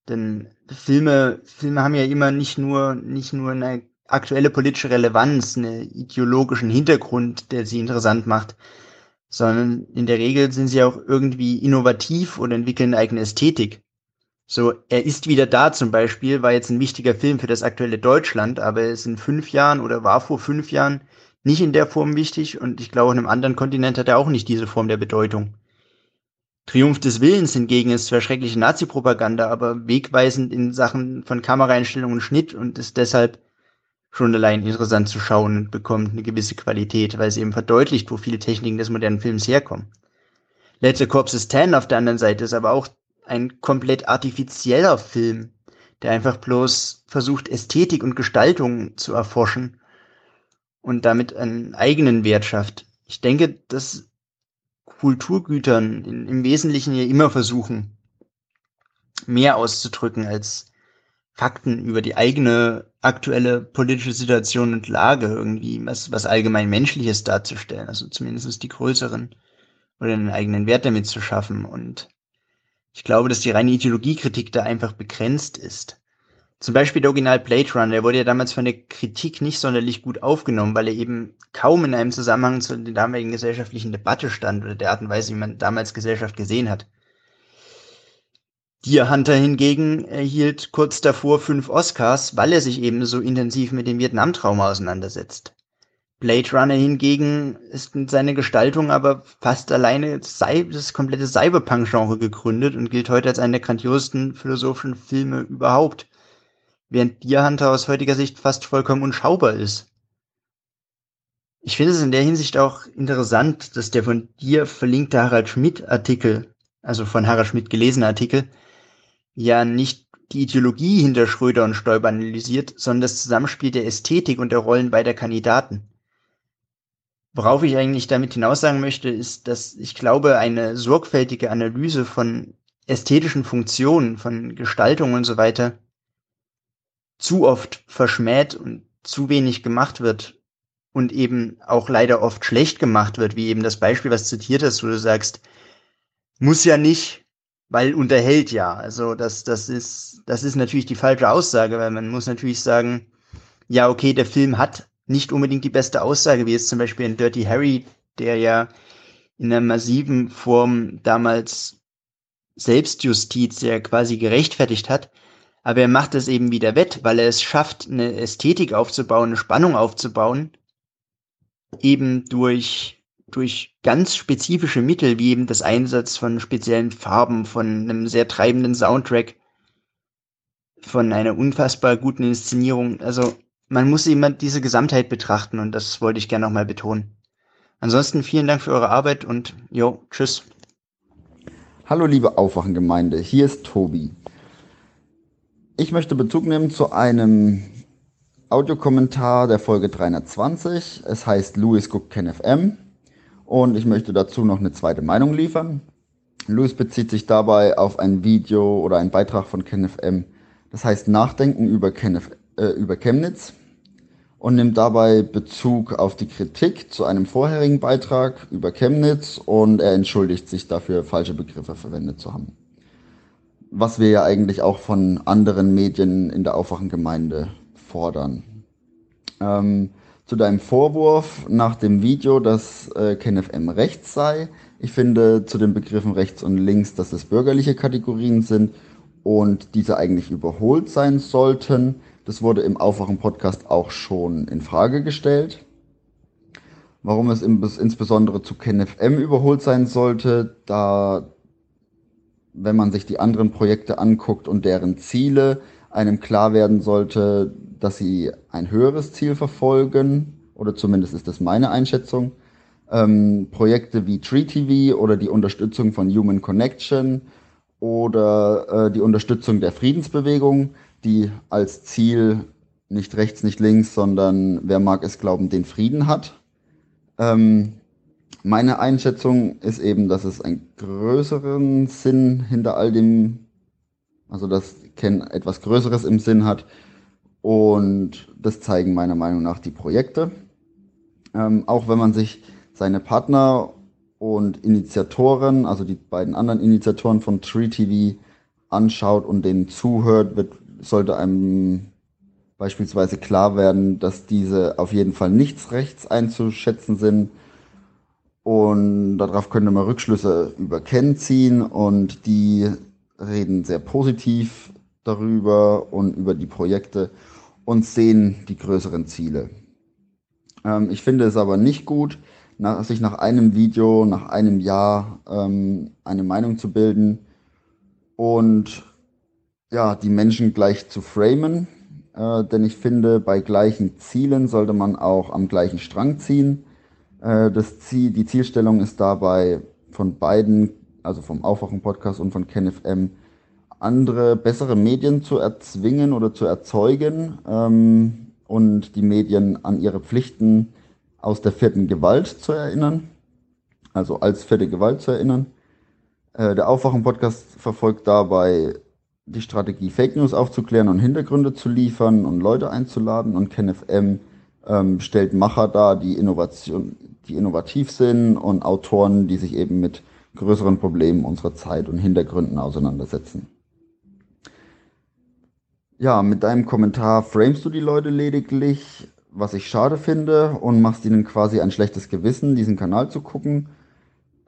Denn Filme, Filme haben ja immer nicht nur, nicht nur eine aktuelle politische Relevanz, einen ideologischen Hintergrund, der sie interessant macht, sondern in der Regel sind sie auch irgendwie innovativ oder entwickeln eine eigene Ästhetik. So, er ist wieder da zum Beispiel, war jetzt ein wichtiger Film für das aktuelle Deutschland, aber er ist in fünf Jahren oder war vor fünf Jahren nicht in der Form wichtig und ich glaube, in einem anderen Kontinent hat er auch nicht diese Form der Bedeutung. Triumph des Willens hingegen ist zwar schreckliche Nazi-Propaganda, aber wegweisend in Sachen von Kameraeinstellung und Schnitt und ist deshalb schon allein interessant zu schauen und bekommt eine gewisse Qualität, weil es eben verdeutlicht, wo viele Techniken des modernen Films herkommen. Letzte Corps ist 10 auf der anderen Seite ist aber auch ein komplett artifizieller Film, der einfach bloß versucht, Ästhetik und Gestaltung zu erforschen und damit einen eigenen Wert schafft. Ich denke, dass Kulturgütern im Wesentlichen ja immer versuchen, mehr auszudrücken als Fakten über die eigene aktuelle politische Situation und Lage irgendwie, was, was allgemein Menschliches darzustellen, also zumindest die größeren oder einen eigenen Wert damit zu schaffen. Und ich glaube, dass die reine Ideologiekritik da einfach begrenzt ist. Zum Beispiel der Original Blade Runner, der wurde ja damals von der Kritik nicht sonderlich gut aufgenommen, weil er eben kaum in einem Zusammenhang zu der damaligen gesellschaftlichen Debatte stand oder der Art und Weise, wie man damals Gesellschaft gesehen hat. Deer Hunter hingegen erhielt kurz davor fünf Oscars, weil er sich eben so intensiv mit dem Vietnam-Trauma auseinandersetzt. Blade Runner hingegen ist mit seiner Gestaltung aber fast alleine das komplette Cyberpunk-Genre gegründet und gilt heute als einer der grandiosesten philosophischen Filme überhaupt, während Deer Hunter aus heutiger Sicht fast vollkommen unschaubar ist. Ich finde es in der Hinsicht auch interessant, dass der von dir verlinkte Harald Schmidt Artikel, also von Harald Schmidt gelesene Artikel, ja nicht die Ideologie hinter Schröder und Stoiber analysiert, sondern das Zusammenspiel der Ästhetik und der Rollen beider Kandidaten. Worauf ich eigentlich damit hinaus sagen möchte, ist, dass ich glaube, eine sorgfältige Analyse von ästhetischen Funktionen, von Gestaltung und so weiter zu oft verschmäht und zu wenig gemacht wird und eben auch leider oft schlecht gemacht wird, wie eben das Beispiel, was zitiert hast, wo du sagst, muss ja nicht, weil unterhält ja. Also das, das ist, das ist natürlich die falsche Aussage, weil man muss natürlich sagen, ja, okay, der Film hat nicht unbedingt die beste Aussage, wie jetzt zum Beispiel in Dirty Harry, der ja in einer massiven Form damals Selbstjustiz ja quasi gerechtfertigt hat. Aber er macht es eben wieder wett, weil er es schafft, eine Ästhetik aufzubauen, eine Spannung aufzubauen, eben durch durch ganz spezifische Mittel, wie eben das Einsatz von speziellen Farben, von einem sehr treibenden Soundtrack, von einer unfassbar guten Inszenierung. Also man muss immer diese Gesamtheit betrachten und das wollte ich gerne nochmal betonen. Ansonsten vielen Dank für eure Arbeit und jo, tschüss. Hallo liebe Aufwachengemeinde, hier ist Tobi. Ich möchte Bezug nehmen zu einem Audiokommentar der Folge 320. Es heißt Louis guckt KenFM. Und ich möchte dazu noch eine zweite Meinung liefern. Louis bezieht sich dabei auf ein Video oder einen Beitrag von KenFM, das heißt Nachdenken über, KenF, äh, über Chemnitz und nimmt dabei Bezug auf die Kritik zu einem vorherigen Beitrag über Chemnitz und er entschuldigt sich dafür, falsche Begriffe verwendet zu haben. Was wir ja eigentlich auch von anderen Medien in der Aufwachengemeinde fordern. Ähm, zu deinem Vorwurf nach dem Video, dass äh, KenFM rechts sei. Ich finde zu den Begriffen rechts und links, dass es bürgerliche Kategorien sind und diese eigentlich überholt sein sollten. Das wurde im Aufwachen-Podcast auch schon in Frage gestellt. Warum es insbesondere zu KenFM überholt sein sollte, da, wenn man sich die anderen Projekte anguckt und deren Ziele, einem klar werden sollte, dass sie ein höheres Ziel verfolgen, oder zumindest ist das meine Einschätzung. Ähm, Projekte wie Tree TV oder die Unterstützung von Human Connection oder äh, die Unterstützung der Friedensbewegung, die als Ziel nicht rechts, nicht links, sondern wer mag es glauben, den Frieden hat. Ähm, meine Einschätzung ist eben, dass es einen größeren Sinn hinter all dem, also dass Ken etwas Größeres im Sinn hat, und das zeigen meiner Meinung nach die Projekte. Ähm, auch wenn man sich seine Partner und Initiatoren, also die beiden anderen Initiatoren von Tree TV anschaut und denen zuhört, wird, sollte einem beispielsweise klar werden, dass diese auf jeden Fall nichts rechts einzuschätzen sind. Und darauf könnte man Rückschlüsse über Ken ziehen und die reden sehr positiv darüber und über die Projekte und sehen die größeren Ziele. Ähm, ich finde es aber nicht gut, nach, sich nach einem Video, nach einem Jahr ähm, eine Meinung zu bilden und ja, die Menschen gleich zu framen. Äh, denn ich finde, bei gleichen Zielen sollte man auch am gleichen Strang ziehen. Äh, das Ziel, die Zielstellung ist dabei von beiden, also vom Aufwachen-Podcast und von KenFM, andere, bessere Medien zu erzwingen oder zu erzeugen ähm, und die Medien an ihre Pflichten aus der vierten Gewalt zu erinnern, also als vierte Gewalt zu erinnern. Äh, der Aufwachen-Podcast verfolgt dabei die Strategie, Fake News aufzuklären und Hintergründe zu liefern und Leute einzuladen und KenFM ähm, stellt Macher dar, die Innovation, die innovativ sind und Autoren, die sich eben mit größeren Problemen unserer Zeit und Hintergründen auseinandersetzen. Ja, mit deinem Kommentar framest du die Leute lediglich, was ich schade finde, und machst ihnen quasi ein schlechtes Gewissen, diesen Kanal zu gucken.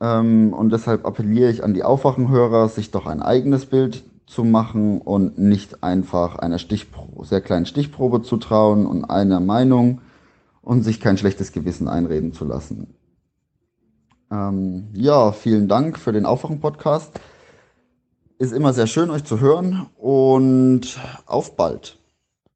Ähm, und deshalb appelliere ich an die Aufwachenhörer, sich doch ein eigenes Bild zu machen und nicht einfach einer Stichpro sehr kleinen Stichprobe zu trauen und einer Meinung und sich kein schlechtes Gewissen einreden zu lassen. Ähm, ja, vielen Dank für den Aufwachen-Podcast. Ist immer sehr schön, euch zu hören und auf bald.